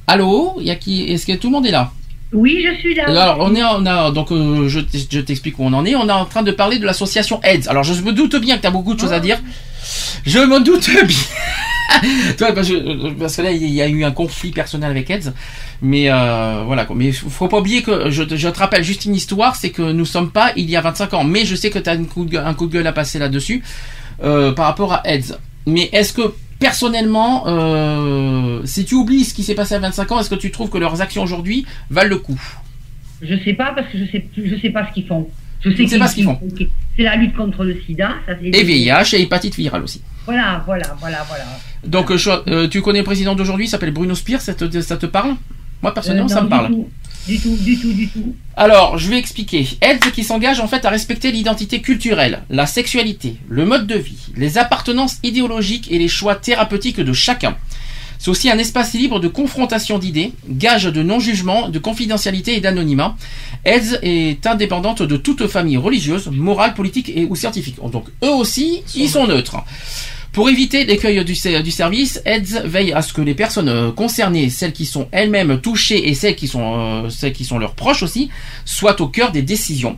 Allô y a qui Est-ce que tout le monde est là? Oui, je suis là. alors, on est, on a, donc, euh, je, t'explique où on en est. On est en train de parler de l'association AIDS. Alors, je me doute bien que tu as beaucoup de choses à dire. Je me doute bien. Toi, parce, que, parce que là, il y a eu un conflit personnel avec AIDS. Mais euh, voilà. Mais faut pas oublier que je, te- je te rappelle juste une histoire, c'est que nous sommes pas il y a 25 ans. Mais je sais que tu as un coup de gueule, un coup de gueule à passer là-dessus euh, par rapport à AIDS. Mais est-ce que personnellement, euh, si tu oublies ce qui s'est passé à 25 ans, est-ce que tu trouves que leurs actions aujourd'hui valent le coup? Je sais pas parce que je sais, je sais pas ce qu'ils font. Je sais sais pas ce qu'ils font. C'est la lutte contre le sida. Ça, Et VIH et hépatite virale aussi. Voilà, voilà, voilà, voilà. Donc, euh, euh, tu connais le président d'aujourd'hui, il s'appelle Bruno Spire, ça te, ça te parle? Moi, personnellement, Euh, ça me parle. Tout, du tout, du tout, du tout. Alors, je vais expliquer. AIDS qui s'engage en fait à respecter l'identité culturelle, la sexualité, le mode de vie, les appartenances idéologiques et les choix thérapeutiques de chacun. C'est aussi un espace libre de confrontation d'idées, gage de non-jugement, de confidentialité et d'anonymat. AIDS est indépendante de toute famille religieuse, morale, politique et ou scientifique. Donc eux aussi, ils sont neutres. Pour éviter l'écueil du, ser- du service, AIDS veille à ce que les personnes euh, concernées, celles qui sont elles-mêmes touchées et celles qui sont, euh, celles qui sont leurs proches aussi, soient au cœur des décisions,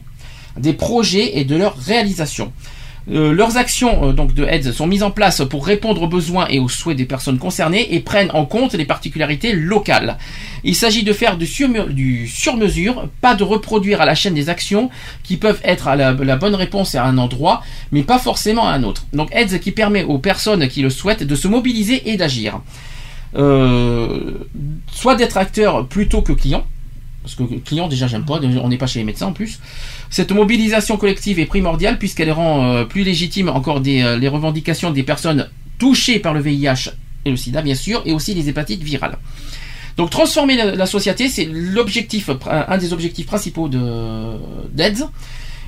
des projets et de leur réalisation. Euh, leurs actions euh, donc de AIDS sont mises en place pour répondre aux besoins et aux souhaits des personnes concernées et prennent en compte les particularités locales. Il s'agit de faire du, sur- du sur-mesure, pas de reproduire à la chaîne des actions qui peuvent être à la, bonne réponse à un endroit, mais pas forcément à un autre. Donc AIDS qui permet aux personnes qui le souhaitent de se mobiliser et d'agir. Euh, soit d'être acteur plutôt que client, parce que client déjà j'aime pas, on n'est pas chez les médecins en plus. Cette mobilisation collective est primordiale puisqu'elle rend euh, plus légitime encore euh, les revendications des personnes touchées par le VIH et le sida bien sûr, et aussi les hépatites virales. Donc transformer la, société, c'est l'objectif, un des objectifs principaux d'AIDS,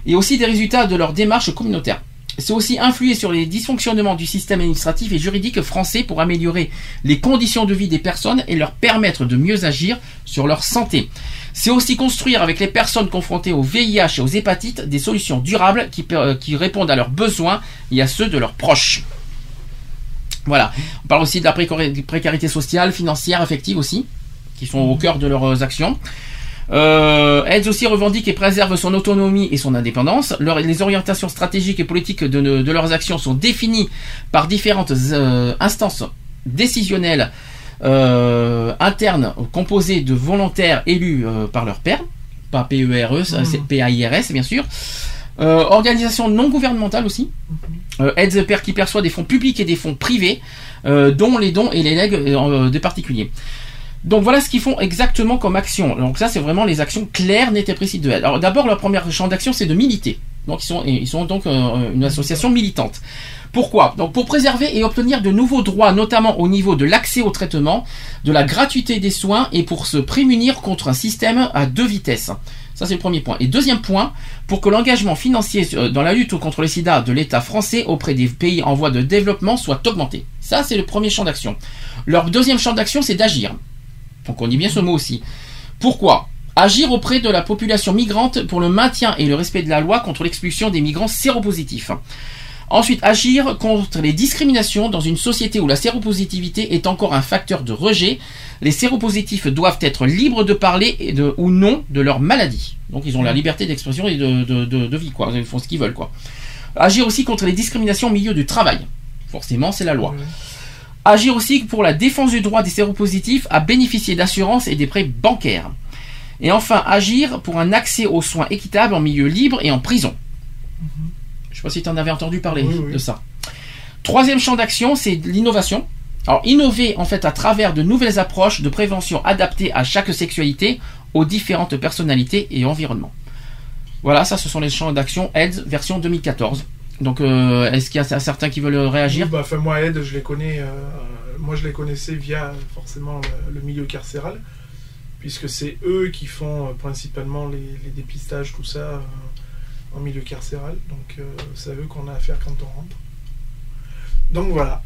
et aussi des résultats de leur démarche communautaire. C'est aussi influer sur les dysfonctionnements du système administratif et juridique français pour améliorer les conditions de vie des personnes et leur permettre de mieux agir sur leur santé. C'est aussi construire avec les personnes confrontées au VIH et aux hépatites des solutions durables qui, euh, qui répondent à leurs besoins et à ceux de leurs proches. Voilà. On parle aussi de la précari- précarité sociale, financière, affective aussi, qui sont au cœur de leurs actions. Euh, AIDS aussi revendique et préserve son autonomie et son indépendance. Leur- les orientations stratégiques et politiques de, de leurs actions sont définies par différentes euh, instances décisionnelles euh, internes composées de volontaires élus euh, par leur père, pas PERE, c'est PAIRS bien sûr. Euh, organisation non gouvernementale aussi. Euh, AIDS per- qui perçoit des fonds publics et des fonds privés, euh, dont les dons et les legs euh, des particuliers. Donc voilà ce qu'ils font exactement comme action. Donc ça c'est vraiment les actions claires, nettes et précises de AIDS. Alors d'abord leur premier champ d'action c'est de militer. Donc ils sont, ils sont donc une association militante. Pourquoi Donc pour préserver et obtenir de nouveaux droits, notamment au niveau de l'accès au traitement, de la gratuité des soins et pour se prémunir contre un système à deux vitesses. Ça c'est le premier point. Et deuxième point, pour que l'engagement financier euh, dans la lutte contre le sida de l'État français auprès des pays en voie de développement soit augmenté. Ça c'est le premier champ d'action. Leur deuxième champ d'action c'est d'agir. Donc on dit bien ce mot aussi. Pourquoi Agir auprès de la population migrante pour le maintien et le respect de la loi contre l'expulsion des migrants séropositifs. Ensuite, agir contre les discriminations dans une société où la séropositivité est encore un facteur de rejet. Les séropositifs doivent être libres de parler et de, ou non de leur maladie. Donc ils ont la liberté d'expression et de, de, de- vie, quoi. Ils font ce qu'ils veulent, quoi. Agir aussi contre les discriminations au milieu du travail. Forcément, c'est la loi. Agir aussi pour la défense du droit des séropositifs à bénéficier d'assurances et des prêts bancaires. Et enfin, agir pour un accès aux soins équitables en milieu libre et en prison. Je sais pas si tu en avais entendu parler de ça. Troisième champ d'action, c'est l'innovation. Alors, innover en fait à travers de nouvelles approches de prévention adaptées à chaque sexualité, aux différentes personnalités et environnements. Voilà, ça, ce sont les champs d'action AIDS version 2014. Donc, euh, est-ce qu'il y a certains qui veulent réagir Oui, bah, enfin, moi, Ed, je les connais. euh, moi, je les connaissais via forcément le, milieu carcéral, puisque c'est eux qui font euh, principalement les, les dépistages, tout ça, euh, en milieu carcéral. Donc, euh, c'est à eux qu'on a affaire quand on rentre. Donc voilà.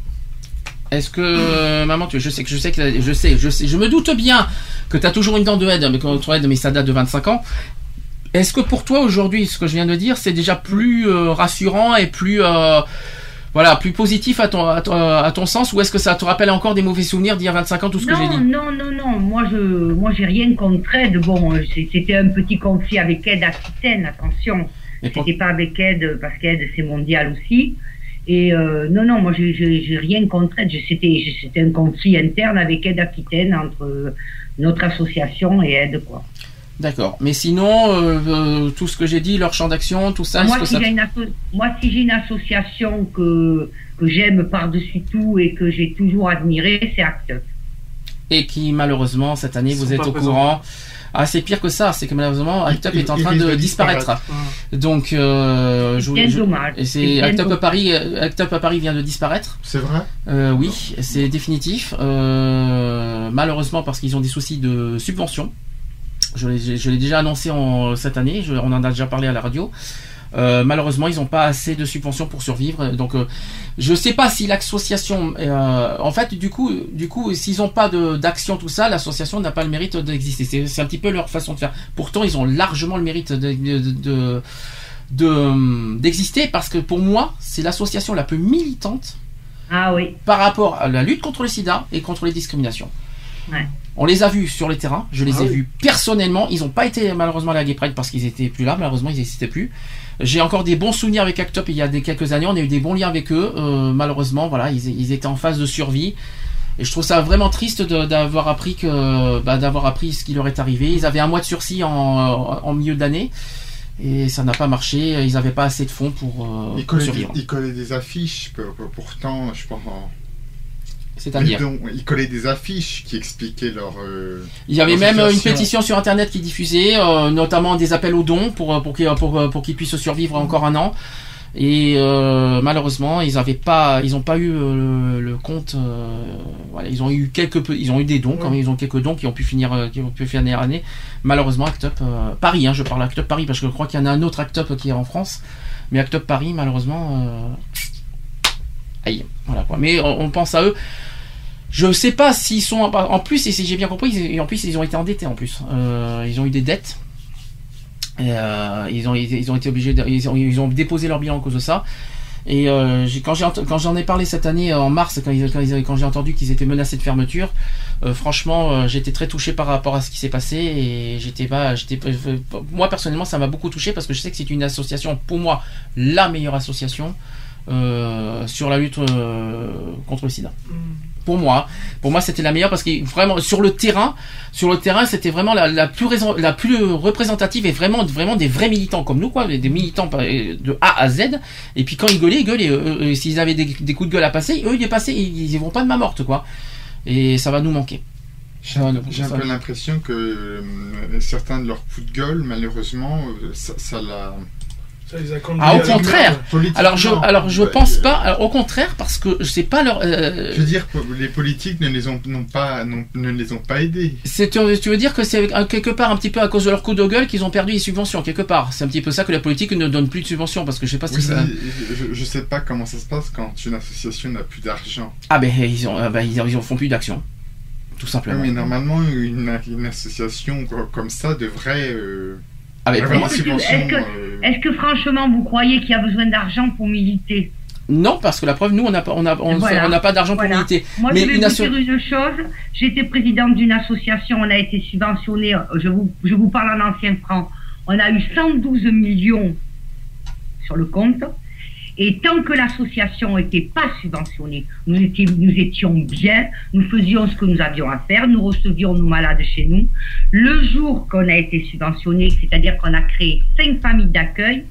Est-ce que euh, maman, tu, je sais que je sais que je sais, je sais, je me doute bien que tu as toujours une dent de aide, mais contre aide, mais ça date de 25 ans. Est-ce que pour toi aujourd'hui, ce que je viens de dire, c'est déjà plus euh, rassurant et plus euh, voilà, plus positif à ton, à ton à ton sens, ou est-ce que ça te rappelle encore des mauvais souvenirs d'il y a 25 ans tout ce que j'ai Non, dit? Non, non, non. Moi, je, moi, j'ai rien contre Ed. Bon, c'était un petit conflit avec Ed Aquitaine, attention. C'était pas avec Ed, parce qu'Ed, c'est mondial aussi. Et euh, non, non, moi, j'ai- rien contre Ed. C'était un conflit interne avec Ed Aquitaine entre euh, notre association et Ed, quoi. D'accord. Mais sinon, euh, euh, tout ce que j'ai dit, leur champ d'action, tout ça, moi, que si ça j'ai une asso- moi, si j'ai une association que, que j'aime par-dessus tout et que j'ai toujours admirée, c'est Act Up. et qui malheureusement cette année vous êtes au présents. courant. Ah, c'est pire que ça, c'est que malheureusement Act Up il- est en train de de disparaître. disparaître. Donc, euh, je, bien je-. Et C'est c'est bien Act Up dommage. Paris, euh, Act Up à Paris vient de disparaître. C'est vrai Euh, oui, c'est définitif. Euh, malheureusement parce qu'ils ont des soucis de subvention. Je l'ai je l'ai déjà annoncé en, cette année, je- on en a déjà parlé à la radio. Euh, malheureusement, ils n'ont pas assez de subventions pour survivre. Donc, euh, je ne sais pas si l'association, euh, en fait, du coup, du coup, s'ils n'ont pas d'action tout ça, l'association n'a pas le mérite d'exister. C'est un petit peu leur façon de faire. Pourtant, ils ont largement le mérite de- de- de- de- d'exister parce que pour moi, c'est l'association la plus militante Ah oui. par rapport à la lutte contre le sida et contre les discriminations. Ouais. On les a vus sur les terrains, je les Ah ai oui. vus personnellement. Ils n'ont pas été malheureusement à la Gay Pride parce qu'ils étaient plus là, malheureusement ils n'existaient plus. J'ai encore des bons souvenirs avec Act Up il y a des, quelques années, on a eu des bons liens avec eux. Euh, malheureusement, voilà, ils, ils étaient en phase de survie. Et je trouve ça vraiment triste de- d'avoir appris que, bah, d'avoir appris ce qui leur est arrivé. Ils avaient un mois de sursis en, en milieu d'année et ça n'a pas marché. Ils n'avaient pas assez de fonds pour, euh, Ils pour des, ils collaient des affiches, pour- pour- pourtant, je pense. C'est-à-dire Ils collaient des affiches qui expliquaient leur. euh, Il y avait même une pétition sur internet qui diffusait, euh, notamment des appels aux dons pour euh, pour qu'ils pour, pour qu'ils puissent survivre encore un an. Et euh, malheureusement, ils avaient pas, ils ont pas eu le, le compte. voilà, ils ont eu quelques, ils ont eu des dons quand même, ils ont quelques dons qui ont pu finir, qui ont pu finir l'année. Malheureusement, Act Up Paris, hein, je parle Act Up Paris parce que je crois qu'il y en a un autre Act Up qui est en France, mais Act Up Paris, malheureusement, voilà. Mais on, pense à eux. Je sais pas s'ils sont en plus et si j'ai bien compris, en plus ils ont été endettés en plus. Euh, ils ont eu des dettes. Et, euh, ils ont été obligés ils ont, ils ont déposé leur bilan à cause de ça. Et euh, quand j'en ai parlé cette année en mars quand, j'ai entendu qu'ils étaient menacés de fermeture, franchement j'étais très touché par rapport à ce qui s'est passé j'étais pas moi personnellement ça m'a beaucoup touché parce que je sais que c'est une association pour moi la meilleure association euh, sur la lutte euh, contre le sida pour moi. Pour moi, c'était la meilleure parce que vraiment sur le terrain, sur le terrain, c'était vraiment la, la plus raison- la plus représentative et vraiment vraiment des vrais militants comme nous quoi, des militants de A à Z. Et puis quand ils gueulaient, ils gueulaient. Euh, S'ils avaient des, des coups de gueule à passer, eux ils les passaient, ils, ils vont pas de ma morte quoi. Et ça va nous manquer. J'ai un, peu l'impression que euh, certains de leurs coups de gueule, malheureusement, ça, ça l'a. Ah, au contraire. Politiquement, Alors je, alors je bah, pense pas. Alors, au contraire, parce que c'est pas leur. euh, Je veux dire, les politiques ne les ont, pas, ne les ont pas aidés. C'est, tu tu veux dire que c'est euh, quelque part un petit peu à cause de leur coup de gueule qu'ils ont perdu les subventions quelque part. C'est un petit peu ça que la politique ne donne plus de subventions parce que je sais pas si Oui, ça. je, je- je sais pas comment ça se passe quand une association n'a plus d'argent. Ah ben ils ont, euh, ben, ils, ils en font plus d'action, tout simplement. mais normalement, une, une association co- comme ça devrait. euh, Ah, Est-ce que, euh, est-ce que franchement vous croyez qu'il y a besoin d'argent pour militer? Non, parce que la preuve, nous on n'a pas, on a, on, Voilà. on n'a pas d'argent Voilà. pour militer. Moi, mais je vais une vous asso- dire une chose. J'étais présidente d'une association, on a été subventionné, je vous, je vous parle en ancien franc, on a eu 112 millions sur le compte. Et tant que l'association n'était pas subventionnée, nous étions, bien, nous faisions ce que nous avions à faire, nous recevions nos malades chez nous. Le jour qu'on a été subventionné, c'est-à-dire qu'on a créé cinq familles d'accueil,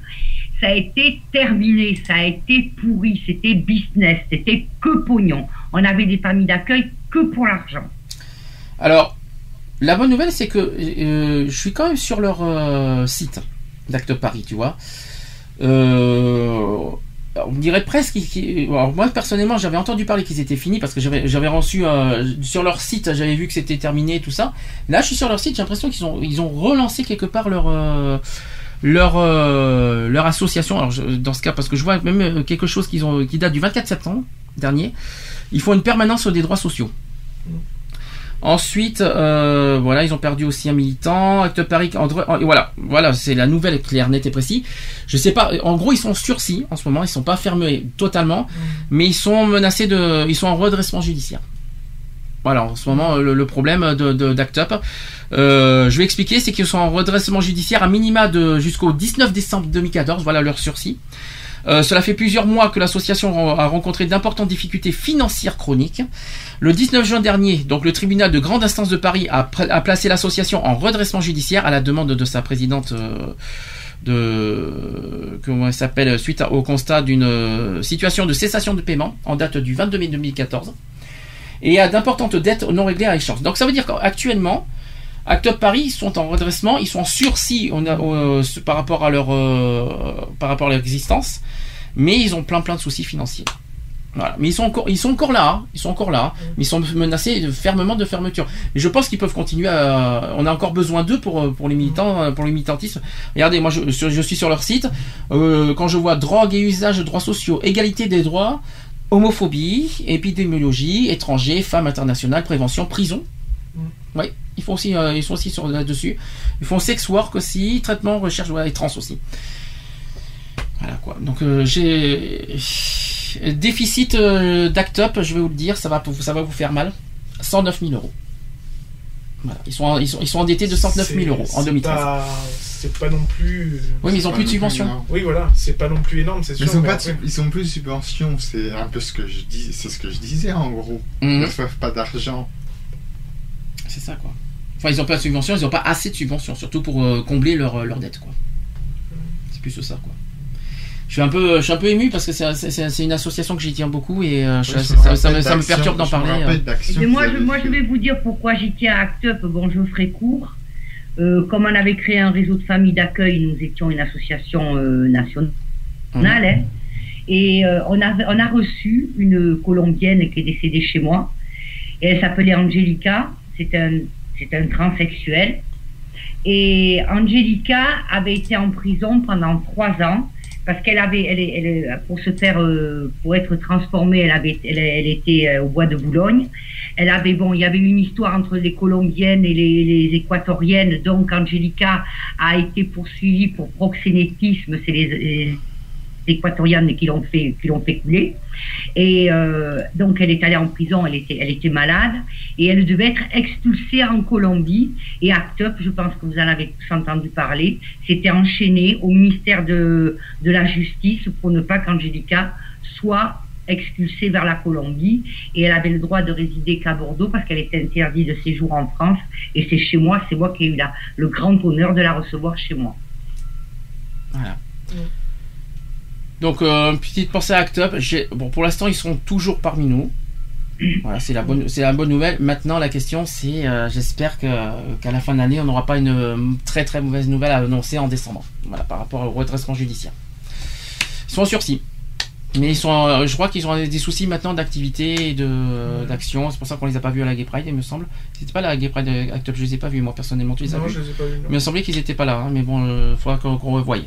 ça a été terminé, ça a été pourri, c'était business, c'était que pognon. On avait des familles d'accueil que pour l'argent. Alors, la bonne nouvelle, c'est que euh, je suis quand même sur leur euh, site d'Acte Paris, tu vois. Euh, on dirait presque moi personnellement j'avais entendu parler qu'ils étaient finis parce que j'avais reçu euh, sur leur site j'avais vu que c'était terminé et tout ça. Là je suis sur leur site j'ai l'impression qu'ils ont ils ont relancé quelque part leur euh, euh, association. Dans ce cas parce que je vois même quelque chose qui date du 24 septembre dernier. Ils font une permanence des droits sociaux Ensuite, euh, voilà, ils ont perdu aussi un militant. Acte Paris, André- voilà, voilà, c'est la nouvelle claire, nette et précis. Je sais pas, en gros, ils sont sursis en ce moment, ils sont pas fermés totalement, mais ils sont menacés de, ils sont en redressement judiciaire. Voilà, en ce moment, le, le problème de, de- d'Act Up, euh, je vais expliquer, c'est qu'ils sont en redressement judiciaire à minima de jusqu'au 19 décembre 2014. Voilà leur sursis. Euh, cela fait plusieurs mois que l'association a rencontré d'importantes difficultés financières chroniques. Le 19 juin dernier, le tribunal de grande instance de Paris a, placé l'association en redressement judiciaire à la demande de sa présidente euh, de comment elle s'appelle suite au constat d'une euh, situation de cessation de paiement en date du 22 mai 2014 et à d'importantes dettes non réglées à échéance. Donc ça veut dire qu'actuellement Act Up Paris ils sont en redressement, ils sont en sursis on a, euh, par rapport à leur par rapport à leur existence, mais ils ont plein plein de soucis financiers. Voilà. Mais ils sont encore, ils sont encore là, hein. ils sont encore là, hein. mais ils sont menacés de- fermement de fermeture. Mais je pense qu'ils peuvent continuer à, on a encore besoin d'eux pour, pour les militants, euh, pour les militantisme. Regardez, moi je, je suis sur leur site, euh, quand je vois drogue et usage de droits sociaux, égalité des droits, homophobie, épidémiologie, étrangers, femmes internationales, prévention, prison. Oui, ils font aussi, euh, ils sont aussi sur là-dessus. Ils font sex work aussi, traitement, recherche, voilà, et trans aussi. Voilà quoi. Donc euh, j'ai déficit euh, d'Act Up, je vais vous le dire, ça va, ça va vous faire mal. 109 000 euros. Voilà. Ils sont, ils sont, ils sont endettés de 109 000 euros en C'est 2013. pas- C'est pas non plus. Oui, mais ils ont plus de subventions. Oui, voilà, c'est pas non plus énorme, c'est sûr. ils ont mais pas après- ils ont plus de subventions, c'est un peu ce que je dis, c'est ce que je disais en gros. Mhm. Ils ne reçoivent pas d'argent. C'est ça quoi. Enfin, ils n'ont pas de subventions, ils n'ont pas assez de subventions, surtout pour euh, combler leur, leur dette quoi. C'est plus ça quoi. Je suis un peu, je suis un peu ému parce que c'est- une association que j'y tiens beaucoup et euh, je- Ouais, je ça, me ça me- rappelle ça me d'Action, perturbe d'en parler. euh. Mais moi, je, moi, vais vous dire pourquoi j'y tiens à Act Up. Bon, je ferai court. Euh, comme on avait créé un réseau de familles d'accueil, nous étions une association euh, nationale. hein. et euh, on, a, on a reçu une Colombienne qui est décédée chez moi. Et elle s'appelait Angelica. C'est un, c'est un transsexuel. Et Angelica avait été en prison pendant trois ans parce qu'elle avait, elle, pour se faire, euh, pour être transformée, elle avait, elle, était euh, au bois de Boulogne. Elle avait, bon, il y avait une histoire entre les Colombiennes et les, Équatoriennes. Donc, Angelica a été poursuivie pour proxénétisme. C'est les Équatoriennes qui l'ont fait, qui l'ont fait couler. Et euh, donc, elle est allée en prison. Elle était, elle était malade et elle devait être expulsée en Colombie. Et Act Up, je pense que vous en avez tous entendu parler, s'était enchaîné au ministère de, de la Justice pour ne pas qu'Angelica soit expulsée vers la Colombie et elle avait le droit de résider qu'à Bordeaux parce qu'elle était interdite de séjour en France et c'est chez moi, c'est moi qui ai eu la, le grand honneur de la recevoir chez moi. Voilà. Donc, euh, petite pensée à Act Up. Bon, pour l'instant, ils sont toujours parmi nous. Voilà, c'est la bonne, c'est la bonne nouvelle. Maintenant, la question, c'est, euh, j'espère que qu'à la fin de l'année, on n'aura pas une euh, très très mauvaise nouvelle à annoncer en décembre. Voilà, par rapport au redressement judiciaire. Ils sont en sursis. Mais ils sont, je crois qu'ils ont des soucis maintenant d'activité et de d'action. C'est pour ça qu'on les a pas vus à la Gay Pride, il me semble. C'était pas la Gay Pride Act Up, je les ai pas vus moi personnellement. Tu les as Non, vus je les ai pas vus, non. Mais il me semblait qu'ils étaient pas là. hein, mais bon, il faudra qu'on qu'on revoie.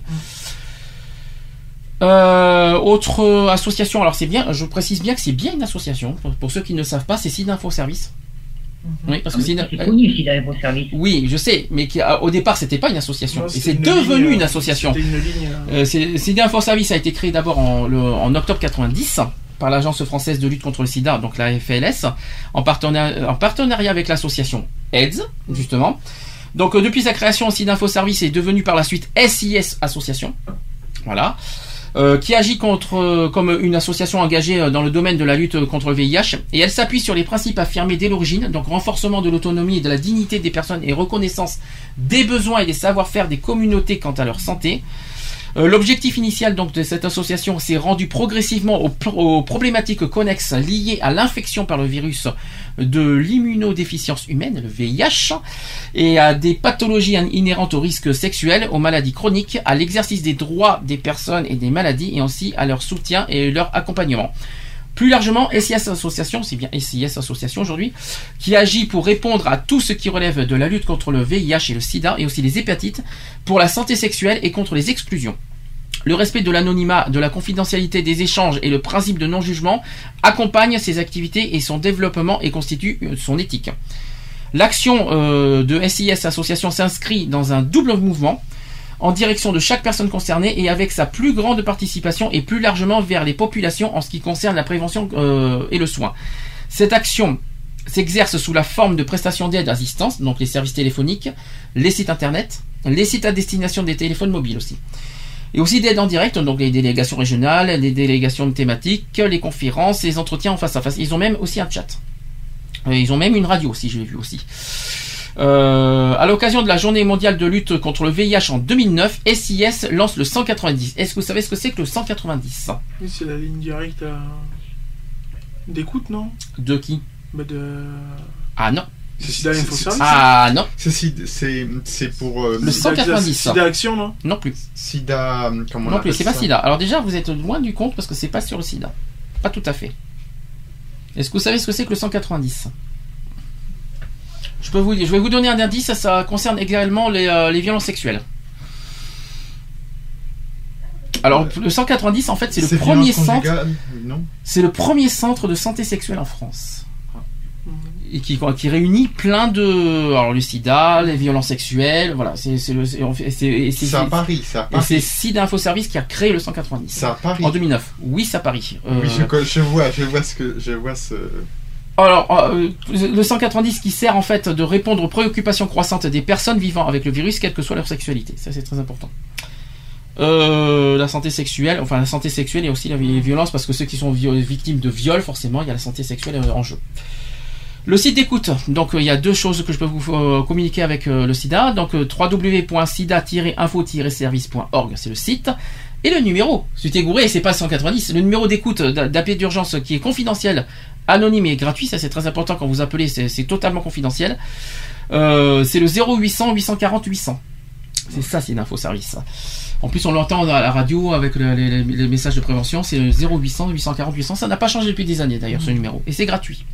Euh, autre association, alors c'est bien, je précise bien que c'est bien une association. Pour, pour ceux qui ne savent pas, c'est SIDA Info Service. Oui, parce que Ah, SIDA- c'est connu, SIDA Info Service. Oui, je sais, mais qui, au départ, c'était pas une association. Non, et c'était c'est devenu ligne, une euh, association. une ligne, euh, Euh, c'est- SIDA Info Service a été créé d'abord en, le- en octobre 90 par l'Agence française de lutte contre le sida, donc la FLS, en partenariat, en partenariat avec l'association AIDS, justement. Donc euh, depuis sa création, SIDA Info Service est devenu par la suite SIS Association. Voilà. Euh, qui agit contre, euh, comme une association engagée euh, dans le domaine de la lutte contre le VIH, et elle s'appuie sur les principes affirmés dès l'origine, donc renforcement de l'autonomie et de la dignité des personnes et reconnaissance des besoins et des savoir-faire des communautés quant à leur santé. Euh, L'objectif initial donc de cette association s'est rendu progressivement aux, pr- aux problématiques connexes liées à l'infection par le virus de l'immunodéficience humaine, le VIH, et à des pathologies in- inhérentes aux risques sexuels, aux maladies chroniques, à l'exercice des droits des personnes et des maladies, et aussi à leur soutien et leur accompagnement. Plus largement, SIS Association, c'est bien SIS Association aujourd'hui, qui agit pour répondre à tout ce qui relève de la lutte contre le VIH et le sida, et aussi les hépatites, pour la santé sexuelle et contre les exclusions. Le respect de l'anonymat, de la confidentialité des échanges et le principe de non-jugement accompagnent ses activités et son développement et constituent euh, son éthique. L'action euh, de SIS Association s'inscrit dans un double mouvement en direction de chaque personne concernée et avec sa plus grande participation et plus largement vers les populations en ce qui concerne la prévention euh, et le soin. Cette action s'exerce sous la forme de prestations d'aide à distance, donc les services téléphoniques, les sites internet, les sites à destination des téléphones mobiles aussi. Et aussi d'aide en direct, donc les délégations régionales, les délégations thématiques, les conférences, les entretiens en face à face. Ils ont même aussi un chat. Euh, Ils ont même une radio aussi, je l'ai vu aussi. Euh, à l'occasion de la journée mondiale de lutte contre le VIH en 2009, SIS lance le 190. Est-ce que vous savez ce que c'est que le 190 Oui, c'est la ligne directe à... d'écoute, non? De qui? Bah de... Ah non. C'est Sida Info Service Ah non. C'est c'est c'est pour euh, Le 190. Sida Action, non? Non plus. Sida comment on Non plus, c'est pas SIDA. Alors déjà, vous êtes loin du compte parce que c'est pas sur le SIDA. Pas tout à fait. Est-ce que vous savez ce que c'est que le 190 je, peux vous, je vais vous donner un indice, ça, ça concerne également les, euh, les violences sexuelles. Alors, le 190, en fait, c'est le premier centre. C'est le premier centre de santé sexuelle en France. Et qui, qui réunit plein de. Alors, le sida, les violences sexuelles, voilà. C'est c'est à Paris, c'est Sida Info Service qui a créé le 190. C'est à Paris. En 2009. Oui, c'est à Paris. Euh, Oui, je, co- je vois, je vois ce que je vois ce. Alors, euh, le 190 qui sert en fait de répondre aux préoccupations croissantes des personnes vivant avec le virus, quelle que soit leur sexualité. Ça, c'est très important. Euh, la santé sexuelle, enfin la santé sexuelle et aussi la vi- les violences, parce que ceux qui sont vi- victimes de viol, forcément, il y a la santé sexuelle euh, en jeu. Le site d'écoute, donc il y a deux choses que je peux vous communiquer avec le SIDA. Donc www.sida-info-service.org, c'est le site. Et le numéro, si tu t'es gouré, c'est pas 190, le numéro d'écoute d'a- d'appel d'urgence qui est confidentiel, anonyme et gratuit, ça c'est très important quand vous appelez, c'est totalement confidentiel. Euh, c'est le 0800 840 800. C'est ça, c'est l'info service. En plus, on l'entend à la radio avec le- les, les- les messages de prévention, c'est le 0800 840 800. Ça n'a pas changé depuis des années d'ailleurs, ce numéro. Et c'est gratuit.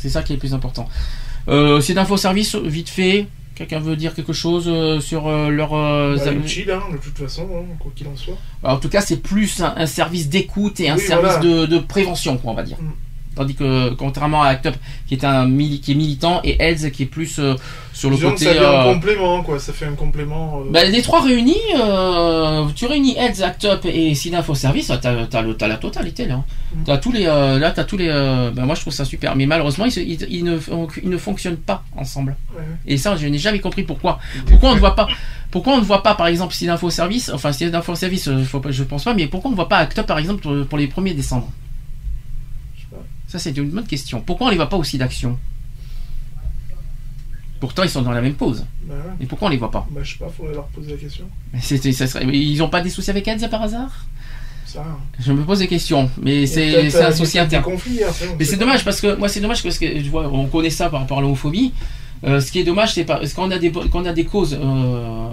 C'est ça qui est le plus important. Euh, c'est d'info service, vite fait. Quelqu'un veut dire quelque chose euh, sur euh, leur. euh, Bah, utile, hein, de toute façon, hein, quoi qu'il en soit. alors, en tout cas, c'est plus un, un service d'écoute et un Oui, service voilà. de, de prévention, quoi, on va dire. Mm. Tandis que, contrairement à Act Up, qui est un mili- qui est militant, et Heads qui est plus euh, sur le Disons côté. que ça fait un euh, complément, quoi. Ça fait un complément. euh, bah, les trois réunis, tu réunis Heads, Act Up et Sida Info Service, t'as, t'as la totalité là. Mm. T'as tous les, euh, là, t'as tous les. bah, moi, je trouve ça super, mais malheureusement, ils, se- ils- ils ne, ils ne fonctionnent pas ensemble. Ouais, ouais. Et ça, je n'ai jamais compris pourquoi. Pourquoi on ne voit pas, pourquoi on ne voit pas, par exemple, Sida Info Service, enfin Sida Info Service, faut pas- je pense pas, mais pourquoi on ne voit pas Act Up, par exemple, pour, pour les 1er décembre? Ça, c'est une bonne question. Pourquoi on les voit pas aussi d'action? Pourtant, ils sont dans la même pause. Bah, ouais. Et pourquoi on les voit pas? Bah, je sais pas, faudrait leur poser la question. Mais ça serait- mais Ils n'ont pas des soucis avec Heads par hasard? Ça. Je me pose des questions, mais Il c'est un euh, souci interne. conflits, on Mais c'est dommage parce que moi c'est dommage parce que je vois, on connaît ça par rapport à l'homophobie. Euh, ce qui est dommage, c'est parce qu'on a des a causes euh,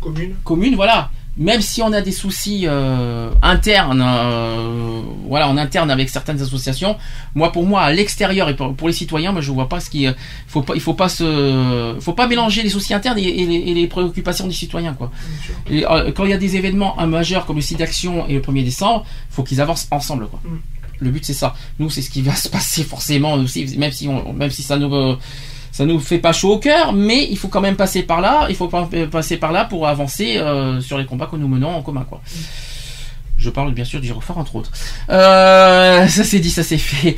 Commune. communes, voilà. Même si on a des soucis euh, internes, euh, voilà, en interne avec certaines associations. Moi, pour moi, à l'extérieur et pour, pour les citoyens, moi, je vois pas ce qui, euh, faut pas, il faut pas se, faut pas mélanger les soucis internes et, et les, et les préoccupations des citoyens, quoi. Et euh, quand il y a des événements majeurs comme le site d'action et le 1er décembre, faut qu'ils avancent ensemble, quoi. Mm. Le but c'est ça. Nous, c'est ce qui va se passer forcément aussi, même si on, même si ça nous euh, ça nous fait pas chaud au cœur, mais il faut quand même passer par là. Il faut euh, passer par là pour avancer euh, sur les combats que nous menons en commun, quoi. Je parle bien sûr du Girofort entre autres. Euh, ça c'est dit, ça c'est fait.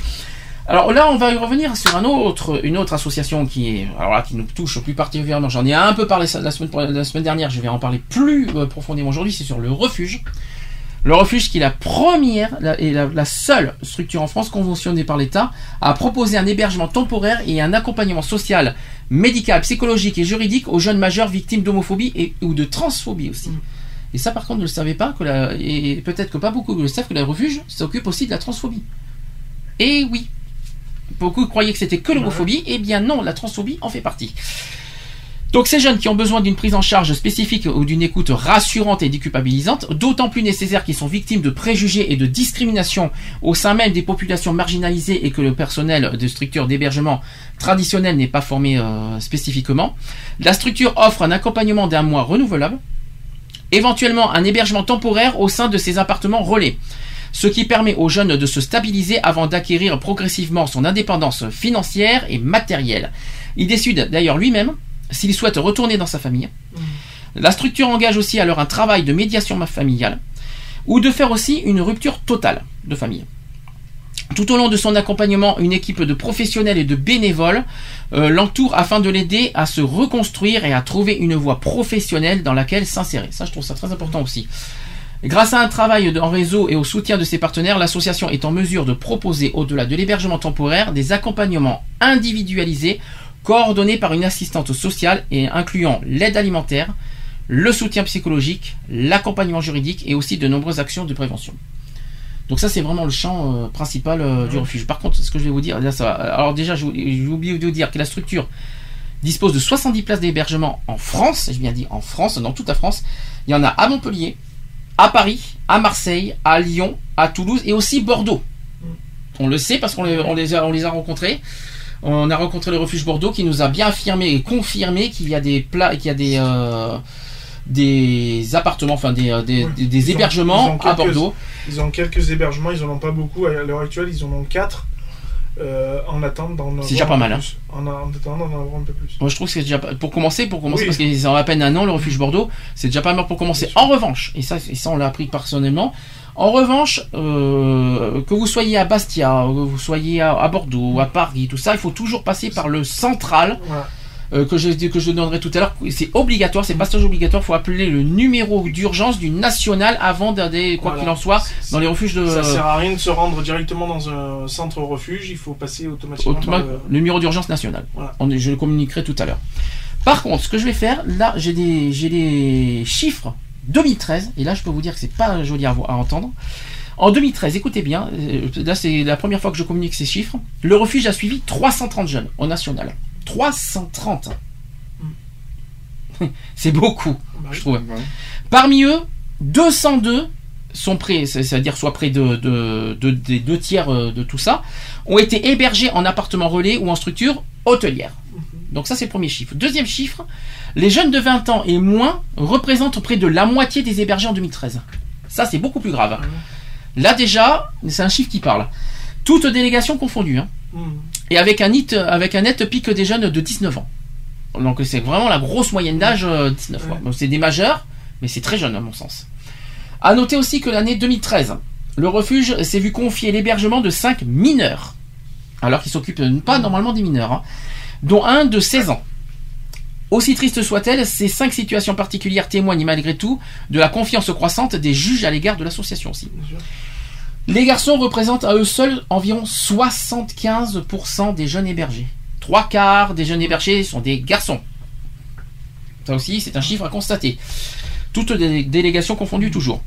Alors là, on va y revenir sur une autre association qui alors qui nous touche plus particulièrement. J'en ai un peu parlé la semaine, dernière. Je vais en parler plus profondément aujourd'hui. C'est sur le refuge. Le refuge qui est la première la- et la, la seule structure en France conventionnée par l'État à proposer un hébergement temporaire et un accompagnement social, médical, psychologique et juridique aux jeunes majeurs victimes d'homophobie et ou de transphobie aussi. Et ça, par contre, ne le savez pas que la, et peut-être que pas beaucoup le savent que le refuge s'occupe aussi de la transphobie. Et oui, beaucoup croyaient que c'était que l'homophobie. Eh bien non, la transphobie en fait partie. Donc ces jeunes qui ont besoin d'une prise en charge spécifique ou d'une écoute rassurante et déculpabilisante, d'autant plus nécessaire qu'ils sont victimes de préjugés et de discrimination au sein même des populations marginalisées et que le personnel de structures d'hébergement traditionnelles n'est pas formé euh, spécifiquement, la structure offre un accompagnement d'un mois renouvelable, éventuellement un hébergement temporaire au sein de ces appartements relais ce qui permet aux jeunes de se stabiliser avant d'acquérir progressivement son indépendance financière et matérielle. Il décide d'ailleurs lui-même s'il souhaite retourner dans sa famille. La structure engage aussi alors un travail de médiation familiale ou de faire aussi une rupture totale de famille. Tout au long de son accompagnement, une équipe de professionnels et de bénévoles euh, l'entoure afin de l'aider à se reconstruire et à trouver une voie professionnelle dans laquelle s'insérer. Ça, je trouve ça très important aussi. Grâce à un travail en réseau et au soutien de ses partenaires, l'association est en mesure de proposer, au-delà de l'hébergement temporaire, des accompagnements individualisés, coordonnés par une assistante sociale et incluant l'aide alimentaire, le soutien psychologique, l'accompagnement juridique et aussi de nombreuses actions de prévention. Donc ça c'est vraiment le champ euh, principal euh, du refuge. Par contre, ce que je vais vous dire, là ça va. Alors déjà, j'ai oublié de vous dire que la structure dispose de 70 places d'hébergement en France, j'ai bien dit en France, dans toute la France. Il y en a à Montpellier, à Paris, à Marseille, à Lyon, à Toulouse et aussi Bordeaux. On le sait parce qu'on les, on les a, on les a rencontrés. On a rencontré le refuge Bordeaux qui nous a bien affirmé et confirmé qu'il y a des plats, qu'il y a des euh, des appartements, enfin des, euh, des, des- des Ils ont- hébergements à Bordeaux. Ils ont quelques hébergements, ils en ont pas beaucoup. À l'heure actuelle, ils en ont 4 en attente d'en avoir C'est déjà pas mal, hein. plus. En, en attendant d'en avoir un peu plus. Moi, je trouve que c'est déjà pour commencer, pour commencer, Oui. parce qu'ils ont à peine un an le refuge Bordeaux, c'est déjà pas mal pour commencer. En revanche, et ça, et ça on l'a appris personnellement. En revanche, euh, que vous soyez à Bastia, que vous soyez à, à Bordeaux, à Paris, tout ça, il faut toujours passer par le central. Voilà. euh, que je que je donnerai tout à l'heure, c'est obligatoire, c'est passage obligatoire. faut appeler le numéro d'urgence du national avant d'aller, quoi Voilà. qu'il en soit, dans les refuges de. Ça sert à rien de se rendre directement dans un centre refuge, il faut passer automatiquement Automa- le- le numéro d'urgence national. Voilà. On est- je le communiquerai tout à l'heure. Par contre, ce que je vais faire, là, j'ai des, j'ai des chiffres 2013, et là je peux vous dire que c'est pas joli à, entendre. En 2013, écoutez bien, euh, là c'est la première fois que je communique ces chiffres. Le refuge a suivi 330 jeunes au national. 330. c'est beaucoup, je trouve. Parmi eux, 202 sont près, c'est- c'est-à-dire soit près de, de- de- des deux tiers euh, de tout ça, ont été hébergés en appartement relais ou en structure hôtelière. Donc ça c'est le premier chiffre. Deuxième chiffre, les jeunes de 20 ans et moins représentent près de la moitié des hébergés en 2013. Ça c'est beaucoup plus grave. Là déjà, c'est un chiffre qui parle. Toutes délégations confondues. hein. Et avec un, net, avec un net pic des jeunes de 19 ans. Donc c'est vraiment la grosse moyenne d'âge, euh, 19 ans. Donc c'est des majeurs, mais c'est très jeune à mon sens. À noter aussi que l'année 2013, le refuge s'est vu confier l'hébergement de 5 mineurs. Alors qu'ils s'occupent pas normalement des mineurs, hein, dont un de 16 ans. Aussi triste soit-elle, ces cinq situations particulières témoignent malgré tout de la confiance croissante des juges à l'égard de l'association aussi. Les garçons représentent à eux seuls environ 75% des jeunes hébergés. Trois quarts des jeunes hébergés sont des garçons. Ça aussi, c'est un chiffre à constater. Toutes les délégations confondues toujours.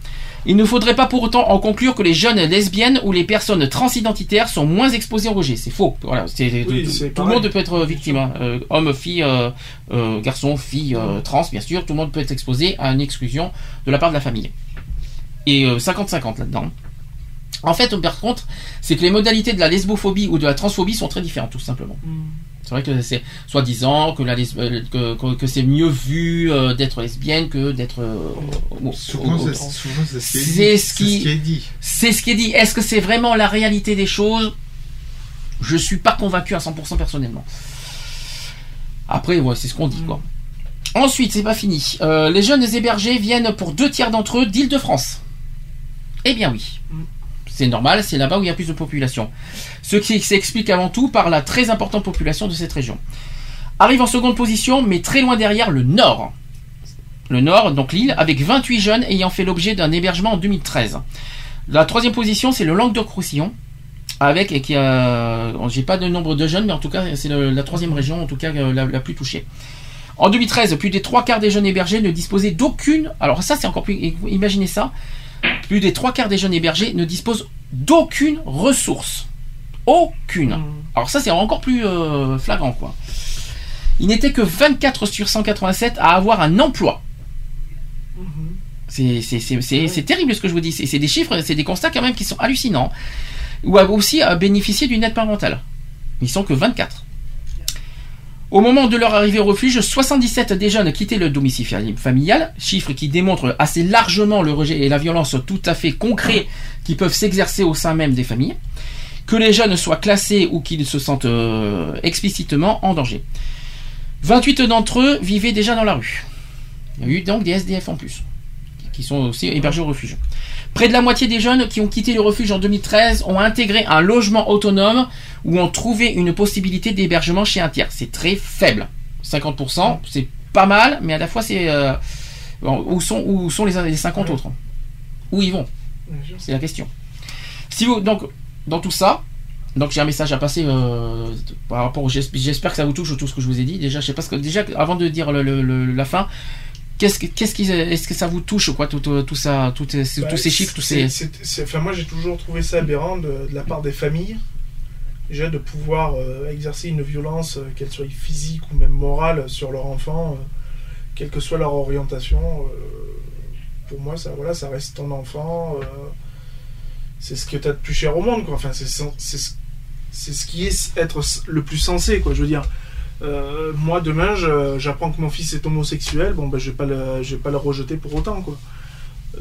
Il ne faudrait pas pour autant en conclure que les jeunes lesbiennes ou les personnes transidentitaires sont moins exposées au rejet. C'est faux. Voilà, c'est- Oui, tout, le monde peut être victime. hein. Euh, homme, fille, euh, euh, garçon, fille, trans, bien sûr. Tout le monde peut être exposé à une exclusion de la part de la famille. Et euh, 50-50 là-dedans. En fait, par contre, c'est que les modalités de la lesbophobie ou de la transphobie sont très différentes, tout simplement. C'est vrai que c'est soi-disant que, la euh, que, que- que c'est mieux vu euh, d'être lesbienne que d'être euh, Souvent, c'est- souvent, c'est ce qui est dit. C'est ce C'est qui, ce qui est dit. C'est ce qui est dit. Est-ce que c'est vraiment la réalité des choses? Je suis pas convaincu à 100% personnellement. Après, ouais, c'est ce qu'on dit, quoi. Ensuite, c'est pas fini. Euh, les jeunes hébergés viennent pour deux tiers d'entre eux d'Île-de-France. Eh bien oui. C'est normal, c'est là-bas où il y a plus de population. Ce qui s'explique avant tout par la très importante population de cette région. Arrive en seconde position, mais très loin derrière, le Nord. Le Nord, donc l'île, avec 28 jeunes ayant fait l'objet d'un hébergement en 2013. La troisième position, c'est le Languedoc-Roussillon, avec, et qui a, j'ai pas de nombre de jeunes, mais en tout cas, c'est la troisième région, en tout cas, euh, la, la plus touchée. En 2013, plus des trois quarts des jeunes hébergés ne disposaient d'aucune, alors ça c'est encore plus, imaginez ça, plus des trois quarts des jeunes hébergés ne disposent d'aucune ressource. Aucune. Alors ça c'est encore plus euh, flagrant quoi. Il n'était que 24 sur 187 à avoir un emploi. C'est c'est- terrible ce que je vous dis. C'est des chiffres, c'est des constats quand même qui sont hallucinants. Ou aussi à bénéficier d'une aide parentale. Ils sont que 24. Au moment de leur arrivée au refuge, 77 des jeunes quittaient le domicile fami- familial, chiffre qui démontre assez largement le rejet et la violence tout à fait concrets qui peuvent s'exercer au sein même des familles. Que les jeunes soient classés ou qu'ils se sentent euh, explicitement en danger. 28 d'entre eux vivaient déjà dans la rue. Il y a eu donc des SDF en plus, qui sont aussi hébergés au refuge. Près de la moitié des jeunes qui ont quitté le refuge en 2013 ont intégré un logement autonome ou ont trouvé une possibilité d'hébergement chez un tiers. C'est très faible. 50%, c'est pas mal, mais à la fois c'est... euh, où, sont, où sont les, les 50 autres? Où ils vont? C'est la question. Si vous, donc, dans tout ça, donc j'ai un message à passer euh, par rapport au j'esp- j'espère que ça vous touche tout ce que je vous ai dit. Déjà, je sais pas ce que déjà avant de dire le- le- le- la fin, qu'est-ce que qu'est-ce qui est-ce que ça vous touche quoi tout, tout, tout ça tout, tous Bah, ces chiffres tous ces enfin, moi, j'ai toujours trouvé ça aberrant de, de la part des familles. Déjà, de pouvoir euh, exercer une violence, euh, qu'elle soit physique ou même morale, sur leur enfant, euh, quelle que soit leur orientation. euh, pour moi, ça, voilà, ça reste ton enfant. euh, c'est ce que tu as de plus cher au monde. Quoi. Enfin, c'est c'est ce- c'est ce qui est être le plus sensé. Quoi. Je veux dire, euh, moi, demain, j'apprends que mon fils est homosexuel. Bon, ben, je vais pas le, je vais pas le rejeter pour autant. Quoi.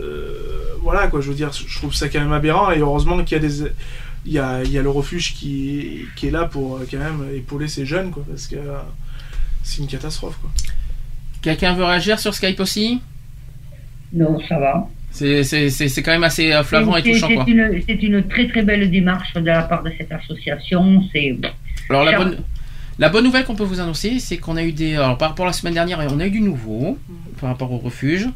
Euh, voilà quoi je veux dire je trouve ça quand même aberrant et heureusement qu'il y a des il y a, il y a le refuge qui, qui est là pour euh, quand même épauler ces jeunes quoi parce que c'est une catastrophe quoi Quelqu'un veut réagir sur Skype aussi? Non, ça va. C'est quand même assez flagrant et touchant c'est quoi. une, c'est une très très belle démarche de la part de cette association. C'est Alors la bonne, la bonne nouvelle qu'on peut vous annoncer, c'est qu'on a eu des, alors par rapport à la semaine dernière, on a eu du nouveau par rapport au refuge.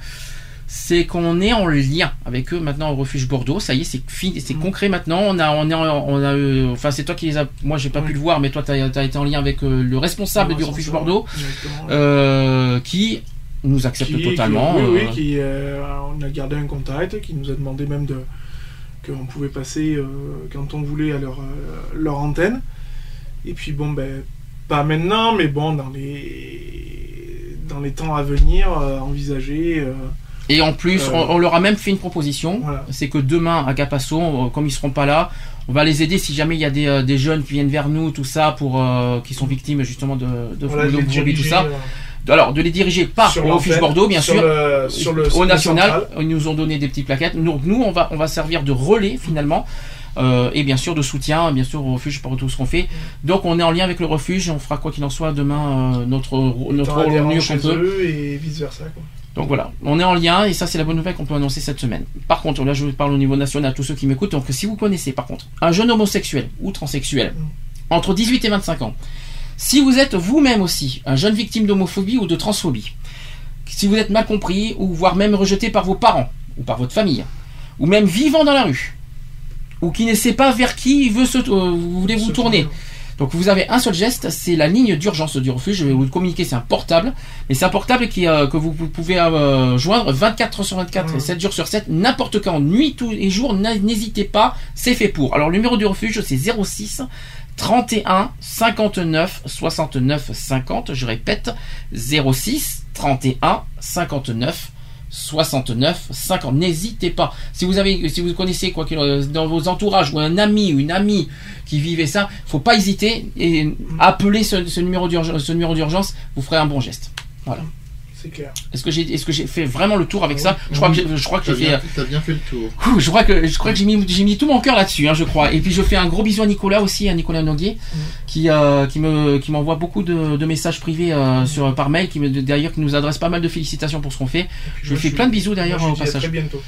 C'est qu'on est en lien avec eux maintenant au refuge Bordeaux. Ça y est, c'est fini, c'est concret maintenant. On a, on est, on a, eu- enfin c'est toi qui les as, moi j'ai pas pu le voir, mais toi tu as, été en lien avec euh, le responsable Le du refuge Bordeaux, exactement. euh, qui nous accepte qui- totalement. qui- oui, euh, oui, qui, euh, on a gardé un contact, qui nous a demandé même de qu'on pouvait passer euh, quand on voulait à leur, euh, leur antenne. Et puis bon, ben, pas maintenant, mais bon, dans les, dans les temps à venir, euh, envisager. euh, Et en plus, Euh, on, on leur a même fait une proposition. C'est que demain, à Capasso, comme ils seront pas là, on va les aider si jamais il y a des, des jeunes qui viennent vers nous, tout ça, pour euh, qui sont victimes justement de, de, Voilà, de de tout ça. euh, Alors, de les diriger pas Sur au Bordeaux, bien sur sûr, le- sur le- au national. central. Ils nous ont donné des petites plaquettes. Donc nous, on va, on va servir de relais finalement. Euh, et bien sûr de soutien, bien sûr au refuge pour tout ce qu'on fait. Donc on est en lien avec le refuge, on fera quoi qu'il en soit demain euh, notre notre mieux rangs qu'on peut. et vice versa. Quoi. Donc voilà, on est en lien et ça c'est la bonne nouvelle qu'on peut annoncer cette semaine. Par contre, là je vous parle au niveau national à tous ceux qui m'écoutent. Donc si vous connaissez par contre un jeune homosexuel ou transsexuel entre 18 et 25 ans, si vous êtes vous-même aussi un jeune victime d'homophobie ou de transphobie, si vous êtes mal compris ou voire même rejeté par vos parents ou par votre famille, ou même vivant dans la rue, ou qui ne sait pas vers qui il veut se, euh, vous voulez vous tourner. Donc vous avez un seul geste, c'est la ligne d'urgence du refuge. Je vais vous le communiquer, c'est un portable, mais c'est un portable qui, euh, que vous, vous pouvez euh, joindre 24 heures sur 24 et 7 jours sur 7, n'importe quand, nuit, tous les jours. N'hésitez pas, c'est fait pour. Alors le numéro du refuge, c'est 06 31 59 69 50. Je répète, 06 31 59 69 50. N'hésitez pas. Si vous avez, si vous connaissez quoi qu'il en- dans vos entourages ou un ami ou une amie qui vivait ça, faut pas hésiter et appeler ce. Ce numéro d'urgence, vous ferez un bon geste. Voilà. C'est clair. Est-ce que j'ai, est-ce que j'ai fait vraiment le tour avec ça Je crois que j'ai, je crois que j'ai fait. t'as bien fait le tour. Ouh, je crois que je crois que j'ai mis j'ai mis tout mon cœur là-dessus, hein, je crois. Et puis je fais un gros bisou à Nicolas aussi, à Nicolas Noguier, qui euh, qui me qui m'envoie beaucoup de, de messages privés euh, sur par mail, qui me d'ailleurs qui nous adresse pas mal de félicitations pour ce qu'on fait. Je lui fais je- plein de bisous d'ailleurs au je dis à passage. très bientôt.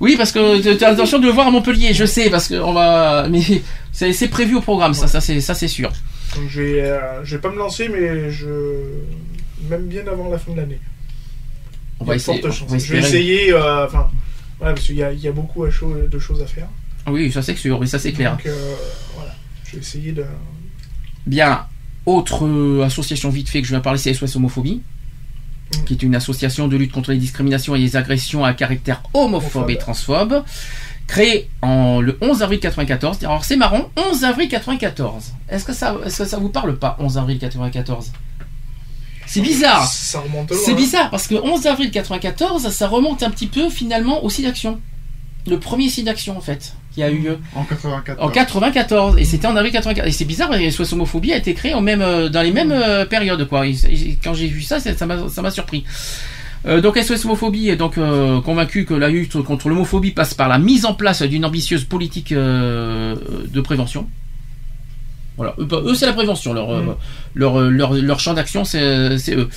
Oui, parce que tu as l'intention de le voir à Montpellier, je sais, parce que on va, mais c'est c'est prévu au programme, ça, ça c'est ça c'est sûr. Donc je vais, euh, je vais pas me lancer, mais je. Même bien avant la fin de l'année. On va essayer- on Je vais essayer, euh, enfin, voilà, parce qu'il y a, il y a beaucoup de choses à faire. Oui, ça c'est sûr, oui, ça c'est clair. Donc euh, voilà, je vais essayer de. Bien, autre euh, association vite fait que je viens parler, c'est SOS Homophobie, qui est une association de lutte contre les discriminations et les agressions à caractère homophobe et transphobe, créée en le 11 avril 94. Alors c'est marrant, 11 avril 94. Est-ce que ça, est-ce que ça vous parle pas, 11 avril 94 C'est bizarre. Ça remonte loin. C'est bizarre parce que 11 avril 94, ça remonte un petit peu finalement au site d'action. Le premier site d'action en fait qui a eu lieu. En 94. En 94 et c'était en avril 94 et c'est bizarre parce que SOS homophobie a été créé en même euh, dans les mêmes euh, périodes quoi. Et- et quand j'ai vu ça, ça ça m'a ça m'a surpris. Euh, donc SOS homophobie est donc euh, convaincu que la lutte contre l'homophobie passe par la mise en place d'une ambitieuse politique euh, de prévention. Voilà, eux, bah, eux, c'est la prévention, leur, euh, euh, champ d'action, c'est c'est eux.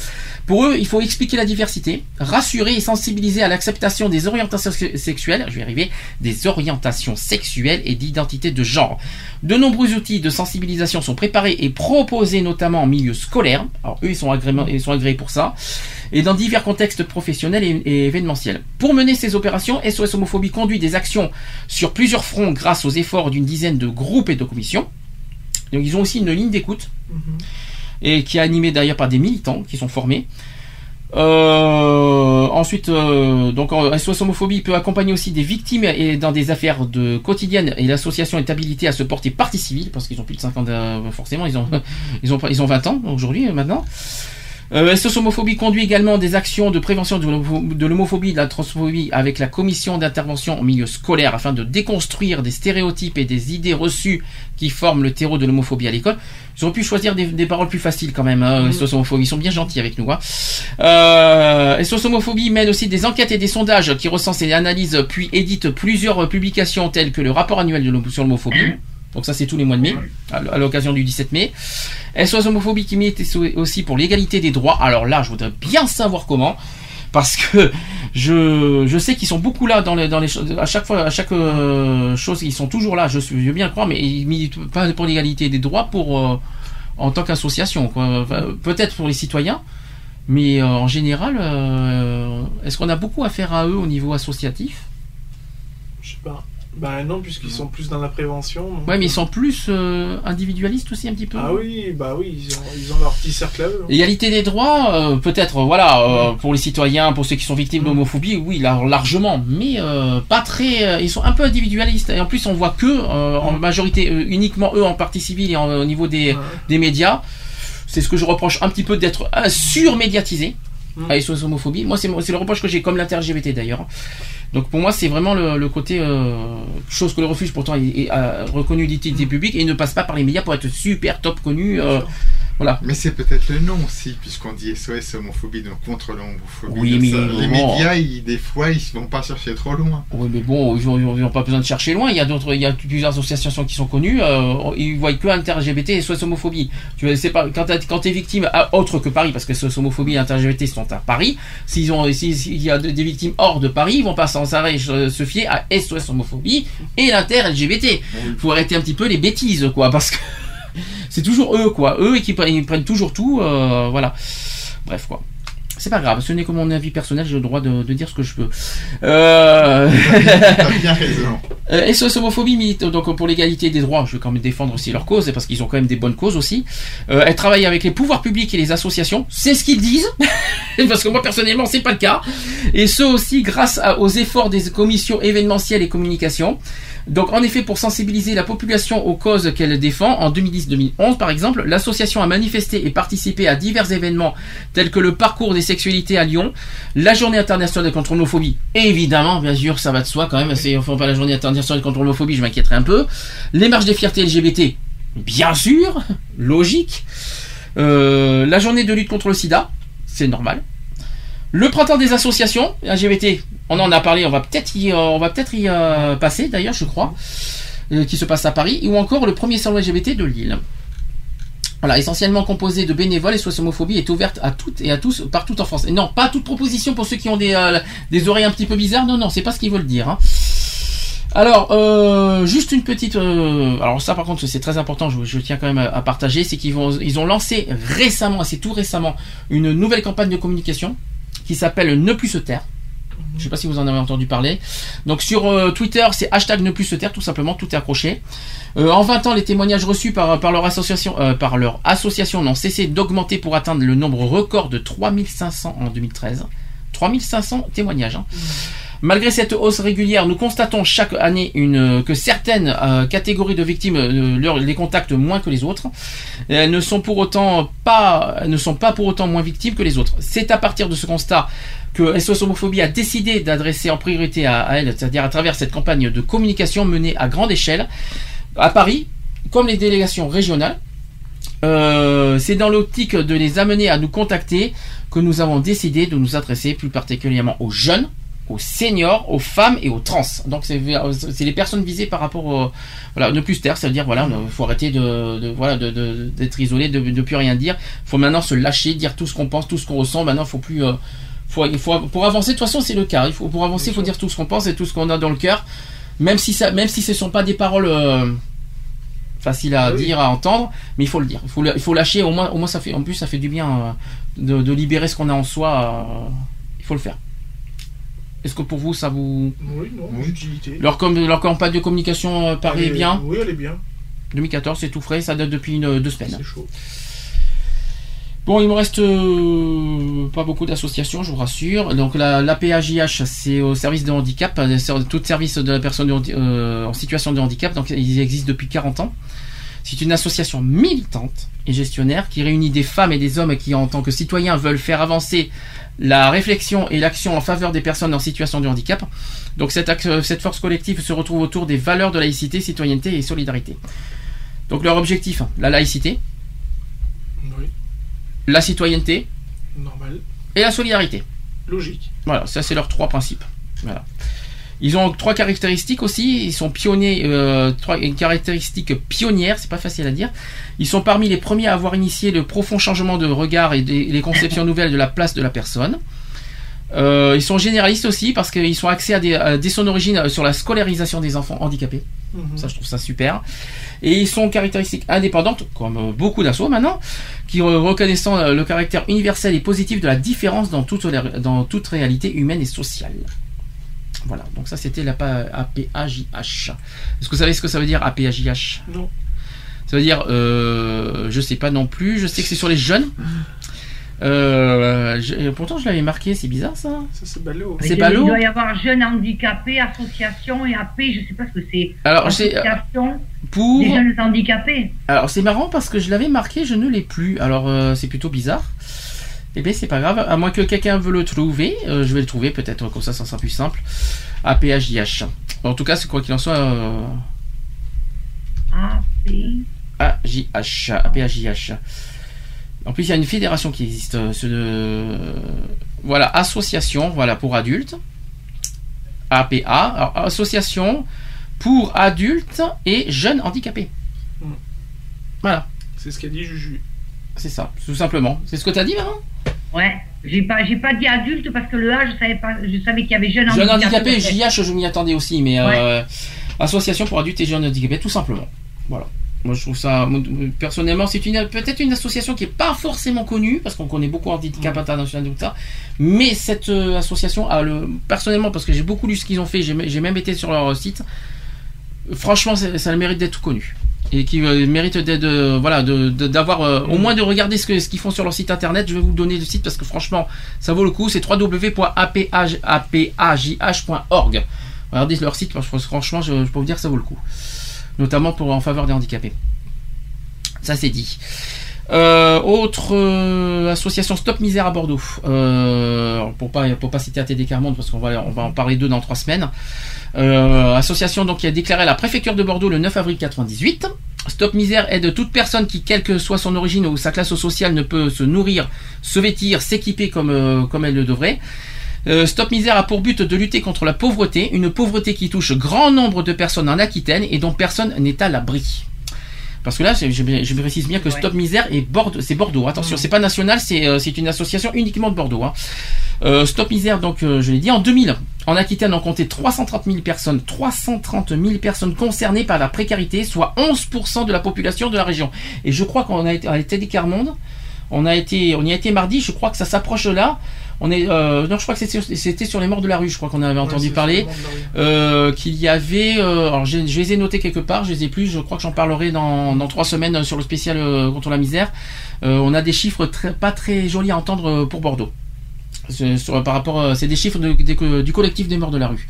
Pour eux, il faut expliquer la diversité, rassurer et sensibiliser à l'acceptation des orientations se- sexuelles, je vais arriver, des orientations sexuelles et d'identité de genre. De nombreux outils de sensibilisation sont préparés et proposés notamment en milieu scolaire. Alors eux, ils sont agréés, pour ça. Et dans divers contextes professionnels et événementiels. Pour mener ces opérations, SOS Homophobie conduit des actions sur plusieurs fronts grâce aux efforts d'une dizaine de groupes et de commissions. Donc ils ont aussi une ligne d'écoute et qui est animée d'ailleurs par des militants qui sont formés. Euh, ensuite, euh, donc SOS Homophobie peut accompagner aussi des victimes et dans des affaires de quotidiennes et l'association est habilitée à se porter partie civile parce qu'ils ont plus de 50 euh, forcément ils ont ils ont ils ont 20 ans aujourd'hui euh, maintenant. Euh, SOS Homophobie conduit également des actions de prévention de l'homo- de l'homophobie et de la transphobie avec la commission d'intervention au milieu scolaire afin de déconstruire des stéréotypes et des idées reçues qui forment le terreau de l'homophobie à l'école. Ils auraient pu choisir des, des paroles plus faciles quand même. Hein, SOS Homophobie, ils sont bien gentils avec nous. Hein. Euh, SOS Homophobie mène aussi des enquêtes et des sondages qui recensent et analysent puis éditent plusieurs publications telles que le rapport annuel de sur l'homophobie. Donc ça c'est tous les mois de mai, à l'occasion du 17 mai. SOS Homophobie qui milite aussi pour l'égalité des droits? Alors là, je voudrais bien savoir comment. Parce que je, je sais qu'ils sont beaucoup là dans les, dans les choses. À chaque fois, à chaque euh, chose, ils sont toujours là. Je, veux bien le croire, mais ils militent pas pour l'égalité des droits pour euh, en tant qu'association. Peut-être pour les citoyens, mais euh, en général, est-ce qu'on a beaucoup à faire à eux au niveau associatif? Je sais pas. Bah non, puisqu'ils sont plus dans la prévention. donc, Ouais, mais ils euh, sont plus euh, individualistes aussi un petit peu. Ah oui, bah oui, ils ont, ils ont leur petit cercle à eux. hein. Égalité des droits, euh, peut-être, voilà, euh, pour les citoyens, pour ceux qui sont victimes d'homophobie, oui, lar- largement, mais pas très. ils sont un peu individualistes. Et en plus, on voit que, en majorité, uniquement eux en partie civile et en- au niveau des, des médias. C'est ce que je reproche un petit peu d'être surmédiatisé. Avec SOS homophobie. Moi, c'est c'est le reproche que j'ai, comme l'inter-LGBT d'ailleurs. Donc pour moi, c'est vraiment le, le côté euh, chose que le refuge pourtant est, est, euh, reconnu d'utilité publique et ne passe pas par les médias pour être super top connu. euh, voilà. Mais c'est peut-être le nom aussi, puisqu'on dit SOS homophobie, donc contre l'homophobie. Oui, mais les médias, ils- des fois, ils vont pas chercher trop loin. Oui, mais bon, ils n'ont pas besoin de chercher loin. Il y a d'autres, il y a plusieurs associations qui sont connues. euh, ils voient que inter-LGBT et SOS homophobie. Tu vois, c'est pas quand quand t'es victime à- autre que Paris, parce que SOS homophobie et inter-LGBT sont à Paris. S'ils ont, si- s'il y a des victimes hors de Paris, ils vont pas sans arrêt se fier à SOS homophobie et l'inter-LGBT. Faut arrêter un petit peu les bêtises, quoi, parce que c'est toujours eux, quoi, eux et qui prennent, ils prennent toujours tout, euh, voilà. Bref, quoi. C'est pas grave, ce n'est que mon avis personnel, j'ai le droit de, de dire ce que je veux. Euh... T'as bien raison. Euh, SOS homophobie milite donc pour l'égalité des droits. Je vais quand même défendre aussi leur cause parce qu'ils ont quand même des bonnes causes aussi. Euh, elle travaille avec les pouvoirs publics et les associations. C'est ce qu'ils disent parce que moi personnellement c'est pas le cas. Et ce aussi grâce à- aux efforts des commissions événementielles et communication. Donc en effet pour sensibiliser la population aux causes qu'elle défend en 2010-2011 par exemple, l'association a manifesté et participé à divers événements tels que le parcours des sexualités à Lyon, la journée internationale contre l'homophobie. Évidemment, bien sûr, ça va de soi quand même. C'est enfin pas la journée internationale contre l'homophobie, je m'inquiéterais un peu. Les marches des fiertés LGBT, bien sûr, logique. Euh, la journée de lutte contre le SIDA, c'est normal. Le printemps des associations LGBT, on en a parlé, on va peut-être y, euh, euh, passer d'ailleurs, je crois, euh, qui se passe à Paris, ou encore le premier salon LGBT de Lille. Voilà, essentiellement composé de bénévoles et SOS homophobie est ouverte à toutes et à tous partout en France. Et non, pas toute proposition pour ceux qui ont des, oreilles un petit peu bizarres. Non, non, c'est pas ce qu'ils veulent dire. hein. Alors, juste une petite. alors ça, par contre, c'est très important. Je, tiens quand même à, partager, c'est qu'ils ont lancé récemment, c'est tout récemment, une nouvelle campagne de communication qui s'appelle Ne plus se taire. Je sais pas si vous en avez entendu parler. Donc sur euh, Twitter, c'est hashtag ne plus se taire, tout simplement, tout est accroché. Euh, en 20 ans, les témoignages reçus par, leur association, euh, par leur association n'ont cessé d'augmenter pour atteindre le nombre record de 3500 en 2013. 3500 témoignages. hein. Malgré cette hausse régulière, nous constatons chaque année que certaines euh, catégories de victimes euh, les contactent moins que les autres. Elles ne sont pas, pour autant moins victimes que les autres. C'est à partir de ce constat que SOS Homophobie a décidé d'adresser en priorité à, à c'est-à-dire à travers cette campagne de communication menée à grande échelle à Paris, comme les délégations régionales. Euh, c'est dans l'optique de les amener à nous contacter que nous avons décidé de nous adresser plus particulièrement aux jeunes, aux seniors, aux femmes et aux trans. Donc c'est les personnes visées par rapport au voilà ne plus se taire, ça veut dire voilà il faut arrêter de, de- voilà de- de- d'être isolé, de ne plus rien dire. faut maintenant se lâcher, dire tout ce qu'on pense, tout ce qu'on ressent. Maintenant faut plus euh, faut, il faut pour avancer. De toute façon c'est le cas. Il faut pour avancer il faut dire tout ce qu'on pense et tout ce qu'on a dans le cœur, même si ça même si ce sont pas des paroles euh, facile à dire, à entendre, mais il faut le dire. Il faut, il lâcher. Au moins, au moins ça fait, en plus, ça fait du bien euh, de, de libérer ce qu'on a en soi. euh, il faut le faire. Est-ce que pour vous, ça vous Oui, non, l'utilité. leur, com- leur campagne de communication euh, paraît Elle est- bien Oui, elle est bien. 2014, c'est tout frais. Ça date depuis une- deux semaines. C'est chaud. Bon, il me reste euh, pas beaucoup d'associations, je vous rassure. Donc la, l'APAJH, c'est au service de handicap, euh, tout service de la personne de euh, en situation de handicap. Donc ils existent depuis 40 ans. C'est une association militante et gestionnaire qui réunit des femmes et des hommes qui, en tant que citoyens, veulent faire avancer la réflexion et l'action en faveur des personnes en situation de handicap. Donc cette, cette force collective se retrouve autour des valeurs de laïcité, citoyenneté et solidarité. Donc leur objectif, la laïcité, Oui, la citoyenneté normal. et la solidarité. Logique. Voilà, ça c'est leurs trois principes. Voilà. Ils ont trois caractéristiques aussi. Ils sont pionniers, euh, trois, une caractéristique pionnière, c'est pas facile à dire. Ils sont parmi les premiers à avoir initié le profond changement de regard et des, les conceptions nouvelles de la place de la personne. Euh, ils sont généralistes aussi parce qu'ils sont axés à des, à- dès son origine sur la scolarisation des enfants handicapés. Mhm. Ça, je trouve ça super. Et ils sont caractéristiques indépendantes, comme euh, beaucoup d'assauts maintenant, qui euh, reconnaissant euh, le caractère universel et positif de la différence dans toute, dans toute réalité humaine et sociale. Voilà, donc ça c'était la pa- APAJH. Est-ce que vous savez ce que ça veut dire APAJH Non. Ça veut dire, euh, je sais pas non plus, je sais que c'est sur les jeunes. Euh, je- pourtant je l'avais marqué, c'est bizarre ça. Ça, c'est ballot. C'est Il doit y avoir jeunes handicapés, association et AP, je sais pas ce que c'est. Alors, c'est, euh, Association Pour... des jeunes handicapés. Alors c'est marrant parce que je l'avais marqué, je ne l'ai plus. Alors euh, c'est plutôt bizarre. Eh bien c'est pas grave, à moins que quelqu'un veut le trouver, euh, je vais le trouver peut-être comme ça ça sera plus simple. APHJH. En tout cas c'est quoi qu'il en soit. Euh... AP. AJH, APHJH. En plus, il y a une fédération qui existe. euh, ce- euh, voilà, association, voilà, pour adultes. APA, alors, association pour adultes et jeunes handicapés. Mm. Voilà, C'est ce qu'a dit Juju. C'est ça, tout simplement. C'est ce que tu as dit, maman? Ouais. J'ai pas, j'ai pas dit adulte parce que le A, je savais pas, je savais qu'il y avait jeunes Jeunes handicapés. handicapés, JH, je m'y attendais aussi, mais euh, association pour adultes et jeunes handicapés, tout simplement. Voilà. Moi, je trouve ça, personnellement, c'est une, peut-être une association qui est pas forcément connue, parce qu'on connaît beaucoup handicap international et tout ça, mais cette euh, association a le, personnellement, parce que j'ai beaucoup lu ce qu'ils ont fait, j'ai même été sur leur site, franchement, c'est- ça a le mérite d'être connu. Et qui euh, mérite d'être, euh, voilà, d'avoir, euh, au moins de regarder ce qu'ils font sur leur site internet. Je vais vous donner le site parce que franchement, ça vaut le coup. C'est www.apaj.org. Regardez leur site, parce que franchement, je, je peux vous dire que ça vaut le coup. Notamment pour en faveur des handicapés. Ça c'est dit. Euh, autre euh, association Stop Misère à Bordeaux. Euh, pour pas pour pas citer ATD Carmonde parce qu'on va on va en parler d'eux dans trois semaines. Association donc qui a déclaré la préfecture de Bordeaux le 9 avril 98. Stop Misère aide toute personne qui, quelle que soit son origine ou sa classe sociale, ne peut se nourrir, se vêtir, s'équiper comme, comme elle le devrait. Stop Misère a pour but de lutter contre la pauvreté, une pauvreté qui touche grand nombre de personnes en Aquitaine et dont personne n'est à l'abri. Parce que là, je, précise bien que Stop Misère est Bordeaux, c'est Bordeaux. Attention, c'est pas national, c'est euh, c'est une association uniquement de Bordeaux. hein. Euh, Stop Misère, donc euh, je l'ai dit, en 2000, en Aquitaine, on comptait 330 000 personnes, 330 000 personnes concernées par la précarité, soit 11% de la population de la région. Et je crois qu'on a été à Teddy Carmonde, on a été, on y a été mardi, je crois que ça s'approche là. On est, euh, non, je crois que c'était sur les morts de la rue, je crois qu'on avait entendu parler, euh, qu'il y avait, euh, alors je, je les ai notés quelque part, je les ai plus, je crois que j'en parlerai dans, dans trois semaines sur le spécial contre la misère. On a des chiffres très, pas très jolis à entendre pour Bordeaux. Sur- par rapport, c'est des chiffres de- du collectif des morts de la rue.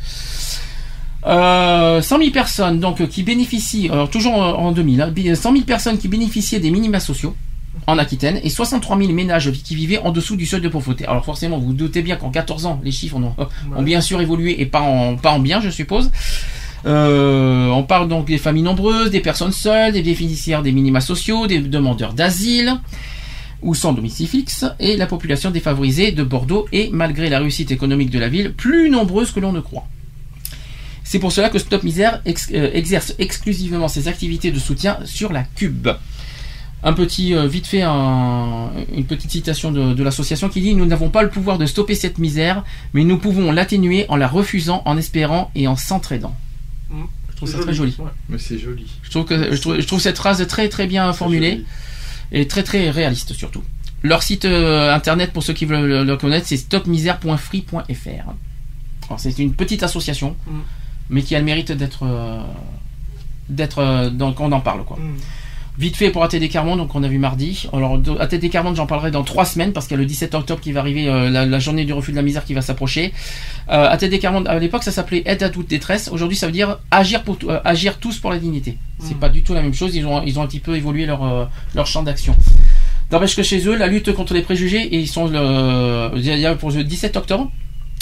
Euh, 100 000 personnes donc qui bénéficient, alors toujours en 2000, hein, bi- 100 000 personnes qui bénéficiaient des minima sociaux en Aquitaine et 63 000 ménages qui vivaient en dessous du seuil de pauvreté. Alors forcément, vous vous doutez bien qu'en 14 ans, les chiffres ont, ont bien sûr évolué et pas en, pas en bien, je suppose. Euh, on parle donc des familles nombreuses, des personnes seules, des bénéficiaires des minima sociaux, des demandeurs d'asile ou sans domicile fixe, et la population défavorisée de Bordeaux est, malgré la réussite économique de la ville, plus nombreuse que l'on ne croit. C'est pour cela que Stop Misère ex- euh, exerce exclusivement ses activités de soutien sur la Cube. Un petit, euh, vite fait, un- une petite citation de, de l'association qui dit Nous n'avons pas le pouvoir de stopper cette misère, mais nous pouvons l'atténuer en la refusant, en espérant et en s'entraidant. Je trouve ça très joli. Mais c'est joli. Je trouve, que, je, trouve, je trouve cette phrase très très bien formulée et très très réaliste surtout. Leur site euh, internet, pour ceux qui veulent le, le connaître, c'est stopmisère.free.fr. C'est une petite association, Mm. mais qui a le mérite d'être euh, d'être euh, dans- qu'on en parle quoi. Mm. Vite fait pour ATD Carmonde, donc on a vu mardi. Alors ATD Carmonde, j'en parlerai dans trois semaines parce qu'il y a le 17 octobre qui va arriver, euh, la, la journée du refus de la misère qui va s'approcher. Euh, ATD Carmonde, à l'époque ça s'appelait aide à toute détresse. Aujourd'hui ça veut dire agir pour euh, agir tous pour la dignité. C'est pas du tout la même chose. Ils ont ils ont un petit peu évolué leur euh, leur champ d'action. N'empêche que chez eux, la lutte contre les préjugés, et ils sont le, il y a pour le 17 octobre,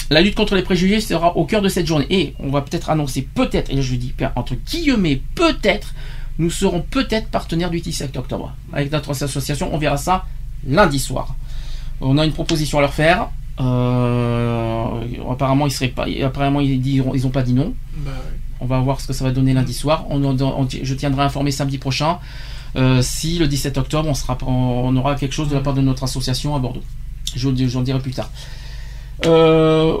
la lutte contre les préjugés sera au cœur de cette journée. Et on va peut-être annoncer, peut-être, et là je dis entre guillemets, peut-être, nous serons peut-être partenaires du 17 octobre. Avec notre association, on verra ça lundi soir. On a une proposition à leur faire. Euh, apparemment, ils seraient pas, apparemment, ils diront, ils ont pas dit non. Bah. On va voir ce que ça va donner lundi soir. On, on- on- je tiendrai informé samedi prochain euh, si le 17 octobre on, sera, on aura quelque chose de la part de notre association à Bordeaux. J'en dirai plus tard. Euh,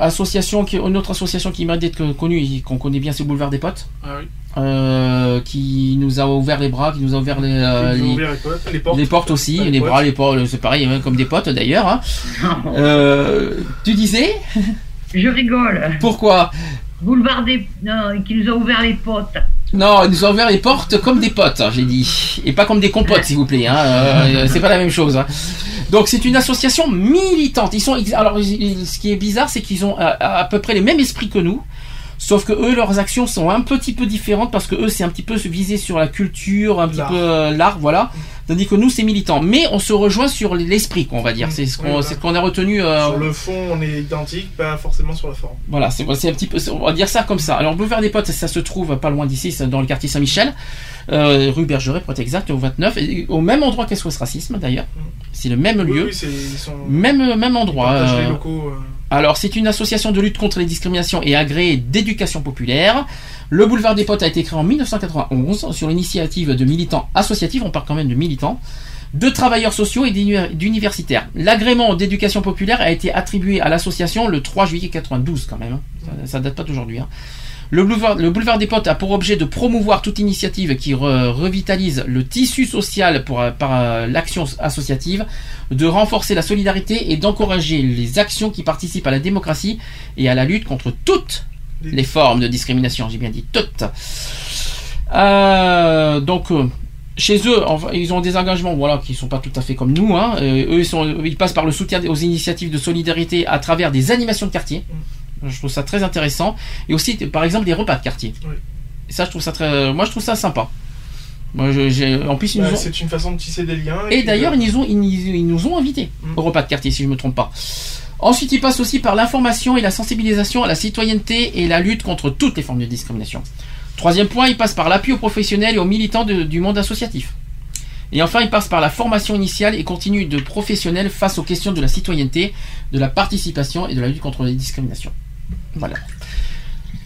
association qui, une autre association qui mérite d'être connue et qu'on connaît bien, c'est le Boulevard des Potes. Ah oui. Euh, qui nous a ouvert les bras, qui nous a ouvert les, euh, les- ouvert les potes, les portes. aussi, Pas les bras, les portes, c'est pareil, hein, comme des potes d'ailleurs. hein. Euh, tu disais? Je rigole. Pourquoi? Boulevard des. Non, qui nous a ouvert les potes. Non, ils nous ont ouvert les portes comme des potes, j'ai dit. Et pas comme des compotes, s'il vous plaît. Hein. Euh, c'est pas la même chose. hein. Donc c'est une association militante. Ils sont alors ce qui est bizarre, c'est qu'ils ont à, à peu près les mêmes esprits que nous. Sauf que eux, leurs actions sont un petit peu différentes parce que eux, c'est un petit peu visé sur la culture, un petit peu euh, l'art, voilà. Tandis que nous, c'est militant. Mais on se rejoint sur l'esprit, quoi, on va dire. C'est ce qu'on Oui, voilà. c'est ce qu'on a retenu. euh, Sur le fond, on est identique, pas forcément sur la forme. voilà, c'est un petit peu, on va dire ça comme ça. Alors, Boulevard des Potes, ça se trouve pas loin d'ici, dans le quartier Saint-Michel, euh, rue Bergeret, pour être exact, au 29, et au même endroit qu'SOS Racisme d'ailleurs. C'est le même Oui, lieu, oui, sont. même même endroit. ils partagent les locaux. Alors, c'est une association de lutte contre les discriminations et agréée d'éducation populaire. Le boulevard des Potes a été créé en 1991 sur l'initiative de militants associatifs, on parle quand même de militants, de travailleurs sociaux et d'uni- d'universitaires. L'agrément d'éducation populaire a été attribué à l'association le 3 juillet 92 quand même. hein. Ça, ça date pas d'aujourd'hui. hein. Le boulevard, le boulevard des Potes a pour objet de promouvoir toute initiative qui re- revitalise le tissu social pour, par euh, l'action associative, de renforcer la solidarité et d'encourager les actions qui participent à la démocratie et à la lutte contre toutes les formes de discrimination. J'ai bien dit toutes. Euh, donc, euh, chez eux, ils ont des engagements, voilà, qui sont pas tout à fait comme nous. Hein. Euh, eux, ils, sont, ils passent par le soutien aux initiatives de solidarité à travers des animations de quartier. Je trouve ça très intéressant. Et aussi, par exemple, des repas de quartier. Oui. Et ça, je trouve ça très, moi, je trouve ça sympa. Moi, je- j'ai- en plus, Ouais, ont- C'est une façon de tisser des liens. et d'ailleurs, de- ils, nous ont, ils, nous- ils nous ont invités au repas de quartier, si je ne me trompe pas. Ensuite, ils passent aussi par l'information et la sensibilisation à la citoyenneté et la lutte contre toutes les formes de discrimination. Troisième point, ils passent par l'appui aux professionnels et aux militants de- du monde associatif. Et enfin, ils passent par la formation initiale et continue de professionnels face aux questions de la citoyenneté, de la participation et de la lutte contre les discriminations. Voilà.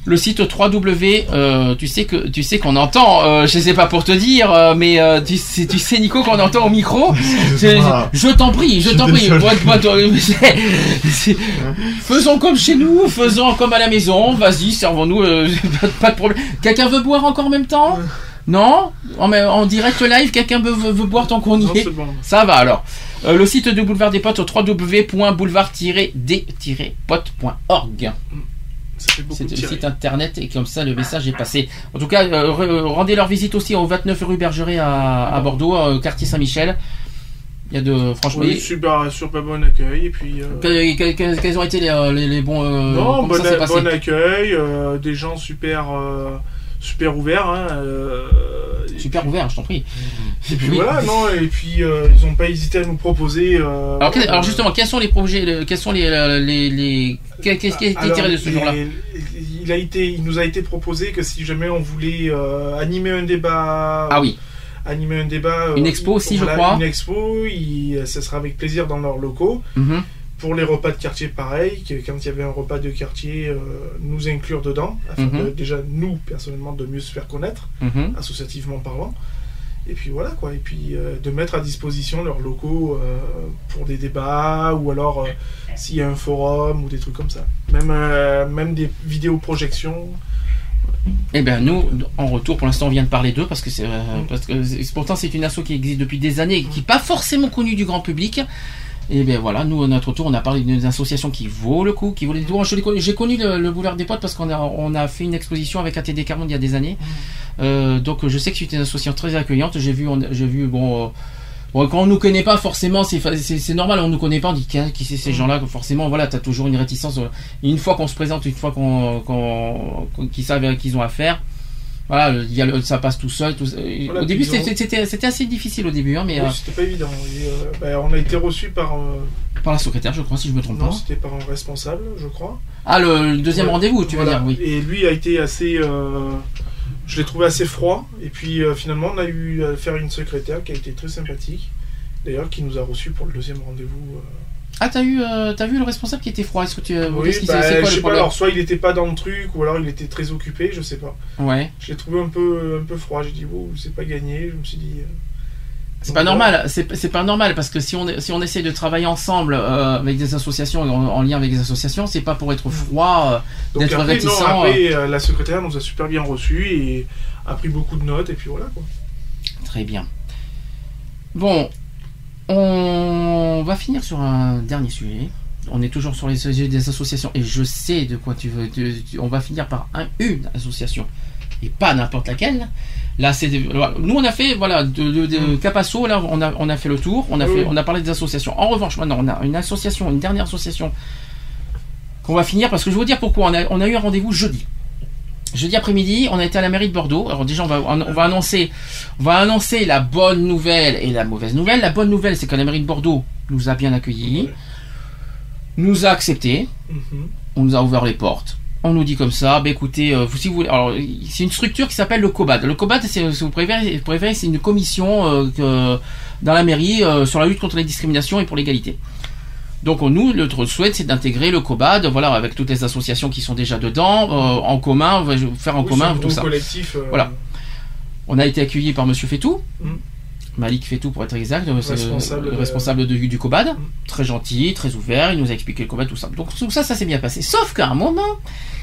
Le site 3W, euh, tu sais que tu sais qu'on entend, euh, je sais pas pour te dire, euh, mais tu, sais, tu sais Nico qu'on entend au micro? Je t'en prie, je Je t'en prie. Moi, moi, toi, faisons comme chez nous, faisons comme à la maison. Vas-y, servons-nous, pas, pas de problème. Quelqu'un veut boire encore en même temps? Non en, direct live, quelqu'un veut, veut- veut boire tant qu'on y Non, est c'est bon. Ça va alors. Euh, le site de Boulevard des Potes au www.boulevard-d-potes.org. C'est le site internet et comme ça le message est passé. En tout cas, euh, re- rendez leur visite aussi au 29 rue Bergeret à, à Bordeaux, euh, quartier Saint-Michel. Il y a de franchement. Oui, super, super bon accueil. Et puis, euh, que- que- que- quels ont été les, euh, les, les bons. euh, non, bon, ça accueil, euh, des gens super, euh, super ouverts. Hein, euh, Super ouvert, je t'en prie. et puis Oui. voilà, non, et puis euh, ils n'ont pas hésité à nous proposer. euh, Alors, justement, quels sont les projets, le- quels sont les, les, qu'est-ce qui a été alors, tiré de ce jour-là il, a été, il nous a été proposé que si jamais on voulait animer un débat. Ah oui. Animer un débat. Une expo aussi, je crois. Une expo, il, ça sera avec plaisir dans leurs locaux. Mhm. Pour les repas de quartier, pareil, que quand il y avait un repas de quartier, euh, nous inclure dedans, afin Mhm. de, déjà, nous, personnellement, de mieux se faire connaître, Mhm. associativement parlant. Et puis voilà, quoi. Et puis euh, de mettre à disposition leurs locaux euh, pour des débats, ou alors s'il y a un forum, ou des trucs comme ça. Même, même des vidéoprojections. Eh bien, nous, en retour, pour l'instant, on vient de parler d'eux parce que c'est, euh, parce que c'est- pourtant c'est une asso qui existe depuis des années et qui n'est pas forcément connue du grand public. Et bien voilà, nous, à notre tour, on a parlé d'une association qui vaut le coup, qui vaut les connu- J'ai connu le, le Boulevard des Potes parce qu'on a, on a fait une exposition avec ATD Carmonde il y a des années. Euh, donc je sais que c'est une association très accueillante. J'ai vu, on- j'ai vu, bon. euh, Bon, quand on nous connaît pas, forcément, c'est normal, on nous connaît pas, on dit qui, qui c'est ces gens-là, que forcément, voilà, t'as toujours une réticence. euh, une fois qu'on se présente, une fois qu'on, qu'on- qu'ils savent à qui ils ont affaire, voilà, ça passe tout seul. tout- Voilà, au début, ont- c'était, assez difficile au début, hein, mais Oui, euh, c'était pas évident. Et, euh, bah, on a été reçus par. euh, par la secrétaire, je crois, si je me trompe non, pas. c'était par un responsable, je crois. Ah, le, le deuxième Ouais, rendez-vous, tu voilà. veux dire, oui. Et lui a été assez. euh, je l'ai trouvé assez froid. Et puis euh, finalement, on a eu à faire une secrétaire qui a été très sympathique. D'ailleurs, qui nous a reçus pour le deuxième rendez-vous. Ah, t'as eu, euh, vu le responsable qui était froid? Est-ce que tu, euh, Oui, qui bah, quoi je sais pas, alors soit il était pas dans le truc, ou alors il était très occupé, je sais pas. Ouais. Je l'ai trouvé un peu, un peu froid. J'ai dit, oh, c'est pas gagné. Je me suis dit. euh, C'est pas normal, c'est pas normal parce que si on si on essaie de travailler ensemble euh, avec des associations en, en lien avec des associations, c'est pas pour être froid, euh, d'être réticent. non, après euh, la secrétaire nous a super bien reçus et a pris beaucoup de notes, et puis voilà quoi. Très bien. Bon, on va finir sur un dernier sujet. On est toujours sur les sujets des associations et je sais de quoi tu veux. tu- tu- on va finir par un, une association et pas n'importe laquelle. Là, c'est nous on a fait voilà de, de, de Capasso. Là, on a on a fait le tour. On a Oui, fait oui. on a parlé des associations. En revanche, maintenant on a une association, une dernière association qu'on va finir parce que je vais vous dire pourquoi. On a, on a eu un rendez-vous jeudi. Jeudi après-midi, on a été à la mairie de Bordeaux. Alors déjà, on va, on va annoncer, on va annoncer la bonne nouvelle et la mauvaise nouvelle. La bonne nouvelle, c'est que la mairie de Bordeaux nous a bien accueillis, nous a acceptés, Mhm. on nous a ouvert les portes. On nous dit comme ça, bah écoutez, euh, vous, si vous voulez, alors c'est une structure qui s'appelle le COBAD. Le COBAD, c'est, si vous préférez, vous préférez, c'est une commission euh, que- dans la mairie euh, sur la lutte contre les discriminations et pour l'égalité. Donc on- nous, notre souhait, c'est d'intégrer le COBAD, voilà, avec toutes les associations qui sont déjà dedans, euh, en commun, faire en Oui, commun tout ça. collectif, euh, Voilà. On a été accueillis par Monsieur Fétou, Mm. Malik Fétou pour être exact, le Responsable le responsable de- du COBAD, très gentil, très ouvert, il nous a expliqué le COBAD, tout ça. Donc tout ça, ça s'est bien passé. Sauf qu'à un moment,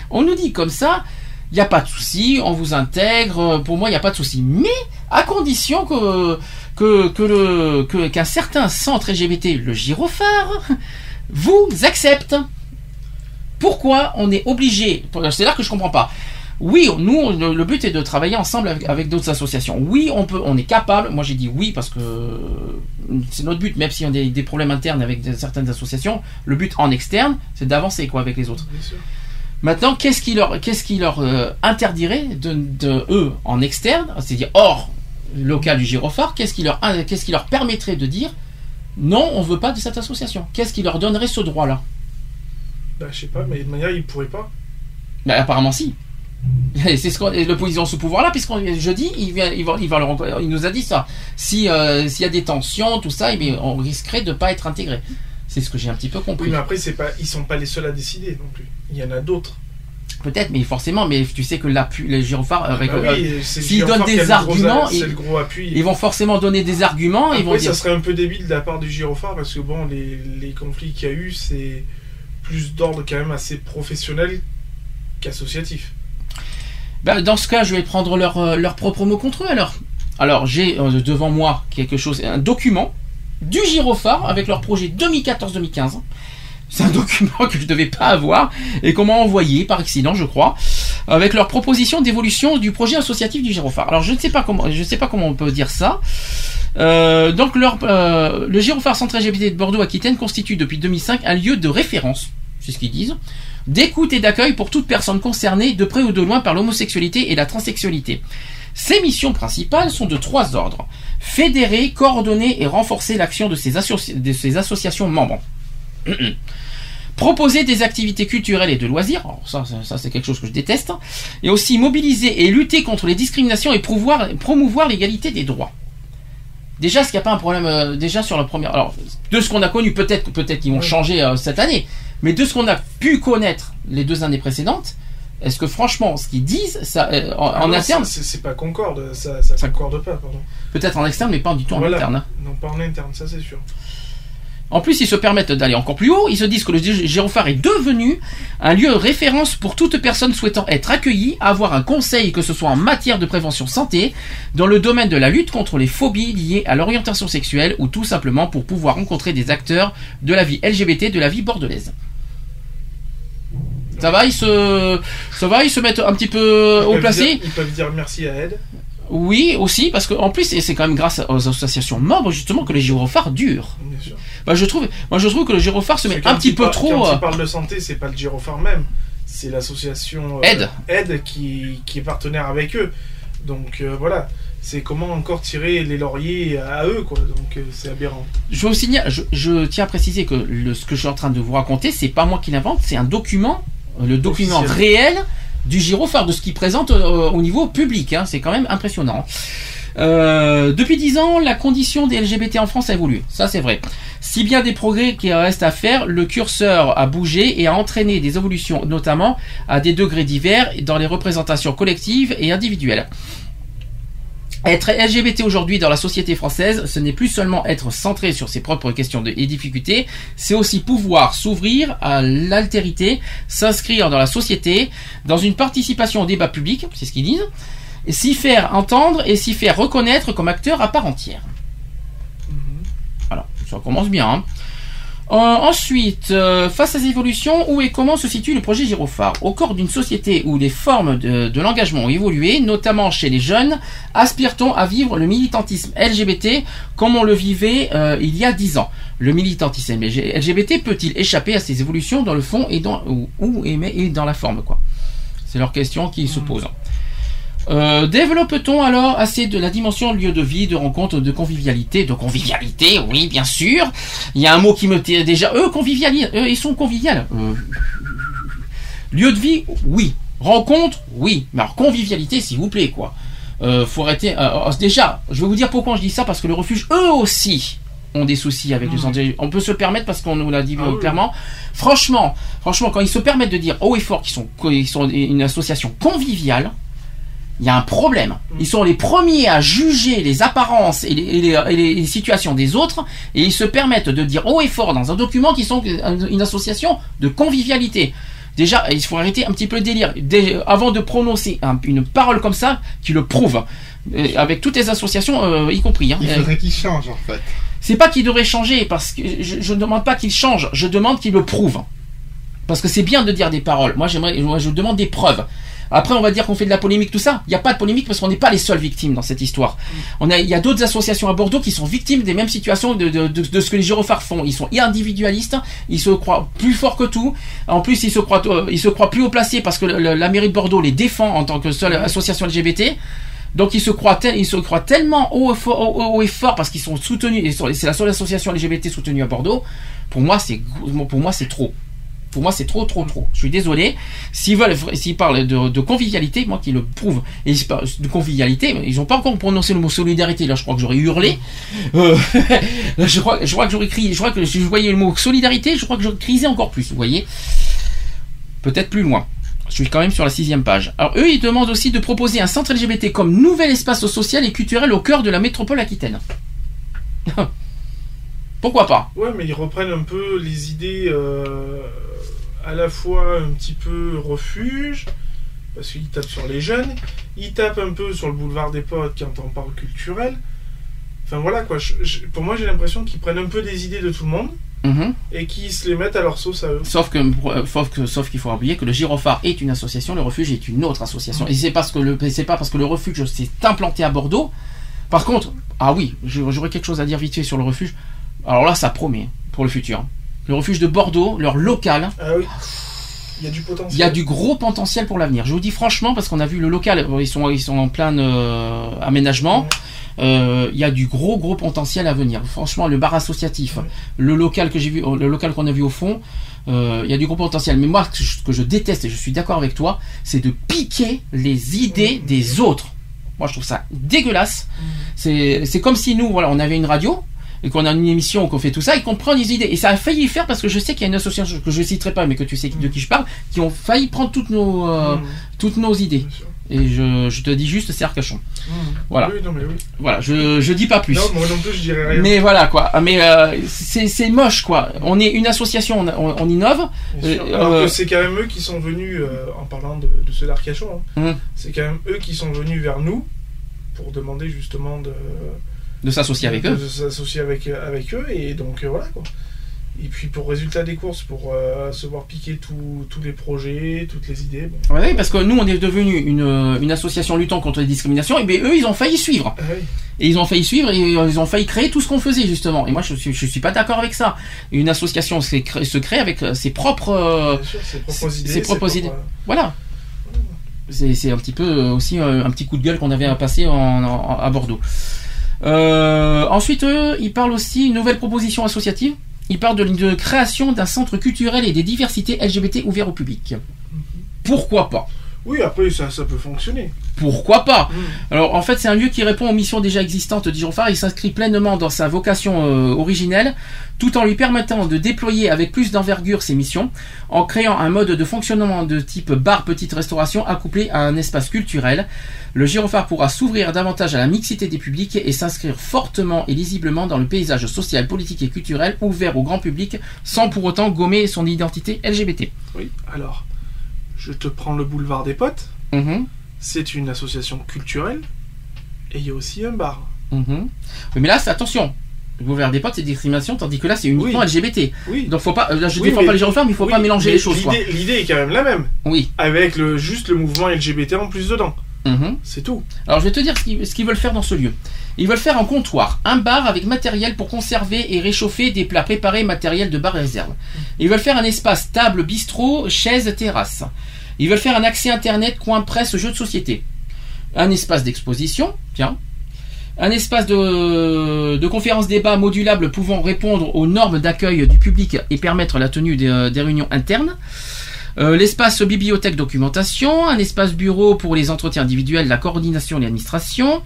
on nous dit comme ça, il n'y a pas de souci, on vous intègre, euh, pour moi, il n'y a pas de souci. Mais à condition que que, que le que- qu'un certain centre LGBT, le gyrophare, vous accepte. Pourquoi on est obligé C'est là que je comprends pas. Oui, nous, le, le but est de travailler ensemble avec, avec d'autres associations. Oui, on peut, on est capable. Moi, j'ai dit oui parce que euh, c'est notre but, même si on a des, des problèmes internes avec certaines associations. Le but en externe, c'est d'avancer quoi avec les autres. Bien sûr. Maintenant, qu'est-ce qui leur, qu'est-ce qui leur euh, interdirait de, de eux en externe, c'est-à-dire hors local du gyrophare, qu'est-ce qui leur, qu'est-ce qui leur permettrait de dire non, on veut pas de cette association? Qu'est-ce qui leur donnerait ce droit-là? Bah, je sais pas, mais de manière, ils pourraient pas. Ben, apparemment si. C'est ce qu'on, le ont ce pouvoir-là, puisqu'on jeudi, il, vient, il, va, il, va leur- il nous a dit ça. Si euh, s'il y a des tensions, tout ça, eh bien, on risquerait de pas être intégré. C'est ce que j'ai un petit peu Oui, compris. mais après, c'est pas, ils sont pas les seuls à décider non plus. Il y en a d'autres. Peut-être, mais forcément, mais tu sais que l'appui, les gyrophares, Bah oui, euh, le s'ils donnent des gros arguments, ils, vont forcément donner des arguments. ils vont Après, dire. ça serait un peu débile de la part du gyrophare parce que bon, les, les conflits qu'il y a eu, c'est plus d'ordre quand même assez professionnel qu'associatif. Ben, dans ce cas, je vais prendre leur, euh, leur propre mot contre eux alors. Alors, j'ai euh, devant moi quelque chose, un document du gyrophare avec leur projet 2014-2015. C'est un document que je ne devais pas avoir et qu'on m'a envoyé par accident, je crois, avec leur proposition d'évolution du projet associatif du gyrophare. Alors, je ne sais pas comment, je ne sais pas comment on peut dire ça. Euh, donc, leur, euh, le gyrophare centre LGBT de Bordeaux-Aquitaine constitue depuis 2005 un lieu de référence, c'est ce qu'ils disent, d'écoute et d'accueil pour toute personne concernée de près ou de loin par l'homosexualité et la transsexualité. Ses missions principales sont de trois ordres. Fédérer, coordonner et renforcer l'action de ces associations membres. Proposer des activités culturelles et de loisirs, ça, ça, ça, c'est quelque chose que je déteste, et aussi mobiliser et lutter contre les discriminations et promouvoir, promouvoir l'égalité des droits. Déjà, est-ce qu'il n'y a pas un problème euh, déjà sur la première Alors, de ce qu'on a connu, peut-être peut-être qu'ils vont changer euh, cette année, mais de ce qu'on a pu connaître les deux années précédentes, est-ce que franchement, ce qu'ils disent, ça, euh, en, Ah en non, interne, c'est- pas concorde, ça, ça concorde pas, pardon. peut-être en externe, mais pas du tout en interne. hein. Non, pas en interne, ça c'est sûr. En plus, ils se permettent d'aller encore plus haut. Ils se disent que le gyrophare est devenu un lieu de référence pour toute personne souhaitant être accueillie, avoir un conseil, que ce soit en matière de prévention santé, dans le domaine de la lutte contre les phobies liées à l'orientation sexuelle ou tout simplement pour pouvoir rencontrer des acteurs de la vie LGBT, de la vie bordelaise. Ça va, ils se, ça va, ils se mettent un petit peu peuvent placé. dire- Ils peuvent dire merci à Ed. Oui, aussi, parce que en plus, et c'est quand même grâce aux associations membres justement que les gyrophares durent. Bien sûr. Bah, je trouve, moi je trouve que le gyrophare se met un petit peu par- trop. Quand euh, il parle de santé, c'est pas le gyrophare même, c'est l'association euh, Aide. Aide qui, qui est partenaire avec eux. Donc euh, voilà, c'est comment encore tirer les lauriers à eux, quoi. Donc euh, c'est aberrant. Je veux aussi je, je tiens à préciser que le- ce que je suis en train de vous raconter, c'est pas moi qui l'invente, c'est un document, le document Officiel. réel du gyrophare, de ce qu'il présente euh, au niveau public. hein. c'est quand même impressionnant. Euh, depuis 10 ans, la condition des LGBT en France a évolué. Ça, c'est vrai. Si bien des progrès qui restent à faire, le curseur a bougé et a entraîné des évolutions, notamment à des degrés divers dans les représentations collectives et individuelles. Être LGBT aujourd'hui dans la société française, ce n'est plus seulement être centré sur ses propres questions et difficultés, c'est aussi pouvoir s'ouvrir à l'altérité, s'inscrire dans la société, dans une participation au débat public, c'est ce qu'ils disent, s'y faire entendre et s'y faire reconnaître comme acteur à part entière. Voilà, ça commence bien. hein. Euh, ensuite, euh, face à ces évolutions, où et comment se situe le projet Girophare? Au corps d'une société où les formes de, de l'engagement ont évolué, notamment chez les jeunes, aspire-t-on à vivre le militantisme LGBT comme on le vivait euh, il y a dix ans? Le militantisme LGBT peut-il échapper à ces évolutions dans le fond et dans, ou, ou- et, mais- et dans la forme quoi? C'est leur question qui se pose. Euh, Développe-t-on alors assez de la dimension lieu de vie, de rencontre, de convivialité De convivialité, oui, bien sûr. Il y a un mot qui me tait déjà. Eux, convivial, eux, ils sont conviviales. Euh, lieu de vie, oui. Rencontre, oui. Mais alors, convivialité, s'il vous plaît, quoi. Euh, faut arrêter. euh, euh, déjà, je vais vous dire pourquoi je dis ça, parce que le refuge, eux aussi, ont des soucis avec les santé. On peut se le permettre parce qu'on nous l'a dit euh, clairement. Franchement, franchement, quand ils se permettent de dire haut et fort qu'ils sont, qu'ils sont une association conviviale, il y a un problème. Ils sont les premiers à juger les apparences et les, et les- et les- les situations des autres, et ils se permettent de dire haut et fort dans un document qu'ils sont une association de convivialité. Déjà, il faut arrêter un petit peu le délire. Avant de prononcer un- une parole comme ça, qui le prouve, euh, avec toutes les associations, euh, y compris. hein. Il faudrait qu'il change en fait. c'est pas qu'il devrait changer, parce que je, je ne demande pas qu'il change, je demande qu'il le prouve. Parce que c'est bien de dire des paroles. Moi, j'aimerais, moi, je demande des preuves. Après, on va dire qu'on fait de la polémique, tout ça. Il n'y a pas de polémique parce qu'on n'est pas les seules victimes dans cette histoire. On a, il y a d'autres associations à Bordeaux qui sont victimes des mêmes situations de, de, de- de ce que les gyrophares font. Ils sont individualistes, ils se croient plus forts que tout. En plus, ils se croient, euh, ils se croient plus haut placés parce que le- la mairie de Bordeaux les défend en tant que seule association LGBT. Donc ils se croient, tel- ils se croient tellement haut et fort, haut- haut et fort parce qu'ils sont soutenus. C'est la seule association LGBT soutenue à Bordeaux. Pour moi, c'est pour moi c'est trop. Pour moi, c'est trop, trop, trop. Je suis désolé. S'ils parlent de, de convivialité, moi qui le prouve, et ils parlent de convivialité, ils n'ont pas encore prononcé le mot solidarité. Là, je crois que j'aurais hurlé. Euh, je crois, je crois que j'aurais crié. Je crois que si je voyais le mot solidarité, je crois que j'aurais crisé encore plus. Vous voyez Peut-être plus loin. Je suis quand même sur la sixième page. Alors eux, ils demandent aussi de proposer un centre LGBT comme nouvel espace social et culturel au cœur de la métropole aquitaine. Pourquoi pas Ouais, mais ils reprennent un peu les idées euh, à la fois un petit peu refuge, parce qu'ils tapent sur les jeunes, ils tapent un peu sur le boulevard des potes quand on parle culturel. Enfin voilà quoi, je- je- pour moi j'ai l'impression qu'ils prennent un peu des idées de tout le monde Mhm. et qu'ils se les mettent à leur sauce à eux. Sauf que, sauf que, sauf qu'il faut oublier que le Girophare est une association, le refuge est une autre association. Et c'est parce que le, c'est pas parce que le refuge s'est implanté à Bordeaux. Par contre, ah oui, j'aurais quelque chose à dire vite fait sur le refuge. Alors là, ça promet pour le futur. Le refuge de Bordeaux, leur local, Ah oui, il y a du potentiel. il y a du gros potentiel pour l'avenir. Je vous dis franchement parce qu'on a vu le local, euh, ils sont ils sont en plein euh, aménagement. Euh, Il y a du gros gros potentiel à venir. Franchement, le bar associatif, le local que j'ai vu, le local qu'on a vu au fond, euh, il y a du gros potentiel. Mais moi, ce que je- déteste et je suis d'accord avec toi, c'est de piquer les idées des autres. Moi, je trouve ça dégueulasse. C'est c'est comme si nous, voilà, on avait une radio et qu'on a une émission, qu'on fait tout ça et qu'on prend des idées. Et ça a failli faire parce que je sais qu'il y a une association que je citerai pas, mais que tu sais de qui je parle, qui ont failli prendre toutes nos, euh, toutes nos idées. Et je, je te dis juste, c'est Arcachon. Voilà. Oui, non, mais oui. Voilà, je, je dis pas plus. Non, moi non plus je dirais rien. Mais voilà quoi. Mais euh, c'est c'est moche quoi. On est une association, on, on- on innove. Euh, Alors euh, que c'est quand même eux qui sont venus, euh, en parlant de, de ceux d'Arcachon, hein, Hum. c'est quand même eux qui sont venus vers nous pour demander justement de, de s'associer avec de eux. s'associer avec, avec eux. Et donc euh, voilà quoi. Et puis pour résultat des courses, pour euh, se voir piquer tous les projets, toutes les idées. Bon. Ouais, parce que nous on est devenu une, euh, une association luttant contre les discriminations. Et bien eux ils ont failli suivre. Ah oui. Et ils ont failli suivre et euh, ils ont failli créer tout ce qu'on faisait justement. Et moi je suis, je suis pas d'accord avec ça. Une association se crée, se crée avec euh, ses propres, euh, sûr, ses propres ses- idées, ses propres-. Voilà. C'est un petit peu euh, aussi euh, un petit coup de gueule qu'on avait à passer en, en- à Bordeaux. Euh, ensuite, eux, ils parlent aussi une nouvelle proposition associative. Ils parlent de, de création d'un centre culturel et des diversités LGBT ouvert au public. Pourquoi pas? Oui, après ça, ça peut fonctionner. Pourquoi pas Alors en fait c'est un lieu qui répond aux missions déjà existantes d'Igeophare, il s'inscrit pleinement dans sa vocation euh, originelle, tout en lui permettant de déployer avec plus d'envergure ses missions, en créant un mode de fonctionnement de type bar petite restauration accouplé à un espace culturel. Le gyrophare pourra s'ouvrir davantage à la mixité des publics et s'inscrire fortement et lisiblement dans le paysage social, politique et culturel ouvert au grand public, sans pour autant gommer son identité LGBT. Oui, alors, je te prends le boulevard des potes. Mhm. C'est une association culturelle. Et il y a aussi un bar. Mhm. Oui, mais là, c'est attention. Vous verrez des potes, c'est discrimination, tandis que là, c'est uniquement LGBT. Oui. Donc faut pas. euh, Là, je Oui, défends mais- pas les gyrophares, mais il faut oui, pas mélanger les choses. l'idée- est quand même la même. Oui. Avec le, juste le mouvement LGBT en plus dedans. Mhm. C'est tout. Alors je vais te dire ce qu'ils veulent faire dans ce lieu. Ils veulent faire un comptoir, un bar avec matériel pour conserver et réchauffer des plats préparés, matériel de bar et réserve. Ils veulent faire un espace table, bistrot, chaise, terrasse. Ils veulent faire un accès internet, coin presse, jeux de société. Un espace d'exposition, tiens. Un espace de, de conférence débat modulable pouvant répondre aux normes d'accueil du public et permettre la tenue des, des réunions internes. Euh, l'espace bibliothèque documentation, un espace bureau pour les entretiens individuels, la coordination et l'administration,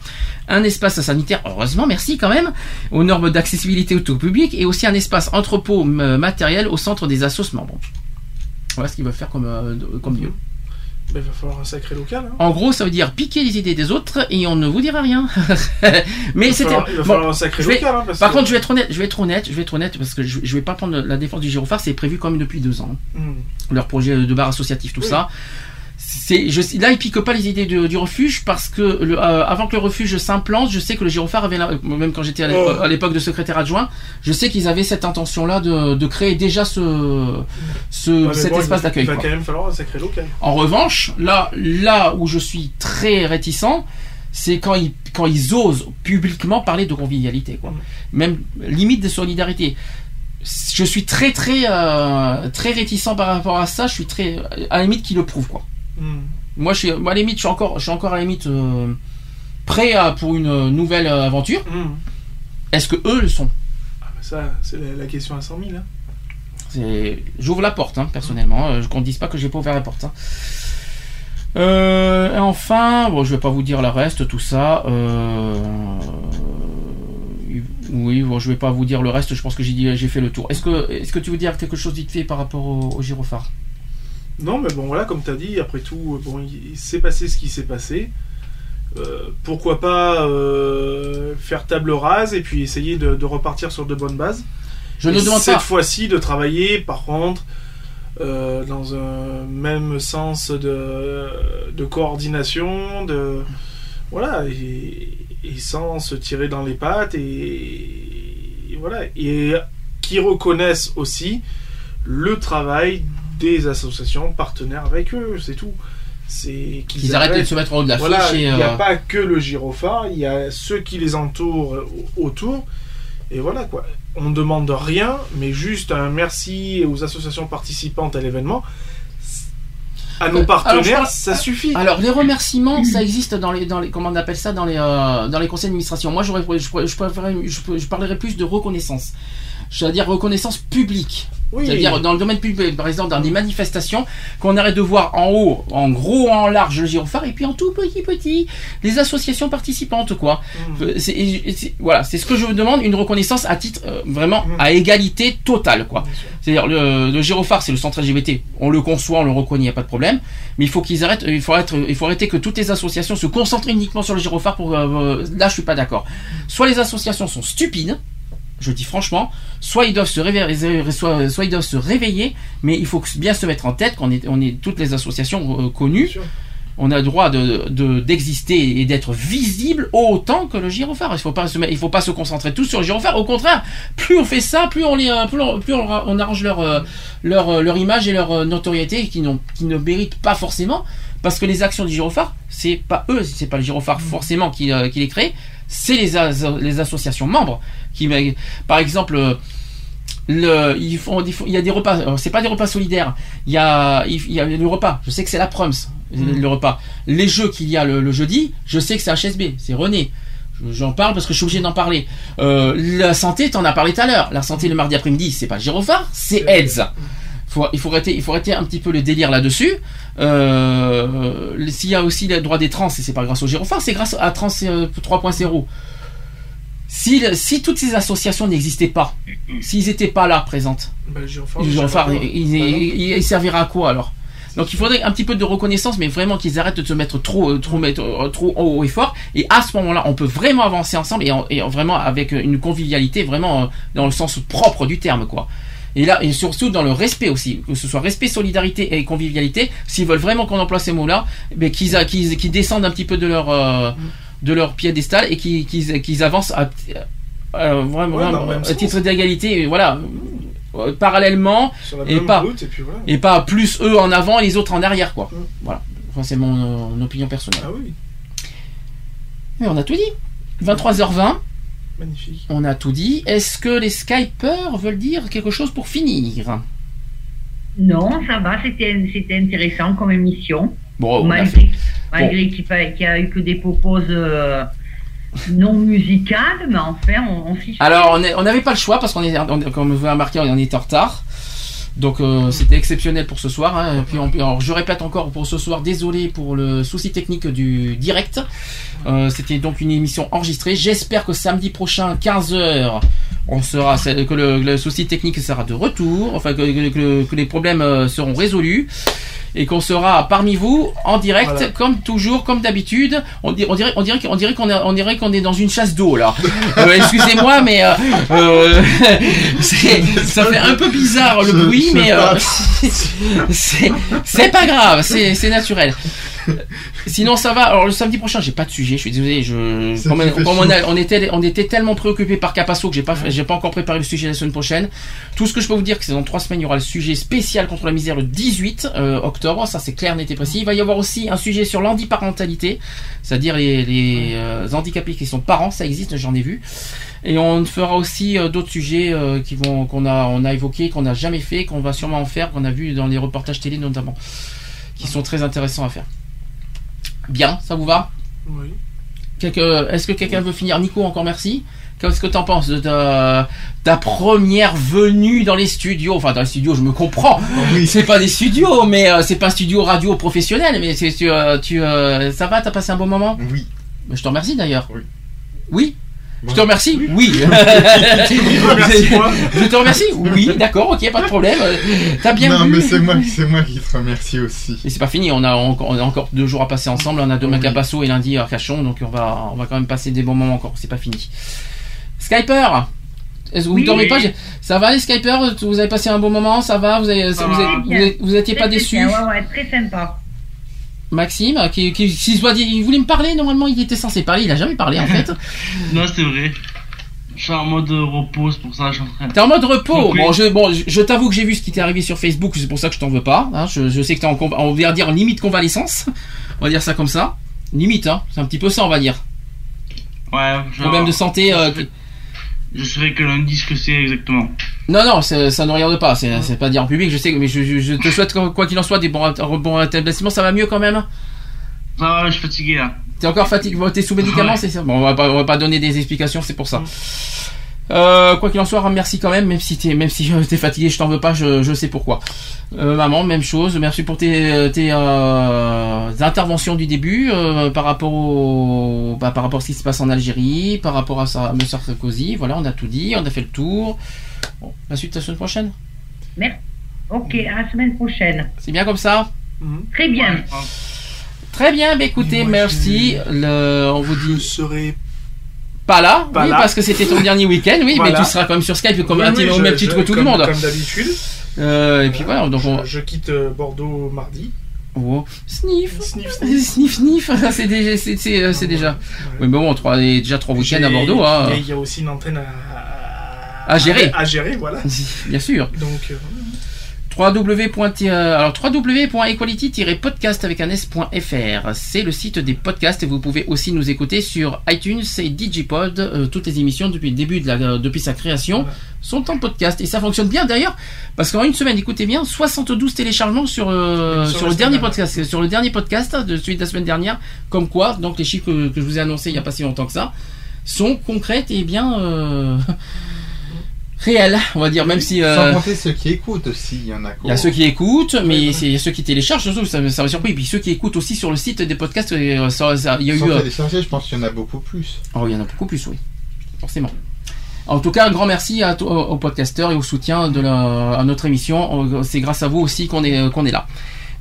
un espace sanitaire, heureusement, merci quand même, aux normes d'accessibilité au tout public, et aussi un espace entrepôt euh, matériel au centre des assos membres. Voilà ce qu'ils veulent faire comme, euh, comme il va falloir un sacré local. hein. En gros, ça veut dire piquer les idées des autres et on ne vous dira rien. Mais Il va c'était. falloir- il va bon, falloir un sacré vais- local, hein, parce Par que- contre, je vais être honnête, je vais être honnête, je vais être honnête parce que je, je vais pas prendre la défense du gyrophare, c'est prévu quand même depuis deux ans. Hmm. Leur projet de bar associatif, tout ça. C'est, je, là, ils piquent pas les idées du refuge parce que le, euh, avant que le refuge s'implante, je sais que le gyrophare avait, la- même quand j'étais à Oh. à l'époque de secrétaire adjoint, je sais qu'ils avaient cette intention-là de, de créer déjà ce, ce Ouais, mais cet bon, il espace d'accueil. Il quand même falloir un sacré local. En revanche, là, là où je suis très réticent, c'est quand ils, quand ils osent publiquement parler de convivialité, quoi. Même limite de solidarité. Je suis très très euh, très réticent par rapport à ça. Je suis très à la limite qu'ils le prouvent, quoi. Hmm. Moi, je suis, moi, à la limite, je suis encore, je suis encore à la limite euh, prêt à- pour une euh, nouvelle euh, aventure. Hmm. Est-ce que eux le sont? Ah, bah ça, c'est la, la question à 100 000. hein. J'ouvre la porte, hein, personnellement. Qu'on ne dise pas que j'ai pas ouvert la porte. hein. Euh, et enfin, bon, je vais pas vous dire le reste, tout ça. Euh, oui, bon, je vais pas vous dire le reste. Je pense que j'ai dit, j'ai fait le tour. Est-ce que, est-ce que tu veux dire quelque chose vite fait par rapport au, au gyrophare? Non, mais bon, voilà, comme tu as dit, après tout, bon, il, il s'est passé ce qui s'est passé. Euh, pourquoi pas euh, faire table rase et puis essayer de, de repartir sur de bonnes bases. Je Et ne demande cette pas. fois-ci de travailler, par contre, euh, dans un même sens de, de coordination, de voilà, et, et sans se tirer dans les pattes et, et voilà, et qui reconnaissent aussi le travail des associations partenaires avec eux, c'est tout. C'est Qu'ils arrêtent de se mettre en haut de l'affiche Voilà, il n'y a euh, pas que le gyrophare, il y a ceux qui les entourent autour. Et voilà quoi. On ne demande rien, mais juste un merci aux associations participantes à l'événement. À nos Euh, partenaires, alors, ça suffit. Alors les remerciements, ça existe dans les dans les comment on appelle ça dans les euh, dans les conseils d'administration. Moi j'aurais je, je, je parlerais plus de reconnaissance. C'est-à-dire reconnaissance publique. Oui. C'est-à-dire dans le domaine public, par exemple dans des manifestations, qu'on arrête de voir en haut, en gros, en large le gyrophare, et puis en tout petit petit les associations participantes quoi. Mm. Euh, c'est- voilà, c'est ce que je vous demande, une reconnaissance à titre euh, vraiment Mm. à égalité totale quoi. C'est-à-dire le, le gyrophare, c'est le centre LGBT. On le conçoit, on le reconnaît, il n'y a pas de problème. Mais il faut qu'ils arrêtent. Il faut, être, il faut arrêter que toutes les associations se concentrent uniquement sur le gyrophare. Pour euh, là, je suis pas d'accord. Soit les associations sont stupides. Je dis franchement, soit ils doivent se réveiller, soit, soit ils doivent se réveiller, mais il faut bien se mettre en tête qu'on est, on est toutes les associations euh, connues. On a le droit de de- d'exister et d'être visible autant que le gyrophare. Il faut pas se, il faut pas se concentrer tous sur le gyrophare. Au contraire, plus on fait ça, plus on les, plus on, plus on, ra- on arrange leur, euh, leur, euh, leur image et leur notoriété qui, qui ne méritent pas forcément. Parce que les actions du gyrophare, c'est pas eux, c'est pas le gyrophare forcément qui, euh, qui les crée, c'est les, as- les associations membres qui, par exemple, euh, le, ils font, ils font- il y a des repas, euh, c'est pas des repas solidaires, il y a, il y a le repas, je sais que c'est la Proms, le, le repas. Les jeux qu'il y a le, le jeudi, je sais que c'est HSB, c'est René. Je- J'en parle parce que je suis obligé d'en parler. Euh, la santé, t'en as parlé tout à l'heure. La santé le mardi après-midi, c'est pas gyrophare, c'est AIDS. Faut, il, faut arrêter, il faut arrêter un petit peu le délire là-dessus. Euh, S'il y a aussi le droit des trans, et c'est pas grâce au gyrophare, c'est grâce à Trans euh, 3.0. Si, le- si toutes ces associations n'existaient pas, s'ils n'étaient pas là présentes, sais gyrophare, pas. il, il- il- il servira à quoi alors? Donc il faudrait un petit peu de reconnaissance, mais vraiment qu'ils arrêtent de se mettre trop, euh, trop, mettre, euh, trop haut et fort. Et à ce moment-là, on peut vraiment avancer ensemble et, en- et en- vraiment avec une convivialité, vraiment euh, dans le sens propre du terme, quoi. Et là, et surtout dans le respect aussi, que ce soit respect, solidarité et convivialité. S'ils veulent vraiment qu'on emploie ces mots-là, mais qu'ils a- qu'ils qu'ils descendent un petit peu de leur euh, de leur piédestal et qu'ils avancent à- euh, vraiment, Ouais, à titre d'égalité, voilà, euh, parallèlement et pas route, et puis voilà. et pas plus eux en avant et les autres en arrière, quoi. Mm. Voilà. Enfin, c'est mon, euh, mon opinion personnelle. Ah oui, Mais on a tout dit. 23h20, magnifique. on a tout dit. Est-ce que les Skypers veulent dire quelque chose pour finir? Non, ça va, c'était c'était intéressant comme émission. Bon, a malgré qu'il n'y a eu que des proposes euh, non musicales, mais enfin, on, on s'y. Alors, on n'avait pas le choix parce qu'on est, on- comme vous avez remarqué, on était en retard. Donc, euh, c'était exceptionnel pour ce soir. hein. Et puis, on- alors, je répète encore pour ce soir, désolé pour le souci technique du direct. Euh, c'était donc une émission enregistrée. J'espère que samedi prochain, 15h, on sera, que le, le souci technique sera de retour. Enfin, que, que- que- que les problèmes seront résolus. Et qu'on sera parmi vous en direct, Voilà. comme toujours, comme d'habitude. On, di- on dirait, on dirait, on dirait qu'on est, on dirait qu'on est dans une chasse d'eau là. Euh, Excusez-moi, mais euh, euh, ça fait un peu bizarre le bruit, mais c'est c'est pas grave, c'est c'est naturel. Sinon ça va. Alors le samedi prochain, j'ai pas de sujet. Je suis désolé. Je on, chaud. a- on était on était tellement préoccupé par Capasso que j'ai pas fait- j'ai pas encore préparé le sujet la semaine prochaine. Tout ce que je peux vous dire, que c'est dans trois semaines, il y aura le sujet spécial contre la misère le 18 euh, octobre. Ça c'est clair, net et précis. Il va y avoir aussi un sujet sur l'handiparentalité, c'est-à-dire les, les euh, handicapés qui sont parents. Ça existe, j'en ai vu. Et on fera aussi euh, d'autres sujets qui vont qu'on a on a évoqué, qu'on n'a jamais fait, qu'on va sûrement en faire, qu'on a vu dans les reportages télé notamment, qui sont très intéressants à faire. Bien, ça vous va Oui. Quelque- Est-ce que quelqu'un veut finir Nico, encore merci. Qu'est-ce que t'en penses de ta, ta première venue dans les studios? Enfin, dans les studios, je me comprends. C'est pas des studios, mais euh, c'est pas un studio radio professionnel. Mais c'est- tu, euh, tu, euh, ça va T'as passé un bon moment? Oui. Je te remercie d'ailleurs. Oui. Oui? Je te remercie Oui. Je te remercie Oui, d'accord, ok, pas de problème. Euh, T'as bien non, vu mais c'est moi, c'est moi qui te remercie aussi. Et c'est pas fini, on a, encore, on a encore deux jours à passer ensemble. On a demain à Passo et lundi à Arcachon, donc on va, on va quand même passer des bons moments encore. C'est pas fini. Skyper est-ce que vous Oui. dormez pas Ça va les Skyper Vous avez passé un bon moment Ça va Vous avez, Ça vous, va. êtes- vous, êtes- vous étiez pas Très, très déçu bien, Ouais, ouais, très sympa. Maxime, qui, qui, qui se doit dire- il voulait me parler. Normalement, il était censé parler. Il a jamais parlé en fait. Non, c'est vrai. Je suis en mode euh, repos, c'est pour ça que je suis en train. T'es en mode repos. Donc, oui. Bon, je, bon, je, je t'avoue que j'ai vu ce qui t'est arrivé sur Facebook. C'est pour ça que je t'en veux pas. hein. Je, je sais que t'es en, on va dire limite convalescence. On va dire ça comme ça. Limite, hein. C'est un petit peu ça, on va dire. Ouais, je- Problème de santé. euh, Je saurais que lundi ce que c'est exactement. Non, non, ça ne regarde pas. C'est pas dire en public. Je sais, mais je, je- je te souhaite quoi qu'il en soit des bons, bons rétablissements. Ça va mieux quand même? Ça va, je suis fatigué là. T'es encore fatigué. T'es sous médicaments, Ouais. c'est ça? Bon, on va pas, on va pas donner des explications. C'est pour ça. Euh, quoi qu'il en soit, merci quand même, même si t'es, même si t'es fatigué, je t'en veux pas, je, je sais pourquoi. Euh, maman, même chose. Merci pour tes, tes euh, interventions du début euh, par rapport au, bah, par rapport à ce qui se passe en Algérie, par rapport à Monsieur Sarkozy. Voilà, on a tout dit, on a fait le tour. Bon, la suite la semaine prochaine? Merci. Ok, à la semaine prochaine. C'est bien comme ça? Très bien. Très bien, bah écoutez, merci. Le, on vous dit. Je serai pas là, Pas oui, là. parce que c'était ton dernier week-end, oui, Voilà. mais tu seras quand même sur Skype comme Oui, un oui, au même titre que tout le monde. Comme d'habitude. Euh, et puis voilà, donc on. Je quitte euh, Bordeaux mardi. Oh. Sniff. Sniff, Sniff, sniff, c'est déjà. C'est, c'est, euh, c'est déjà. Oui, mais bon, trois, déjà trois week-ends à Bordeaux. Hein. Il y a- il y a aussi une antenne à, À gérer. À gérer, voilà. Bien sûr. Donc, euh, www. euh, alors www.equality-podcast avec un s.fr c'est le site des podcasts. Et vous pouvez aussi nous écouter sur iTunes et Digipod. Euh, toutes les émissions depuis le début de la euh, depuis sa création sont en podcast. Et ça fonctionne bien d'ailleurs parce qu'en une semaine écoutez bien 72 téléchargements sur euh, Sur le dernier podcast sur le dernier podcast de celui de la semaine dernière. Comme quoi donc les chiffres que, que je vous ai annoncés il y a pas si longtemps que ça sont concrètes et bien réelles on va dire même si euh, Sans compter ceux qui écoutent aussi, il y en a il y a ceux qui écoutent, mais il y a ceux qui téléchargent, surtout, ça, ça m'a surpris. Et puis ceux qui écoutent aussi sur le site des podcasts, euh, ça- ça- il y a Sans eu. euh, télécharger, je pense qu'il y en a beaucoup plus. Oh, il y en a beaucoup plus, oui. Forcément. En tout cas, un grand merci à, to- aux podcasteurs et au soutien de la, à notre émission. Euh, C'est grâce à vous aussi qu'on est, qu'on est là.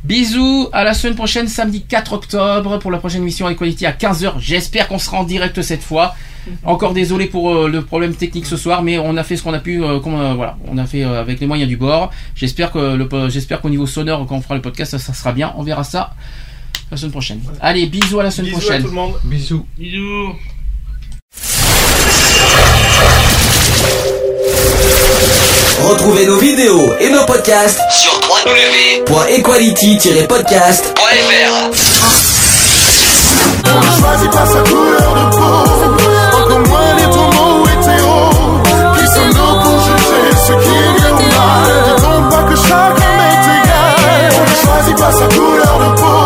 Bisous, à la semaine prochaine, samedi 4 octobre, pour la prochaine émission Equality à 15h. J'espère qu'on sera en direct cette fois. Encore désolé pour euh, le problème technique ce soir, mais on a fait ce qu'on a pu, euh, comme, euh, voilà, on a fait euh, avec les moyens du bord. J'espère que qu'au niveau sonore, quand on fera le podcast, ça, ça sera bien. On verra ça la semaine prochaine. Allez, bisous à la semaine bisous prochaine. à tout le monde. Bisous. Bisous. Retrouvez nos vidéos et nos podcasts www.equality-podcast.fr. On ne choisit pas sa couleur de peau, encore moins les tourments hétéros. Qui sommes-nous pour juger ce qui est bien ou mal Dit-on pas que chaque homme est égal On ne choisit pas sa couleur de peau,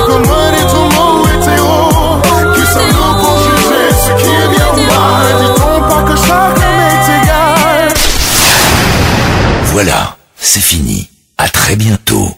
encore moins les tourments hétéros. Qui sommes-nous pour juger ce qui est bien ou mal Dit-on pas que chaque homme est égal Voilà, c'est fini. À très bientôt.